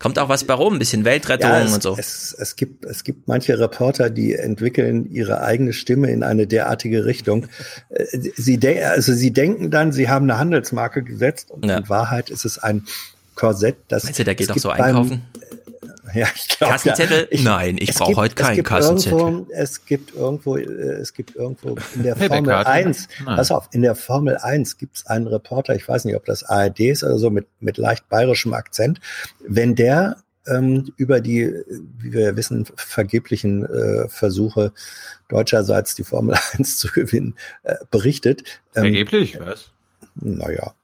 kommt auch was bei rum, ein bisschen Weltrettung Ja, es, und so. Es, es, gibt, es gibt manche Reporter, die entwickeln ihre eigene Stimme in eine derartige Richtung. Äh, Sie, de also sie denken dann, sie haben eine Handelsmarke gesetzt und in Wahrheit ist es ein Korsett, das Meinst du, der geht doch so beim- einkaufen? Ja, ich glaube. Kassenzettel? Ja. Nein, ich brauche heute keinen Kassenzettel. Irgendwo, es gibt irgendwo, äh, es gibt irgendwo in der Formel Karten? 1, Nein. pass auf, in der Formel 1 gibt es einen Reporter, ich weiß nicht, ob das ARD ist oder so, mit, mit leicht bayerischem Akzent. Wenn der ähm, über die, wie wir wissen, vergeblichen äh, Versuche deutscherseits die Formel 1 zu gewinnen, äh, berichtet. ähm, Vergeblich, was? Naja.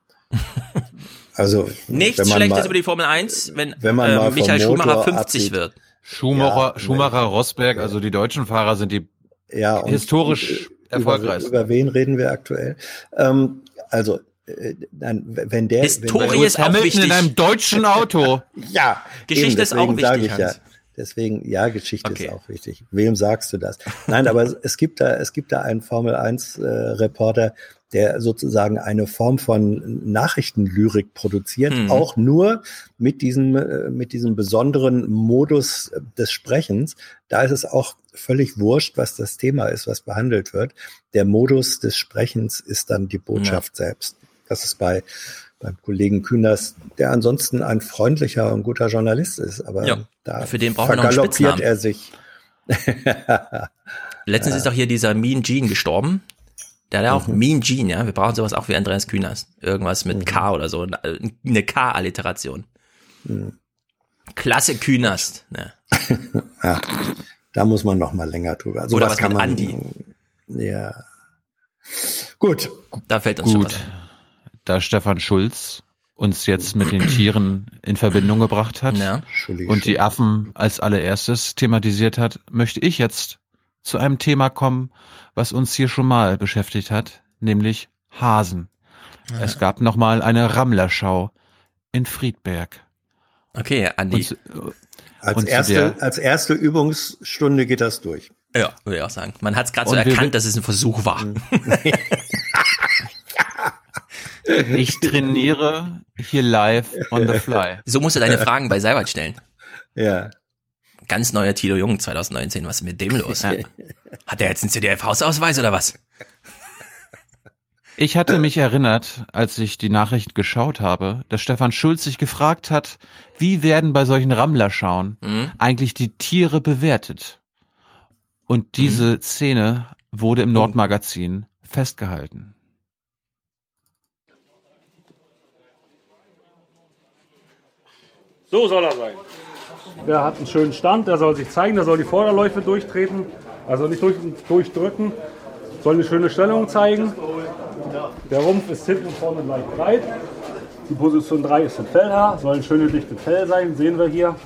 Also, Nichts wenn man Schlechtes mal- über die Formel 1, wenn, wenn man äh, Michael Schumacher Motor 50 absieht. wird. Schumacher, Ja, Schumacher, Rosberg, also die deutschen Fahrer sind die ja, historisch über, erfolgreichsten. Über wen reden wir aktuell? Ähm, also, äh, dann, wenn der Historie wenn ist auch Hamilton wichtig. in einem deutschen Auto. ja, Geschichte eben, ist auch wichtig, Ich ja, deswegen, ja, Geschichte ist auch wichtig. Wem sagst du das? Nein, aber es- es gibt da, es gibt da einen Formel 1 äh, Reporter, der sozusagen eine Form von Nachrichtenlyrik produziert, Mhm. auch nur mit diesem, äh, mit diesem besonderen Modus äh, des Sprechens. Da ist es auch völlig wurscht, was das Thema ist, was behandelt wird. Der Modus des Sprechens ist dann die Botschaft selbst. Das ist bei beim Kollegen Kühners, der ansonsten ein freundlicher und guter Journalist ist, aber Ja, da für den vergaloppiert Spitznamen. er sich. Letztens Ja. ist doch hier dieser Mean Gene gestorben. Der hat ja auch Mhm. Mean Gene, ja. Wir brauchen sowas auch wie Andreas Kühners. Irgendwas mit K oder so. Eine K-Alliteration. Mhm. Klasse Kühnerst. Ja. Ja, da muss man noch mal länger drüber. Also Oder was kann mit man, Andi. Ja. Gut. Da fällt uns schon was Gut, da Stefan Schulz uns jetzt mit den Tieren in Verbindung gebracht hat Ja. und die Affen als allererstes thematisiert hat, möchte ich jetzt zu einem Thema kommen, was uns hier schon mal beschäftigt hat, nämlich Hasen. Ja. Es gab noch mal eine Rammlerschau in Friedberg. Okay, Andi. Und Als und erste, der- als erste Übungsstunde geht das durch. Ja, würde ich auch sagen. Man hat es gerade so erkannt, dass es ein Versuch war. Ich trainiere hier live on the fly. So musst du deine Fragen bei Seiwald stellen. Ja. Ganz neuer Tilo Jung 2019, was ist mit dem los? Hat er jetzt einen CDF-Hausausweis oder was? Ich hatte mich erinnert, als ich die Nachricht geschaut habe, dass Stefan Schulz sich gefragt hat, wie werden bei solchen Rammlerschauen mhm. eigentlich die Tiere bewertet? Und diese mhm. Szene wurde im Nordmagazin festgehalten. So soll er sein. Der hat einen schönen Stand, der soll sich zeigen, der soll die Vorderläufe durchtreten, also nicht durch, durchdrücken, soll eine schöne Stellung zeigen. Der Rumpf ist hinten und vorne leicht breit. Die Position 3 ist ein Fellhaar, soll ein schönes dichtes Fell sein, sehen wir hier.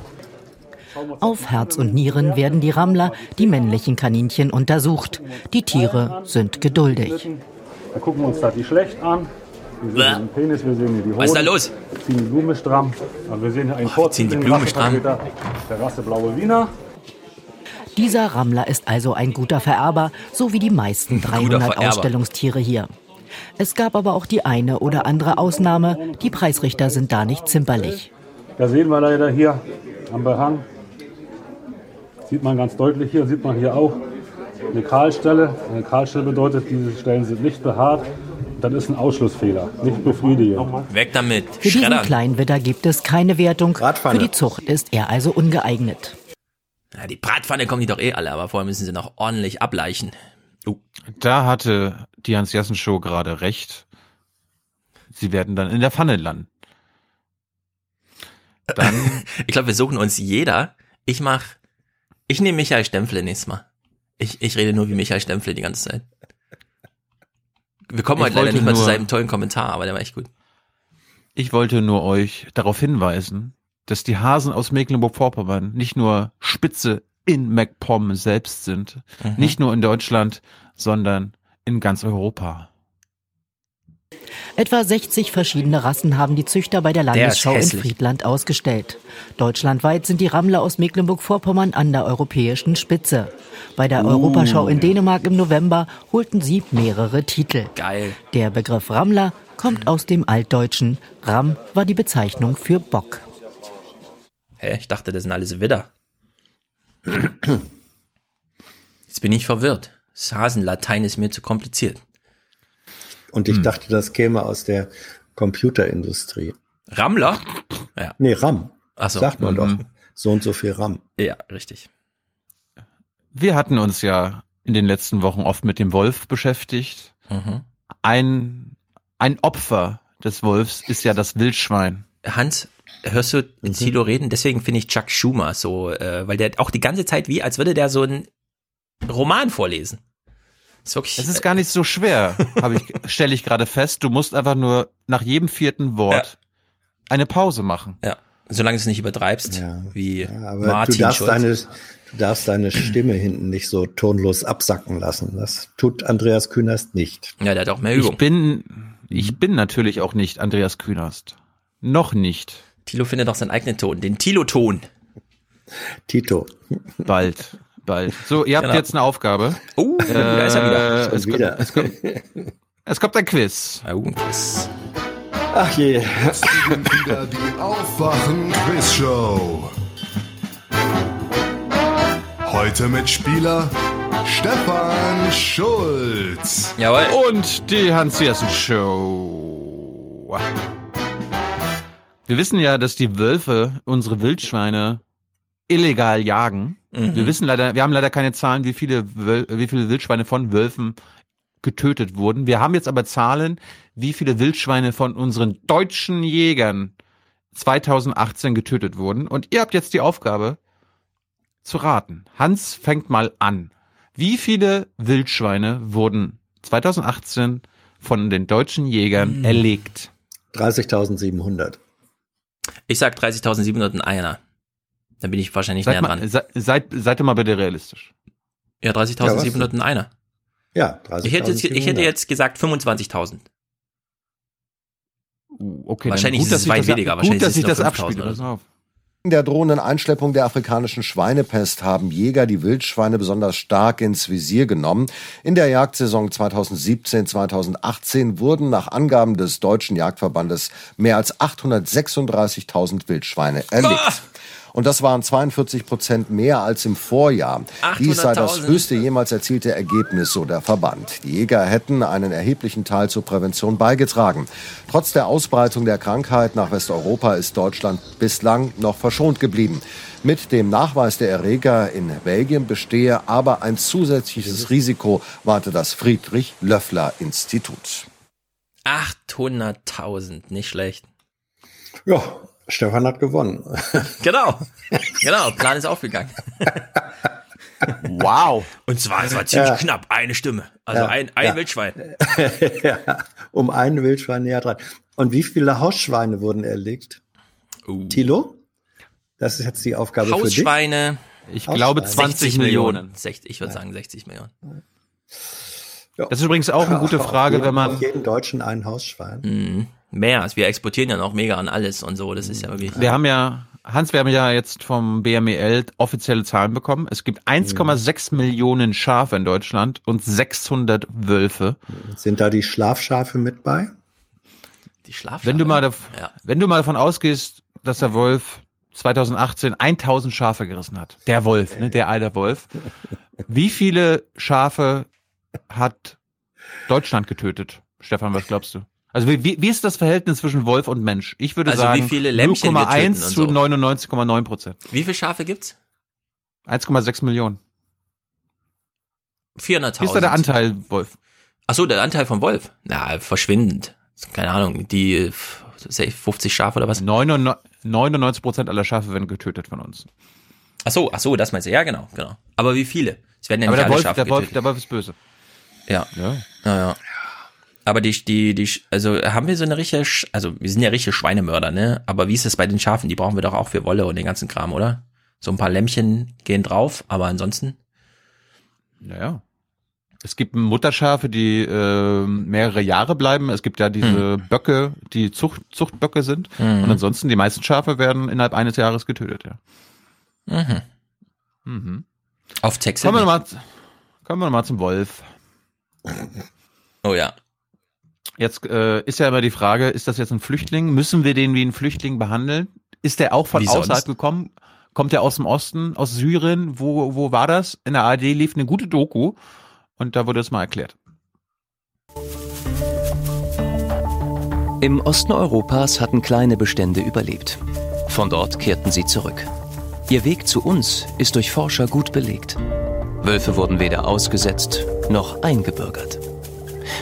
Auf Herz und Nieren werden die Rammler, die männlichen Kaninchen, untersucht. Die Tiere sind geduldig. Wir gucken uns da die schlecht an. Wir sehen den Penis, wir sehen hier die Hoden. Was ist da los? Ziehen die Blume stramm. Also wir sehen hier einen Oh, die ziehen die Blume stramm. der Rasse Blaue Wiener. Dieser Rammler ist also ein guter Vererber, so wie die meisten 300 Vererber. Ausstellungstiere hier. Es gab aber auch die eine oder andere Ausnahme. Die Preisrichter sind da nicht zimperlich. Da sehen wir leider hier am Behang. Sieht man ganz deutlich hier, sieht man hier auch eine Kahlstelle. Eine Kahlstelle bedeutet, diese Stellen sind nicht behaart. Das ist ein Ausschlussfehler, nicht befriedigend. Weg damit. Für diesen Schreddern. Kleinwitter gibt es keine Wertung. Für die Zucht ist er also ungeeignet. Ja, die Bratpfanne kommen die doch eh alle, aber vorher müssen sie noch ordentlich ableichen. Da hatte die Hans-Jessen-Show gerade recht. Sie werden dann in der Pfanne landen. Dann, Ich glaube, wir suchen uns jeder. Ich mach, ich nehme Michael Stempfle nächstes Mal. Ich, ich rede nur wie Michael Stempfle die ganze Zeit. Wir kommen heute leider nicht mal zu nur- seinem tollen Kommentar, aber der war echt gut. ich wollte nur euch darauf hinweisen, dass die Hasen aus Mecklenburg-Vorpommern nicht nur Spitze in MacPom selbst sind, Mhm. nicht nur in Deutschland, sondern in ganz Europa. Etwa 60 verschiedene Rassen haben die Züchter bei der Der Landesschau in hässlich. Friedland ausgestellt. Deutschlandweit sind die Rammler aus Mecklenburg-Vorpommern an der europäischen Spitze. Bei der Uh. Europaschau in Dänemark im November holten sie mehrere Titel. Geil. Der Begriff Rammler kommt aus dem Altdeutschen. Ram war die Bezeichnung für Bock. Hä, ich dachte, das sind alles Widder. Jetzt bin ich verwirrt. Das Hasenlatein ist mir zu kompliziert. Und Hm. ich dachte, das käme aus der Computerindustrie. Rammler? Ja. Nee, RAM. Ach so. Sagt man Mhm. doch. So und so viel RAM. Ja, richtig. Wir hatten uns ja in den letzten Wochen oft mit dem Wolf beschäftigt. Mhm. Ein, ein Opfer des Wolfs ist ja das Wildschwein. Hans, hörst du Mhm. Thilo reden? Deswegen finde ich Chuck Schumer so, äh, weil der auch die ganze Zeit wie, als würde der so einen Roman vorlesen. Ist wirklich, Es ist gar nicht so schwer, habe ich, stelle ich gerade fest. Du musst einfach nur nach jedem vierten Wort eine Pause machen. Ja, solange du es nicht übertreibst, wie Aber Martin du darfst, Schulz. deine, du darfst deine Stimme hinten nicht so tonlos absacken lassen. Das tut Andreas Künast nicht. Ja, der hat auch mehr Ich bin, ich bin natürlich auch nicht Andreas Künast. Noch nicht. Tilo findet doch seinen eigenen Ton, den Tilo-Ton. Tito. Bald, bald. So, ihr habt Genau. jetzt eine Aufgabe. Oh, da ist er wieder. Äh, es, kommt, es, kommt, es kommt ein Quiz. Oh, ein Quiz. Ach je. Wieder die Aufwachen-Quiz-Show. Heute mit Spieler Stefan Schulz. Jawohl. Und die Hans-Jessen-Show. Wir wissen ja, dass die Wölfe unsere Wildschweine illegal jagen. Mhm. Wir wissen leider, wir haben leider keine Zahlen, wie viele, wie viele Wildschweine von Wölfen getötet wurden. Wir haben jetzt aber Zahlen, wie viele Wildschweine von unseren deutschen Jägern 2018 getötet wurden. Und ihr habt jetzt die Aufgabe zu raten. Hans fängt mal an. Wie viele Wildschweine wurden 2018 von den deutschen Jägern erlegt? 30.700. Ich sag 30.701. Dann bin ich wahrscheinlich Seid, näher mal, dran. se, seid, seid doch mal bitte realistisch. Ja, 30.701. Ja, 30.700. ich, hätte jetzt, ich hätte jetzt gesagt 25.000. Okay, dann Wahrscheinlich gut, ist es weit weniger. gut, Wahrscheinlich dass ist es ich das 5000 abspiele. Pass auf. In der drohenden Einschleppung der afrikanischen Schweinepest haben Jäger die Wildschweine besonders stark ins Visier genommen. In der Jagdsaison 2017-2018 wurden nach Angaben des Deutschen Jagdverbandes mehr als 836.000 Wildschweine erlegt. Und das waren 42 Prozent mehr als im Vorjahr. Dies sei das 800.000. höchste jemals erzielte Ergebnis, so der Verband. Die Jäger hätten einen erheblichen Teil zur Prävention beigetragen. Trotz der Ausbreitung der Krankheit nach Westeuropa ist Deutschland bislang noch verschont geblieben. Mit dem Nachweis der Erreger in Belgien bestehe aber ein zusätzliches Risiko, warte das Friedrich-Löffler-Institut. 800.000, nicht schlecht. Ja, Stefan hat gewonnen. Genau. Genau, Plan ist aufgegangen. Wow. Und zwar, es war ziemlich Ja. knapp, eine Stimme. Also Ja, ein, ein ja. Wildschwein. ja, um ein Wildschwein näher dran. Und wie viele Hausschweine wurden erlegt? Tilo? Das ist jetzt die Aufgabe Hausschweine. Ich glaube 20 Millionen. 60, ich würde sagen 60 Millionen. Das ist übrigens auch eine gute Auf Frage, jeden- wenn man Auf jeden Deutschen ein Hausschwein. Mhm. Mehr, also wir exportieren ja noch mega an alles und so, das ist ja wirklich. Wir haben ja, Hans, wir haben ja jetzt vom BMEL offizielle Zahlen bekommen. Es gibt 1,6 Millionen Schafe in Deutschland und 600 Wölfe. Sind da die Schlafschafe mit bei? Die Schlafschafe. Wenn du mal, dav- Ja. wenn du mal davon ausgehst, dass der Wolf 2018 1000 Schafe gerissen hat, der Wolf, ne, der alte Wolf, wie viele Schafe hat Deutschland getötet? Stefan, was glaubst du? Also wie, wie wie ist das Verhältnis zwischen Wolf und Mensch? Ich würde Also sagen viele Lämmchen wir töten 0,1 und zu so. 99,9 Prozent. Wie viele Schafe gibt's? 1,6 Millionen. 400.000. Wie ist da der Anteil, Wolf? Ach so, der Anteil von Wolf. Na, verschwindend. Keine Ahnung, die äh, 50 Schafe oder was? 99 Prozent aller Schafe werden getötet von uns. Ach so, ach so, das meinst du. Ja, genau, genau. Aber wie viele? Es werden ja Aber nicht der alle Wolf, Schafe der, Wolf, getötet. der Wolf ist böse. Ja. Ja. Ja, ja. Aber die, die, die, also haben wir so eine richtige, Sch- also wir sind ja richtige Schweinemörder, ne? Aber wie ist es bei den Schafen? Die brauchen wir doch auch für Wolle und den ganzen Kram, oder? So ein paar Lämmchen gehen drauf, aber ansonsten? Naja. Es gibt Mutterschafe, die äh, mehrere Jahre bleiben. Es gibt ja diese Böcke, die Zucht, Zuchtböcke sind. Mhm. Und ansonsten, die meisten Schafe werden innerhalb eines Jahres getötet, ja. Mhm. Mhm. Auf Texas. Kommen wir mal, kommen wir mal zum Wolf. Oh ja. Jetzt äh, ist ja immer die Frage, ist das jetzt ein Flüchtling? Müssen wir den wie ein Flüchtling behandeln? Ist der auch von Wie außerhalb sonst? gekommen? Kommt der aus dem Osten, aus Syrien? Wo, wo war das? In der ARD lief eine gute Doku und da wurde es mal erklärt. Im Osten Europas hatten kleine Bestände überlebt. Von dort kehrten sie zurück. Ihr Weg zu uns ist durch Forscher gut belegt. Wölfe wurden weder ausgesetzt noch eingebürgert,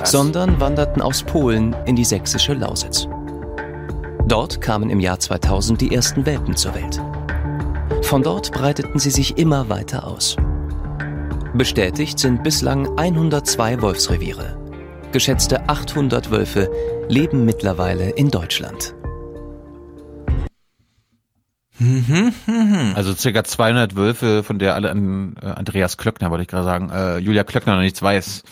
sondern wanderten aus Polen in die sächsische Lausitz. Dort kamen im Jahr 2000 die ersten Welpen zur Welt. Von dort breiteten sie sich immer weiter aus. Bestätigt sind bislang 102 Wolfsreviere. Geschätzte 800 Wölfe leben mittlerweile in Deutschland. Also circa 200 Wölfe, von der alle an äh, Andreas Klöckner, wollte ich gerade sagen, äh, Julia Klöckner noch nichts weiß.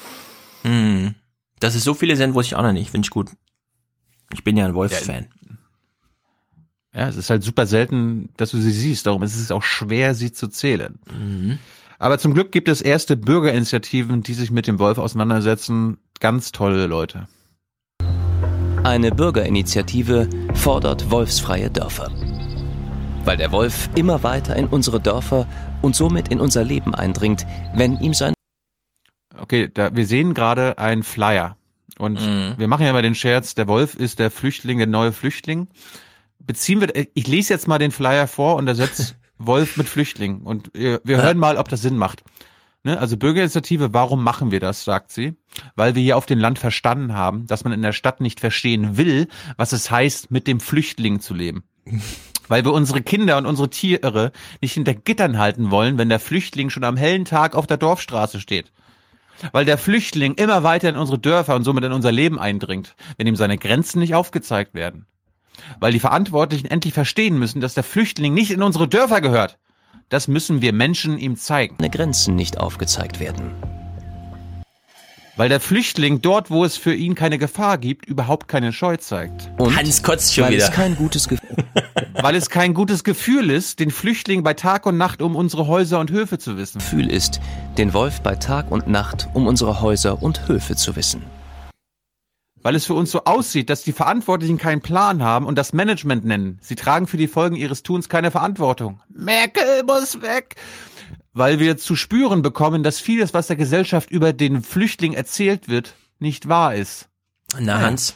Hm. Dass es so viele sind, wusste ich auch noch nicht. Finde ich gut. Ich bin ja ein Wolfsfan. Ja, es ist halt super selten, dass du sie siehst. Darum ist es auch schwer, sie zu zählen. Mhm. Aber zum Glück gibt es erste Bürgerinitiativen, die sich mit dem Wolf auseinandersetzen. Ganz tolle Leute. Eine Bürgerinitiative fordert wolfsfreie Dörfer. Weil der Wolf immer weiter in unsere Dörfer und somit in unser Leben eindringt, wenn ihm sein Okay, da, wir sehen gerade einen Flyer. Und Mhm. wir machen ja mal den Scherz, der Wolf ist der Flüchtling, der neue Flüchtling. Beziehen wir, ich lese jetzt mal den Flyer vor und ersetze Wolf mit Flüchtling. Und wir, wir hören mal, ob das Sinn macht. Ne? Also Bürgerinitiative, warum machen wir das, sagt sie. Weil wir hier auf dem Land verstanden haben, dass man in der Stadt nicht verstehen will, was es heißt, mit dem Flüchtling zu leben. Weil wir unsere Kinder und unsere Tiere nicht hinter Gittern halten wollen, wenn der Flüchtling schon am hellen Tag auf der Dorfstraße steht. Weil der Flüchtling immer weiter in unsere Dörfer und somit in unser Leben eindringt, wenn ihm seine Grenzen nicht aufgezeigt werden. Weil die Verantwortlichen endlich verstehen müssen, dass der Flüchtling nicht in unsere Dörfer gehört. Das müssen wir Menschen ihm zeigen. Grenzen nicht aufgezeigt werden. Weil der Flüchtling dort, wo es für ihn keine Gefahr gibt, überhaupt keine Scheu zeigt. Und Hans kotzt schon weil wieder. es kein gutes Gefühl Weil es kein gutes Gefühl ist, den Flüchtling bei Tag und Nacht um unsere Häuser und Höfe zu wissen. ist, den Wolf bei Tag und Nacht um unsere Häuser und Höfe zu wissen. Weil es für uns so aussieht, dass die Verantwortlichen keinen Plan haben und das Management nennen. Sie tragen für die Folgen ihres Tuns keine Verantwortung. Merkel muss weg! Weil wir zu spüren bekommen, dass vieles, was der Gesellschaft über den Flüchtling erzählt wird, nicht wahr ist. Na, Hans.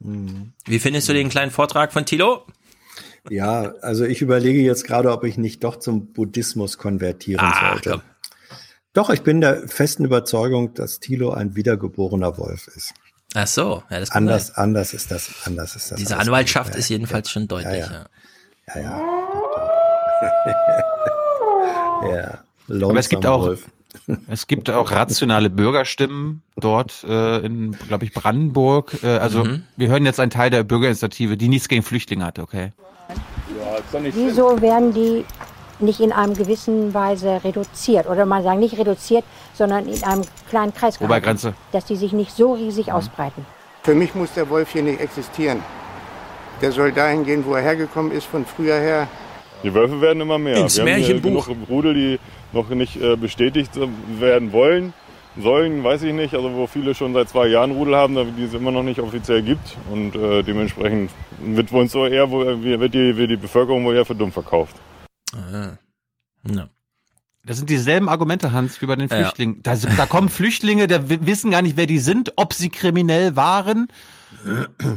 Wie findest du den kleinen Vortrag von Tilo? Ja, also ich überlege jetzt gerade, ob ich nicht doch zum Buddhismus konvertieren Ah, sollte. komm. Doch, ich bin der festen Überzeugung, dass Thilo ein wiedergeborener Wolf ist. Ach so, ja, das Anders, sein. anders ist das, anders ist das. Diese. Anwaltschaft Ja, ist jedenfalls schon deutlich. ja. Ja. Ja, ja. ja. Aber es gibt auch, Wolf. es gibt auch rationale Bürgerstimmen dort äh, in, glaube ich, Brandenburg. Äh, also Mhm. wir hören jetzt einen Teil der Bürgerinitiative, die nichts gegen Flüchtlinge hat, okay? Wieso werden die nicht in einem gewissen Weise reduziert? Oder man sagen nicht reduziert, sondern in einem kleinen Kreis gehalten, Obergrenze. Dass die sich nicht so riesig ausbreiten. Für mich muss der Wolf hier nicht existieren. Der soll dahin gehen, wo er hergekommen ist, von früher her. Die Wölfe werden immer mehr. Ins Wir haben Märchenbuch. genug Rudel, die noch nicht äh, bestätigt werden wollen. Sollen, weiß ich nicht. Also wo viele schon seit zwei Jahren Rudel haben, die es immer noch nicht offiziell gibt. Und äh, dementsprechend wird uns so eher, wo, wird, die, wird die Bevölkerung wohl eher für dumm verkauft. Ah. Ja. Das sind dieselben Argumente, Hans, wie bei den Ja. Flüchtlingen. Da, da kommen Flüchtlinge, da wi- wissen gar nicht, wer die sind, ob sie kriminell waren.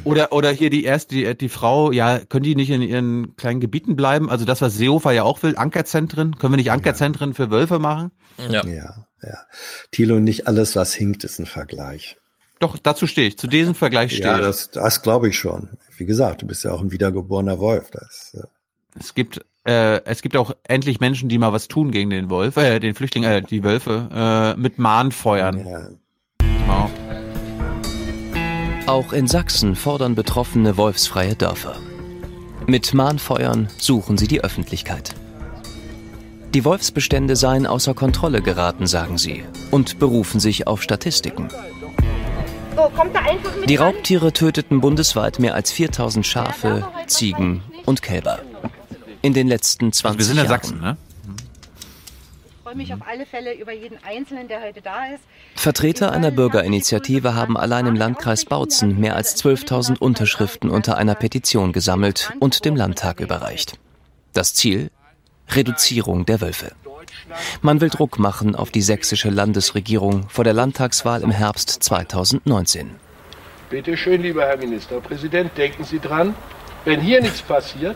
Oder, oder hier die erste, die, die Frau, ja, können die nicht in ihren kleinen Gebieten bleiben? Also das, was Seehofer ja auch will, Ankerzentren. Können wir nicht Ankerzentren für Wölfe machen? Ja. ja, ja. Thilo, nicht alles, was hinkt, ist ein Vergleich. Doch, dazu stehe ich. Zu diesem Vergleich stehe Ja, ich. das, das glaube ich schon. Wie gesagt, du bist ja auch ein wiedergeborener Wolf. Das, äh, Es gibt, äh, es gibt auch endlich Menschen, die mal was tun gegen den Wolf, äh, den Flüchtling, äh, die Wölfe, äh, mit Mahnfeuern. Wow. Auch in Sachsen fordern Betroffene wolfsfreie Dörfer. Mit Mahnfeuern suchen sie die Öffentlichkeit. Die Wolfsbestände seien außer Kontrolle geraten, sagen sie, und berufen sich auf Statistiken. So, kommt da einfach mit Die Raubtiere töteten bundesweit mehr als 4000 Schafe, Ziegen und Kälber. In den letzten 20 Also wir sind in Jahren. Sachsen, ne? Ich freue mich auf alle Fälle über jeden Einzelnen, der heute da ist. Vertreter einer Bürgerinitiative haben allein im Landkreis Bautzen mehr als 12.000 Unterschriften unter einer Petition gesammelt und dem Landtag überreicht. Das Ziel? Reduzierung der Wölfe. Man will Druck machen auf die sächsische Landesregierung vor der Landtagswahl im Herbst 2019. Bitte schön, lieber Herr Ministerpräsident, denken Sie dran, wenn hier nichts passiert,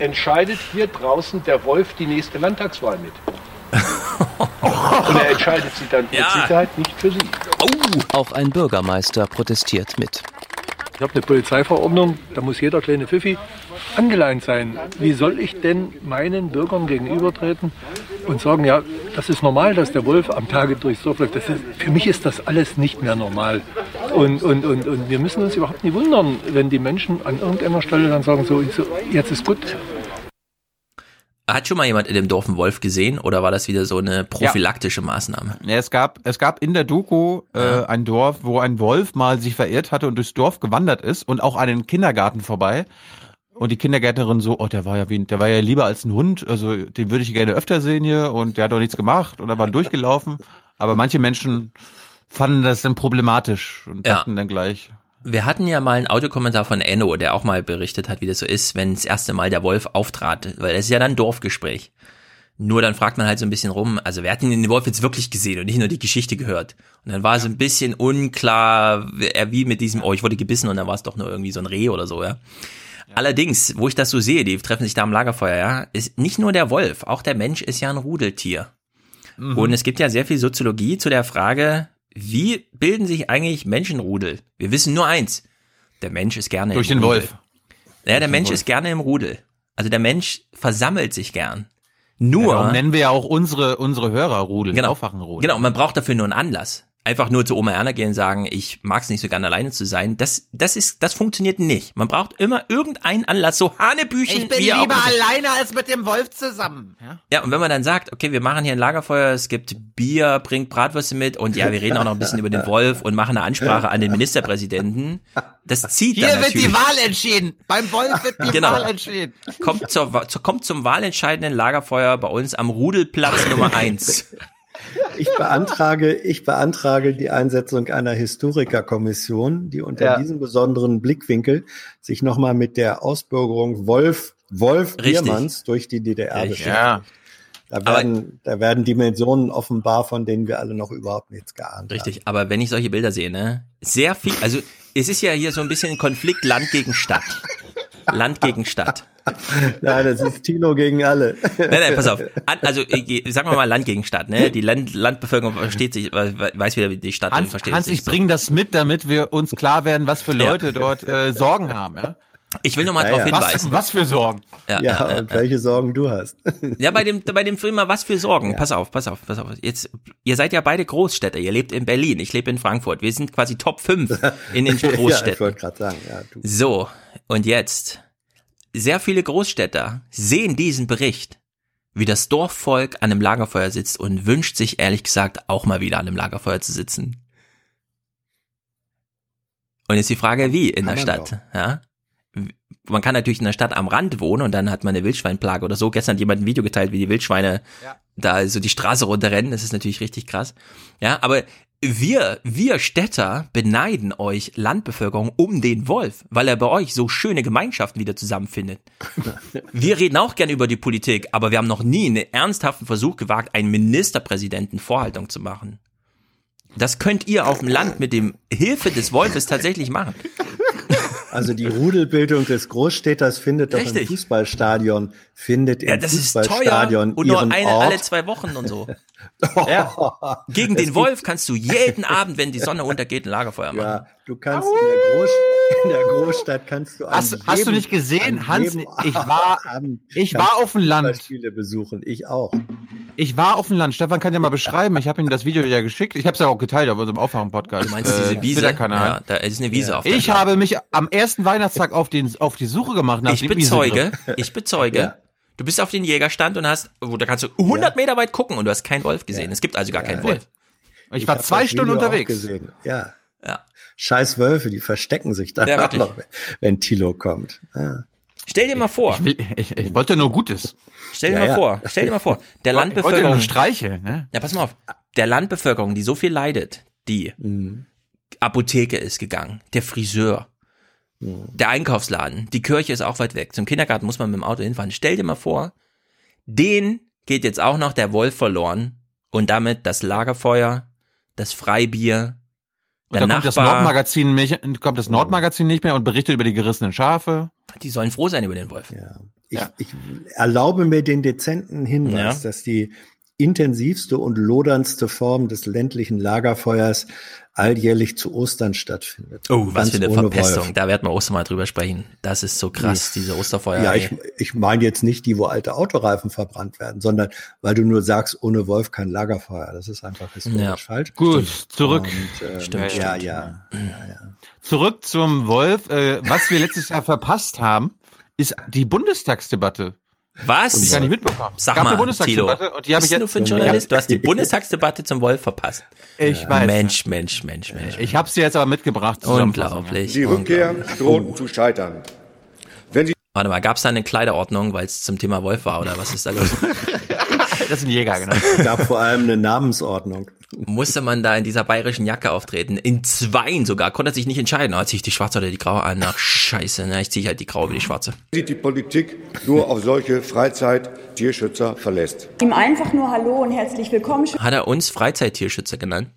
entscheidet hier draußen der Wolf die nächste Landtagswahl mit. Und er entscheidet sie dann mit Sicherheit nicht für Sie. Auch ein Bürgermeister protestiert mit. Ich habe eine Polizeiverordnung, da muss jeder kleine Pfiffi angeleint sein. Wie soll ich denn meinen Bürgern gegenübertreten und sagen, ja, das ist normal, dass der Wolf am Tage durchs Dorf läuft. Ist, für mich ist das alles nicht mehr normal. Und, und, und, und wir müssen uns überhaupt nicht wundern, wenn die Menschen an irgendeiner Stelle dann sagen, so jetzt ist gut. Hat schon mal jemand in dem Dorf einen Wolf gesehen oder war das wieder so eine prophylaktische Maßnahme? Ja, es gab, es gab in der Doku äh, ein Dorf, wo ein Wolf mal sich verirrt hatte und durchs Dorf gewandert ist und auch an den Kindergarten vorbei. Und die Kindergärtnerin so, oh, der war ja wie, der war ja lieber als ein Hund, also den würde ich gerne öfter sehen hier und der hat doch nichts gemacht und er war durchgelaufen. Aber manche Menschen fanden das dann problematisch und Ja. dachten dann gleich, Wir hatten ja mal einen Audiokommentar von Enno, der auch mal berichtet hat, wie das so ist, wenn das erste Mal der Wolf auftrat, weil das ist ja dann ein Dorfgespräch. Nur dann fragt man halt so ein bisschen rum, also wer hat denn den Wolf jetzt wirklich gesehen und nicht nur die Geschichte gehört? Und dann war so ein bisschen unklar, wie mit diesem, oh, ich wurde gebissen und dann war es doch nur irgendwie so ein Reh oder so, ja. Allerdings, wo ich das so sehe, die treffen sich da am Lagerfeuer, ja, ist nicht nur der Wolf, auch der Mensch ist ja ein Rudeltier. Mhm. Und es gibt ja sehr viel Soziologie zu der Frage, wie bilden sich eigentlich Menschenrudel? Wir wissen nur eins. Der Mensch ist gerne Durch im den Rudel. Wolf. Ja, der Mensch Wolf. ist gerne im Rudel. Also der Mensch versammelt sich gern. Nur. Ja, darum nennen wir ja auch unsere, unsere Hörer Rudel, Genau. Aufwachenrudel. Genau, man braucht dafür nur einen Anlass. Einfach nur zu Oma Erna gehen und sagen, ich mag es nicht so gerne alleine zu sein. Das, das ist, das funktioniert nicht. Man braucht immer irgendeinen Anlass, so Hanebüchen. Ich bin lieber alleine als mit dem Wolf zusammen. Ja? Ja, und wenn man dann sagt, okay, wir machen hier ein Lagerfeuer, es gibt Bier, bringt Bratwürste mit und ja, wir reden auch noch ein bisschen über den Wolf und machen eine Ansprache an den Ministerpräsidenten. Das zieht Hier dann wird die Wahl entschieden. Beim Wolf wird die Genau. Wahl entschieden. Kommt, zur, kommt zum wahlentscheidenden Lagerfeuer bei uns am Rudelplatz Nummer eins. Ich beantrage, ich beantrage die Einsetzung einer Historikerkommission, die unter Ja. diesem besonderen Blickwinkel sich nochmal mit der Ausbürgerung Wolf, Wolf Richtig. Biermanns durch die DDR Richtig. beschäftigt. Ja. Da werden, da werden Dimensionen offenbar, von denen wir alle noch überhaupt nichts geahnt Richtig, aber wenn ich solche Bilder sehe, ne, sehr viel, also es ist ja hier so ein bisschen ein Konflikt Land gegen Stadt. Land gegen Stadt. Nein, das ist Tino gegen alle. Nein, nein, pass auf. Also sagen wir mal Land gegen Stadt. Ne? Die Land, Landbevölkerung versteht sich, weiß wieder, wie die Stadt Hans, versteht Hans sich ich bringe das mit, damit wir uns klar werden, was für Leute ja. dort äh, Sorgen haben. Ja? Ich will noch mal ja, darauf ja. hinweisen. Was, was für Sorgen? Ja, ja, ja und welche Sorgen du hast. Ja, bei dem, bei dem Film mal was für Sorgen. Pass auf, pass auf, pass auf. Jetzt, ihr seid ja beide Großstädter. Ihr lebt in Berlin. Ich lebe in Frankfurt. Wir sind quasi Top 5 in den Großstädten. ja, ich wollte gerade sagen. Ja, du. So. Und jetzt. Sehr viele Großstädter sehen diesen Bericht, wie das Dorfvolk an einem Lagerfeuer sitzt und wünscht sich ehrlich gesagt auch mal wieder an einem Lagerfeuer zu sitzen. Und jetzt die Frage, wie in Kann der Stadt, ja? Man kann natürlich in der Stadt am Rand wohnen und dann hat man eine Wildschweinplage oder so. Gestern hat jemand ein Video geteilt, wie die Wildschweine ja. da so die Straße runterrennen. Das ist natürlich richtig krass. Ja, aber wir, wir Städter beneiden euch Landbevölkerung um den Wolf, weil er bei euch so schöne Gemeinschaften wieder zusammenfindet. Wir reden auch gern über die Politik, aber wir haben noch nie einen ernsthaften Versuch gewagt, einen Ministerpräsidenten Vorhaltung zu machen. Das könnt ihr auf dem Land mit dem Hilfe des Wolfes tatsächlich machen. Also die Rudelbildung des Großstädters findet doch Richtig. im Fußballstadion, findet ja, im das Fußballstadion ist teuer und nur eine Ort. alle zwei Wochen und so. ja. Gegen den Wolf kannst du jeden Abend, wenn die Sonne untergeht, ein Lagerfeuer machen. Ja, du kannst in der, Groß in der Großstadt kannst du hast, jedem, hast du nicht gesehen, Hans? Ich war ich war auf dem Land. Spiele besuchen, ich auch. Ich war auf dem Land. Stefan kann ja mal beschreiben. Ich habe ihm das Video ja geschickt. Ich habe es ja auch geteilt auf unserem Aufwachen-Podcast. Du meinst äh, diese Wiese? Ja, da ist eine Wiese ja. auf. Ich habe mich am ersten Weihnachtstag auf den auf die Suche gemacht nach Ich bezeuge, ich bezeuge. Ja. Du bist auf den Jägerstand und hast, oh, da kannst du 100 Meter weit gucken und du hast keinen Wolf gesehen. Es gibt also gar keinen Wolf. Ich, ich war zwei Stunden unterwegs. Gesehen. Ja. Ja. Scheiß Wölfe, die verstecken sich dann ja, noch, wenn Tilo kommt. Ja. Stell dir mal vor. Ich, will, ich, ich wollte nur Gutes. Stell dir ja, mal vor. Stell dir mal vor. Der ich Landbevölkerung. Wollte Streiche, ne? Ja, pass mal auf. Der Landbevölkerung, die so viel leidet, die mhm. Apotheke ist gegangen, der Friseur. Der Einkaufsladen, die Kirche ist auch weit weg. Zum Kindergarten muss man mit dem Auto hinfahren. Stell dir mal vor, den geht jetzt auch noch der Wolf verloren und damit das Lagerfeuer, das Freibier, der und dann kommt das Nordmagazin nicht, kommt das Nordmagazin nicht mehr und berichtet über die gerissenen Schafe. Die sollen froh sein über den Wolf. Ja. Ich, ja. ich erlaube mir den dezenten Hinweis, ja. dass die intensivste und loderndste Form des ländlichen Lagerfeuers alljährlich zu Ostern stattfindet. Oh, was für eine Verpestung. Wolf. Da werden wir Ostern mal drüber sprechen. Das ist so krass, ja. diese Osterfeuer. Ja, ich, ich meine jetzt nicht die, wo alte Autoreifen verbrannt werden, sondern weil du nur sagst, ohne Wolf kein Lagerfeuer. Das ist einfach historisch ja. falsch. Gut, zurück. Und, ähm, stimmt, ja, stimmt. Ja, ja, ja. Zurück zum Wolf. Äh, was wir letztes Jahr verpasst haben, ist die Bundestagsdebatte. Was? Und ich gar nicht mitbekommen. Sag mal, Tilo, und die was ich du für ein Journalist? Du hast die Bundestagsdebatte zum Wolf verpasst. Ich ja. weiß. Mensch, Mensch, Mensch, Mensch. Ich habe sie jetzt aber mitgebracht. Unglaublich. Die Rückkehr droht zu scheitern. Wenn sie Warte mal, gab es da eine Kleiderordnung, weil es zum Thema Wolf war oder was ist da los? das ist ein Jäger, genau. Es gab vor allem eine Namensordnung. Musste man da in dieser bayerischen Jacke auftreten? In zweien sogar. Konnte sich nicht entscheiden. Oh, ziehe ich die schwarze oder die graue an? Ach, scheiße. Na, ich ziehe halt die graue wie die schwarze. Sieht die Politik nur auf solche Freizeit-Tierschützer verlässt. Ihm einfach nur Hallo und herzlich willkommen. Hat er uns Freizeittierschützer genannt?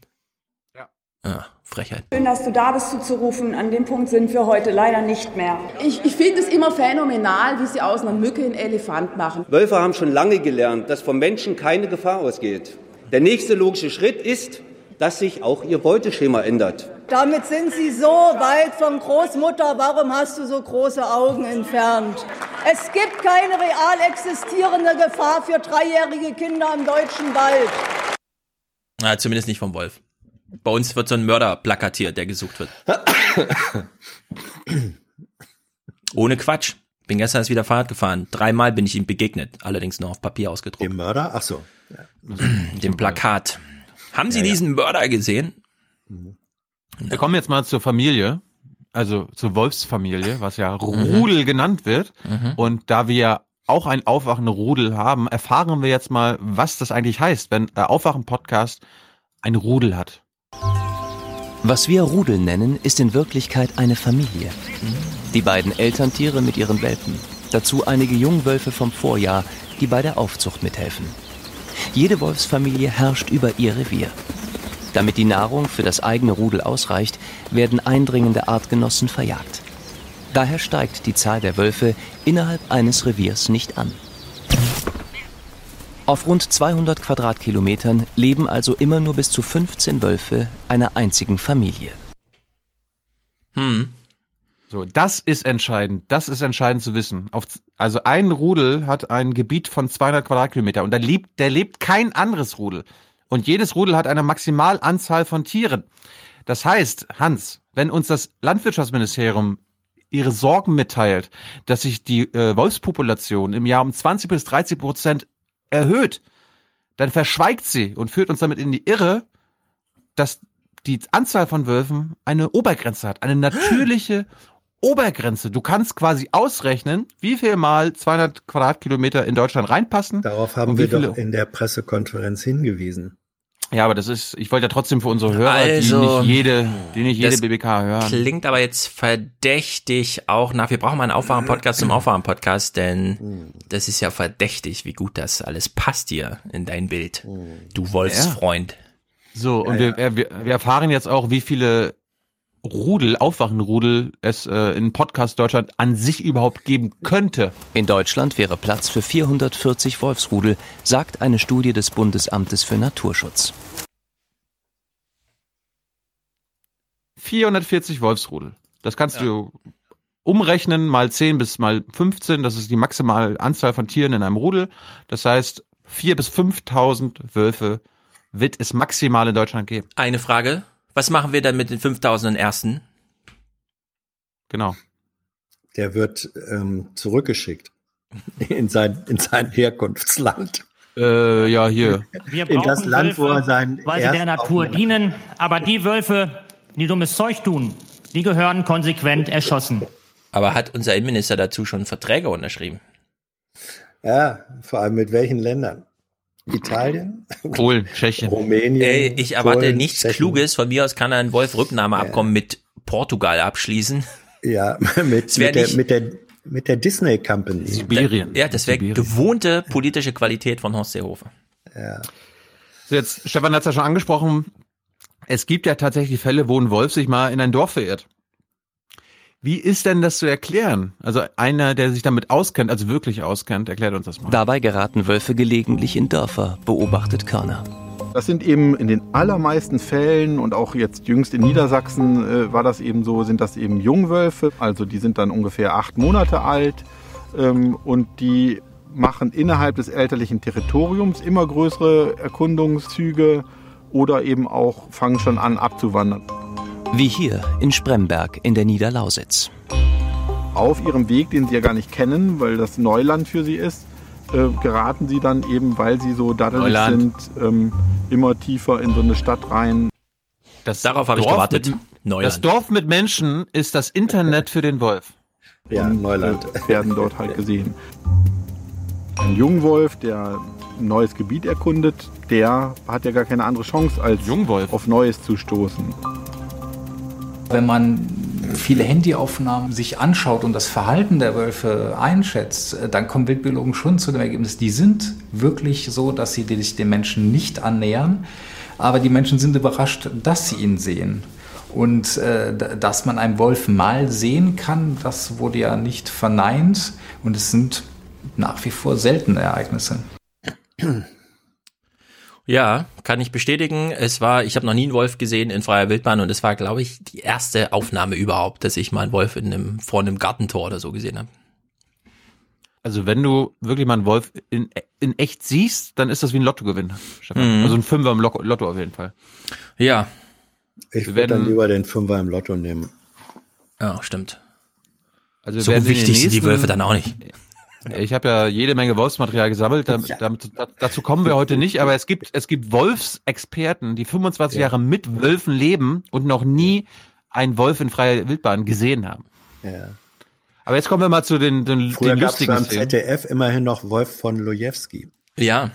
Ja. Ah, Frechheit. Schön, dass du da bist zuzurufen. An dem Punkt sind wir heute leider nicht mehr. Ich, ich finde es immer phänomenal, wie sie aus einer Mücke einen Elefant machen. Wölfe haben schon lange gelernt, dass vom Menschen keine Gefahr ausgeht. Der nächste logische Schritt ist, dass sich auch ihr Beuteschema ändert. Damit sind Sie so weit von Großmutter. Warum hast du so große Augen entfernt? Es gibt keine real existierende Gefahr für dreijährige Kinder im deutschen Wald. Na, zumindest nicht vom Wolf. Bei uns wird so ein Mörder plakatiert, der gesucht wird. Ohne Quatsch. Bin gestern erst wieder Fahrrad gefahren. Dreimal bin ich ihm begegnet, allerdings nur auf Papier ausgedruckt. Dem Mörder? Ach so. Ja. Dem Plakat. Haben Sie ja, diesen Mörder gesehen? Wir kommen jetzt mal zur Familie, also zur Wolfsfamilie, was ja Rudel mhm. genannt wird. Mhm. Und da wir auch ein aufwachende Rudel haben, erfahren wir jetzt mal, was das eigentlich heißt, wenn der Aufwachen-Podcast ein Rudel hat. Was wir Rudel nennen, ist in Wirklichkeit eine Familie. Die beiden Elterntiere mit ihren Welpen. Dazu einige Jungwölfe vom Vorjahr, die bei der Aufzucht mithelfen. Jede Wolfsfamilie herrscht über ihr Revier. Damit die Nahrung für das eigene Rudel ausreicht, werden eindringende Artgenossen verjagt. Daher steigt die Zahl der Wölfe innerhalb eines Reviers nicht an. Auf rund 200 Quadratkilometern leben also immer nur bis zu 15 Wölfe einer einzigen Familie. Hm. So, das ist entscheidend. Das ist entscheidend zu wissen. Auf, also ein Rudel hat ein Gebiet von 200 Quadratkilometer und da lebt, der lebt kein anderes Rudel. Und jedes Rudel hat eine Maximalanzahl von Tieren. Das heißt, Hans, wenn uns das Landwirtschaftsministerium ihre Sorgen mitteilt, dass sich die äh, Wolfspopulation im Jahr um 20 bis 30 Prozent erhöht, dann verschweigt sie und führt uns damit in die Irre, dass die Anzahl von Wölfen eine Obergrenze hat, eine natürliche Obergrenze. Du kannst quasi ausrechnen, wie viel mal 200 Quadratkilometer in Deutschland reinpassen. Darauf haben wir doch in der Pressekonferenz hingewiesen. Ja, aber das ist, ich wollte ja trotzdem für unsere Hörer, Also, die nicht jede, die nicht jede das BBK hören. Klingt aber jetzt verdächtig auch nach, wir brauchen mal einen Aufwachen-Podcast zum Aufwachen-Podcast, denn das ist ja verdächtig, wie gut das alles passt hier in dein Bild. Du Wolfsfreund. So, und Wir, wir, wir erfahren jetzt auch, wie viele Rudel, Aufwachenrudel es äh, in Podcast Deutschland an sich überhaupt geben könnte. In Deutschland wäre Platz für 440 Wolfsrudel, sagt eine Studie des Bundesamtes für Naturschutz. 440 Wolfsrudel. Das kannst du umrechnen mal 10 bis mal 15. Das ist die maximale Anzahl von Tieren in einem Rudel. Das heißt, 4 bis 5.000 Wölfe wird es maximal in Deutschland geben. Eine Frage. Was machen wir dann mit den 5000 ersten? Genau. Der wird ähm, zurückgeschickt in sein, in sein Herkunftsland. Äh, ja, hier. Wir In das Land, wo er Wölfe, seinen weil sie der Natur dienen. Aber die Wölfe, die dummes Zeug tun, die gehören konsequent erschossen. Aber hat unser Innenminister dazu schon Verträge unterschrieben? Ja, vor allem mit welchen Ländern? Italien? Polen, Tschechien. Rumänien. Ey, ich erwarte Polen, nichts Tschechien. Kluges. Von mir aus kann er ein Wolf-Rücknahmeabkommen mit Portugal abschließen. Ja, mit, mit, der, mit, der, mit der Disney Company. Sibirien. Ja, das wäre gewohnte politische Qualität von Horst Seehofer. Ja. So jetzt, Stefan hat es ja schon angesprochen, es gibt ja tatsächlich Fälle, wo ein Wolf sich mal in ein Dorf verirrt. Wie ist denn das zu erklären? Also einer, der sich damit auskennt, also wirklich auskennt, erklärt uns das mal. Dabei geraten Wölfe gelegentlich in Dörfer, beobachtet Körner. Das sind eben in den allermeisten Fällen und auch jetzt jüngst in Niedersachsen äh, war das eben so, sind das eben Jungwölfe. Also die sind dann ungefähr acht Monate alt ähm, und die machen innerhalb des elterlichen Territoriums immer größere Erkundungszüge oder eben auch fangen schon an abzuwandern. Wie hier in Spremberg in der Niederlausitz. Auf ihrem Weg, den sie ja gar nicht kennen, weil das Neuland für sie ist, äh, geraten sie dann eben, weil sie so daddelig Neuland. sind, ähm, immer tiefer in so eine Stadt rein. Das Darauf habe ich Dorf gewartet. Mit, Neuland. das Dorf mit Menschen ist das Internet für den Wolf. Ja, und, Neuland. Äh, werden dort halt gesehen. Ein Jungwolf, der ein neues Gebiet erkundet, der hat ja gar keine andere Chance, als Jungwolf. auf Neues zu stoßen. Wenn man viele Handyaufnahmen sich anschaut und das Verhalten der Wölfe einschätzt, äh, dann kommen Wildbiologen schon zu dem Ergebnis, die sind wirklich so, dass sie sich den Menschen nicht annähern, aber die Menschen sind überrascht, dass sie ihn sehen. Und äh, dass man einen Wolf mal sehen kann, das wurde ja nicht verneint und es sind nach wie vor seltene Ereignisse. Ja, kann ich bestätigen. Es war, ich habe noch nie einen Wolf gesehen in freier Wildbahn und es war, glaube ich, die erste Aufnahme überhaupt, dass ich mal einen Wolf in einem, vor einem Gartentor oder so gesehen habe. Also wenn du wirklich mal einen Wolf in, in echt siehst, dann ist das wie ein Lottogewinn, Stefan. Mhm. Also ein Fünfer im Lotto, Lotto auf jeden Fall. Ja. Ich Wir würde dann lieber den Fünfer im Lotto nehmen. Ja, stimmt. Also So wichtig sind die Wölfe dann auch nicht. Ich habe ja jede Menge Wolfsmaterial gesammelt. Damit, damit, dazu kommen wir heute nicht. Aber es gibt es gibt Wolfsexperten, die 25 Jahre mit Wölfen leben und noch nie einen Wolf in freier Wildbahn gesehen haben. Ja. Aber jetzt kommen wir mal zu den, den, Früher den gab es lustigen beim. ZDF immerhin noch Wolf von Lojewski. Ja.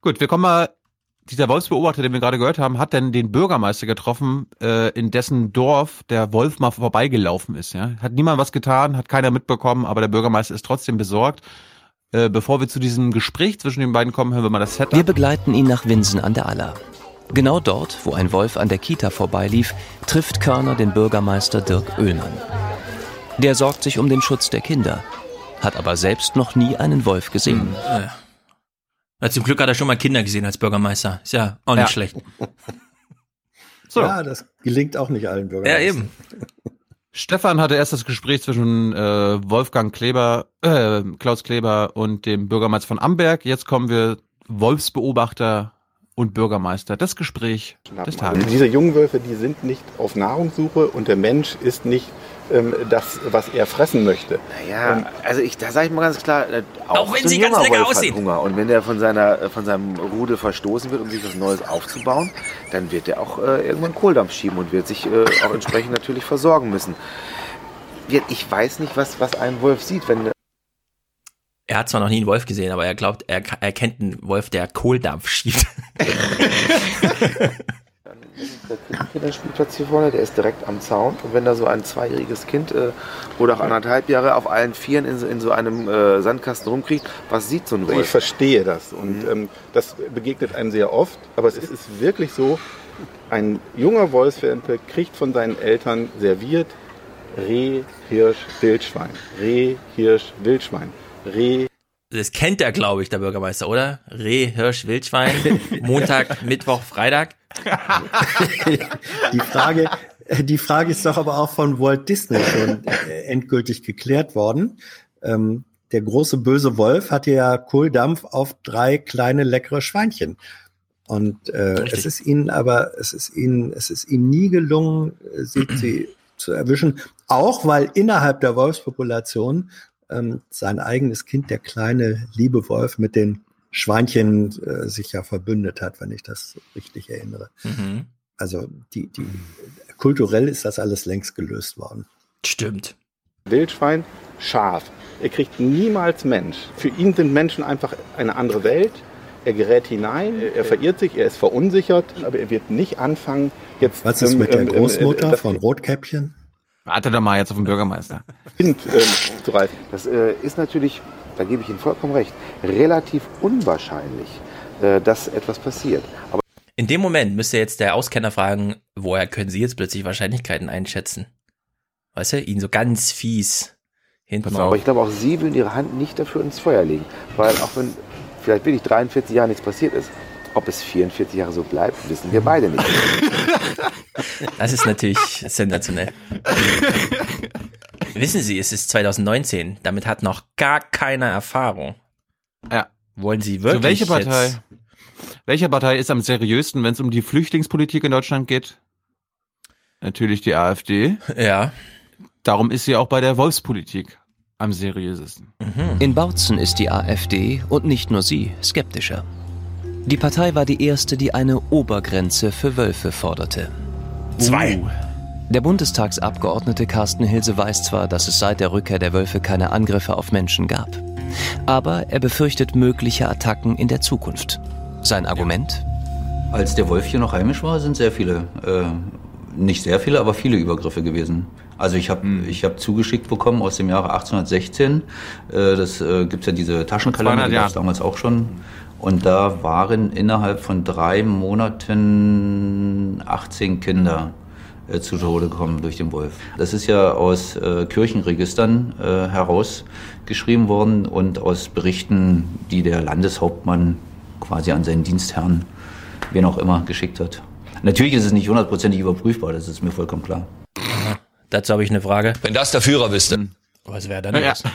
Gut, wir kommen mal. Dieser Wolfsbeobachter, den wir gerade gehört haben, hat denn den Bürgermeister getroffen, äh, in dessen Dorf der Wolf mal vorbeigelaufen ist. Ja? Hat niemand was getan, hat keiner mitbekommen, aber der Bürgermeister ist trotzdem besorgt. Äh, bevor wir zu diesem Gespräch zwischen den beiden kommen, hören wir mal das Setup. Wir begleiten ihn nach Winsen an der Aller. Genau dort, wo ein Wolf an der Kita vorbeilief, trifft Körner den Bürgermeister Dirk Oehlmann. Der sorgt sich um den Schutz der Kinder, hat aber selbst noch nie einen Wolf gesehen. Ja. Ja, zum Glück hat er schon mal Kinder gesehen als Bürgermeister. Ist ja auch nicht Ja. schlecht. So. Ja, das gelingt auch nicht allen Bürgern. Ja, eben. Stefan hatte erst das Gespräch zwischen äh, Wolfgang Kleber, äh, Klaus Kleber und dem Bürgermeister von Amberg. Jetzt kommen wir Wolfsbeobachter und Bürgermeister. Das Gespräch des Tages. Diese jungen Wölfe, die sind nicht auf Nahrungssuche und der Mensch ist nicht ähm, das, was er fressen möchte. Ja, also ich, da sage ich mal ganz klar, äh, auch, Auch wenn so sie ganz lecker Wolf aussehen. hat Hunger. Und wenn der von, seiner, äh, von seinem Rudel verstoßen wird, um sich was Neues aufzubauen, dann wird er auch äh, irgendwann Kohldampf schieben und wird sich äh, auch entsprechend natürlich versorgen müssen. Ich weiß nicht, was, was ein Wolf sieht, wenn Er hat zwar noch nie einen Wolf gesehen, aber er glaubt, er, er kennt einen Wolf, der Kohldampf schiebt. der Kinderspielplatz hier vorne, der ist direkt am Zaun. Und wenn da so ein zweijähriges Kind äh, oder auch anderthalb Jahre auf allen Vieren in so, in so einem äh, Sandkasten rumkriegt, was sieht so ein Wolf? ich verstehe das und ähm, das begegnet einem sehr oft, aber es ist wirklich so, ein junger Wolfswelpe kriegt von seinen Eltern serviert Reh, Hirsch, Wildschwein. Reh, Hirsch, Wildschwein. Reh, Das kennt er, glaube ich, der Bürgermeister, oder? Reh, Hirsch, Wildschwein, Montag, Mittwoch, Freitag. Die Frage, die Frage ist doch aber auch von Walt Disney schon äh, endgültig geklärt worden. Ähm, der große böse Wolf hatte ja Kohldampf auf drei kleine leckere Schweinchen. Und äh, Richtig. es ist ihnen aber, es ist ihnen, es ist ihnen nie gelungen, äh, sie, sie zu erwischen. Auch weil innerhalb der Wolfspopulation ähm, sein eigenes Kind, der kleine liebe Wolf, mit den Schweinchen äh, sich ja verbündet hat, wenn ich das richtig erinnere. Mhm. Also die, die kulturell ist das alles längst gelöst worden. Stimmt. Wildschwein, Schaf. Er kriegt niemals Mensch. Für ihn sind Menschen einfach eine andere Welt. Er gerät hinein, er verirrt sich, er ist verunsichert, aber er wird nicht anfangen, jetzt. Was ist ähm, mit der ähm, ähm, Großmutter das von Rotkäppchen? Warte doch mal jetzt auf den Bürgermeister. Ähm, zu. Das äh, ist natürlich, da gebe ich Ihnen vollkommen recht, relativ unwahrscheinlich, äh, dass etwas passiert. Aber In dem Moment müsste jetzt der Auskenner fragen, woher können Sie jetzt plötzlich Wahrscheinlichkeiten einschätzen? Weißt du, ihn so ganz fies hinten Aber ich glaube, auch Sie würden Ihre Hand nicht dafür ins Feuer legen. Weil auch wenn vielleicht wirklich 43 Jahre nichts passiert ist, ob es 44 Jahre so bleibt, wissen wir beide nicht. Das ist natürlich sensationell. Wissen Sie, es ist 2019. Damit hat noch gar keiner Erfahrung. Ja. Wollen Sie wirklich So, welche Partei? jetzt- Welche Partei ist am seriösten, wenn es um die Flüchtlingspolitik in Deutschland geht? Natürlich die AfD. Ja. Darum ist sie auch bei der Wolfspolitik am seriösesten. In Bautzen ist die AfD und nicht nur sie skeptischer. Die Partei war die erste, die eine Obergrenze für Wölfe forderte. Zwei. Der Bundestagsabgeordnete Carsten Hilse weiß zwar, dass es seit der Rückkehr der Wölfe keine Angriffe auf Menschen gab. Aber er befürchtet mögliche Attacken in der Zukunft. Sein Argument? Als der Wolf hier noch heimisch war, sind sehr viele, äh, nicht sehr viele, aber viele Übergriffe gewesen. Also ich habe ich hab zugeschickt bekommen aus dem Jahre 1816, äh, das äh, gibt's ja diese Taschenkalender, 200 die gab's Jahre. damals auch schon. Und da waren innerhalb von drei Monaten 18 Kinder äh, zu Tode gekommen durch den Wolf. Das ist ja aus äh, Kirchenregistern äh, herausgeschrieben worden und aus Berichten, die der Landeshauptmann quasi an seinen Dienstherrn, wen auch immer, geschickt hat. Natürlich ist es nicht hundertprozentig überprüfbar, das ist mir vollkommen klar. Dazu habe ich eine Frage. Wenn das der Führer wüsste. Was wäre dann Ja. los?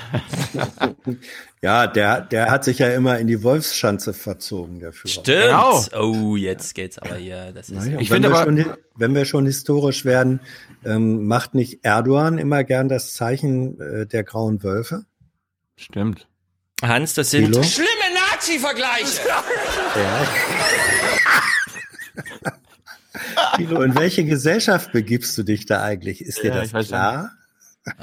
Ja, der, der hat sich ja immer in die Wolfsschanze verzogen, der Führer. Stimmt. Genau. Oh, jetzt geht's aber hier. Das ist Naja, und wenn, wir schon, wenn wir schon historisch werden, ähm, macht nicht Erdogan immer gern das Zeichen äh, der grauen Wölfe? Stimmt. Hans, das sind Thilo? Schlimme Nazi-Vergleiche. Thilo, in welche Gesellschaft begibst du dich da eigentlich? Ist dir Ja, das ich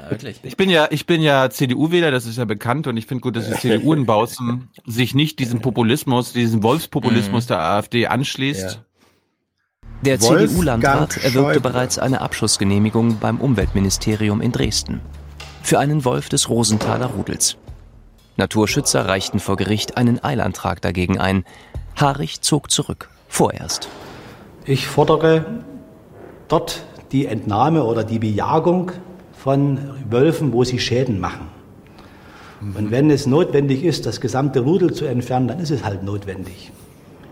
wirklich. Ich bin ja, ich bin ja CDU-Wähler, das ist ja bekannt und ich finde gut, dass die CDU in Bautzen sich nicht diesem Populismus, diesem Wolfspopulismus Mhm. der AfD anschließt. Der Wolfgang CDU-Landrat erwirkte Schäuble. bereits eine Abschussgenehmigung beim Umweltministerium in Dresden. Für einen Wolf des Rosenthaler Rudels. Naturschützer reichten vor Gericht einen Eilantrag dagegen ein. Harich zog zurück. Vorerst. Ich fordere dort die Entnahme oder die Bejagung von Wölfen, wo sie Schäden machen. Und wenn es notwendig ist, das gesamte Rudel zu entfernen, dann ist es halt notwendig.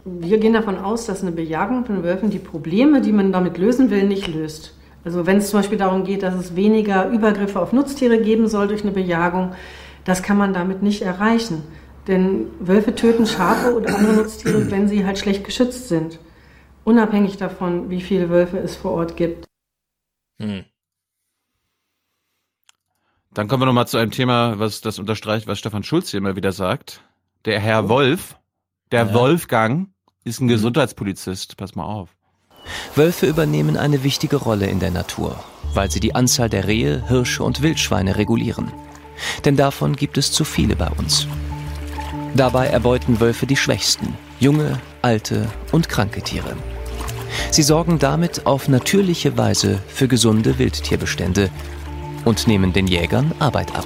Wir gehen davon aus, dass eine Bejagung von Wölfen die Probleme, die man damit lösen will, nicht löst. Also wenn es zum Beispiel darum geht, dass es weniger Übergriffe auf Nutztiere geben soll durch eine Bejagung, das kann man damit nicht erreichen. Denn Wölfe töten Schafe oder andere Nutztiere, wenn sie halt schlecht geschützt sind. Unabhängig davon, wie viele Wölfe es vor Ort gibt. Hm. Dann kommen wir nochmal zu einem Thema, was das unterstreicht, was Stefan Schulz hier immer wieder sagt. Der Herr Wolf, der Ja. Wolfgang, ist ein Gesundheitspolizist. Pass mal auf. Wölfe übernehmen eine wichtige Rolle in der Natur, weil sie die Anzahl der Rehe, Hirsche und Wildschweine regulieren. Denn davon gibt es zu viele bei uns. Dabei erbeuten Wölfe die Schwächsten, junge, alte und kranke Tiere. Sie sorgen damit auf natürliche Weise für gesunde Wildtierbestände und nehmen den Jägern Arbeit ab.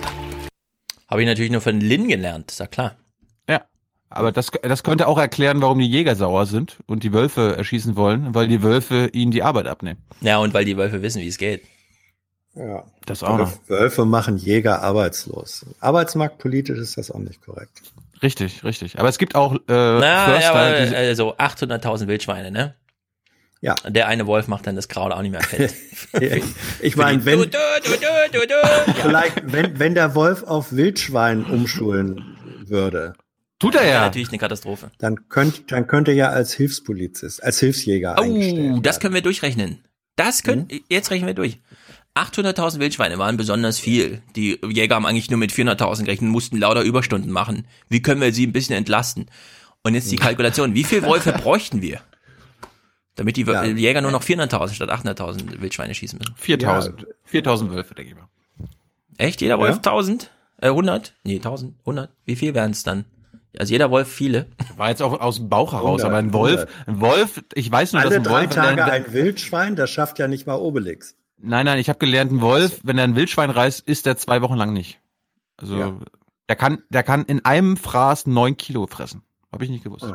Habe ich natürlich nur von Lin gelernt, ist ja klar. Ja. Aber das, das könnte auch erklären, warum die Jäger sauer sind und die Wölfe erschießen wollen, weil die Wölfe ihnen die Arbeit abnehmen. Ja, und weil die Wölfe wissen, wie es geht. Ja. Das auch noch. Wölfe machen Jäger arbeitslos. Arbeitsmarktpolitisch ist das auch nicht korrekt. Richtig, richtig. Aber es gibt auch äh, Na, ja, Förster, aber, die, also 800.000 Wildschweine, ne? Ja. Der eine Wolf macht dann das Kraut auch nicht mehr fett. ich meine, wenn, Du, du, du, du, du, du. vielleicht, wenn, wenn der Wolf auf Wildschwein umschulen würde, Tut er ja. Natürlich eine Katastrophe. dann könnte, dann könnte er ja als Hilfspolizist, als Hilfsjäger eingestellt Oh, das können wir durchrechnen. Das können, Mhm. jetzt rechnen wir durch. 800.000 Wildschweine waren besonders viel. Die Jäger haben eigentlich nur mit 400.000 gerechnet, mussten lauter Überstunden machen. Wie können wir sie ein bisschen entlasten? Und jetzt die Kalkulation. Wie viele Wölfe bräuchten wir? Damit die Ja. Jäger nur noch 400.000 statt 800.000 Wildschweine schießen müssen. 4000. 4000 Wölfe, denke ich mal. Echt? Jeder Wolf Ja. 1000? Äh, 100? Nee, 1000, 100. Wie viel wären es dann? Also jeder Wolf viele. War jetzt auch aus dem Bauch heraus, 100, aber ein Wolf, 100. ein Wolf, ich weiß nur, dass Alle ein drei Wolf, wenn Tage er, ein Wildschwein, das schafft ja nicht mal Obelix. nein, nein, ich habe gelernt, ein Wolf, wenn er ein Wildschwein reißt, isst er zwei Wochen lang nicht. Also, Ja. der kann, der kann in einem Fraß neun Kilo fressen. Habe ich nicht gewusst. Äh,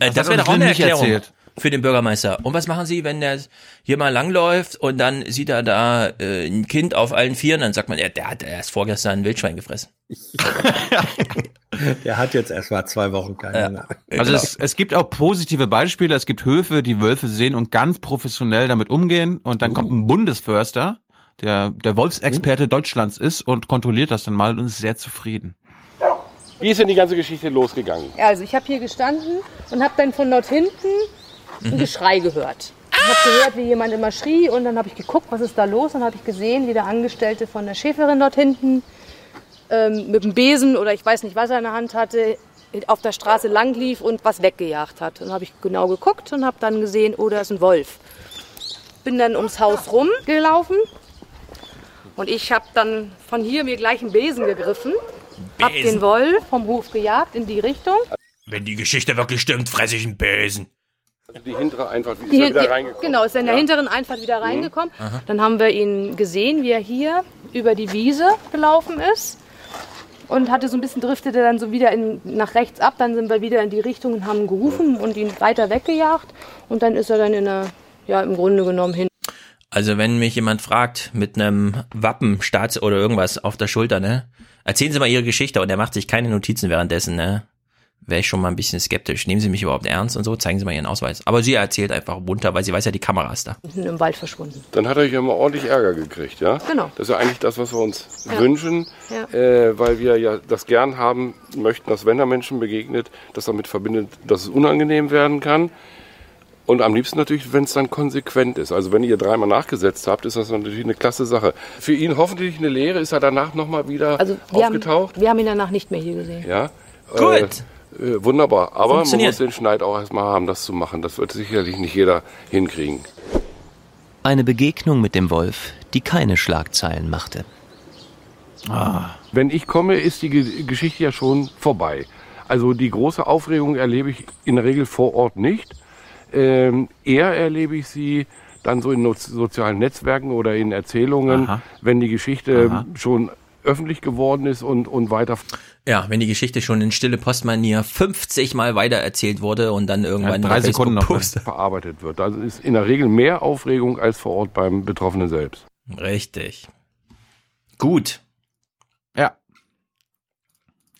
Das das wäre doch auch eine Erklärung erzählt. Für den Bürgermeister. Und was machen Sie, wenn der hier mal langläuft und dann sieht er da äh, ein Kind auf allen Vieren, dann sagt man, ja, der hat erst vorgestern ein Wildschwein gefressen. Der hat jetzt erst mal zwei Wochen keine Ja. Also Genau. es, es gibt auch positive Beispiele. Es gibt Höfe, die Wölfe sehen und ganz professionell damit umgehen. Und dann kommt ein Bundesförster, der der Wolfsexperte Deutschlands ist und kontrolliert das dann mal und ist sehr zufrieden. Wie ist denn die ganze Geschichte losgegangen? Also ich habe hier gestanden und habe dann von dort hinten ein. Geschrei gehört. Ich habe gehört, wie jemand immer schrie und dann habe ich geguckt, was ist da los und habe ich gesehen, wie der Angestellte von der Schäferin dort hinten ähm, mit dem Besen oder ich weiß nicht, was er in der Hand hatte, auf der Straße lang lief und was weggejagt hat. Und habe ich genau geguckt und habe dann gesehen, oh, da ist ein Wolf. Bin dann ums Haus rumgelaufen und ich habe dann von hier mir gleich einen Besen gegriffen, Besen? den Wolf vom Hof gejagt in die Richtung. Wenn die Geschichte wirklich stimmt, fresse ich einen Besen. Also die hintere Einfahrt ist Die, er wieder reingekommen. genau, ist er in der Ja. hinteren Einfahrt wieder Mhm. reingekommen. Aha. Dann haben wir ihn gesehen, wie er hier über die Wiese gelaufen ist. Und hatte so ein bisschen driftete dann so wieder in, nach rechts ab. Dann sind wir wieder in die Richtung und haben gerufen und ihn weiter weggejagt. Und dann ist er dann in der, ja, im Grunde genommen hin. Also wenn mich jemand fragt mit einem Wappen, Staats oder irgendwas auf der Schulter, ne? Erzählen Sie mal Ihre Geschichte und er macht sich keine Notizen währenddessen, ne? Wäre ich schon mal ein bisschen skeptisch. Nehmen Sie mich überhaupt ernst und so? Zeigen Sie mal Ihren Ausweis. Aber sie erzählt einfach munter, weil sie weiß ja, die Kamera ist da. Im Wald verschwunden. Dann hat er ja immer ordentlich Ärger gekriegt, ja? Genau. Das ist ja eigentlich das, was wir uns Ja. wünschen, Ja. äh, weil wir ja das gern haben möchten, dass wenn er Menschen begegnet, das damit verbindet, dass es unangenehm werden kann. Und am liebsten natürlich, wenn es dann konsequent ist. Also wenn ihr dreimal nachgesetzt habt, ist das natürlich eine klasse Sache. Für ihn hoffentlich eine Lehre. Ist er danach nochmal wieder Also wir haben, aufgetaucht? wir haben ihn danach nicht mehr hier gesehen. Ja. Gut. Äh, äh, wunderbar. Aber man muss den Schneid auch erstmal haben, das zu machen. Das wird sicherlich nicht jeder hinkriegen. Eine Begegnung mit dem Wolf, die keine Schlagzeilen machte. Wenn ich komme, ist die Ge- Geschichte ja schon vorbei. Also die große Aufregung erlebe ich in der Regel vor Ort nicht. Ähm, eher erlebe ich sie dann so in no sozialen Netzwerken oder in Erzählungen, Aha. wenn die Geschichte Aha. schon öffentlich geworden ist und, und weiter. Ja, wenn die Geschichte schon in stille Postmanier 50 Mal weitererzählt wurde und dann irgendwann Ja, drei Sekunden noch post- verarbeitet wird. Also ist in der Regel mehr Aufregung als vor Ort beim Betroffenen selbst. Richtig. Gut. Ja.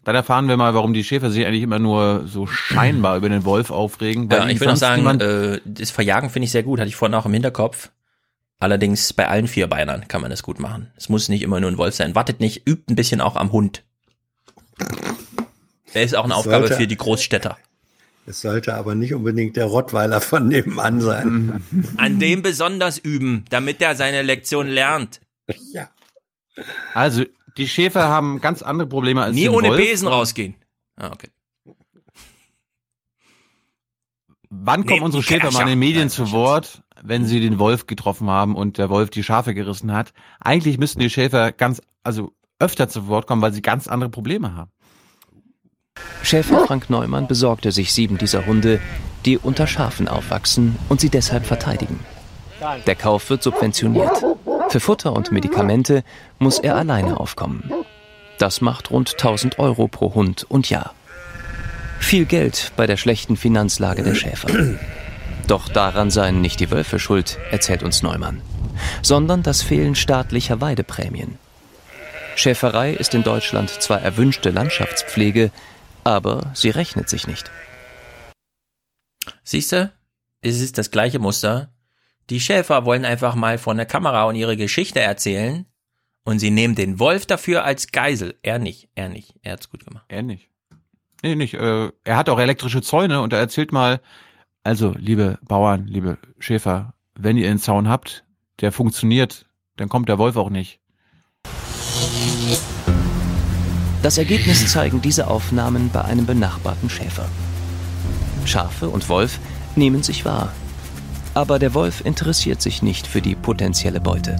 Dann erfahren wir mal, warum die Schäfer sich eigentlich immer nur so scheinbar über den Wolf aufregen. weil Ja, ich will noch sonst sagen, äh, das Verjagen finde ich sehr gut, hatte ich vorhin auch im Hinterkopf. Allerdings bei allen Vierbeinern kann man das gut machen. Es muss nicht immer nur ein Wolf sein. Wartet nicht, übt ein bisschen auch am Hund. Er ist auch eine Aufgabe sollte- für die Großstädter. Es sollte aber nicht unbedingt der Rottweiler von nebenan sein. An dem besonders üben, damit er seine Lektion lernt. Ja. Also, die Schäfer haben ganz andere Probleme als Nie ohne Wolf. Besen rausgehen. Ah, okay. Wann kommen unsere Schäfer mal in den. Medien zu Wort, wenn sie den Wolf getroffen haben und der Wolf die Schafe gerissen hat? Eigentlich müssten die Schäfer ganz, also öfter zu Wort kommen, weil sie ganz andere Probleme haben. Schäfer Frank Neumann besorgte sich sieben dieser Hunde, die unter Schafen aufwachsen und sie deshalb verteidigen. Der Kauf wird subventioniert. Für Futter und Medikamente muss er alleine aufkommen. Das macht rund 1000 Euro pro Hund und Jahr. Viel Geld bei der schlechten Finanzlage der Schäfer. Doch daran seien nicht die Wölfe schuld, erzählt uns Neumann, sondern das Fehlen staatlicher Weideprämien. Schäferei ist in Deutschland zwar erwünschte Landschaftspflege, aber sie rechnet sich nicht. Siehst du? Es ist das gleiche Muster. Die Schäfer wollen einfach mal vor der Kamera und ihre Geschichte erzählen und sie nehmen den Wolf dafür als Geisel. Er nicht, er nicht. Er hat's gut gemacht. Er nicht. Nee, nicht. Äh, er hat auch elektrische Zäune und er erzählt mal, also, liebe Bauern, liebe Schäfer, wenn ihr einen Zaun habt, der funktioniert, dann kommt der Wolf auch nicht. Das Ergebnis zeigen diese Aufnahmen bei einem benachbarten Schäfer. Schafe und Wolf nehmen sich wahr. Aber der Wolf interessiert sich nicht für die potenzielle Beute.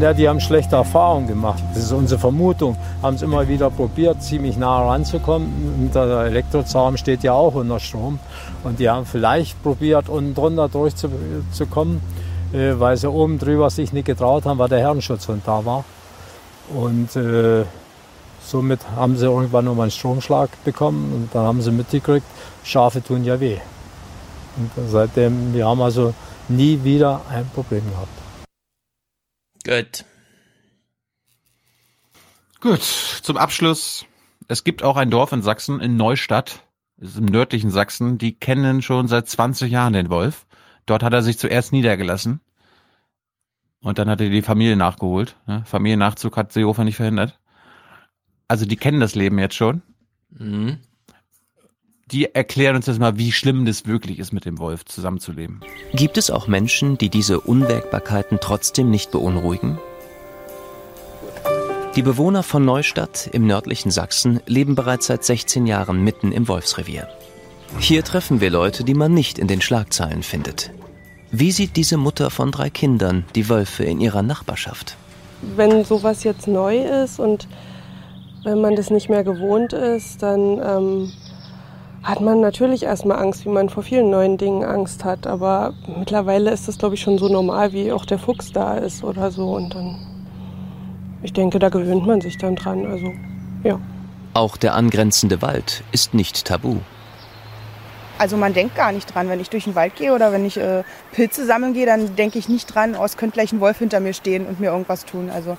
Ja, die haben schlechte Erfahrungen gemacht. Das ist unsere Vermutung. Haben es immer wieder probiert, ziemlich nah ranzukommen. Der Elektrozaun steht ja auch unter Strom. Und die haben vielleicht probiert, unten drunter durchzukommen, äh, weil sie oben drüber sich nicht getraut haben, weil der Herrenschutzhund da war. Und äh, somit haben sie irgendwann nochmal einen Stromschlag bekommen. Und dann haben sie mitgekriegt, Schafe tun ja weh. Und seitdem, wir haben also nie wieder ein Problem gehabt. Gut. Gut, zum Abschluss. Es gibt auch ein Dorf in Sachsen, in Neustadt, ist im nördlichen Sachsen, die kennen schon seit 20 Jahren den Wolf. Dort hat er sich zuerst niedergelassen. Und dann hat er die Familie nachgeholt. Ne? Familiennachzug hat Seehofer nicht verhindert. Also die kennen das Leben jetzt schon. Mhm. Die erklären uns jetzt mal, wie schlimm das wirklich ist, mit dem Wolf zusammenzuleben. Gibt es auch Menschen, die diese Unwägbarkeiten trotzdem nicht beunruhigen? Die Bewohner von Neustadt im nördlichen Sachsen leben bereits seit 16 Jahren mitten im Wolfsrevier. Hier treffen wir Leute, die man nicht in den Schlagzeilen findet. Wie sieht diese Mutter von drei Kindern die Wölfe in ihrer Nachbarschaft? wenn sowas jetzt neu ist und wenn man das nicht mehr gewohnt ist, dann ähm, hat man natürlich erstmal Angst, wie man vor vielen neuen Dingen Angst hat. Aber mittlerweile ist das, glaube ich, schon so normal, wie auch der Fuchs da ist oder so. Und dann, ich denke, da gewöhnt man sich dann dran. Also, ja. Auch der angrenzende Wald ist nicht tabu. Also man denkt gar nicht dran. Wenn ich durch den Wald gehe oder wenn ich äh, Pilze sammeln gehe, dann denke ich nicht dran, oh, es könnte gleich ein Wolf hinter mir stehen und mir irgendwas tun. Also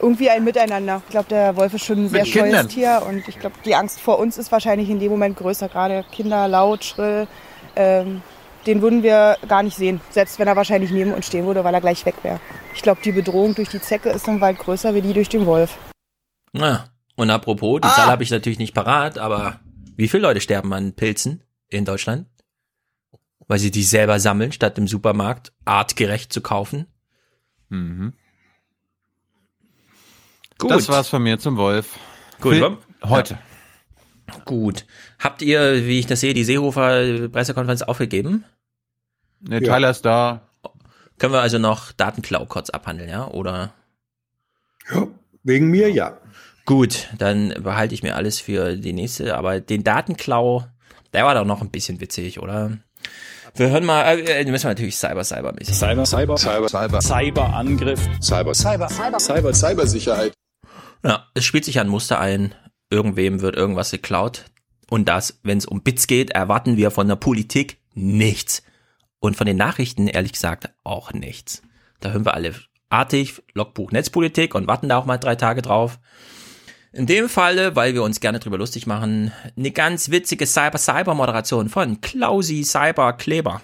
irgendwie ein Miteinander. Ich glaube, der Wolf ist schon ein sehr Mit Kindern. scheues Tier und ich glaube, die Angst vor uns ist wahrscheinlich in dem Moment größer. Gerade Kinder, laut, schrill. Ähm, den würden wir gar nicht sehen, selbst wenn er wahrscheinlich neben uns stehen würde, weil er gleich weg wäre. Ich glaube, die Bedrohung durch die Zecke ist im Wald größer wie die durch den Wolf. Na, und apropos, die Ah! Zahl habe ich natürlich nicht parat, aber wie viele Leute sterben an Pilzen in Deutschland? Weil sie die selber sammeln, statt im Supermarkt artgerecht zu kaufen? Mhm. Gut. Das war's von mir zum Wolf. Gut, Für heute. Gut. Habt ihr, wie ich das sehe, die Seehofer Pressekonferenz aufgegeben? Ne, Tyler ist da. Können wir also noch Datenklau kurz abhandeln, ja? Oder? Wegen mir ja. Gut, dann behalte ich mir alles für die nächste, aber den Datenklau, der war doch noch ein bisschen witzig, oder? Wir hören mal, äh, müssen wir natürlich Cyber, Cyber mäßig. Cyber, Cyber, Cyber, Cyber, Cyberangriff, Cyber, Cyber, Cyber, Cyber, Cybersicherheit. Ja, es spielt sich ein Muster ein. irgendwem wird irgendwas geklaut. Und das, wenn es um Bits geht, erwarten wir von der Politik nichts. Und von den Nachrichten, ehrlich gesagt, auch nichts. Da hören wir alle artig, Logbuch Netzpolitik und warten da auch mal drei Tage drauf. In dem Falle, weil wir uns gerne drüber lustig machen, eine ganz witzige Cyber-Cyber-Moderation von Klausi Cyber Kleber.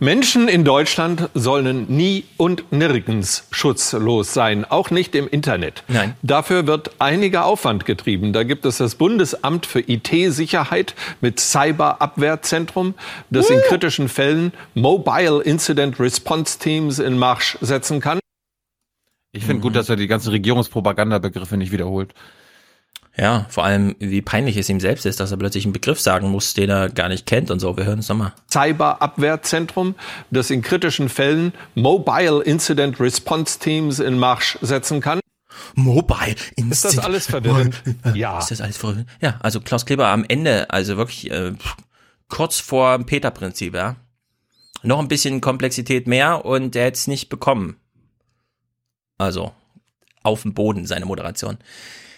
Menschen in Deutschland sollen nie und nirgends schutzlos sein, auch nicht im Internet. Nein. Dafür wird einiger Aufwand getrieben. Da gibt es das Bundesamt für IT-Sicherheit mit Cyberabwehrzentrum, das in kritischen Fällen Mobile Incident Response Teams in Marsch setzen kann. Ich finde gut, dass er die ganzen Regierungspropagandabegriffe nicht wiederholt. Ja, vor allem, wie peinlich es ihm selbst ist, dass er plötzlich einen Begriff sagen muss, den er gar nicht kennt und so. Wir hören es nochmal. Cyberabwehrzentrum, das in kritischen Fällen Mobile Incident Response Teams in Marsch setzen kann. Mobile Incident. Ist das alles verwirrend? ja. Ist das alles verwirrend? Ja, also Klaus Kleber am Ende, also wirklich äh, kurz vor dem Peter-Prinzip, ja. Noch ein bisschen Komplexität mehr und er hätte es nicht bekommen. Also auf dem Boden seine Moderation.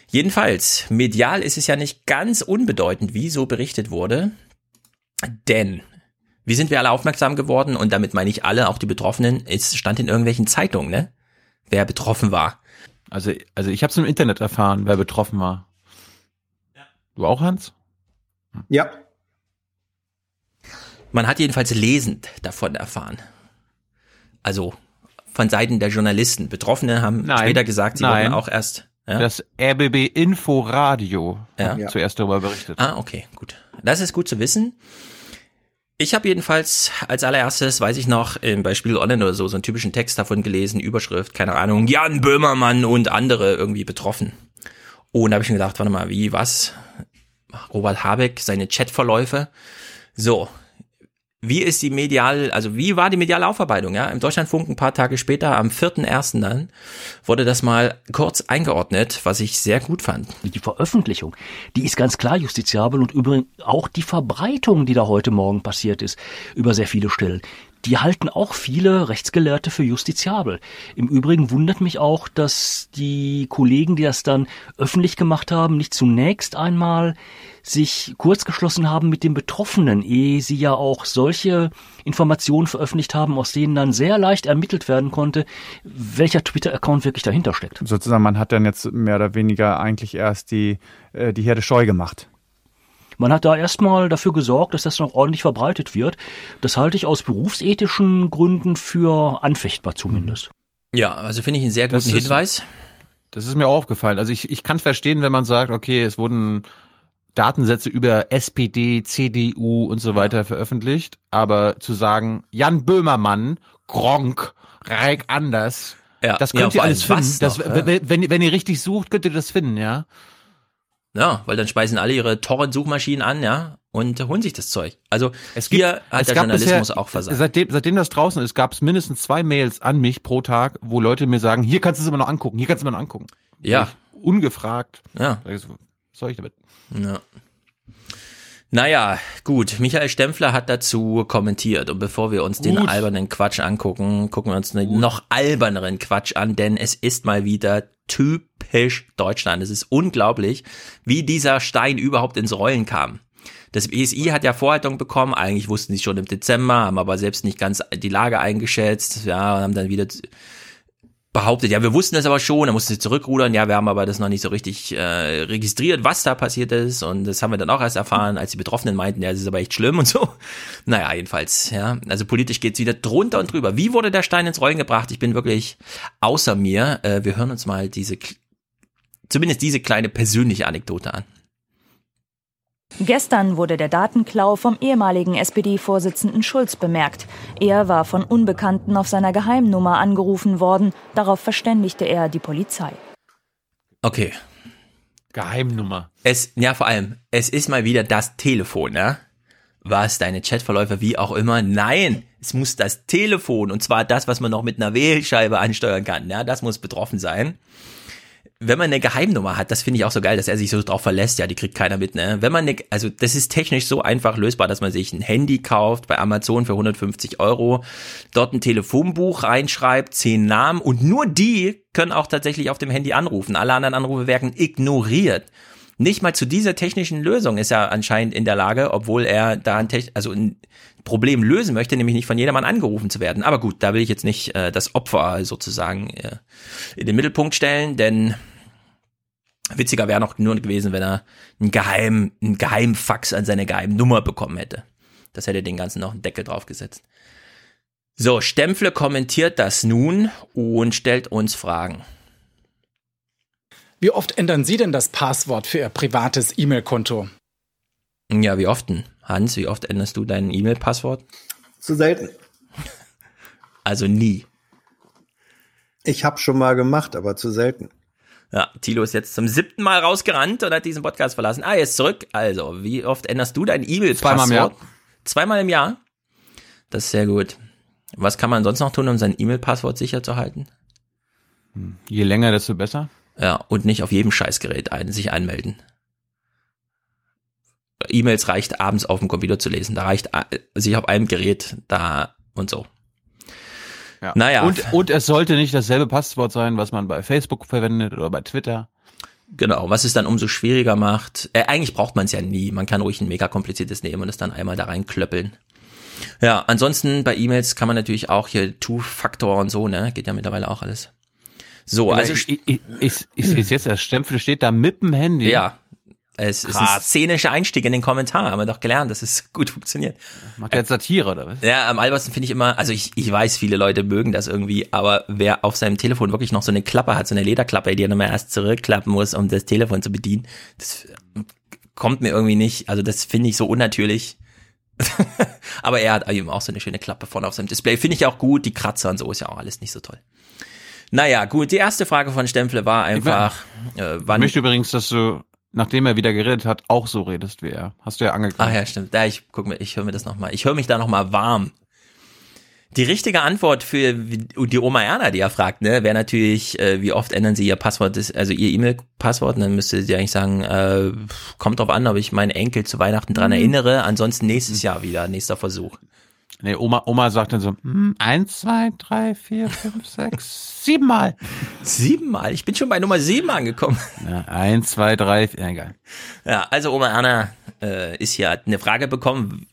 Jedenfalls, medial ist es ja nicht ganz unbedeutend, wie so berichtet wurde. Denn, wie sind wir alle aufmerksam geworden? Und damit meine ich alle, auch die Betroffenen. Es stand in irgendwelchen Zeitungen, ne? Wer betroffen war. Also, also ich habe es im Internet erfahren, wer betroffen war. Du auch, Hans? Ja. Man hat jedenfalls lesend davon erfahren. Also von Seiten der Journalisten. Betroffene haben Nein. später gesagt, sie Nein. wurden auch erst. Ja? Das RBB Info Radio Ja. hat zuerst darüber berichtet. Ah, okay, gut. Das ist gut zu wissen. Ich habe jedenfalls als allererstes, weiß ich noch, bei Spiegel Online oder so, so einen typischen Text davon gelesen, Überschrift, keine Ahnung, Jan Böhmermann und andere irgendwie betroffen. Und da habe ich mir gedacht, warte mal, wie, was? Robert Habeck, seine Chatverläufe. So, wie ist die medial, also wie war die mediale Aufarbeitung? Ja, im Deutschlandfunk ein paar Tage später, am 4.1. dann, wurde das mal kurz eingeordnet, was ich sehr gut fand. Die Veröffentlichung, die ist ganz klar justiziabel und übrigens auch die Verbreitung, die da heute Morgen passiert ist, über sehr viele Stellen. Die halten auch viele Rechtsgelehrte für justiziabel. Im Übrigen wundert mich auch, dass die Kollegen, die das dann öffentlich gemacht haben, nicht zunächst einmal sich kurzgeschlossen haben mit den Betroffenen, ehe sie ja auch solche Informationen veröffentlicht haben, aus denen dann sehr leicht ermittelt werden konnte, welcher Twitter-Account wirklich dahinter steckt. Sozusagen, man hat dann jetzt mehr oder weniger eigentlich erst die, äh, die Herde scheu gemacht. Man hat da erstmal dafür gesorgt, dass das noch ordentlich verbreitet wird. Das halte ich aus berufsethischen Gründen für anfechtbar zumindest. Ja, also finde ich einen sehr guten Das ist- Hinweis. Das ist mir auch aufgefallen. Also ich, ich kann verstehen, wenn man sagt, okay, es wurden Datensätze über SPD, CDU und so weiter veröffentlicht, aber zu sagen, Jan Böhmermann, Gronk, Reik Anders, Ja, das ja, könnt ihr vor alles finden. Das, noch, ja. wenn, wenn, wenn ihr richtig sucht, könnt ihr das finden, ja. Ja, weil dann speisen alle ihre Torrent-Suchmaschinen an, ja, und holen sich das Zeug. Also hier hat es der Journalismus bisher- auch versagt. Seitdem, seitdem das draußen ist, gab es mindestens zwei Mails an mich pro Tag, wo Leute mir sagen, hier kannst du es immer noch angucken, hier kannst du es immer noch angucken. Ja. Ich, ungefragt. Ja. Was soll ich damit? Ja. Naja, gut. Michael Stempfler hat dazu kommentiert. Und bevor wir uns den Gut. albernen Quatsch angucken, gucken wir uns einen noch alberneren Quatsch an, denn es ist mal wieder typisch Deutschland. Es ist unglaublich, wie dieser Stein überhaupt ins Rollen kam. Das BSI hat ja Vorhaltung bekommen, eigentlich wussten sie schon im Dezember, haben aber selbst nicht ganz die Lage eingeschätzt, ja, und haben dann wieder behauptet, ja, wir wussten das aber schon, dann mussten sie zurückrudern, ja, wir haben aber das noch nicht so richtig äh, registriert, was da passiert ist und das haben wir dann auch erst erfahren, als die Betroffenen meinten, ja, das ist aber echt schlimm und so. Naja, jedenfalls, ja, also politisch geht's wieder drunter und drüber. Wie wurde der Stein ins Rollen gebracht? Ich bin wirklich außer mir. Äh, wir hören uns mal diese, zumindest diese kleine persönliche Anekdote an. Gestern wurde der Datenklau vom ehemaligen SPD-Vorsitzenden Schulz bemerkt. Er war von Unbekannten auf seiner Geheimnummer angerufen worden. Darauf verständigte er die Polizei. Okay. Geheimnummer. Es, ja, vor allem, es ist mal wieder das Telefon, ja? Was, deine Chatverläufe, wie auch immer? Nein, es muss das Telefon, und zwar das, was man noch mit einer Wählscheibe ansteuern kann, ja? Das muss betroffen sein. Wenn man eine Geheimnummer hat, das finde ich auch so geil, dass er sich so drauf verlässt, ja, die kriegt keiner mit, ne? Wenn man eine, also das ist technisch so einfach lösbar, dass man sich ein Handy kauft bei Amazon für 150 Euro, dort ein Telefonbuch reinschreibt, zehn Namen und nur die können auch tatsächlich auf dem Handy anrufen. Alle anderen Anrufe werden ignoriert. Nicht mal zu dieser technischen Lösung ist er anscheinend in der Lage, obwohl er da ein, Techn also ein Problem lösen möchte, nämlich nicht von jedermann angerufen zu werden. Aber gut, da will ich jetzt nicht äh, das Opfer sozusagen äh, in den Mittelpunkt stellen, denn Witziger wäre noch nur gewesen, wenn er einen Geheim, einen Geheimfax an seine Geheimnummer bekommen hätte. Das hätte den ganzen noch einen Deckel draufgesetzt. So, Stempfle kommentiert das nun und stellt uns Fragen. Wie oft ändern Sie denn das Passwort für Ihr privates E-Mail-Konto? Ja, wie oft denn? Hans, wie oft änderst du dein E-Mail-Passwort? Zu selten. Also nie. Ich habe schon mal gemacht, aber zu selten. Ja, Tilo ist jetzt zum siebten Mal rausgerannt und hat diesen Podcast verlassen. Ah, jetzt zurück. Also, wie oft änderst du dein E-Mail-Passwort? Zweimal im Jahr. Zweimal im Jahr? Das ist sehr gut. Was kann man sonst noch tun, um sein E-Mail-Passwort sicher zu halten? Je länger, desto besser. Ja, und nicht auf jedem Scheißgerät ein, sich anmelden. E-Mails reicht abends auf dem Computer zu lesen. Da reicht äh, sich auf einem Gerät da und so. Ja. Naja. Und, und es sollte nicht dasselbe Passwort sein, was man bei Facebook verwendet oder bei Twitter. Genau, was es dann umso schwieriger macht. Äh, eigentlich braucht man es ja nie. Man kann ruhig ein mega kompliziertes nehmen und es dann einmal da reinklöppeln. Ja, ansonsten bei E-Mails kann man natürlich auch hier Two-Factor und so, ne? Geht ja mittlerweile auch alles. So, also ich, ich, ich, ich, ich, jetzt, der Stempel steht da mit dem Handy. Ja. Es ist ein Krass. szenischer Einstieg in den Kommentar, haben wir doch gelernt, dass es gut funktioniert. Macht der jetzt Satire oder was? Ja, am albersten finde ich immer, also ich, ich weiß, viele Leute mögen das irgendwie, aber wer auf seinem Telefon wirklich noch so eine Klappe hat, so eine Lederklappe, die er nochmal erst zurückklappen muss, um das Telefon zu bedienen, das kommt mir irgendwie nicht, also das finde ich so unnatürlich. aber er hat eben auch so eine schöne Klappe vorne auf seinem Display, finde ich auch gut, die Kratzer und so ist ja auch alles nicht so toll. Naja, gut, die erste Frage von Stempfle war einfach, äh, Ich wann... möchte übrigens, dass du, nachdem er wieder geredet hat, auch so redest wie er. Hast du ja angekündigt. Ach ja, stimmt. Da ich guck mir, ich höre mir das noch mal. Ich höre mich da noch mal warm. Die richtige Antwort für die Oma Erna, die ja fragt, ne, wäre natürlich, äh, wie oft ändern Sie Ihr Passwort, also Ihr E-Mail-Passwort? Und dann müsste sie eigentlich sagen, äh, kommt drauf an, ob ich meinen Enkel zu Weihnachten dran Mhm. erinnere. Ansonsten nächstes Jahr wieder, nächster Versuch. Nee, Oma, Oma sagt dann so, hm, eins, zwei, drei, vier, fünf, sechs, siebenmal. Siebenmal? Ich bin schon bei Nummer sieben angekommen. Ja, eins, zwei, drei, vier, egal. Ja, also Oma Erna äh, ist hier, hat eine Frage bekommen.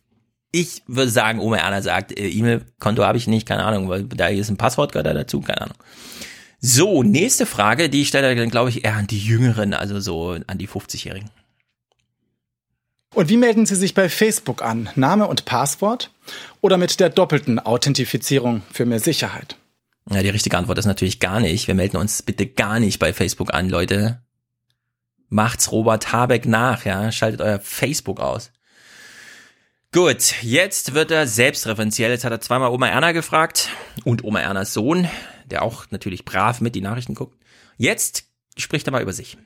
Ich würde sagen, Oma Erna sagt, äh, E-Mail-Konto habe ich nicht, keine Ahnung, weil da ist ein Passwort gehört da dazu, keine Ahnung. So, nächste Frage, die stelle dann, glaube ich, eher an die Jüngeren, also so an die 50-Jährigen. Und wie melden Sie sich bei Facebook an? Name und Passwort? Oder mit der doppelten Authentifizierung für mehr Sicherheit? Ja, die richtige Antwort ist natürlich gar nicht. Wir melden uns bitte gar nicht bei Facebook an, Leute. Macht's Robert Habeck nach, ja. Schaltet euer Facebook aus. Gut, jetzt wird er selbstreferenziell. Jetzt hat er zweimal Oma Erna gefragt und Oma Ernas Sohn, der auch natürlich brav mit die Nachrichten guckt. Jetzt spricht er mal über sich.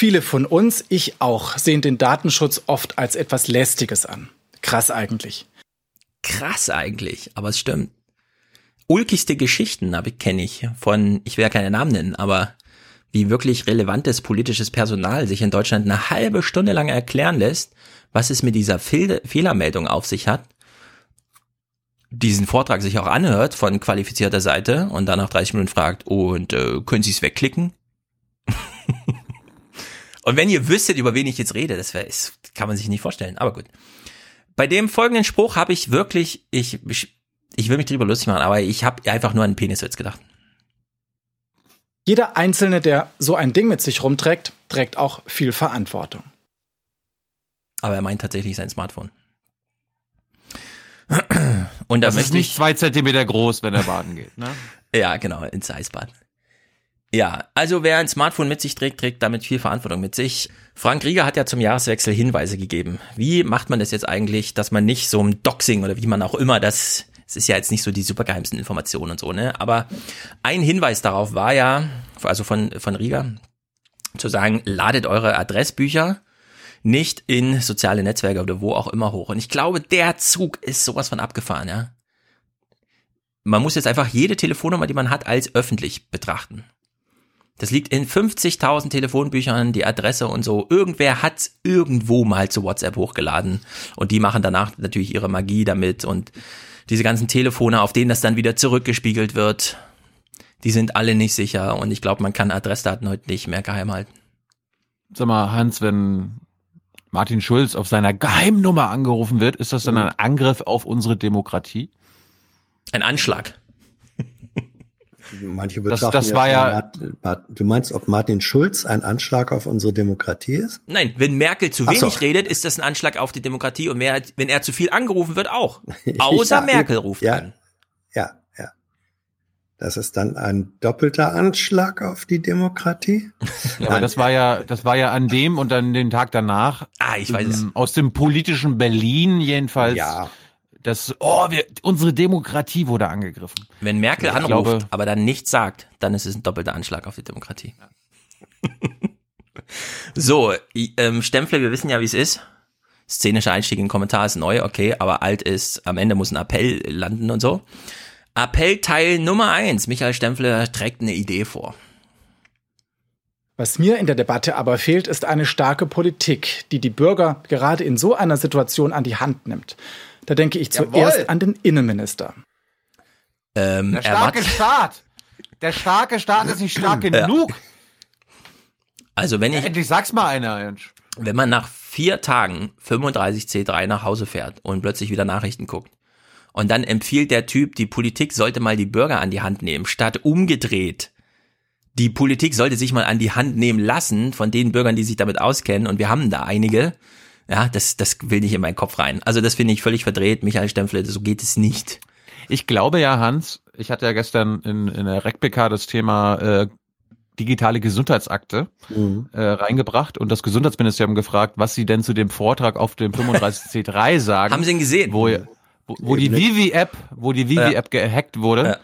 Viele von uns, ich auch, sehen den Datenschutz oft als etwas Lästiges an. Krass eigentlich. Krass eigentlich, aber es stimmt. Ulkigste Geschichten habe kenne ich von, ich will ja keine Namen nennen, aber wie wirklich relevantes politisches Personal sich in Deutschland eine halbe Stunde lang erklären lässt, was es mit dieser Fehl Fehlermeldung auf sich hat, diesen Vortrag sich auch anhört von qualifizierter Seite und dann nach 30 Minuten fragt, und äh, können Sie es wegklicken? und wenn ihr wüsstet, über wen ich jetzt rede, das, wär, das kann man sich nicht vorstellen, aber gut. Bei dem folgenden Spruch habe ich wirklich, ich, ich, ich will mich drüber lustig machen, aber ich habe einfach nur an einen Peniswitz gedacht. Jeder Einzelne, der so ein Ding mit sich rumträgt, trägt auch viel Verantwortung. Aber er meint tatsächlich sein Smartphone. Und da das ist nicht ich, zwei Zentimeter groß, wenn er baden geht, ne? ja, genau, ins Eisbad. Ja, also wer ein Smartphone mit sich trägt, trägt damit viel Verantwortung mit sich. Frank Rieger hat ja zum Jahreswechsel Hinweise gegeben. Wie macht man das jetzt eigentlich, dass man nicht so ein Doxing oder wie man auch immer das, es ist ja jetzt nicht so die supergeheimsten Informationen und so, ne? Aber ein Hinweis darauf war ja, also von, von Rieger, zu sagen, ladet eure Adressbücher nicht in soziale Netzwerke oder wo auch immer hoch. Und ich glaube, der Zug ist sowas von abgefahren, ja. Man muss jetzt einfach jede Telefonnummer, die man hat, als öffentlich betrachten. Das liegt in 50.000 Telefonbüchern, die Adresse und so. Irgendwer hat irgendwo mal zu WhatsApp hochgeladen. Und die machen danach natürlich ihre Magie damit. Und diese ganzen Telefone, auf denen das dann wieder zurückgespiegelt wird, die sind alle nicht sicher. Und ich glaube, man kann Adressdaten heute nicht mehr geheim halten. Sag mal, Hans, wenn Martin Schulz auf seiner Geheimnummer angerufen wird, ist das dann ein Angriff auf unsere Demokratie? Ein Anschlag. Manche Das- betrachten das war schon ja- Mart- Mart- Du meinst, ob Martin Schulz ein Anschlag auf unsere Demokratie ist? Nein, wenn Merkel zu Ach so. wenig redet, ist das ein Anschlag auf die Demokratie. Und wer, wenn er zu viel angerufen wird, auch. Außer Ja, Merkel ruft ja, an. Ja, ja. Das ist dann ein doppelter Anschlag auf die Demokratie? Ja, aber das war ja, das war ja an dem und dann den Tag danach. Ah, ich weiß es. ähm, Aus dem politischen Berlin jedenfalls. Ja. Das, oh, wir, unsere Demokratie wurde angegriffen. Wenn Merkel Ich anruft, glaube- aber dann nichts sagt, dann ist es ein doppelter Anschlag auf die Demokratie. so, ähm, Stempfle, wir wissen ja, wie es ist. Szenischer Einstieg in den Kommentar ist neu, okay, aber alt ist, am Ende muss ein Appell landen und so. Appellteil Nummer eins. Michael Stempfle trägt eine Idee vor. Was mir in der Debatte aber fehlt, ist eine starke Politik, die die Bürger gerade in so einer Situation an die Hand nimmt. Da denke ich Jawohl. zuerst an den Innenminister. Ähm, Der starke Staat. Der starke Staat ist nicht stark Ja. genug. Also wenn ich, Endlich sag's mal einer, Mensch. wenn man nach vier Tagen 35 C3 nach Hause fährt und plötzlich wieder Nachrichten guckt und dann empfiehlt der Typ, die Politik sollte mal die Bürger an die Hand nehmen, statt umgedreht. Die Politik sollte sich mal an die Hand nehmen lassen von den Bürgern, die sich damit auskennen und wir haben da einige. Ja, das, das will nicht in meinen Kopf rein. Also das finde ich völlig verdreht. Michael Stempfle, so geht es nicht. Ich glaube ja, Hans, ich hatte ja gestern in, in der RecPK das Thema äh, digitale Gesundheitsakte Mhm. äh, reingebracht und das Gesundheitsministerium gefragt, was sie denn zu dem Vortrag auf dem 35C3 sagen. Haben Sie ihn gesehen? Wo, wo, wo die Vivi-App, wo die Vivi-App gehackt wurde. Ja.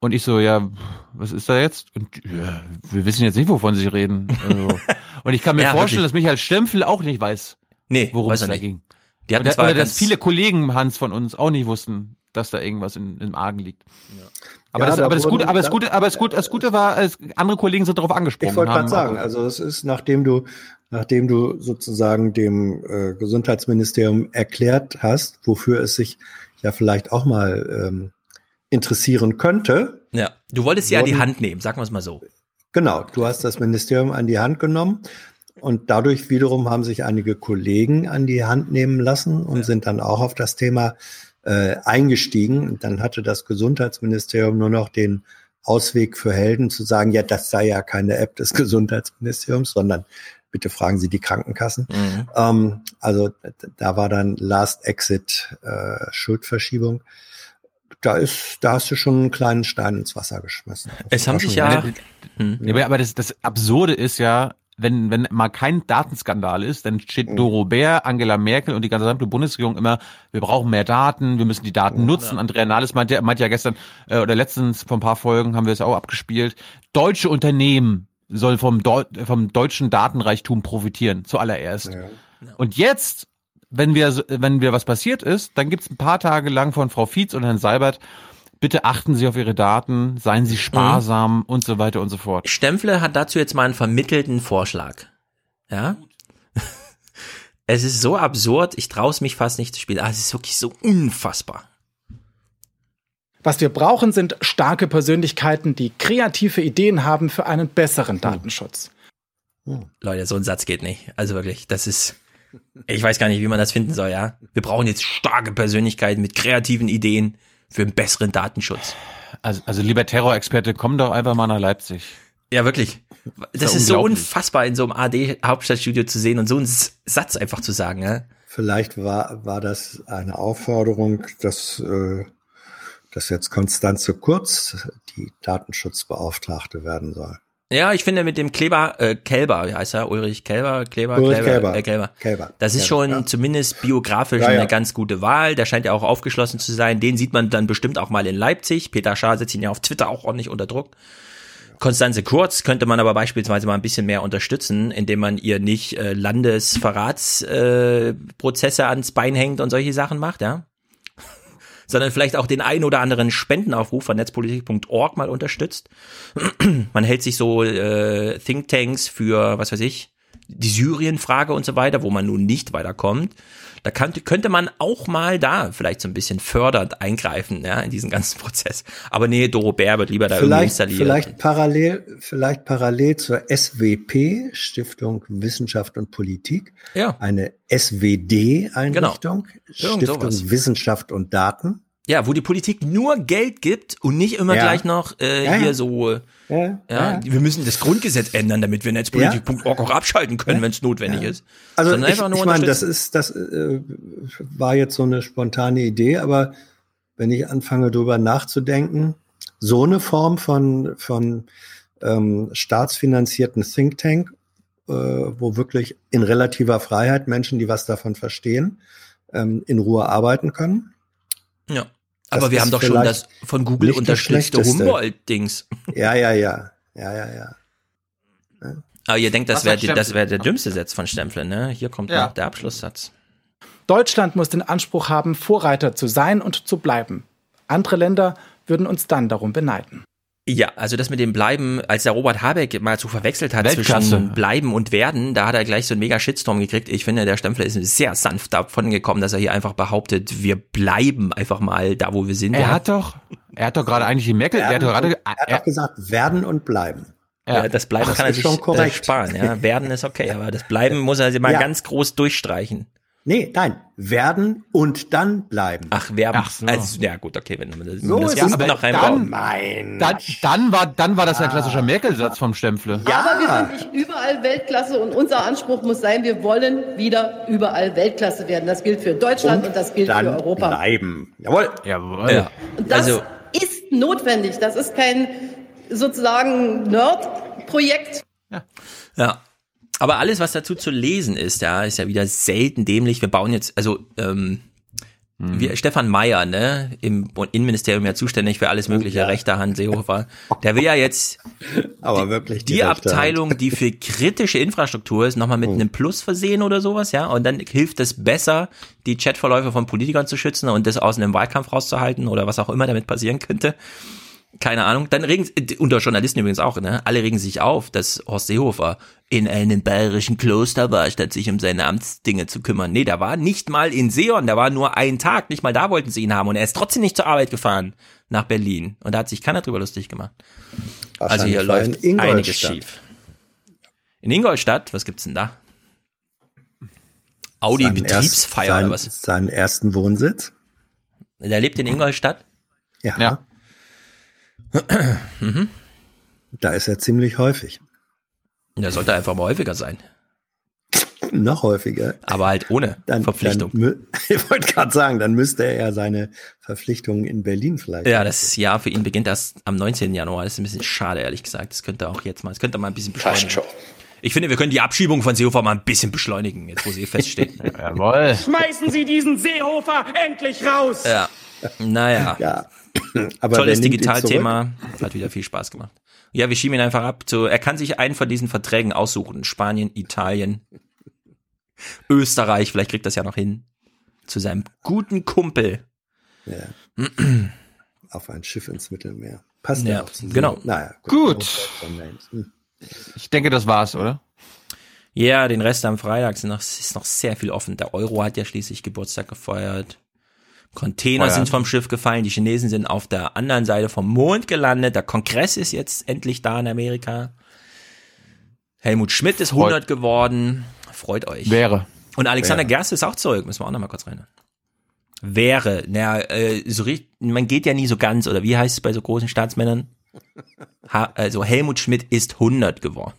Und ich so, ja, was ist da jetzt? Und ja, wir wissen jetzt nicht, wovon sie reden. Also. Und ich kann mir Ja, vorstellen, wirklich. dass Michael Stempfel auch nicht weiß, Nee, worum weiß es da nicht. ging. Die hatten zwar oder dass viele Kollegen, Hans, von uns auch nicht wussten, dass da irgendwas in, im Argen liegt. Aber, Ja, das, da aber, das Gute, aber, das da- Gute, aber das Gute, das Gute war, andere Kollegen sind darauf angesprochen. Ich wollte gerade sagen, also es ist, nachdem du, nachdem du sozusagen dem äh, Gesundheitsministerium erklärt hast, wofür es sich ja vielleicht auch mal ähm, interessieren könnte. Ja, du wolltest an die Hand nehmen, sagen wir es mal so. Genau, du hast das Ministerium an die Hand genommen und dadurch wiederum haben sich einige Kollegen an die Hand nehmen lassen und sind dann auch auf das Thema äh, eingestiegen. Und dann hatte das Gesundheitsministerium nur noch den Ausweg für Helden zu sagen, ja, das sei ja keine App des Gesundheitsministeriums, sondern bitte fragen Sie die Krankenkassen. Mhm. Ähm, also da war dann Last Exit äh, Schuldverschiebung. Da ist, da hast du schon einen kleinen Stein ins Wasser geschmissen. Es haben sich ja, hm. Ja, aber- das, das Absurde ist ja, wenn, wenn mal kein Datenskandal ist, dann steht Mhm. Doro Bär, Angela Merkel und die gesamte Bundesregierung immer, wir brauchen mehr Daten, wir müssen die Daten nutzen. Andrea Nahles meinte, ja- meinte ja gestern äh, oder letztens vor ein paar Folgen haben wir es auch abgespielt, deutsche Unternehmen soll vom, Deu vom deutschen Datenreichtum profitieren, zuallererst. Und jetzt, wenn wir, wenn wir was passiert ist, dann gibt's ein paar Tage lang von Frau Fietz und Herrn Seibert, bitte achten Sie auf Ihre Daten, seien Sie sparsam und so weiter und so fort. Stempfle hat dazu jetzt mal einen vermittelten Vorschlag. Ja? Es ist so absurd, ich traue es mich fast nicht zu spielen. Ah, es ist wirklich so unfassbar. Was wir brauchen, sind starke Persönlichkeiten, die kreative Ideen haben für einen besseren Datenschutz. Leute, so ein Satz geht nicht. Also wirklich, das ist. Ich weiß gar nicht, wie man das finden soll, ja. Wir brauchen jetzt starke Persönlichkeiten mit kreativen Ideen für einen besseren Datenschutz. Also, also lieber Terrorexperte, komm doch einfach mal nach Leipzig. Ja, wirklich. Das ja ist so unfassbar in so einem AD-Hauptstadtstudio zu sehen und so einen Satz einfach zu sagen, ja. Vielleicht war, war das eine Aufforderung, dass, äh, dass jetzt Konstanze Kurz die Datenschutzbeauftragte werden soll. Ja, ich finde mit dem Kleber, äh, Kälber, wie heißt er? Ulrich Kälber, Kleber, Ulrich Kälber, Kälber. Äh, Kälber. Kälber. Das ist Kälber, schon ja. zumindest biografisch Ja, ja. eine ganz gute Wahl. Der scheint ja auch aufgeschlossen zu sein. Den sieht man dann bestimmt auch mal in Leipzig. Peter Schaar setzt ihn ja auf Twitter auch ordentlich unter Druck. Konstanze Kurz könnte man aber beispielsweise mal ein bisschen mehr unterstützen, indem man ihr nicht äh, Landesverratsprozesse äh, Prozesse ans Bein hängt und solche Sachen macht, ja. Sondern vielleicht auch den einen oder anderen Spendenaufruf von netzpolitik.org mal unterstützt. Man hält sich so äh, Thinktanks für, was weiß ich, die Syrien-Frage und so weiter, wo man nun nicht weiterkommt. Da kann, könnte man auch mal da vielleicht so ein bisschen fördernd eingreifen, ja, in diesen ganzen Prozess. Aber nee, Doro Bär wird lieber da irgendwie Vielleicht, installieren. vielleicht parallel, vielleicht parallel zur SWP, Stiftung Wissenschaft und Politik, Ja. eine SWD-Einrichtung, Genau. Stiftung. Wissenschaft und Daten. Ja, wo die Politik nur Geld gibt und nicht immer Ja. gleich noch äh, Ja, hier so, äh, Ja, ja, wir müssen das Grundgesetz ändern, damit wir netzpolitik.org auch abschalten können, wenn es notwendig ist. Also Sondern ich, ich meine, das ist, das äh, war jetzt so eine spontane Idee, aber wenn ich anfange drüber nachzudenken, so eine Form von, von ähm, staatsfinanzierten Think Tank, äh, wo wirklich in relativer Freiheit Menschen, die was davon verstehen, ähm, in Ruhe arbeiten können. Ja. Aber wir haben doch schon das von Google unterstützte. Humboldt-Dings. Ja, ja, ja, ja, ja, ja. Aber ihr denkt, das wäre wäre der dümmste Satz von Stempfle, ne? Hier kommt Ja. noch der Abschlusssatz. Deutschland muss den Anspruch haben, Vorreiter zu sein und zu bleiben. Andere Länder würden uns dann darum beneiden. Ja, also das mit dem Bleiben, als der Robert Habeck mal zu verwechselt hat Weltklasse. zwischen Bleiben und Werden, da hat er gleich so einen mega Shitstorm gekriegt. Ich finde, der Stempfler ist sehr sanft davon gekommen, dass er hier einfach behauptet, wir bleiben einfach mal da, wo wir sind. Er hat doch, er hat doch gerade eigentlich die Merkel, er hat doch gerade, er hat doch gesagt, werden und bleiben. Ja, das Bleiben Das kann er sich schon äh, korrekt. sparen. Ja. Werden ist okay, aber das Bleiben muss er mal Ja. ganz groß durchstreichen. Nee, nein, werden und dann bleiben. Ach, werden. Ach so. Also, ja gut, okay, wenn man das, So das ist es. noch dann- reinbauen. Nein. dann, dann war, dann war das ein klassischer Merkel-Satz vom Stempfle. Aber wir sind nicht überall Weltklasse und unser Anspruch muss sein, wir wollen wieder überall Weltklasse werden. Das gilt für Deutschland und, das gilt dann für Europa. bleiben. Jawohl. Jawohl. Ja. Und das Also, ist notwendig. Das ist kein sozusagen Nerd-Projekt. Ja. Aber alles, was dazu zu lesen ist, ja, ist ja wieder selten dämlich. Wir bauen jetzt, also ähm, wir, Stefan Meyer, ne, im Innenministerium ja zuständig für alles mögliche, rechter Hand, Seehofer, der will ja jetzt Aber wirklich die Hand. Abteilung, die für kritische Infrastruktur ist, nochmal mit einem Plus versehen oder sowas, ja, und dann hilft es besser, die Chatverläufe von Politikern zu schützen und das aus einem Wahlkampf rauszuhalten oder was auch immer damit passieren könnte. Keine Ahnung. Dann regen, unter Journalisten übrigens auch, ne? Alle regen sich auf, dass Horst Seehofer in einem bayerischen Kloster war, statt sich um seine Amtsdinge zu kümmern. Nee, der war nicht mal in Seon, der war nur einen Tag, nicht mal da wollten sie ihn haben und er ist trotzdem nicht zur Arbeit gefahren nach Berlin. Und da hat sich keiner drüber lustig gemacht. Also hier er läuft in einiges Ingolstadt. schief. In Ingolstadt, was gibt's denn da? Audi Seinen Betriebsfeier erst- oder was? seinen- Seinen ersten Wohnsitz. Der lebt in Ingolstadt? Ja. Ja. Mhm. Da ist er ziemlich häufig. Der sollte einfach mal häufiger sein. Noch häufiger. Aber halt ohne Dann, Verpflichtung. Dann, ich wollte gerade sagen, dann müsste er ja seine Verpflichtungen in Berlin vielleicht. Ja, das Jahr für ihn beginnt erst am 19. Januar. Das ist ein bisschen schade, ehrlich gesagt. Das könnte auch jetzt mal, das könnte mal ein bisschen beschleunigen. Ich finde, wir können die Abschiebung von Seehofer mal ein bisschen beschleunigen, jetzt wo sie feststeht. Jawohl. Schmeißen Sie diesen Seehofer endlich raus! Ja. Naja. Ja. Aber Tolles Digitalthema. Hat wieder viel Spaß gemacht. Ja, wir schieben ihn einfach ab. Zu, er kann sich einen von diesen Verträgen aussuchen. Spanien, Italien, Österreich. Vielleicht kriegt das ja noch hin. Zu seinem guten Kumpel. Ja. Auf ein Schiff ins Mittelmeer. Passt ja, Ja, auch zu genau. Naja, Gut. Hm. Ich denke, das war's, oder? Ja, den Rest am Freitag sind noch, ist noch sehr viel offen. Der Euro hat ja schließlich Geburtstag gefeiert. Container sind vom Schiff gefallen. Die Chinesen sind auf der anderen Seite vom Mond gelandet. Der Kongress ist jetzt endlich da in Amerika. Helmut Schmidt ist 100 geworden. Freut euch. Wäre. Und Alexander Wäre. Gerst ist auch zurück. Müssen wir auch noch mal kurz rein. Wäre. Naja, äh, so richtig, man geht ja nie so ganz. Oder wie heißt es bei so großen Staatsmännern? Ha, also Helmut Schmidt ist 100 geworden.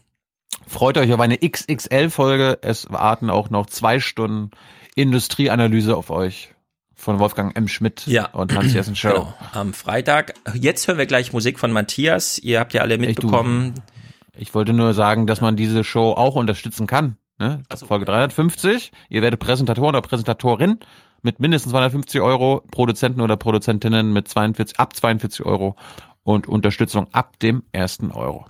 Freut euch auf eine XXL-Folge. Es warten auch noch zwei Stunden Industrieanalyse auf euch von Wolfgang M. Schmidt Ja. und Hans-Jessen Show. Genau, am Freitag. Jetzt hören wir gleich Musik von Matthias. Ihr habt ja alle mitbekommen. Ich wollte nur sagen, dass man diese Show auch unterstützen kann. Ne? Folge 350. Ihr werdet Präsentator oder Präsentatorin mit mindestens 250 Euro, Produzenten oder Produzentinnen mit 42, ab 42 Euro und Unterstützung ab dem ersten Euro.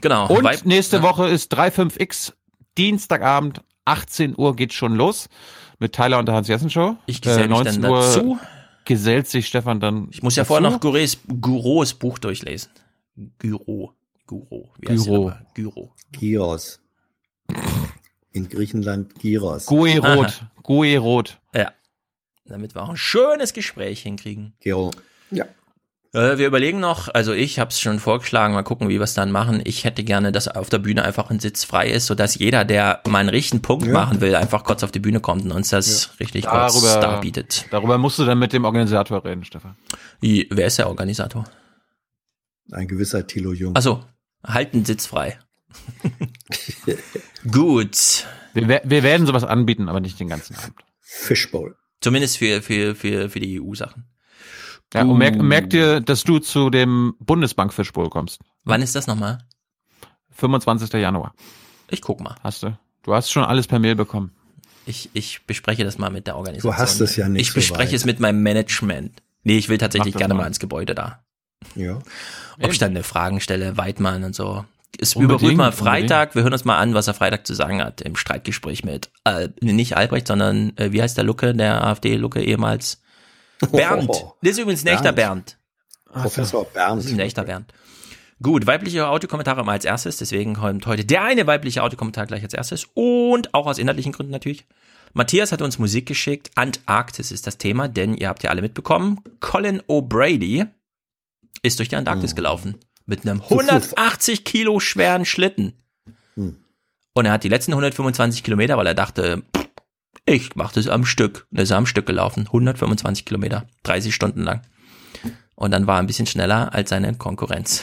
Genau. Und Weib- nächste Woche ist 35X, Dienstagabend, 18 Uhr geht schon los mit Tyler und der Hans-Jessen-Show. Ich gesell mich dann dazu. gesellt sich Stefan dann. Ich muss ja vorher noch Gures, Guros Buch durchlesen. Gyro. Gyro. Wie Gyro. Gyro. Gyros. In Griechenland Gyros. Guerot. Guerot. Ja. Damit wir auch ein schönes Gespräch hinkriegen. Gero. Ja. Äh, wir überlegen noch, also ich habe es schon vorgeschlagen, mal gucken, wie wir es dann machen. Ich hätte gerne, dass auf der Bühne einfach ein Sitz frei ist, sodass jeder, der mal einen richtigen Punkt Ja. machen will, einfach kurz auf die Bühne kommt und uns das richtig kurz Darüber, darbietet. darüber musst du dann mit dem Organisator reden, Stefan. Wie, wer ist der Organisator? Ein gewisser Thilo Jung. Also, halt einen Sitz frei. Gut. Wir, wir werden sowas anbieten, aber nicht den ganzen Abend. Fishbowl. Zumindest für, für, für, für die EU-Sachen. Ja, und merk, merk dir, dass du zu dem Bundesbank Fishbowl kommst. Wann ist das nochmal? 25. Januar. Ich guck mal. Hast du. Du hast schon alles per Mail bekommen. Ich, ich bespreche das mal mit der Organisation. Du hast es ja nicht Ich so bespreche weit. es mit meinem Management. Nee, ich will tatsächlich gerne mal. mal ins Gebäude da. Ja. Ob ich dann eine Fragen stelle, Weidmann und so. Es Unbedingt, überprüfen mal unbedingt. Freitag, wir hören uns mal an, was er Freitag zu sagen hat im Streitgespräch mit, äh, nicht Albrecht, sondern, äh, wie heißt der Lucke, der AfD-Lucke ehemals? Bernd. Das ist übrigens ein echter Bernd. Professor Das ist Bernd. ein echter Bernd. Gut, weibliche Audiokommentare mal als erstes, deswegen kommt heute der eine weibliche Audiokommentar gleich als erstes und auch aus inhaltlichen Gründen natürlich. Matthias hat uns Musik geschickt. Antarktis ist das Thema, denn ihr habt ja alle mitbekommen, Colin O'Brady ist durch die Antarktis gelaufen mit einem 180 Kilo schweren Schlitten. Hm. Und er hat die letzten 125 Kilometer, weil er dachte, ich mache das am Stück. Und ist am Stück gelaufen, 125 Kilometer, 30 Stunden lang. Und dann war er ein bisschen schneller als seine Konkurrenz.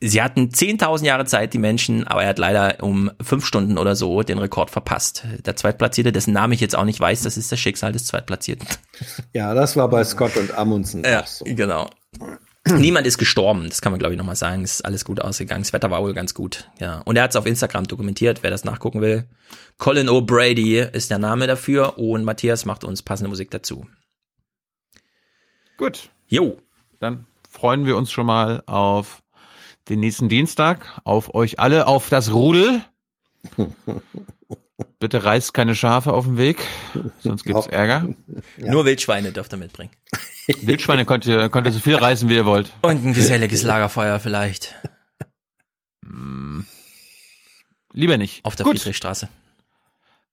Sie hatten 10.000 Jahre Zeit, die Menschen, aber er hat leider um fünf Stunden oder so den Rekord verpasst. Der Zweitplatzierte, dessen Name ich jetzt auch nicht weiß, das ist das Schicksal des Zweitplatzierten. Ja, das war bei Scott und Amundsen. Ja, auch so. genau. Niemand ist gestorben, das kann man glaube ich nochmal sagen. Es ist alles gut ausgegangen. Das Wetter war wohl ganz gut. Ja. Und er hat es auf Instagram dokumentiert, wer das nachgucken will. Colin O'Brady ist der Name dafür und Matthias macht uns passende Musik dazu. Gut. Jo. Dann freuen wir uns schon mal auf den nächsten Dienstag, auf euch alle, auf das Rudel. Bitte reißt keine Schafe auf den Weg, sonst gibt's Ärger. Nur Wildschweine dürft ihr mitbringen. Wildschweine könnt ihr, könnt ihr so viel reißen, wie ihr wollt. Und ein geselliges Lagerfeuer vielleicht. Lieber nicht. Auf der Gut. Friedrichstraße.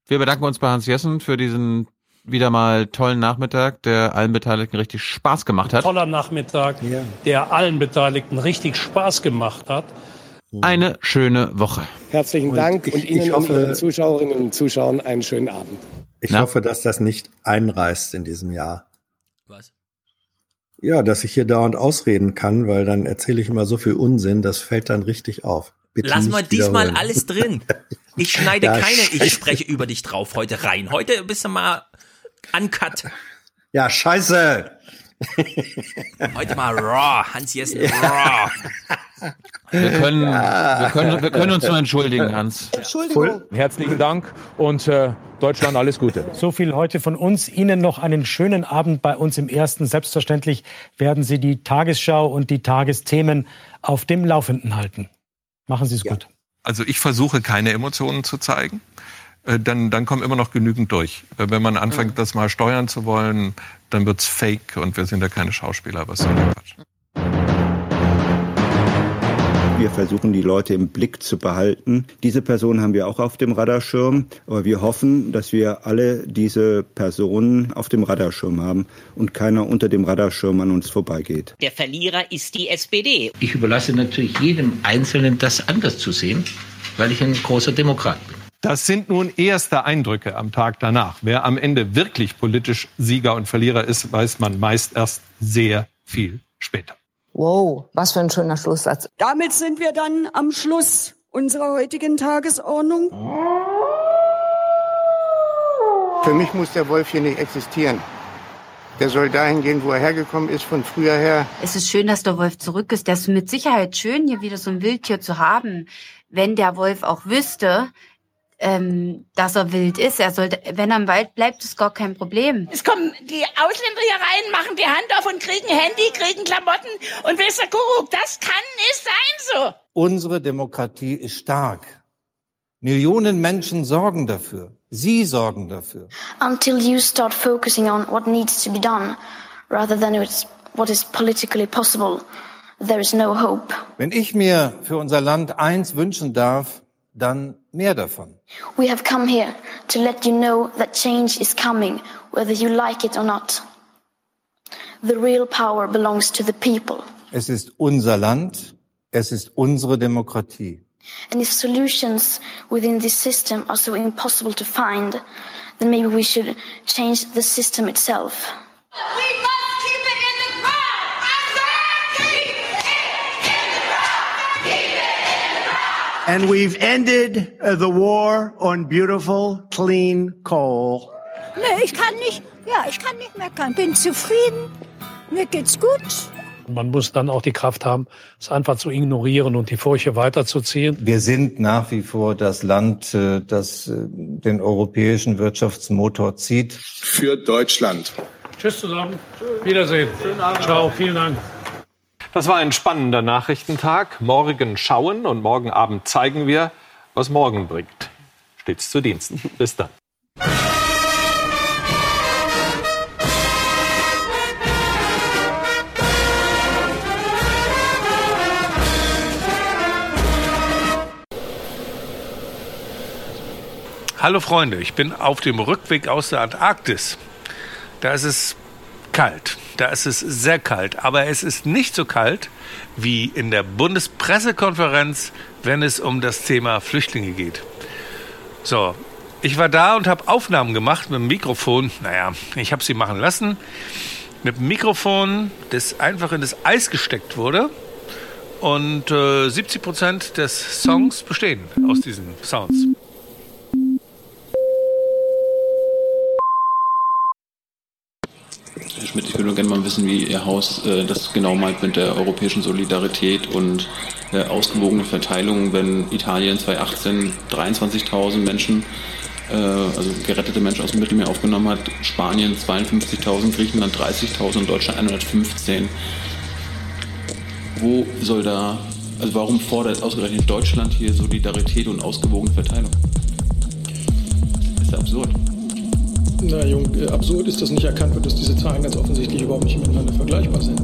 Wir bedanken uns bei Hans Jessen für diesen wieder mal tollen Nachmittag, der allen Beteiligten richtig Spaß gemacht hat. Toller Nachmittag, der allen Beteiligten richtig Spaß gemacht hat. Eine schöne Woche. Herzlichen Und Dank ich- und ich Ihnen hoffe- und Ihren Zuschauerinnen und Zuschauern einen schönen Abend. Ich Na? hoffe, dass das nicht einreißt in diesem Jahr. Ja, dass ich hier dauernd ausreden kann, weil dann erzähle ich immer so viel Unsinn, das fällt dann richtig auf. Bitte Lass mal diesmal alles drin. Ich schneide Ja, keine, ich scheiße. spreche über dich drauf heute rein. Heute bist du mal uncut. Ja, scheiße! Heute mal raw. Hans Jessen raw. Wir können, wir können, wir können uns nur entschuldigen, Hans. Entschuldigung. Herzlichen Dank und äh, Deutschland alles Gute. So viel heute von uns. Ihnen noch einen schönen Abend bei uns im Ersten. Selbstverständlich werden Sie die Tagesschau und die Tagesthemen auf dem Laufenden halten. Machen Sie es gut. Also ich versuche keine Emotionen zu zeigen. Äh, Dann, dann kommen immer noch genügend durch. Äh, Wenn man anfängt, das mal steuern zu wollen, dann wird's fake und wir sind ja keine Schauspieler. Was soll der Quatsch? Wir versuchen, die Leute im Blick zu behalten. Diese Person haben wir auch auf dem Radarschirm, aber wir hoffen, dass wir alle diese Personen auf dem Radarschirm haben und keiner unter dem Radarschirm an uns vorbeigeht. Der Verlierer ist die SPD. Ich überlasse natürlich jedem Einzelnen, das anders zu sehen, weil ich ein großer Demokrat bin. Das sind nun erste Eindrücke am Tag danach. Wer am Ende wirklich politisch Sieger und Verlierer ist, weiß man meist erst sehr viel später. Wow, was für ein schöner Schlusssatz. Damit sind wir dann am Schluss unserer heutigen Tagesordnung. Für mich muss der Wolf hier nicht existieren. Der soll dahin gehen, wo er hergekommen ist, von früher her. Es ist schön, dass der Wolf zurück ist. Das ist mit Sicherheit schön, hier wieder so ein Wildtier zu haben. Wenn der Wolf auch wüsste, ähm, dass er wild ist, er sollte, wenn er im Wald bleibt, ist gar kein Problem. Es kommen die Ausländer hier rein, machen die Hand auf und kriegen Handy, kriegen Klamotten und wisst ihr, Kuckuck, das kann nicht sein so. Unsere Demokratie ist stark. Millionen Menschen sorgen dafür. Sie sorgen dafür. until you start focusing on what needs to be done rather than what is politically possible, there is no hope. Wenn ich mir für unser Land eins wünschen darf, dann mehr davon. We have come here to let you know that change is coming, whether you like it or not. The real power belongs to the people. Es ist unser Land, es ist unsere Demokratie. And if solutions within this system are so impossible to find, then maybe we should change the system itself. And we've ended uh, the war on beautiful, clean coal. Nee, ich kann nicht, ja, ich kann nicht meckern. Bin zufrieden. Mir geht's gut. Man muss dann auch die Kraft haben, es einfach zu ignorieren und die Furche weiterzuziehen. Wir sind nach wie vor das Land, äh, das äh, den europäischen Wirtschaftsmotor zieht. Für Deutschland. Tschüss zusammen. Wiedersehen. Schönen Abend. Ciao. Vielen Dank. Das war ein spannender Nachrichtentag. Morgen schauen und morgen Abend zeigen wir, was morgen bringt. Stets zu Diensten. Bis dann. Hallo Freunde, ich bin auf dem Rückweg aus der Antarktis. Da ist es kalt, da ist es sehr kalt, aber es ist nicht so kalt wie in der Bundespressekonferenz, wenn es um das Thema Flüchtlinge geht. So, ich war da und habe Aufnahmen gemacht mit dem Mikrofon. Naja, ich habe sie machen lassen. Mit dem Mikrofon, das einfach in das Eis gesteckt wurde. Und äh, 70 Prozent des Songs bestehen aus diesen Sounds. Schmidt, ich würde gerne mal wissen, wie Ihr Haus äh, das genau meint mit der europäischen Solidarität und der ausgewogenen Verteilung, wenn Italien 2018 23.000 Menschen, äh, also gerettete Menschen aus dem Mittelmeer aufgenommen hat, Spanien 52.000, Griechenland 30.000 und Deutschland 115. Wo soll da, also warum fordert ausgerechnet Deutschland hier Solidarität und ausgewogene Verteilung? Das ist ja absurd. Na, Jung, äh, absurd ist, dass nicht erkannt wird, dass diese Zahlen ganz offensichtlich überhaupt nicht miteinander vergleichbar sind.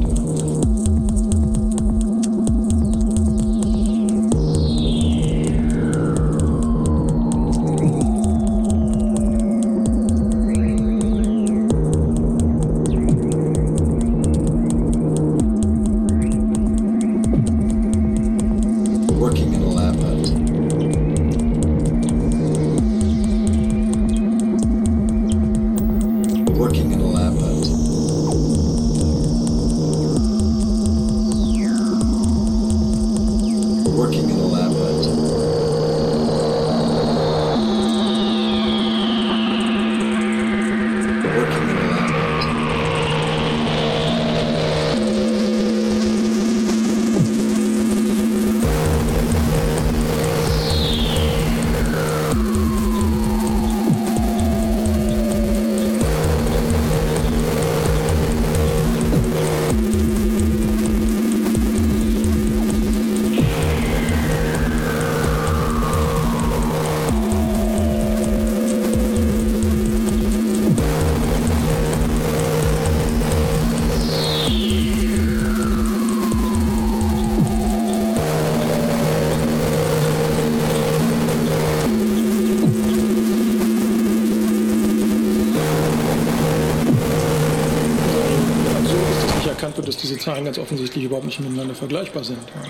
Ganz offensichtlich überhaupt nicht miteinander vergleichbar sind. Ja.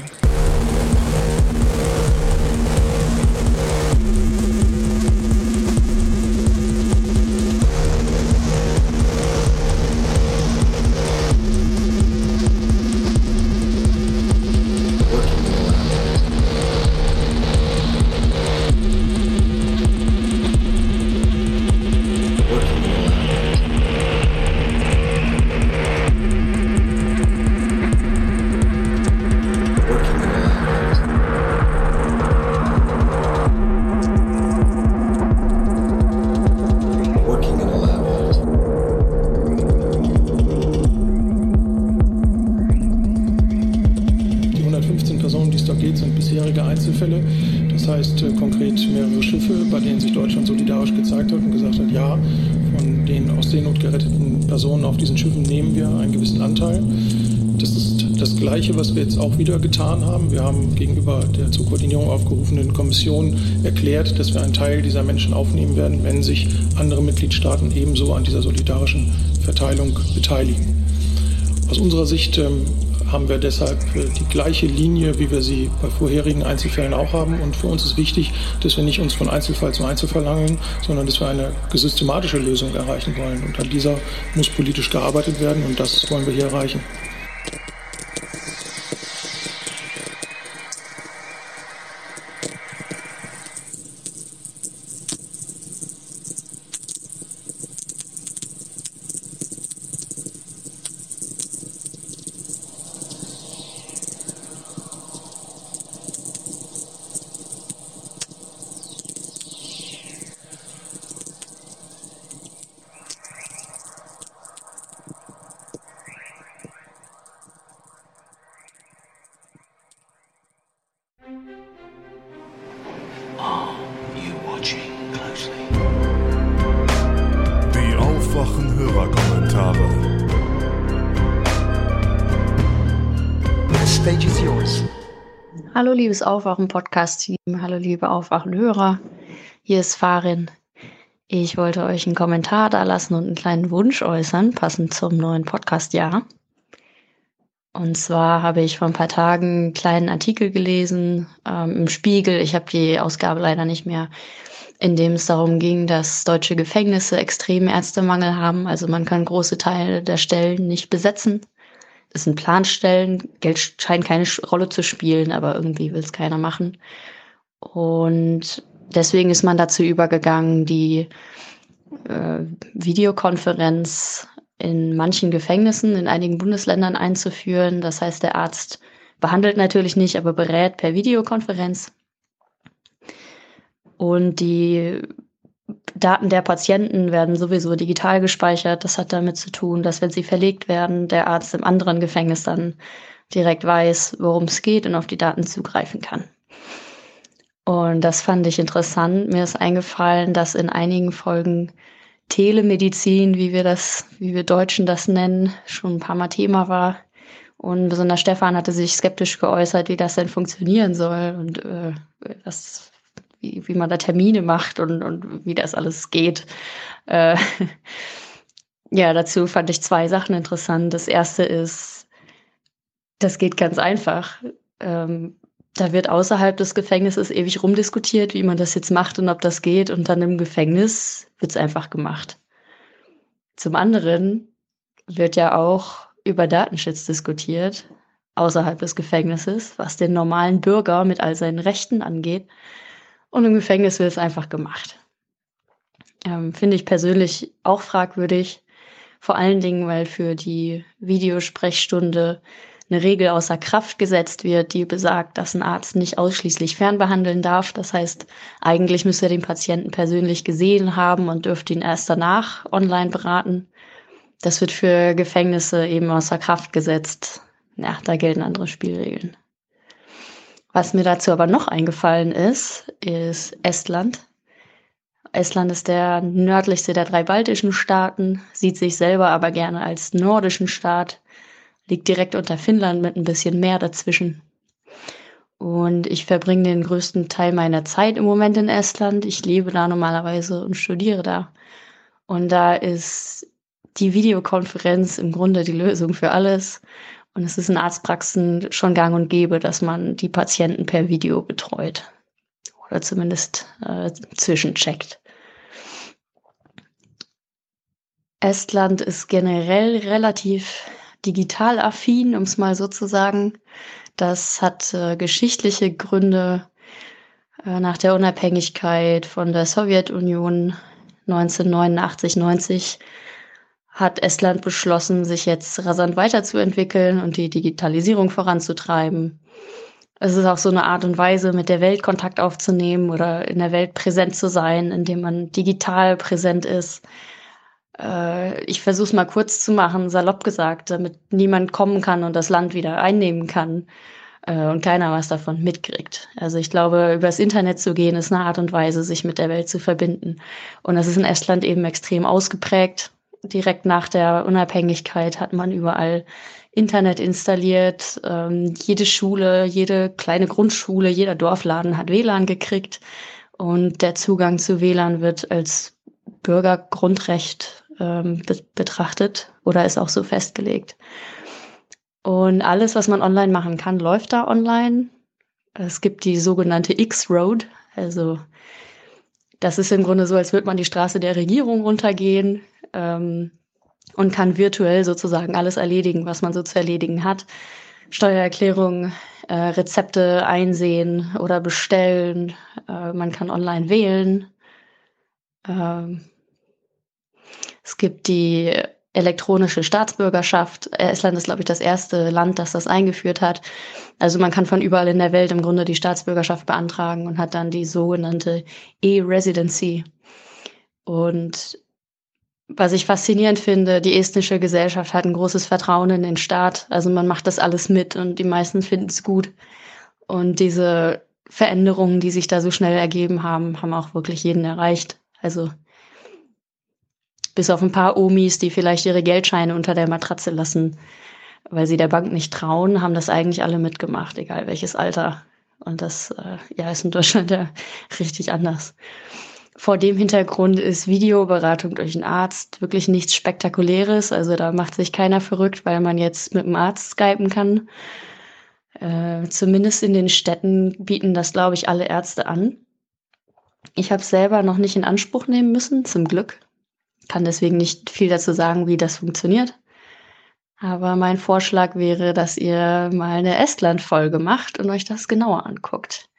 Auch wieder getan haben. Wir haben gegenüber der zur Koordinierung aufgerufenen Kommission erklärt, dass wir einen Teil dieser Menschen aufnehmen werden, wenn sich andere Mitgliedstaaten ebenso an dieser solidarischen Verteilung beteiligen. Aus unserer Sicht ähm, haben wir deshalb äh, die gleiche Linie, wie wir sie bei vorherigen Einzelfällen auch haben. Und für uns ist wichtig, dass wir nicht uns von Einzelfall zu Einzelfall hangeln, sondern dass wir eine systematische Lösung erreichen wollen. Und an dieser muss politisch gearbeitet werden und das wollen wir hier erreichen. Hallo liebes Aufwachen-Podcast-Team, hallo liebe Aufwachen-Hörer, hier ist Farin. Ich wollte euch einen Kommentar da lassen und einen kleinen Wunsch äußern, passend zum neuen Podcast-Jahr. Und zwar habe ich vor ein paar Tagen einen kleinen Artikel gelesen ähm, im Spiegel. Ich habe die Ausgabe leider nicht mehr, in dem es darum ging, dass deutsche Gefängnisse extremen Ärztemangel haben. Also man kann große Teile der Stellen nicht besetzen. Das sind Planstellen. Geld scheint keine Rolle zu spielen, aber irgendwie will es keiner machen. Und deswegen ist man dazu übergegangen, die äh, Videokonferenz in manchen Gefängnissen in einigen Bundesländern einzuführen. Das heißt, der Arzt behandelt natürlich nicht, aber berät per Videokonferenz. Und die Daten der Patienten werden sowieso digital gespeichert. Das hat damit zu tun, dass wenn sie verlegt werden, der Arzt im anderen Gefängnis dann direkt weiß, worum es geht und auf die Daten zugreifen kann. Und das fand ich interessant. Mir ist eingefallen, dass in einigen Folgen Telemedizin, wie wir das, wie wir Deutschen das nennen, schon ein paar Mal Thema war. Und besonders Stefan hatte sich skeptisch geäußert, wie das denn funktionieren soll und äh, was, wie, wie man da Termine macht und, und wie das alles geht. Äh, ja, dazu fand ich zwei Sachen interessant. Das erste ist, das geht ganz einfach. Ähm, da wird außerhalb des Gefängnisses ewig rumdiskutiert, wie man das jetzt macht und ob das geht. Und dann im Gefängnis wird es einfach gemacht. Zum anderen wird ja auch über Datenschutz diskutiert, außerhalb des Gefängnisses, was den normalen Bürger mit all seinen Rechten angeht. Und im Gefängnis wird es einfach gemacht. Ähm, Finde ich persönlich auch fragwürdig. Vor allen Dingen, weil für die Videosprechstunde eine Regel außer Kraft gesetzt wird, die besagt, dass ein Arzt nicht ausschließlich fernbehandeln darf. Das heißt, eigentlich müsste er den Patienten persönlich gesehen haben und dürfte ihn erst danach online beraten. Das wird für Gefängnisse eben außer Kraft gesetzt. Ja, da gelten andere Spielregeln. Was mir dazu aber noch eingefallen ist, ist Estland. Estland ist der nördlichste der drei baltischen Staaten, sieht sich selber aber gerne als nordischen Staat liegt direkt unter Finnland mit ein bisschen Meer dazwischen. Und ich verbringe den größten Teil meiner Zeit im Moment in Estland. Ich lebe da normalerweise und studiere da. Und da ist die Videokonferenz im Grunde die Lösung für alles. Und es ist in Arztpraxen schon gang und gäbe, dass man die Patienten per Video betreut. Oder zumindest äh, zwischencheckt. Estland ist generell relativ digital affin, um es mal so zu sagen. Das hat äh, geschichtliche Gründe. Äh, nach der Unabhängigkeit von der Sowjetunion 1989, 90 hat Estland beschlossen, sich jetzt rasant weiterzuentwickeln und die Digitalisierung voranzutreiben. Es ist auch so eine Art und Weise, mit der Welt Kontakt aufzunehmen oder in der Welt präsent zu sein, indem man digital präsent ist äh, ich versuche es mal kurz zu machen, salopp gesagt, damit niemand kommen kann und das Land wieder einnehmen kann. äh, und keiner was davon mitkriegt. Also ich glaube, übers Internet zu gehen, ist eine Art und Weise, sich mit der Welt zu verbinden. Und das ist in Estland eben extrem ausgeprägt. Direkt nach der Unabhängigkeit hat man überall Internet installiert. Ähm, jede Schule, jede kleine Grundschule, jeder Dorfladen hat WLAN gekriegt. Und der Zugang zu WLAN wird als Bürgergrundrecht ähm, be betrachtet oder ist auch so festgelegt. Und alles, was man online machen kann, läuft da online. Es gibt die sogenannte X-Road. Also das ist im Grunde so, als würde man die Straße der Regierung runtergehen ähm, und kann virtuell sozusagen alles erledigen, was man so zu erledigen hat. Steuererklärung, äh, Rezepte einsehen oder bestellen. Äh, man kann online wählen. Ähm, es gibt die elektronische Staatsbürgerschaft. Estland ist, glaube ich, das erste Land, das das eingeführt hat. Also man kann von überall in der Welt im Grunde die Staatsbürgerschaft beantragen und hat dann die sogenannte E-Residency. Und was ich faszinierend finde, die estnische Gesellschaft hat ein großes Vertrauen in den Staat. Also man macht das alles mit und die meisten finden es gut. Und diese Veränderungen, die sich da so schnell ergeben haben, haben auch wirklich jeden erreicht. Also bis auf ein paar Omis, die vielleicht ihre Geldscheine unter der Matratze lassen, weil sie der Bank nicht trauen, haben das eigentlich alle mitgemacht, egal welches Alter. Und das äh, ja, ist in Deutschland ja richtig anders. Vor dem Hintergrund ist Videoberatung durch einen Arzt wirklich nichts Spektakuläres. Also da macht sich keiner verrückt, weil man jetzt mit dem Arzt skypen kann. Äh, zumindest in den Städten bieten das, glaube ich, alle Ärzte an. Ich habe selber noch nicht in Anspruch nehmen müssen, zum Glück kann deswegen nicht viel dazu sagen, wie das funktioniert. Aber mein Vorschlag wäre, dass ihr mal eine Estland-Folge macht und euch das genauer anguckt.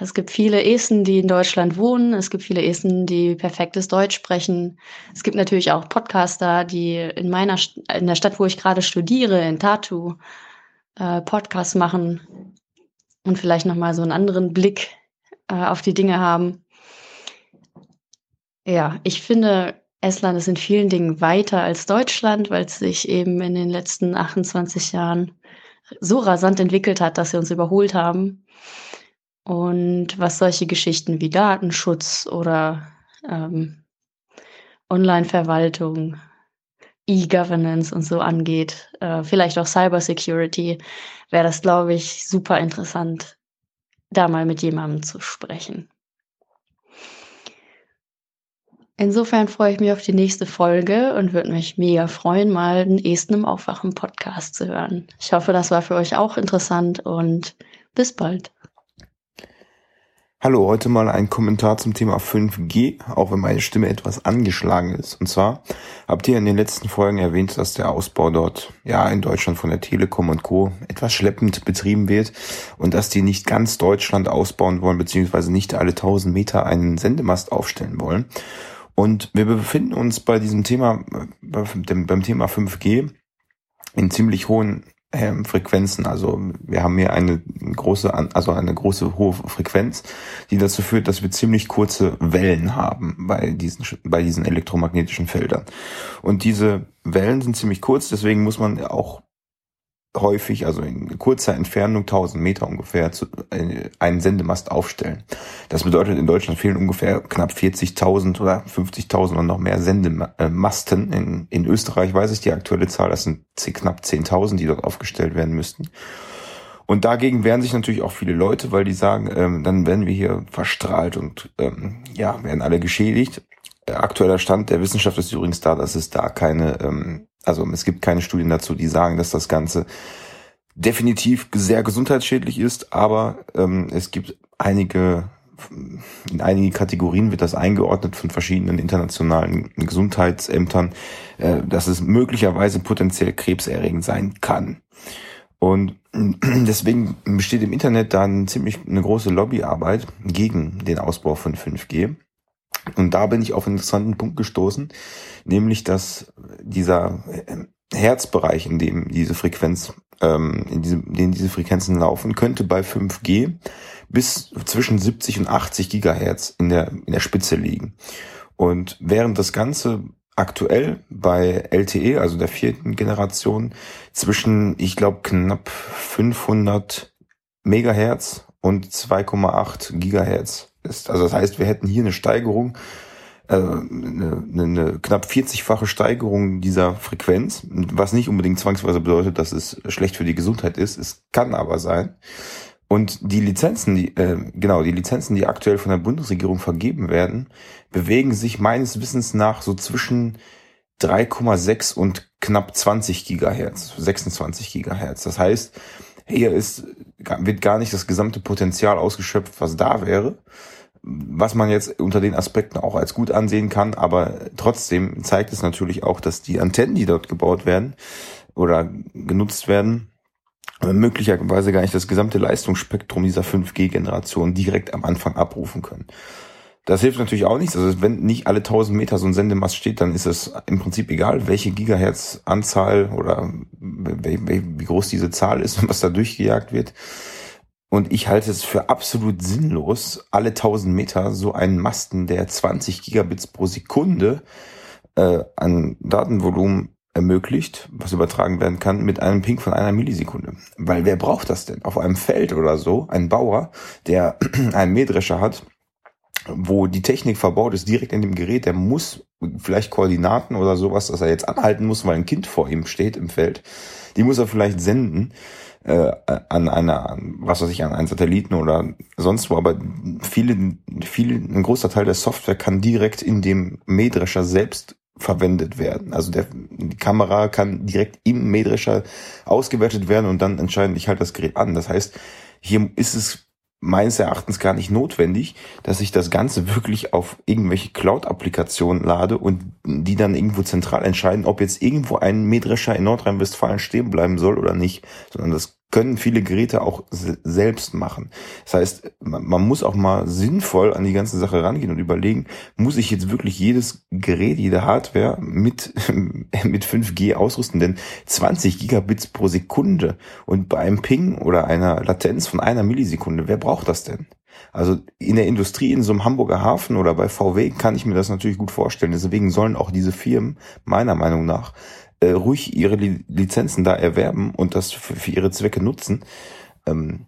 Es gibt viele Esten, die in Deutschland wohnen. Es gibt viele Esten, die perfektes Deutsch sprechen. Es gibt natürlich auch Podcaster, die in meiner, in der Stadt, wo ich gerade studiere, in Tartu, äh, Podcasts machen und vielleicht nochmal so einen anderen Blick äh, auf die Dinge haben. Ja, ich finde, Estland ist in vielen Dingen weiter als Deutschland, weil es sich eben in den letzten 28 Jahren so rasant entwickelt hat, dass sie uns überholt haben. Und was solche Geschichten wie Datenschutz oder ähm, Online-Verwaltung, E-Governance und so angeht, äh, vielleicht auch Cybersecurity, wäre das, glaube ich, super interessant, da mal mit jemandem zu sprechen. Insofern freue ich mich auf die nächste Folge und würde mich mega freuen, mal den Esten im Aufwachen Podcast zu hören. Ich hoffe, das war für euch auch interessant und bis bald. Hallo, heute mal ein Kommentar zum Thema 5G, auch wenn meine Stimme etwas angeschlagen ist. Und zwar habt ihr in den letzten Folgen erwähnt, dass der Ausbau dort, ja, in Deutschland von der Telekom und Co. etwas schleppend betrieben wird und dass die nicht ganz Deutschland ausbauen wollen, beziehungsweise nicht alle 1000 Meter einen Sendemast aufstellen wollen. Und wir befinden uns bei diesem Thema, beim Thema 5G in ziemlich hohen ähm, Frequenzen. Also wir haben hier eine große, also eine große hohe Frequenz, die dazu führt, dass wir ziemlich kurze Wellen haben bei diesen, bei diesen elektromagnetischen Feldern. Und diese Wellen sind ziemlich kurz, deswegen muss man auch häufig, also in kurzer Entfernung, 1000 Meter ungefähr, zu, äh, einen Sendemast aufstellen. Das bedeutet, in Deutschland fehlen ungefähr knapp 40.000 oder 50.000 oder noch mehr Sendemasten. In, in Österreich weiß ich die aktuelle Zahl, das sind knapp 10.000, die dort aufgestellt werden müssten. Und dagegen wehren sich natürlich auch viele Leute, weil die sagen, ähm, dann werden wir hier verstrahlt und ähm, ja, werden alle geschädigt. Aktueller Stand der Wissenschaft ist übrigens da, dass es da keine ähm, also es gibt keine Studien dazu, die sagen, dass das Ganze definitiv sehr gesundheitsschädlich ist, aber ähm, es gibt einige, in einige Kategorien wird das eingeordnet von verschiedenen internationalen Gesundheitsämtern, äh, dass es möglicherweise potenziell krebserregend sein kann. Und deswegen besteht im Internet dann ziemlich eine große Lobbyarbeit gegen den Ausbau von 5G. Und da bin ich auf einen interessanten Punkt gestoßen, nämlich dass dieser Herzbereich, in dem diese Frequenz, ähm, in diesem, in dem diese Frequenzen laufen, könnte bei 5G bis zwischen 70 und 80 Gigahertz in der, in der Spitze liegen. Und während das Ganze aktuell bei LTE, also der vierten Generation, zwischen, ich glaube, knapp 500 Megahertz und 2,8 Gigahertz ist. Also das heißt, wir hätten hier eine Steigerung, äh, eine, eine knapp 40-fache Steigerung dieser Frequenz, was nicht unbedingt zwangsweise bedeutet, dass es schlecht für die Gesundheit ist. Es kann aber sein. Und die Lizenzen, die, äh, genau, die Lizenzen, die aktuell von der Bundesregierung vergeben werden, bewegen sich meines Wissens nach so zwischen 3,6 und knapp 20 Gigahertz, 26 Gigahertz. Das heißt, hier ist, wird gar nicht das gesamte Potenzial ausgeschöpft, was da wäre, was man jetzt unter den Aspekten auch als gut ansehen kann, aber trotzdem zeigt es natürlich auch, dass die Antennen, die dort gebaut werden oder genutzt werden, möglicherweise gar nicht das gesamte Leistungsspektrum dieser 5G-Generation direkt am Anfang abrufen können. Das hilft natürlich auch nichts. Also wenn nicht alle 1000 Meter so ein Sendemast steht, dann ist es im Prinzip egal, welche Gigahertz-Anzahl oder wie groß diese Zahl ist und was da durchgejagt wird. Und ich halte es für absolut sinnlos, alle 1000 Meter so einen Masten, der 20 Gigabits pro Sekunde äh, an Datenvolumen ermöglicht, was übertragen werden kann, mit einem Ping von einer Millisekunde. Weil wer braucht das denn? Auf einem Feld oder so, ein Bauer, der einen Mähdrescher hat, wo die Technik verbaut ist, direkt in dem Gerät, der muss vielleicht Koordinaten oder sowas, dass er jetzt anhalten muss, weil ein Kind vor ihm steht im Feld, die muss er vielleicht senden äh, an einer, was weiß ich, an einen Satelliten oder sonst wo, aber viele, viele, ein großer Teil der Software kann direkt in dem Mähdrescher selbst verwendet werden. Also der, die Kamera kann direkt im Mähdrescher ausgewertet werden und dann entscheiden, ich halte das Gerät an. Das heißt, hier ist es meines Erachtens gar nicht notwendig, dass ich das Ganze wirklich auf irgendwelche Cloud-Applikationen lade und die dann irgendwo zentral entscheiden, ob jetzt irgendwo ein Mähdrescher in Nordrhein-Westfalen stehen bleiben soll oder nicht, sondern das können viele Geräte auch selbst machen. Das heißt, man, muss auch mal sinnvoll an die ganze Sache rangehen und überlegen, muss ich jetzt wirklich jedes Gerät, jede Hardware mit, mit 5G ausrüsten? Denn 20 Gigabits pro Sekunde und bei einem Ping oder einer Latenz von einer Millisekunde, wer braucht das denn? Also in der Industrie, in so einem Hamburger Hafen oder bei VW kann ich mir das natürlich gut vorstellen. Deswegen sollen auch diese Firmen meiner Meinung nach äh, ruhig ihre Lizenzen da erwerben und das für, für ihre Zwecke nutzen. Ähm,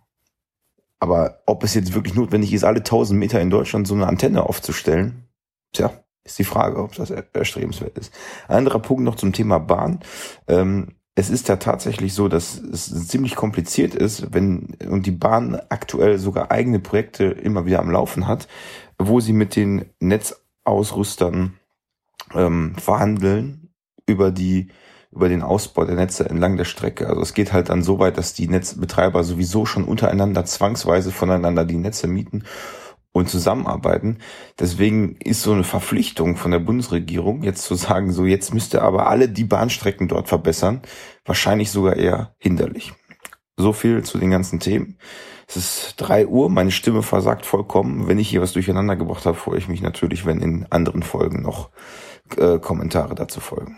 aber ob es jetzt wirklich notwendig ist, alle 1000 Meter in Deutschland so eine Antenne aufzustellen, tja, ist die Frage, ob das erstrebenswert ist. Ein anderer Punkt noch zum Thema Bahn. Ähm, es ist ja tatsächlich so, dass es ziemlich kompliziert ist, wenn und die Bahn aktuell sogar eigene Projekte immer wieder am Laufen hat, wo sie mit den Netzausrüstern ähm, verhandeln über die über den Ausbau der Netze entlang der Strecke. Also es geht halt dann so weit, dass die Netzbetreiber sowieso schon untereinander zwangsweise voneinander die Netze mieten und zusammenarbeiten. Deswegen ist so eine Verpflichtung von der Bundesregierung, jetzt zu sagen, so jetzt müsst ihr aber alle die Bahnstrecken dort verbessern, wahrscheinlich sogar eher hinderlich. So viel zu den ganzen Themen. Es ist drei Uhr, meine Stimme versagt vollkommen. Wenn ich hier was durcheinander gebracht habe, freue ich mich natürlich, wenn in anderen Folgen noch äh, Kommentare dazu folgen.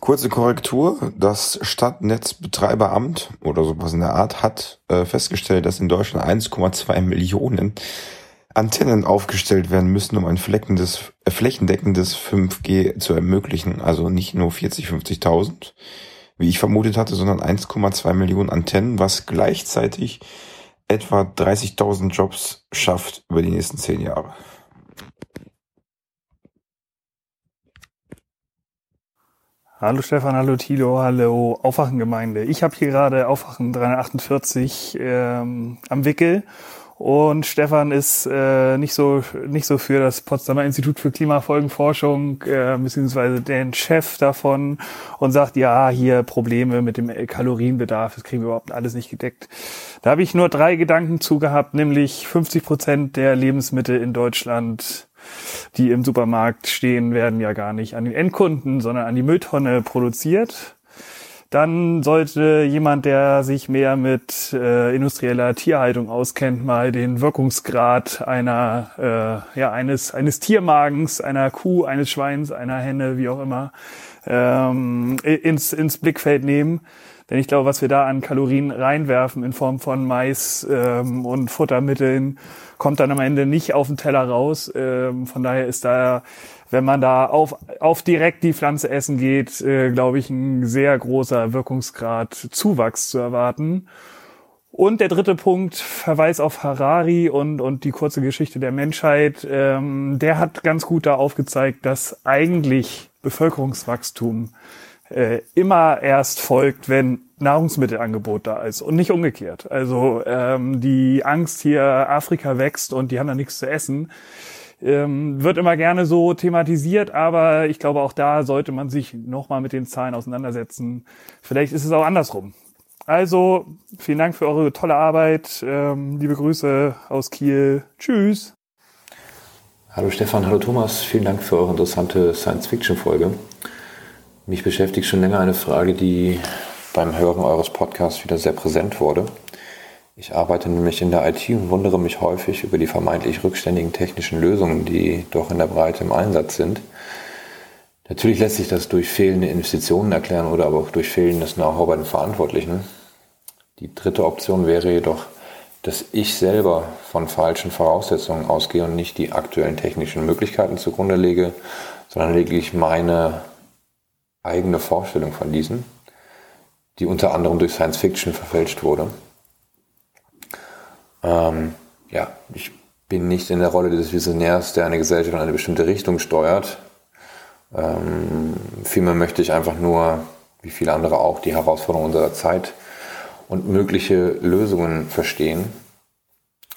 Kurze Korrektur. Das Stadtnetzbetreiberamt oder sowas in der Art hat äh, festgestellt, dass in Deutschland 1,2 Millionen Antennen aufgestellt werden müssen, um ein flächendes, äh, flächendeckendes 5G zu ermöglichen. Also nicht nur 40, 50.000, wie ich vermutet hatte, sondern 1,2 Millionen Antennen, was gleichzeitig etwa 30.000 Jobs schafft über die nächsten zehn Jahre. Hallo Stefan, hallo Tilo, hallo Aufwachengemeinde. Ich habe hier gerade Aufwachen 348 ähm, am Wickel und Stefan ist äh, nicht so nicht so für das Potsdamer Institut für Klimafolgenforschung äh, beziehungsweise den Chef davon und sagt ja hier Probleme mit dem Kalorienbedarf, das kriegen wir überhaupt alles nicht gedeckt. Da habe ich nur drei Gedanken zu gehabt, nämlich 50 Prozent der Lebensmittel in Deutschland die im Supermarkt stehen, werden ja gar nicht an den Endkunden, sondern an die Mülltonne produziert. Dann sollte jemand, der sich mehr mit äh, industrieller Tierhaltung auskennt, mal den Wirkungsgrad einer äh, ja eines eines Tiermagens, einer Kuh, eines Schweins, einer Henne, wie auch immer, ähm, ins ins Blickfeld nehmen. Denn ich glaube, was wir da an Kalorien reinwerfen in Form von Mais ähm, und Futtermitteln kommt dann am Ende nicht auf den Teller raus. Ähm, von daher ist da, wenn man da auf, auf direkt die Pflanze essen geht, äh, glaube ich, ein sehr großer Wirkungsgrad Zuwachs zu erwarten. Und der dritte Punkt, Verweis auf Harari und, und die kurze Geschichte der Menschheit, ähm, der hat ganz gut da aufgezeigt, dass eigentlich Bevölkerungswachstum äh, immer erst folgt, wenn Nahrungsmittelangebot da ist und nicht umgekehrt. Also ähm, die Angst hier, Afrika wächst und die haben da nichts zu essen, ähm, wird immer gerne so thematisiert, aber ich glaube, auch da sollte man sich nochmal mit den Zahlen auseinandersetzen. Vielleicht ist es auch andersrum. Also, vielen Dank für eure tolle Arbeit. Ähm, liebe Grüße aus Kiel. Tschüss. Hallo Stefan, hallo Thomas. Vielen Dank für eure interessante Science-Fiction-Folge. Mich beschäftigt schon länger eine Frage, die beim Hören eures Podcasts wieder sehr präsent wurde. Ich arbeite nämlich in der IT und wundere mich häufig über die vermeintlich rückständigen technischen Lösungen, die doch in der Breite im Einsatz sind. Natürlich lässt sich das durch fehlende Investitionen erklären oder aber auch durch fehlendes Know-how bei den Verantwortlichen. Die dritte Option wäre jedoch, dass ich selber von falschen Voraussetzungen ausgehe und nicht die aktuellen technischen Möglichkeiten zugrunde lege, sondern lediglich meine eigene Vorstellung von diesen, die unter anderem durch Science Fiction verfälscht wurde. Ähm, ja, ich bin nicht in der Rolle des Visionärs, der eine Gesellschaft in eine bestimmte Richtung steuert. Ähm, vielmehr möchte ich einfach nur, wie viele andere auch, die Herausforderungen unserer Zeit und mögliche Lösungen verstehen.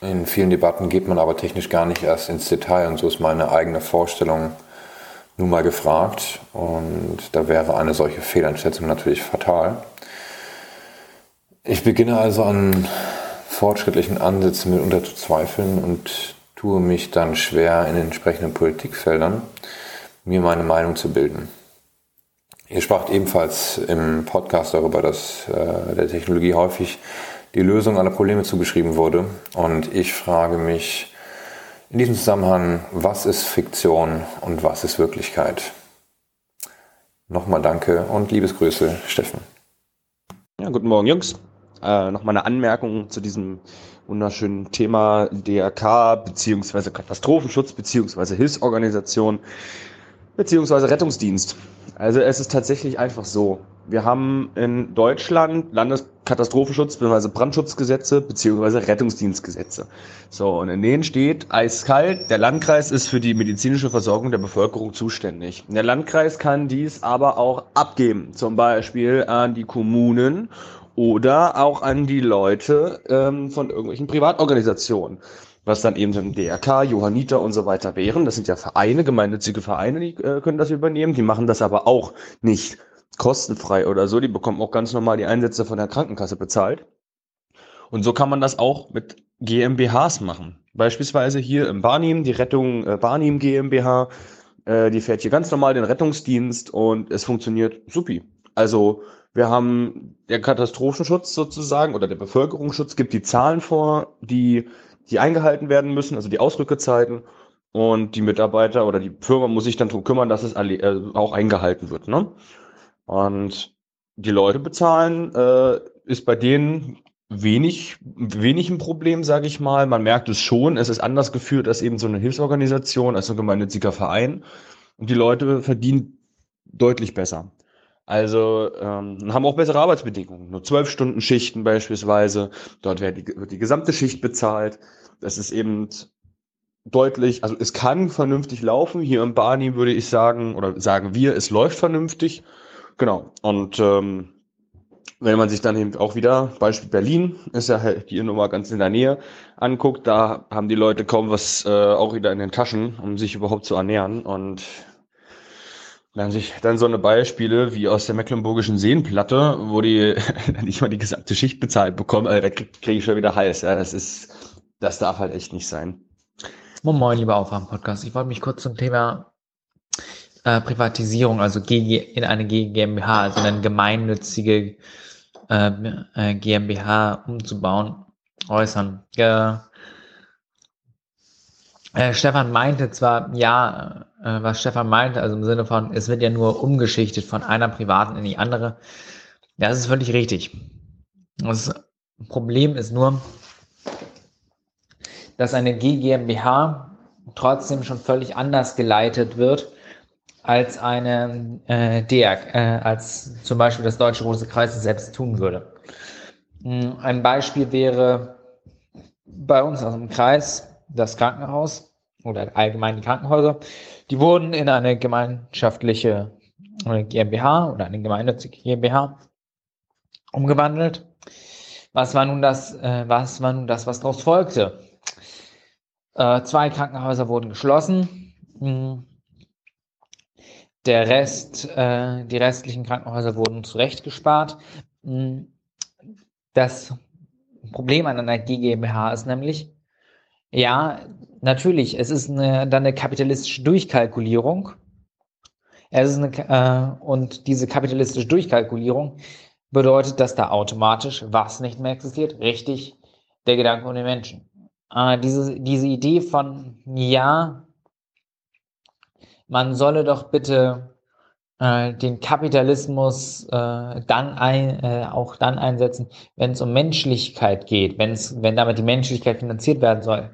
In vielen Debatten geht man aber technisch gar nicht erst ins Detail und so ist meine eigene Vorstellung nun mal gefragt und da wäre eine solche Fehleinschätzung natürlich fatal. Ich beginne also an fortschrittlichen Ansätzen mitunter zu zweifeln und tue mich dann schwer in den entsprechenden Politikfeldern, mir meine Meinung zu bilden. Ihr spracht ebenfalls im Podcast darüber, dass äh, der Technologie häufig die Lösung aller Probleme zugeschrieben wurde. Und ich frage mich in diesem Zusammenhang, was ist Fiktion und was ist Wirklichkeit? Nochmal danke und Liebesgrüße, Steffen. Ja, guten Morgen, Jungs. Äh, Nochmal eine Anmerkung zu diesem wunderschönen Thema DRK beziehungsweise Katastrophenschutz beziehungsweise Hilfsorganisation beziehungsweise Rettungsdienst. Also es ist tatsächlich einfach so. Wir haben in Deutschland Landeskatastrophenschutz bzw. Brandschutzgesetze bzw. Rettungsdienstgesetze. So, und in denen steht eiskalt, der Landkreis ist für die medizinische Versorgung der Bevölkerung zuständig. Der Landkreis kann dies aber auch abgeben, zum Beispiel an die Kommunen oder auch an die Leute ähm, von irgendwelchen Privatorganisationen was dann eben ein DRK, Johanniter und so weiter wären. Das sind ja Vereine, gemeinnützige Vereine, die äh, können das übernehmen. Die machen das aber auch nicht kostenfrei oder so. Die bekommen auch ganz normal die Einsätze von der Krankenkasse bezahlt. Und so kann man das auch mit GmbHs machen. Beispielsweise hier im Barnim, die Rettung äh, Barnim GmbH, äh, die fährt hier ganz normal den Rettungsdienst und es funktioniert supi. Also wir haben der Katastrophenschutz sozusagen oder der Bevölkerungsschutz gibt die Zahlen vor, die die eingehalten werden müssen, also die Ausrückezeiten. Und die Mitarbeiter oder die Firma muss sich dann darum kümmern, dass es äh, auch eingehalten wird. Ne? Und die Leute bezahlen äh, ist bei denen wenig, wenig ein Problem, sage ich mal. Man merkt es schon, es ist anders geführt als eben so eine Hilfsorganisation, als ein gemeinnütziger Verein. Und die Leute verdienen deutlich besser. Also ähm, haben auch bessere Arbeitsbedingungen. Nur zwölf Stunden Schichten beispielsweise. Dort wird die, wird die gesamte Schicht bezahlt. Das ist eben deutlich, also es kann vernünftig laufen. Hier im Barney würde ich sagen, oder sagen wir, es läuft vernünftig. Genau. Und ähm, wenn man sich dann eben auch wieder, Beispiel Berlin, ist ja halt hier nur mal ganz in der Nähe, anguckt, da haben die Leute kaum was äh, auch wieder in den Taschen, um sich überhaupt zu ernähren. Und wenn sich dann so eine Beispiele wie aus der Mecklenburgischen Seenplatte, wo die nicht mal die gesamte Schicht bezahlt bekommen, also da kriege krieg ich schon wieder Hals. Ja, das ist, das darf halt echt nicht sein. Moin, moin, lieber Aufwachen-Podcast. Ich wollte mich kurz zum Thema äh, Privatisierung, also GG, in eine GmbH, also eine gemeinnützige äh, äh, GmbH umzubauen, äußern. Äh, äh, Stefan meinte zwar, ja, was Stefan meinte, also im Sinne von, es wird ja nur umgeschichtet von einer privaten in die andere. Ja, das ist völlig richtig. Das Problem ist nur, dass eine GmbH trotzdem schon völlig anders geleitet wird als eine äh, DEAG, äh, als zum Beispiel das Deutsche Große Kreis es selbst tun würde. Hm, Ein Beispiel wäre bei uns aus dem Kreis das Krankenhaus oder allgemein die Krankenhäuser. Die wurden in eine gemeinschaftliche äh, GmbH oder eine gemeinnützige GmbH umgewandelt. Was war nun das, äh, was war nun das, was daraus folgte? Äh, zwei Krankenhäuser wurden geschlossen. Hm. Der Rest, äh, die restlichen Krankenhäuser wurden zurechtgespart. Hm. Das Problem an einer GmbH ist nämlich, ja, natürlich, es ist eine, dann eine kapitalistische Durchkalkulierung. Es ist eine, äh, und diese kapitalistische Durchkalkulierung bedeutet, dass da automatisch was nicht mehr existiert? Richtig, der Gedanke um den Menschen. Äh, diese, diese Idee von, ja, man solle doch bitte äh, den Kapitalismus äh, dann ein, äh, auch dann einsetzen, wenn es um Menschlichkeit geht, wenn's, wenn damit die Menschlichkeit finanziert werden soll,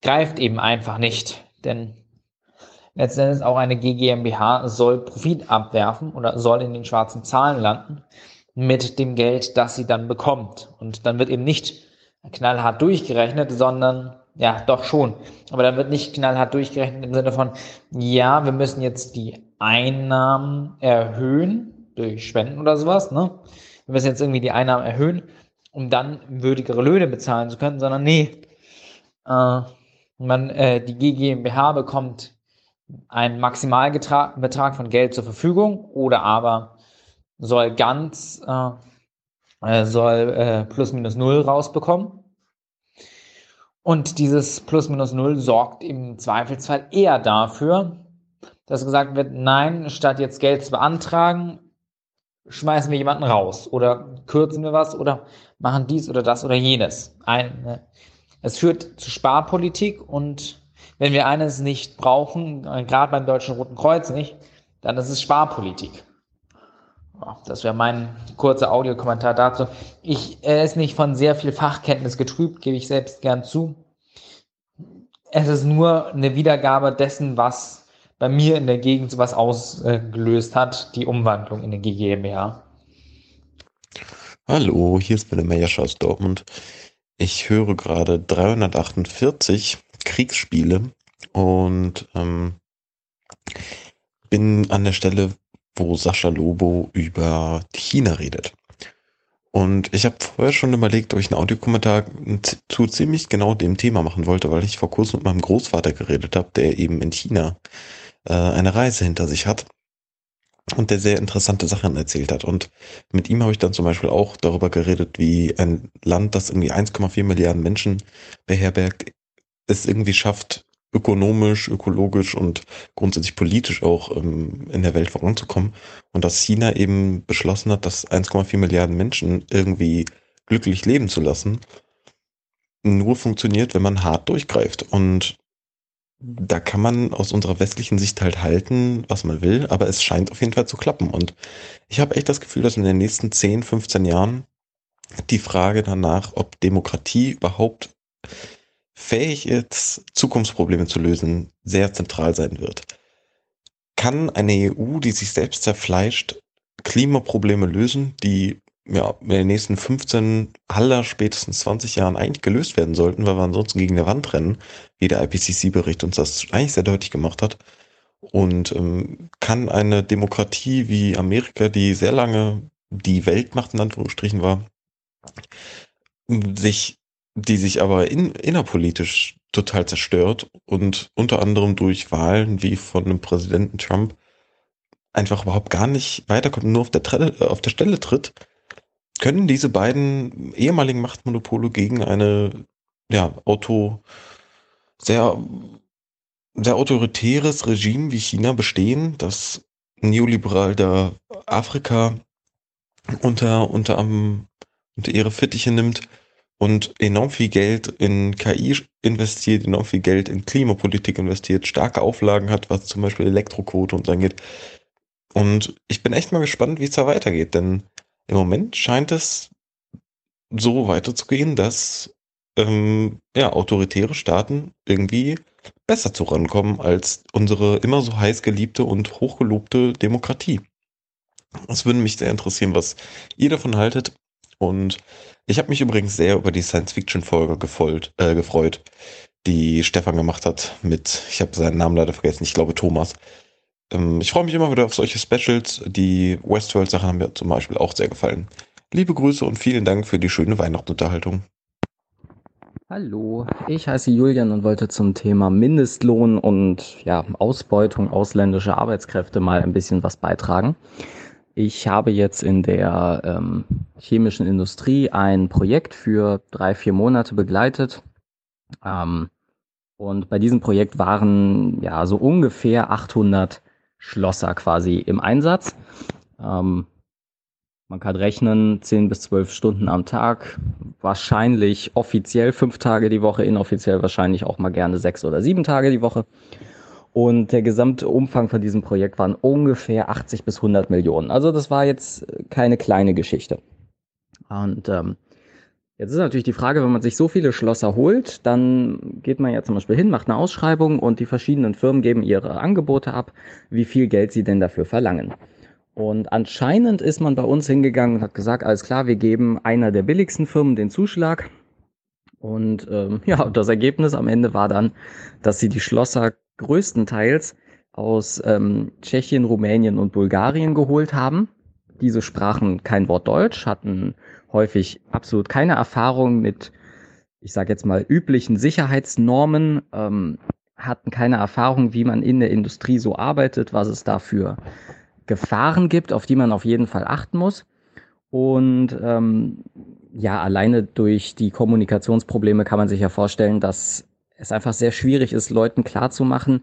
greift eben einfach nicht. Denn letztendlich auch eine GmbH soll Profit abwerfen oder soll in den schwarzen Zahlen landen mit dem Geld, das sie dann bekommt. Und dann wird eben nicht knallhart durchgerechnet, sondern ja, doch schon. Aber dann wird nicht knallhart durchgerechnet im Sinne von, ja, wir müssen jetzt die Einnahmen erhöhen durch Spenden oder sowas, ne? Wir müssen jetzt irgendwie die Einnahmen erhöhen, um dann würdigere Löhne bezahlen zu können, sondern nee, äh, man, äh, die GmbH bekommt einen Maximalbetrag von Geld zur Verfügung oder aber soll ganz, äh, äh, soll äh, plus minus null rausbekommen. Und dieses plus minus null sorgt im Zweifelsfall eher dafür, dass gesagt wird, nein, statt jetzt Geld zu beantragen, schmeißen wir jemanden raus oder kürzen wir was oder machen dies oder das oder jenes. Ein, ne? Es führt zu Sparpolitik und wenn wir eines nicht brauchen, gerade beim Deutschen Roten Kreuz nicht, dann ist es Sparpolitik. Das wäre mein kurzer Audiokommentar dazu. Ich, er ist nicht von sehr viel Fachkenntnis getrübt, gebe ich selbst gern zu. Es ist nur eine Wiedergabe dessen, was bei mir in der Gegend sowas ausgelöst hat, die Umwandlung in den GmbH. Hallo, hier ist Benne Meyer aus Dortmund. Ich höre gerade 348 Kriegsspiele und ähm, bin an der Stelle, wo Sascha Lobo über China redet. Und ich habe vorher schon überlegt, ob ich einen Audiokommentar zu ziemlich genau dem Thema machen wollte, weil ich vor kurzem mit meinem Großvater geredet habe, der eben in China äh, eine Reise hinter sich hat und der sehr interessante Sachen erzählt hat. Und mit ihm habe ich dann zum Beispiel auch darüber geredet, wie ein Land, das irgendwie 1,4 Milliarden Menschen beherbergt, es irgendwie schafft, ökonomisch, ökologisch und grundsätzlich politisch auch ähm, in der Welt voranzukommen. Und dass China eben beschlossen hat, das 1,4 Milliarden Menschen irgendwie glücklich leben zu lassen, nur funktioniert, wenn man hart durchgreift. Und da kann man aus unserer westlichen Sicht halt halten, was man will, aber es scheint auf jeden Fall zu klappen. Und ich habe echt das Gefühl, dass in den nächsten 10, 15 Jahren die Frage danach, ob Demokratie überhaupt fähig ist, Zukunftsprobleme zu lösen, sehr zentral sein wird. Kann eine EU, die sich selbst zerfleischt, Klimaprobleme lösen, die ja, in den nächsten 15, aller spätestens 20 Jahren eigentlich gelöst werden sollten, weil wir ansonsten gegen der Wand rennen, wie der IPCC-Bericht uns das eigentlich sehr deutlich gemacht hat. Und ähm, kann eine Demokratie wie Amerika, die sehr lange die Weltmacht in Anführungsstrichen war, sich die sich aber in, innerpolitisch total zerstört und unter anderem durch Wahlen wie von einem Präsidenten Trump einfach überhaupt gar nicht weiterkommt, nur auf der, auf der Stelle tritt, können diese beiden ehemaligen Machtmonopole gegen eine ja, Auto, sehr, sehr autoritäres Regime wie China bestehen, das neoliberal da Afrika unter, unter, am, unter ihre Fittiche nimmt und enorm viel Geld in KI investiert, enorm viel Geld in Klimapolitik investiert, starke Auflagen hat, was zum Beispiel Elektroquote und so angeht. Und ich bin echt mal gespannt, wie es da weitergeht, denn im Moment scheint es so weiterzugehen, dass ähm, ja, autoritäre Staaten irgendwie besser zurankommen als unsere immer so heiß geliebte und hochgelobte Demokratie. Es würde mich sehr interessieren, was ihr davon haltet Und ich habe mich übrigens sehr über die Science-Fiction-Folge äh, gefreut, die Stefan gemacht hat mit, ich habe seinen Namen leider vergessen, ich glaube Thomas. Ähm, ich freue mich immer wieder auf solche Specials. Die Westworld-Sachen haben mir zum Beispiel auch sehr gefallen. Liebe Grüße und vielen Dank für die schöne Weihnachtsunterhaltung. Hallo, ich heiße Julian und wollte zum Thema Mindestlohn und ja, Ausbeutung ausländischer Arbeitskräfte mal ein bisschen was beitragen. Ich habe jetzt in der ähm, chemischen Industrie ein Projekt für drei, vier Monate begleitet. Ähm, und bei diesem Projekt waren ja so ungefähr 800 Schlosser quasi im Einsatz. Ähm, man kann rechnen, 10 bis 12 Stunden am Tag, wahrscheinlich offiziell fünf Tage die Woche, inoffiziell wahrscheinlich auch mal gerne sechs oder sieben Tage die Woche. Und der gesamte Umfang von diesem Projekt waren ungefähr 80 bis 100 Millionen. Also das war jetzt keine kleine Geschichte. Und ähm, jetzt ist natürlich die Frage, wenn man sich so viele Schlosser holt, dann geht man ja zum Beispiel hin, macht eine Ausschreibung und die verschiedenen Firmen geben ihre Angebote ab, wie viel Geld sie denn dafür verlangen. Und anscheinend ist man bei uns hingegangen und hat gesagt, alles klar, wir geben einer der billigsten Firmen den Zuschlag. Und ähm, ja, das Ergebnis am Ende war dann, dass sie die Schlosser größtenteils aus ähm, Tschechien, Rumänien und Bulgarien geholt haben. Diese sprachen kein Wort Deutsch, hatten häufig absolut keine Erfahrung mit, ich sage jetzt mal, üblichen Sicherheitsnormen, ähm, hatten keine Erfahrung, wie man in der Industrie so arbeitet, was es dafür Gefahren gibt, auf die man auf jeden Fall achten muss. Und ähm, ja, alleine durch die Kommunikationsprobleme kann man sich ja vorstellen, dass es einfach sehr schwierig ist, Leuten klarzumachen,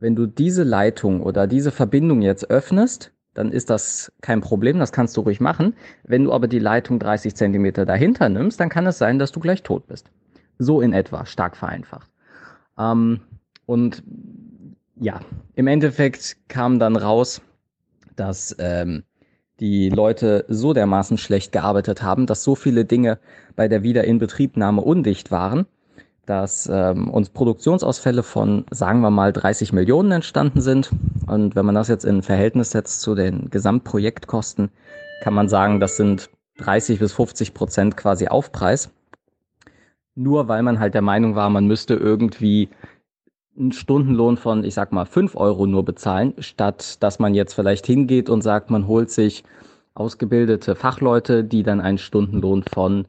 wenn du diese Leitung oder diese Verbindung jetzt öffnest, dann ist das kein Problem, das kannst du ruhig machen. Wenn du aber die Leitung 30 Zentimeter dahinter nimmst, dann kann es sein, dass du gleich tot bist. So in etwa, stark vereinfacht. Ähm, und ja, im Endeffekt kam dann raus, dass ähm, die Leute so dermaßen schlecht gearbeitet haben, dass so viele Dinge bei der Wiederinbetriebnahme undicht waren, dass ähm, uns Produktionsausfälle von, sagen wir mal, 30 Millionen entstanden sind. Und wenn man das jetzt in Verhältnis setzt zu den Gesamtprojektkosten, kann man sagen, das sind 30 bis 50 Prozent quasi Aufpreis. Nur weil man halt der Meinung war, man müsste irgendwie einen Stundenlohn von, ich sag mal, fünf Euro nur bezahlen, statt dass man jetzt vielleicht hingeht und sagt, man holt sich ausgebildete Fachleute, die dann einen Stundenlohn von,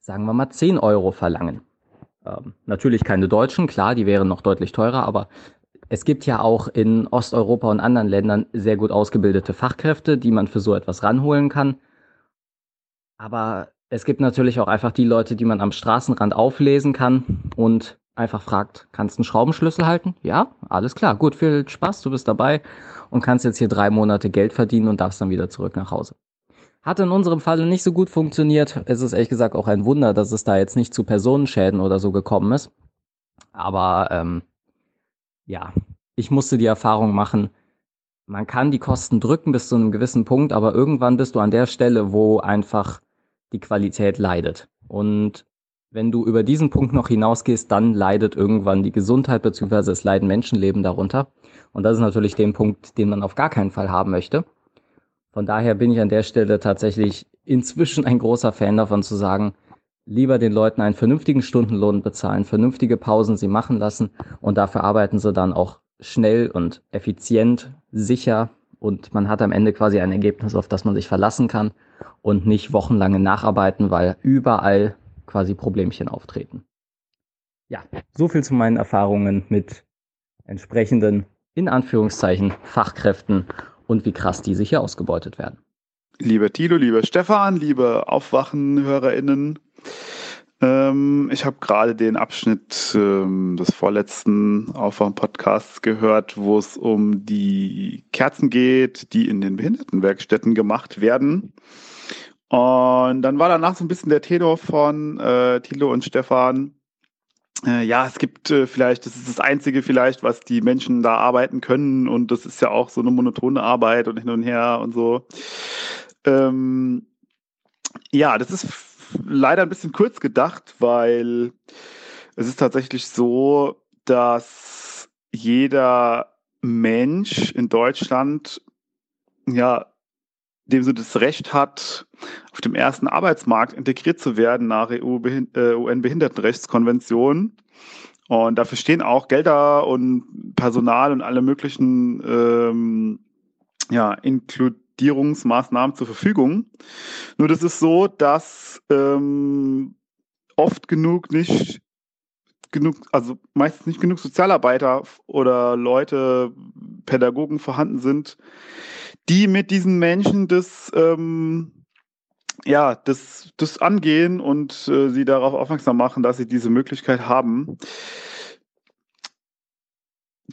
sagen wir mal, zehn Euro verlangen. Ähm, natürlich keine Deutschen, klar, die wären noch deutlich teurer, aber es gibt ja auch in Osteuropa und anderen Ländern sehr gut ausgebildete Fachkräfte, die man für so etwas ranholen kann. Aber es gibt natürlich auch einfach die Leute, die man am Straßenrand auflesen kann und einfach fragt, kannst du einen Schraubenschlüssel halten? Ja, alles klar, gut, viel Spaß, du bist dabei und kannst jetzt hier drei Monate Geld verdienen und darfst dann wieder zurück nach Hause. Hat in unserem Fall nicht so gut funktioniert. Es ist ehrlich gesagt auch ein Wunder, dass es da jetzt nicht zu Personenschäden oder so gekommen ist. Aber ähm, ja, ich musste die Erfahrung machen, man kann die Kosten drücken bis zu einem gewissen Punkt, aber irgendwann bist du an der Stelle, wo einfach die Qualität leidet. Und wenn du über diesen Punkt noch hinausgehst, dann leidet irgendwann die Gesundheit beziehungsweise es leiden Menschenleben darunter. Und das ist natürlich den Punkt, den man auf gar keinen Fall haben möchte. Von daher bin ich an der Stelle tatsächlich inzwischen ein großer Fan davon zu sagen, lieber den Leuten einen vernünftigen Stundenlohn bezahlen, vernünftige Pausen sie machen lassen und dafür arbeiten sie dann auch schnell und effizient, sicher und man hat am Ende quasi ein Ergebnis, auf das man sich verlassen kann und nicht wochenlange nacharbeiten, weil überall quasi Problemchen auftreten. Ja, so viel zu meinen Erfahrungen mit entsprechenden, in Anführungszeichen, Fachkräften und wie krass die hier ausgebeutet werden. Lieber Tilo, lieber Stefan, liebe Aufwachen-HörerInnen, ähm, ich habe gerade den Abschnitt ähm, des vorletzten Aufwachen-Podcasts gehört, wo es um die Kerzen geht, die in den Behindertenwerkstätten gemacht werden. Und dann war danach so ein bisschen der Tenor von äh, Thilo und Stefan. Äh, ja, es gibt äh, vielleicht, das ist das Einzige vielleicht, was die Menschen da arbeiten können. Und das ist ja auch so eine monotone Arbeit und hin und her und so. Ähm, ja, das ist leider ein bisschen kurz gedacht, weil es ist tatsächlich so, dass jeder Mensch in Deutschland ja dem Sinne das Recht hat, auf dem ersten Arbeitsmarkt integriert zu werden nach UN-Behindertenrechtskonvention. Und dafür stehen auch Gelder und Personal und alle möglichen ähm, ja, Inkludierungsmaßnahmen zur Verfügung. Nur das ist so, dass ähm, oft genug nicht genug, also meistens nicht genug Sozialarbeiter oder Leute, Pädagogen vorhanden sind, die mit diesen Menschen das, ähm, ja, das, das angehen und äh, sie darauf aufmerksam machen, dass sie diese Möglichkeit haben.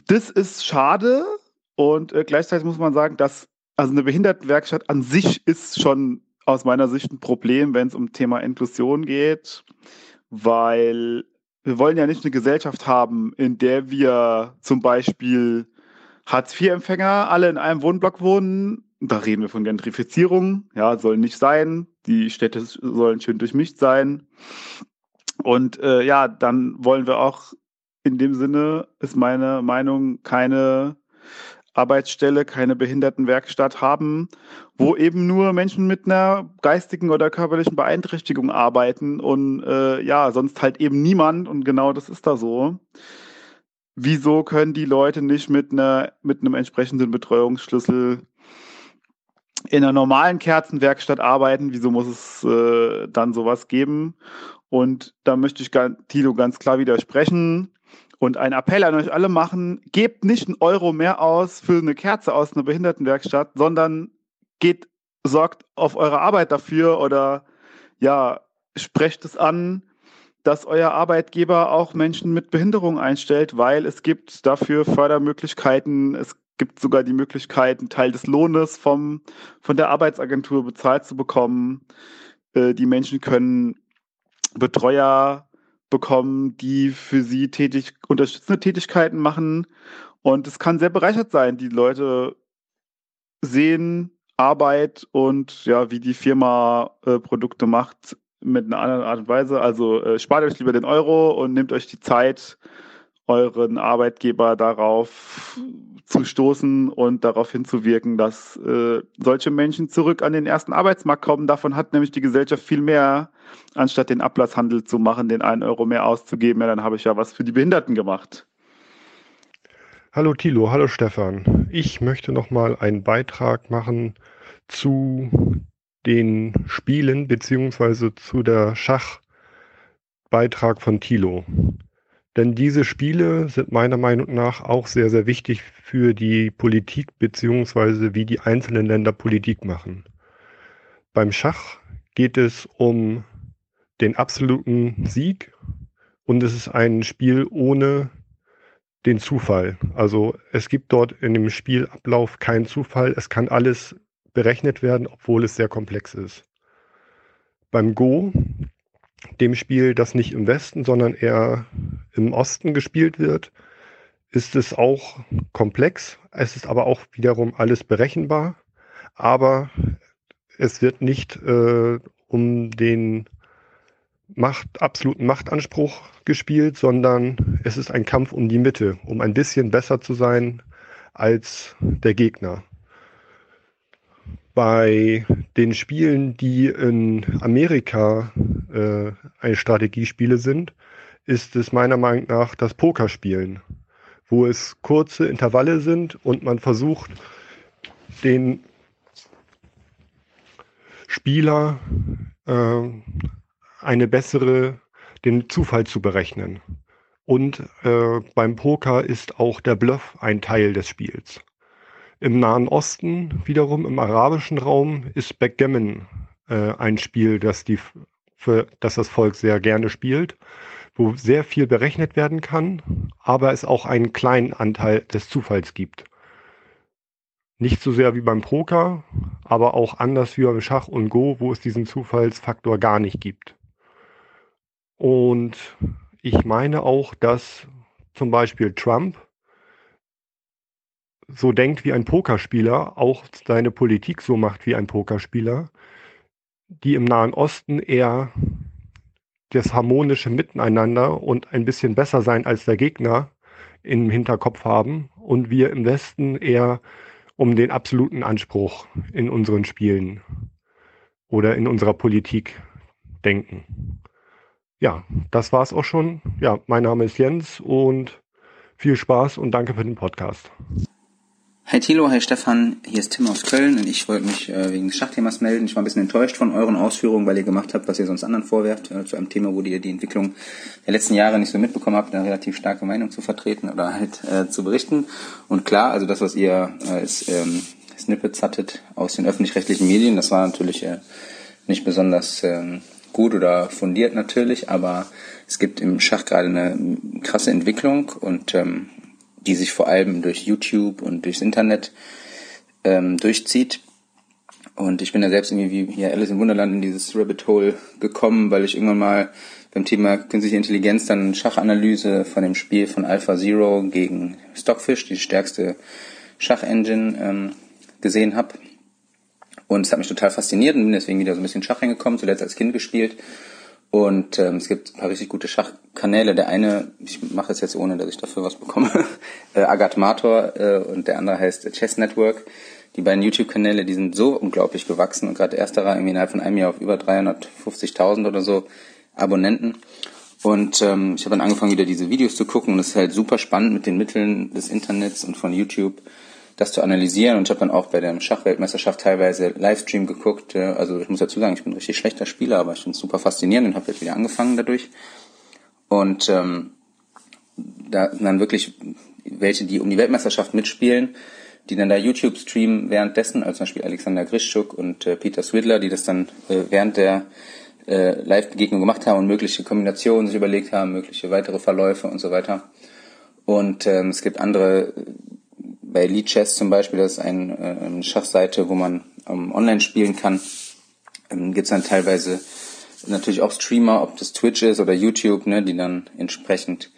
Das ist schade und äh, gleichzeitig muss man sagen, dass also eine Behindertenwerkstatt an sich ist schon aus meiner Sicht ein Problem, wenn es um Thema Inklusion geht, weil wir wollen ja nicht eine Gesellschaft haben, in der wir zum Beispiel Hartz-IV-Empfänger alle in einem Wohnblock wohnen. Da reden wir von Gentrifizierung. Ja, soll nicht sein. Die Städte sollen schön durchmischt sein. Und äh, ja, dann wollen wir auch in dem Sinne, ist meine Meinung, keine Arbeitsstelle, keine Behindertenwerkstatt haben, wo eben nur Menschen mit einer geistigen oder körperlichen Beeinträchtigung arbeiten und äh, ja, sonst halt eben niemand und genau das ist da so. Wieso können die Leute nicht mit einer mit einem entsprechenden Betreuungsschlüssel in einer normalen Kerzenwerkstatt arbeiten? Wieso muss es äh, dann sowas geben? Und da möchte ich Tilo ganz klar widersprechen und einen Appell an euch alle machen, gebt nicht einen Euro mehr aus für eine Kerze aus einer Behindertenwerkstatt, sondern geht, sorgt auf eure Arbeit dafür oder ja, sprecht es an, dass euer Arbeitgeber auch Menschen mit Behinderung einstellt, weil es gibt dafür Fördermöglichkeiten. Es gibt sogar die Möglichkeit, einen Teil des Lohnes vom, von der Arbeitsagentur bezahlt zu bekommen. Äh, die Menschen können Betreuer bekommen, die für sie tätig, unterstützende Tätigkeiten machen. Und es kann sehr bereichert sein. Die Leute sehen Arbeit und ja, wie die Firma äh, Produkte macht mit einer anderen Art und Weise. Also äh, spart euch lieber den Euro und nehmt euch die Zeit, euren Arbeitgeber darauf zu stoßen und darauf hinzuwirken, dass äh, solche Menschen zurück an den ersten Arbeitsmarkt kommen. Davon hat nämlich die Gesellschaft viel mehr, anstatt den Ablasshandel zu machen, den einen Euro mehr auszugeben. Ja, dann habe ich ja was für die Behinderten gemacht. Hallo Thilo, hallo Stefan. Ich möchte noch mal einen Beitrag machen zu den Spielen beziehungsweise zu der Schachbeitrag von Thilo. Denn diese Spiele sind meiner Meinung nach auch sehr, sehr wichtig für die Politik beziehungsweise wie die einzelnen Länder Politik machen. Beim Schach geht es um den absoluten Sieg und es ist ein Spiel ohne den Zufall. Also es gibt dort in dem Spielablauf keinen Zufall. Es kann alles berechnet werden, obwohl es sehr komplex ist. Beim Go dem Spiel, das nicht im Westen, sondern eher im Osten gespielt wird, ist es auch komplex. Es ist aber auch wiederum alles berechenbar. Aber es wird nicht äh, um den Macht, absoluten Machtanspruch gespielt, sondern es ist ein Kampf um die Mitte, um ein bisschen besser zu sein als der Gegner. Bei den Spielen, die in Amerika äh, eine Strategiespiele sind, ist es meiner Meinung nach das Pokerspielen, wo es kurze Intervalle sind und man versucht, den Spieler äh, eine bessere, den Zufall zu berechnen. Und äh, beim Poker ist auch der Bluff ein Teil des Spiels. Im Nahen Osten, wiederum im arabischen Raum, ist Backgammon äh, ein Spiel, das, die, für, das das Volk sehr gerne spielt, wo sehr viel berechnet werden kann, aber es auch einen kleinen Anteil des Zufalls gibt. Nicht so sehr wie beim Poker, aber auch anders wie beim Schach und Go, wo es diesen Zufallsfaktor gar nicht gibt. Und ich meine auch, dass zum Beispiel Trump so denkt wie ein Pokerspieler, auch seine Politik so macht wie ein Pokerspieler, die im Nahen Osten eher das harmonische Miteinander und ein bisschen besser sein als der Gegner im Hinterkopf haben und wir im Westen eher um den absoluten Anspruch in unseren Spielen oder in unserer Politik denken. Ja, das war's auch schon. Ja, mein Name ist Jens und viel Spaß und danke für den Podcast. Hi Thilo, hi Stefan, hier ist Tim aus Köln und ich wollte mich äh, wegen des Schachthemas melden. Ich war ein bisschen enttäuscht von euren Ausführungen, weil ihr gemacht habt, was ihr sonst anderen vorwerft, äh, zu einem Thema, wo ihr die Entwicklung der letzten Jahre nicht so mitbekommen habt, eine relativ starke Meinung zu vertreten oder halt äh, zu berichten. Und klar, also das, was ihr äh, als ähm, Snippets hattet aus den öffentlich-rechtlichen Medien, das war natürlich äh, nicht besonders ähm, gut oder fundiert natürlich, aber es gibt im Schach gerade eine krasse Entwicklung und ähm, die sich vor allem durch YouTube und durchs Internet ähm, durchzieht. Und ich bin da selbst irgendwie wie hier Alice im Wunderland in dieses Rabbit Hole gekommen, weil ich irgendwann mal beim Thema künstliche Intelligenz dann Schachanalyse von dem Spiel von Alpha Zero gegen Stockfish, die stärkste Schachengine, ähm, gesehen habe. Und es hat mich total fasziniert und bin deswegen wieder so ein bisschen Schach reingekommen, zuletzt als Kind gespielt und ähm, es gibt ein paar richtig gute Schachkanäle. Der eine, ich mache es jetzt ohne, dass ich dafür was bekomme, äh, Agat Mator äh, und der andere heißt Chess Network. Die beiden YouTube-Kanäle, die sind so unglaublich gewachsen und gerade ersterer irgendwie innerhalb von einem Jahr auf über 350.000 oder so Abonnenten. Und ähm, ich habe dann angefangen, wieder diese Videos zu gucken und es ist halt super spannend mit den Mitteln des Internets und von YouTube das zu analysieren. Und ich habe dann auch bei der Schachweltmeisterschaft teilweise Livestream geguckt. Also ich muss dazu sagen, ich bin ein richtig schlechter Spieler, aber ich finde es super faszinierend und habe jetzt wieder angefangen dadurch. Und ähm, da sind dann wirklich welche, die um die Weltmeisterschaft mitspielen, die dann da YouTube streamen währenddessen, als zum Beispiel Alexander Grischuk und äh, Peter Swidler, die das dann äh, während der äh, Live-Begegnung gemacht haben und mögliche Kombinationen sich überlegt haben, mögliche weitere Verläufe und so weiter. Und ähm, es gibt andere bei Lead Chess zum Beispiel, das ist äh, eine Schachseite, wo man ähm, online spielen kann, ähm, gibt es dann teilweise natürlich auch Streamer, ob das Twitch ist oder YouTube, ne, die dann entsprechend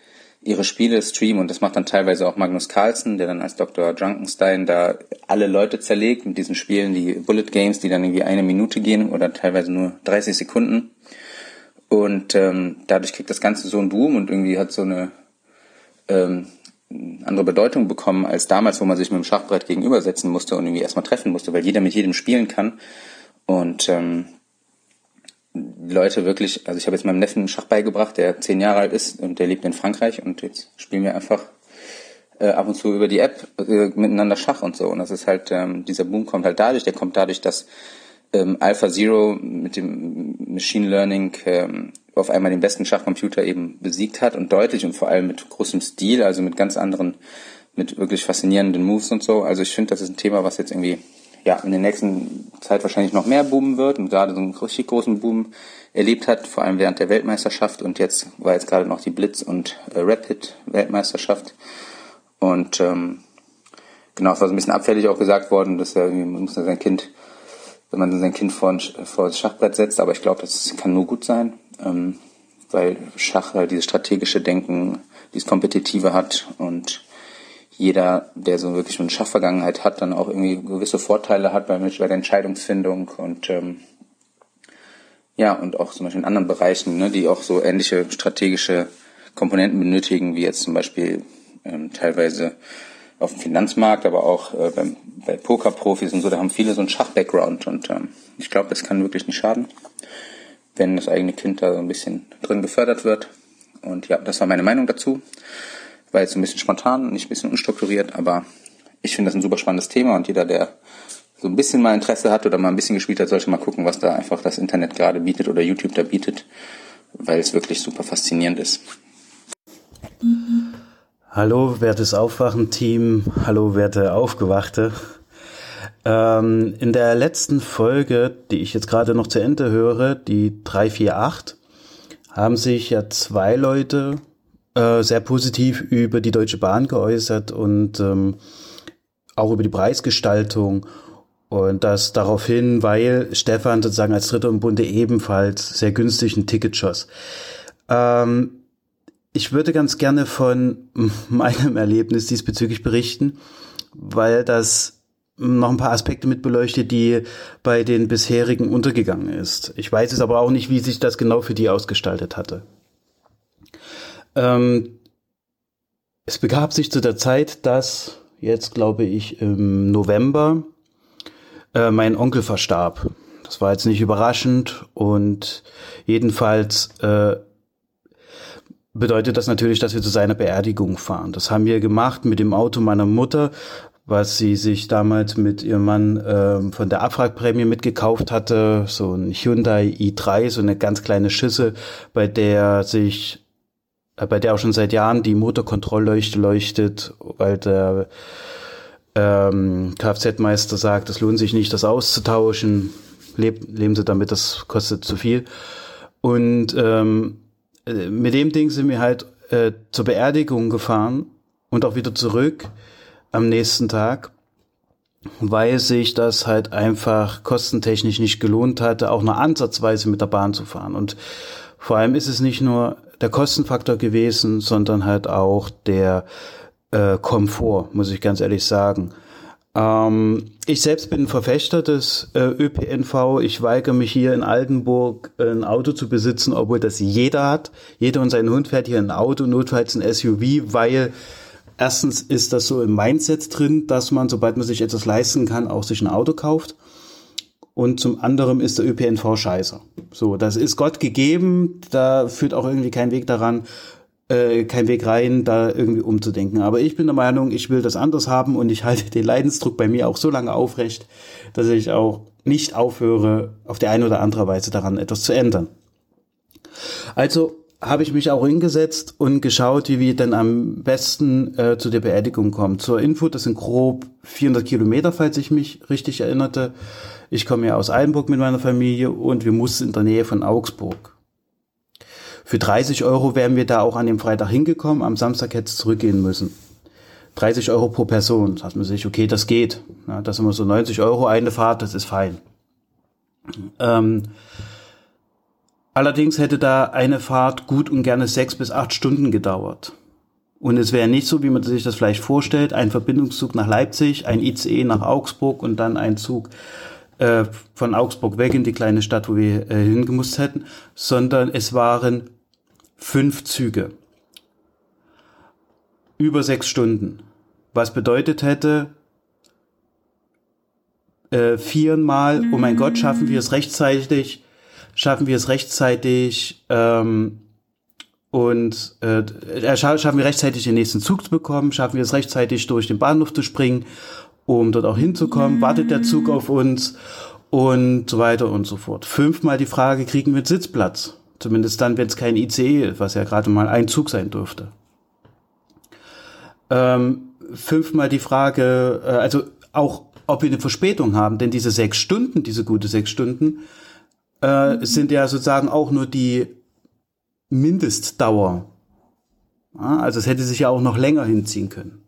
ihre Spiele streamen und das macht dann teilweise auch Magnus Carlsen, der dann als Dr. Drunkenstein da alle Leute zerlegt mit diesen Spielen, die Bullet Games, die dann irgendwie eine Minute gehen oder teilweise nur 30 Sekunden. Und ähm, dadurch kriegt das Ganze so einen Boom und irgendwie hat so eine ähm, andere Bedeutung bekommen als damals, wo man sich mit dem Schachbrett gegenübersetzen musste und irgendwie erstmal treffen musste, weil jeder mit jedem spielen kann. Und ähm, Leute wirklich, also ich habe jetzt meinem Neffen Schach beigebracht, der zehn Jahre alt ist und der lebt in Frankreich und jetzt spielen wir einfach äh, ab und zu über die App äh, miteinander Schach und so. Und das ist halt, ähm, dieser Boom kommt halt dadurch, der kommt dadurch, dass ähm, Alpha Zero mit dem Machine Learning ähm, auf einmal den besten Schachcomputer eben besiegt hat und deutlich und vor allem mit großem Stil, also mit ganz anderen, mit wirklich faszinierenden Moves und so. Also ich finde, das ist ein Thema, was jetzt irgendwie ja in der nächsten Zeit wahrscheinlich noch mehr boomen wird und gerade so einen richtig großen Boom erlebt hat, vor allem während der Weltmeisterschaft und jetzt war jetzt gerade noch die Blitz und äh, Rapid Weltmeisterschaft und ähm, genau, es war so ein bisschen abfällig auch gesagt worden, dass er man muss sein Kind wenn man sein Kind vor, vor das Schachbrett setzt, aber ich glaube, das kann nur gut sein ähm, weil Schach halt dieses strategische Denken, dieses Kompetitive hat und jeder, der so wirklich eine Schachvergangenheit hat, dann auch irgendwie gewisse Vorteile hat bei, bei der Entscheidungsfindung und ähm, ja, und auch zum Beispiel in anderen Bereichen, ne, die auch so ähnliche strategische Komponenten benötigen, wie jetzt zum Beispiel ähm, teilweise auf dem Finanzmarkt, aber auch äh, beim, bei Pokerprofis und so, da haben viele so einen Schach-Background und ähm, ich glaube, das kann wirklich nicht schaden wenn das eigene Kind da so ein bisschen drin gefördert wird. Und ja, das war meine Meinung dazu. War jetzt ein bisschen spontan, nicht ein bisschen unstrukturiert, aber ich finde das ein super spannendes Thema und jeder, der so ein bisschen mal Interesse hat oder mal ein bisschen gespielt hat, sollte mal gucken, was da einfach das Internet gerade bietet oder YouTube da bietet, weil es wirklich super faszinierend ist. Hallo, wertes Aufwachen-Team. Hallo, werte Aufgewachte. Ähm, in der letzten Folge, die ich jetzt gerade noch zu Ende höre, die 348, haben sich ja zwei Leute äh, sehr positiv über die Deutsche Bahn geäußert und ähm, auch über die Preisgestaltung. Und das daraufhin, weil Stefan sozusagen als Dritter im Bunde ebenfalls sehr günstig ein Ticket schoss. Ähm, ich würde ganz gerne von meinem Erlebnis diesbezüglich berichten, weil das noch ein paar Aspekte mit beleuchtet, die bei den bisherigen untergegangen ist. Ich weiß es aber auch nicht, wie sich das genau für die ausgestaltet hatte. Ähm, es begab sich zu der Zeit, dass jetzt glaube ich im November, äh, mein Onkel verstarb. Das war jetzt nicht überraschend und jedenfalls äh, bedeutet das natürlich, dass wir zu seiner Beerdigung fahren. Das haben wir gemacht mit dem Auto meiner Mutter, was sie sich damals mit ihrem Mann äh, von der Abwrackprämie mitgekauft hatte, so ein Hyundai i3, so eine ganz kleine Schüssel, bei der sich, äh, bei der auch schon seit Jahren die Motorkontrollleuchte leuchtet, weil der ähm, Kfz-Meister sagt, es lohnt sich nicht, das auszutauschen, Leb, leben Sie damit, das kostet zu viel. Und ähm, äh, mit dem Ding sind wir halt äh, zur Beerdigung gefahren und auch wieder zurück am nächsten Tag, weil sich das halt einfach kostentechnisch nicht gelohnt hatte, auch nur ansatzweise mit der Bahn zu fahren. Und vor allem ist es nicht nur der Kostenfaktor gewesen, sondern halt auch der äh, Komfort, muss ich ganz ehrlich sagen. Ähm, ich selbst bin Verfechter des äh, ÖPNV. Ich weigere mich hier in Altenburg ein Auto zu besitzen, obwohl das jeder hat. Jeder und sein Hund fährt hier ein Auto, notfalls ein SUV, weil erstens ist das so im Mindset drin, dass man, sobald man sich etwas leisten kann, auch sich ein Auto kauft. Und zum anderen ist der ÖPNV scheiße. So, das ist Gott gegeben. Da führt auch irgendwie kein Weg daran, äh, kein Weg rein, da irgendwie umzudenken. Aber ich bin der Meinung, ich will das anders haben und ich halte den Leidensdruck bei mir auch so lange aufrecht, dass ich auch nicht aufhöre, auf die eine oder andere Weise daran etwas zu ändern. Also habe ich mich auch hingesetzt und geschaut, wie wir denn am besten äh, zu der Beerdigung kommen. Zur Info, das sind grob 400 Kilometer, falls ich mich richtig erinnerte. Ich komme ja aus Eilenburg mit meiner Familie und wir mussten in der Nähe von Augsburg. Für 30 Euro wären wir da auch an dem Freitag hingekommen, am Samstag hätte es zurückgehen müssen. 30 Euro pro Person. Da hat man sich, okay, das geht. Ja, das sind immer so 90 Euro eine Fahrt, das ist fein. Ähm, allerdings hätte da eine Fahrt gut und gerne sechs bis acht Stunden gedauert. Und es wäre nicht so, wie man sich das vielleicht vorstellt, ein Verbindungszug nach Leipzig, ein ICE nach Augsburg und dann ein Zug äh, von Augsburg weg in die kleine Stadt, wo wir äh, hingemusst hätten, sondern es waren fünf Züge. Über sechs Stunden. Was bedeutet hätte, äh, viermal, oh mein Gott, schaffen wir es rechtzeitig, schaffen wir es rechtzeitig ähm, und äh, äh schaffen wir rechtzeitig den nächsten Zug zu bekommen, schaffen wir es rechtzeitig durch den Bahnhof zu springen, um dort auch hinzukommen, wartet der Zug auf uns und so weiter und so fort. Fünfmal die Frage, kriegen wir Sitzplatz? Zumindest dann, wenn es kein ICE ist, was ja gerade mal ein Zug sein dürfte. Ähm, fünfmal die Frage, äh, also auch, ob wir eine Verspätung haben, denn diese sechs Stunden, diese gute sechs Stunden, äh, mhm. sind ja sozusagen auch nur die Mindestdauer. Ja, also es hätte sich ja auch noch länger hinziehen können.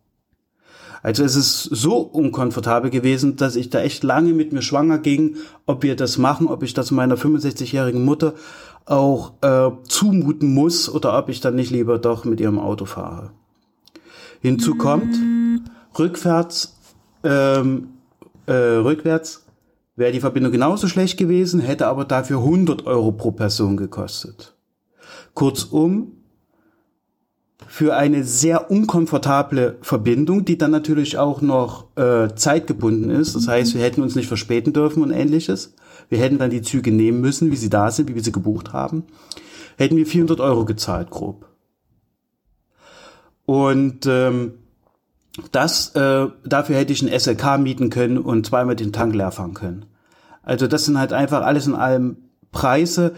Also es ist so unkomfortabel gewesen, dass ich da echt lange mit mir schwanger ging, ob wir das machen, ob ich das meiner 65-jährigen Mutter auch äh, zumuten muss oder ob ich dann nicht lieber doch mit ihrem Auto fahre. Hinzu kommt, rückwärts, ähm, äh, rückwärts wäre die Verbindung genauso schlecht gewesen, hätte aber dafür 100 Euro pro Person gekostet. Kurzum, für eine sehr unkomfortable Verbindung, die dann natürlich auch noch äh, zeitgebunden ist. Das heißt, wir hätten uns nicht verspäten dürfen und ähnliches. Wir hätten dann die Züge nehmen müssen, wie sie da sind, wie wir sie gebucht haben. Hätten wir 400 Euro gezahlt, grob. Und ähm, das, äh, dafür hätte ich ein SLK mieten können und zweimal den Tank leer fahren können. Also das sind halt einfach alles in allem Preise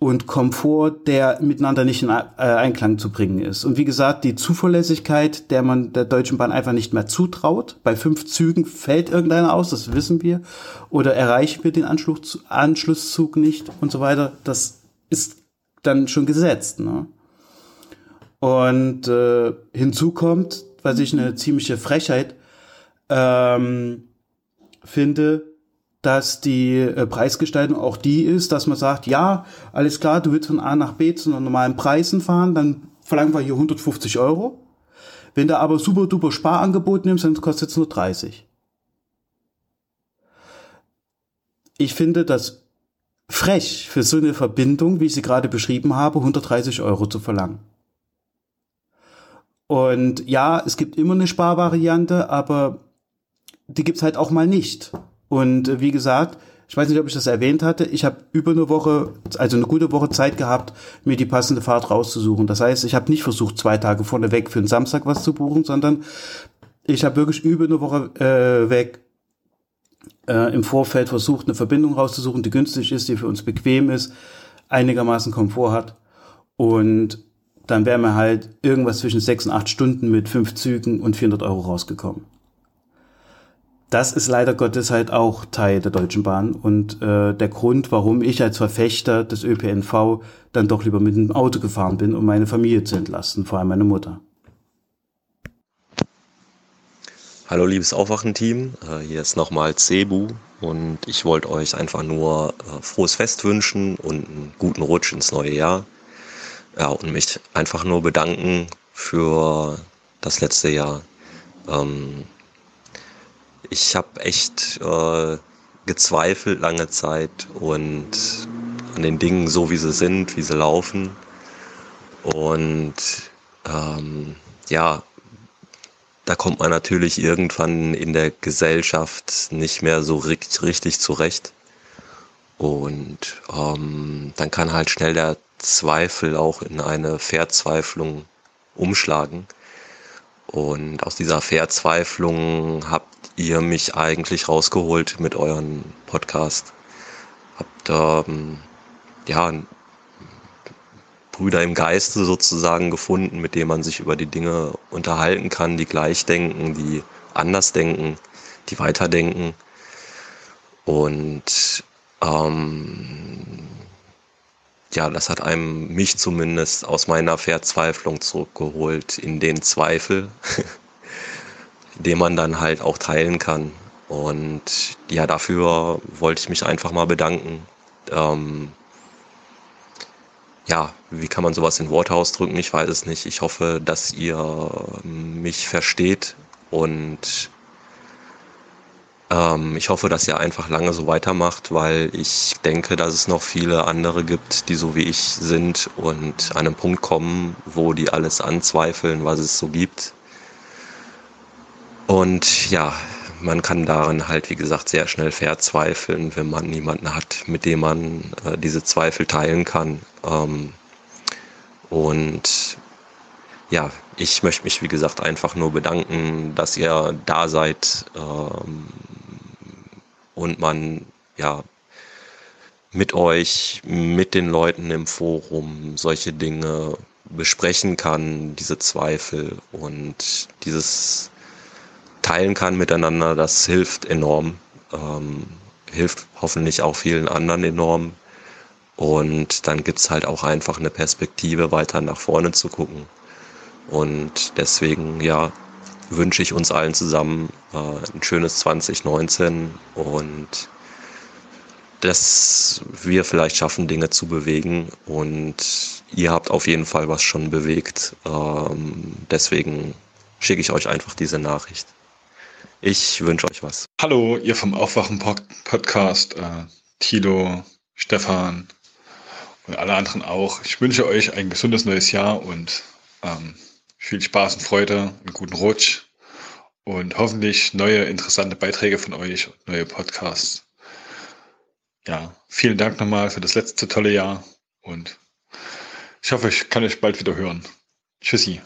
und Komfort, der miteinander nicht in äh, Einklang zu bringen ist. Und wie gesagt, die Zuverlässigkeit, der man der Deutschen Bahn einfach nicht mehr zutraut. Bei fünf Zügen fällt irgendeiner aus, das wissen wir. Oder erreichen wir den Anschluss, Anschlusszug nicht und so weiter. Das ist dann schon gesetzt. Ne? Und äh, hinzu kommt, was ich eine ziemliche Frechheit ähm, finde, dass die äh, Preisgestaltung auch die ist, dass man sagt, ja, alles klar, du willst von A nach B zu normalen Preisen fahren, dann verlangen wir hier 150 Euro. Wenn du aber super duper Sparangebot nimmst, dann kostet es nur 30. Ich finde das frech für so eine Verbindung, wie ich sie gerade beschrieben habe, 130 Euro zu verlangen. Und ja, es gibt immer eine Sparvariante, aber die gibt's halt auch mal nicht. Und äh, wie gesagt, ich weiß nicht, ob ich das erwähnt hatte, ich habe über eine Woche, also eine gute Woche Zeit gehabt, mir die passende Fahrt rauszusuchen. Das heißt, ich habe nicht versucht, zwei Tage vorneweg für einen Samstag was zu buchen, sondern ich habe wirklich über eine Woche äh, weg äh, im Vorfeld versucht, eine Verbindung rauszusuchen, die günstig ist, die für uns bequem ist, einigermaßen Komfort hat. Und dann wären wir halt irgendwas zwischen sechs und acht Stunden mit fünf Zügen und 400 Euro rausgekommen. Das ist leider Gottes halt auch Teil der Deutschen Bahn und äh, der Grund, warum ich als Verfechter des ÖPNV dann doch lieber mit dem Auto gefahren bin, um meine Familie zu entlasten, vor allem meine Mutter. Hallo liebes Aufwachen-Team, äh, hier ist nochmal Cebu und ich wollte euch einfach nur äh, frohes Fest wünschen und einen guten Rutsch ins neue Jahr. Ja, und mich einfach nur bedanken für das letzte Jahr. Ähm, ich habe echt äh, gezweifelt lange Zeit und an den Dingen so, wie sie sind, wie sie laufen. Und ähm, ja, da kommt man natürlich irgendwann in der Gesellschaft nicht mehr so richtig zurecht. Und ähm, dann kann halt schnell der Zweifel auch in eine Verzweiflung umschlagen. Und aus dieser Verzweiflung habt ihr mich eigentlich rausgeholt mit euren Podcast. Habt ähm, ja Brüder im Geiste sozusagen gefunden, mit denen man sich über die Dinge unterhalten kann, die gleich denken, die anders denken, die weiterdenken. Und ähm, ja, das hat einem mich zumindest aus meiner Verzweiflung zurückgeholt in den Zweifel, den man dann halt auch teilen kann. Und ja, dafür wollte ich mich einfach mal bedanken. Ähm, ja, wie kann man sowas in Worte ausdrücken? Ich weiß es nicht. Ich hoffe, dass ihr mich versteht und ähm, ich hoffe, dass ihr einfach lange so weitermacht, weil ich denke, dass es noch viele andere gibt, die so wie ich sind und an einen Punkt kommen, wo die alles anzweifeln, was es so gibt. Und ja, man kann daran halt, wie gesagt, sehr schnell verzweifeln, wenn man niemanden hat, mit dem man äh, diese Zweifel teilen kann. Ähm, und ja, ich möchte mich, wie gesagt, einfach nur bedanken, dass ihr da seid ähm, und man ja mit euch, mit den Leuten im Forum solche Dinge besprechen kann, diese Zweifel und dieses teilen kann miteinander, das hilft enorm. Ähm, hilft hoffentlich auch vielen anderen enorm. Und dann gibt es halt auch einfach eine Perspektive, weiter nach vorne zu gucken. Und deswegen, ja, wünsche ich uns allen zusammen äh, ein schönes 2019 und dass wir vielleicht schaffen, Dinge zu bewegen. Und ihr habt auf jeden Fall was schon bewegt. Ähm, deswegen schicke ich euch einfach diese Nachricht. Ich wünsche euch was. Hallo, ihr vom Aufwachen-Podcast, äh, Tilo, Stefan und alle anderen auch. Ich wünsche euch ein gesundes neues Jahr und ähm, viel Spaß und Freude, einen guten Rutsch und hoffentlich neue interessante Beiträge von euch und neue Podcasts. Ja, vielen Dank nochmal für das letzte tolle Jahr und ich hoffe, ich kann euch bald wieder hören. Tschüssi.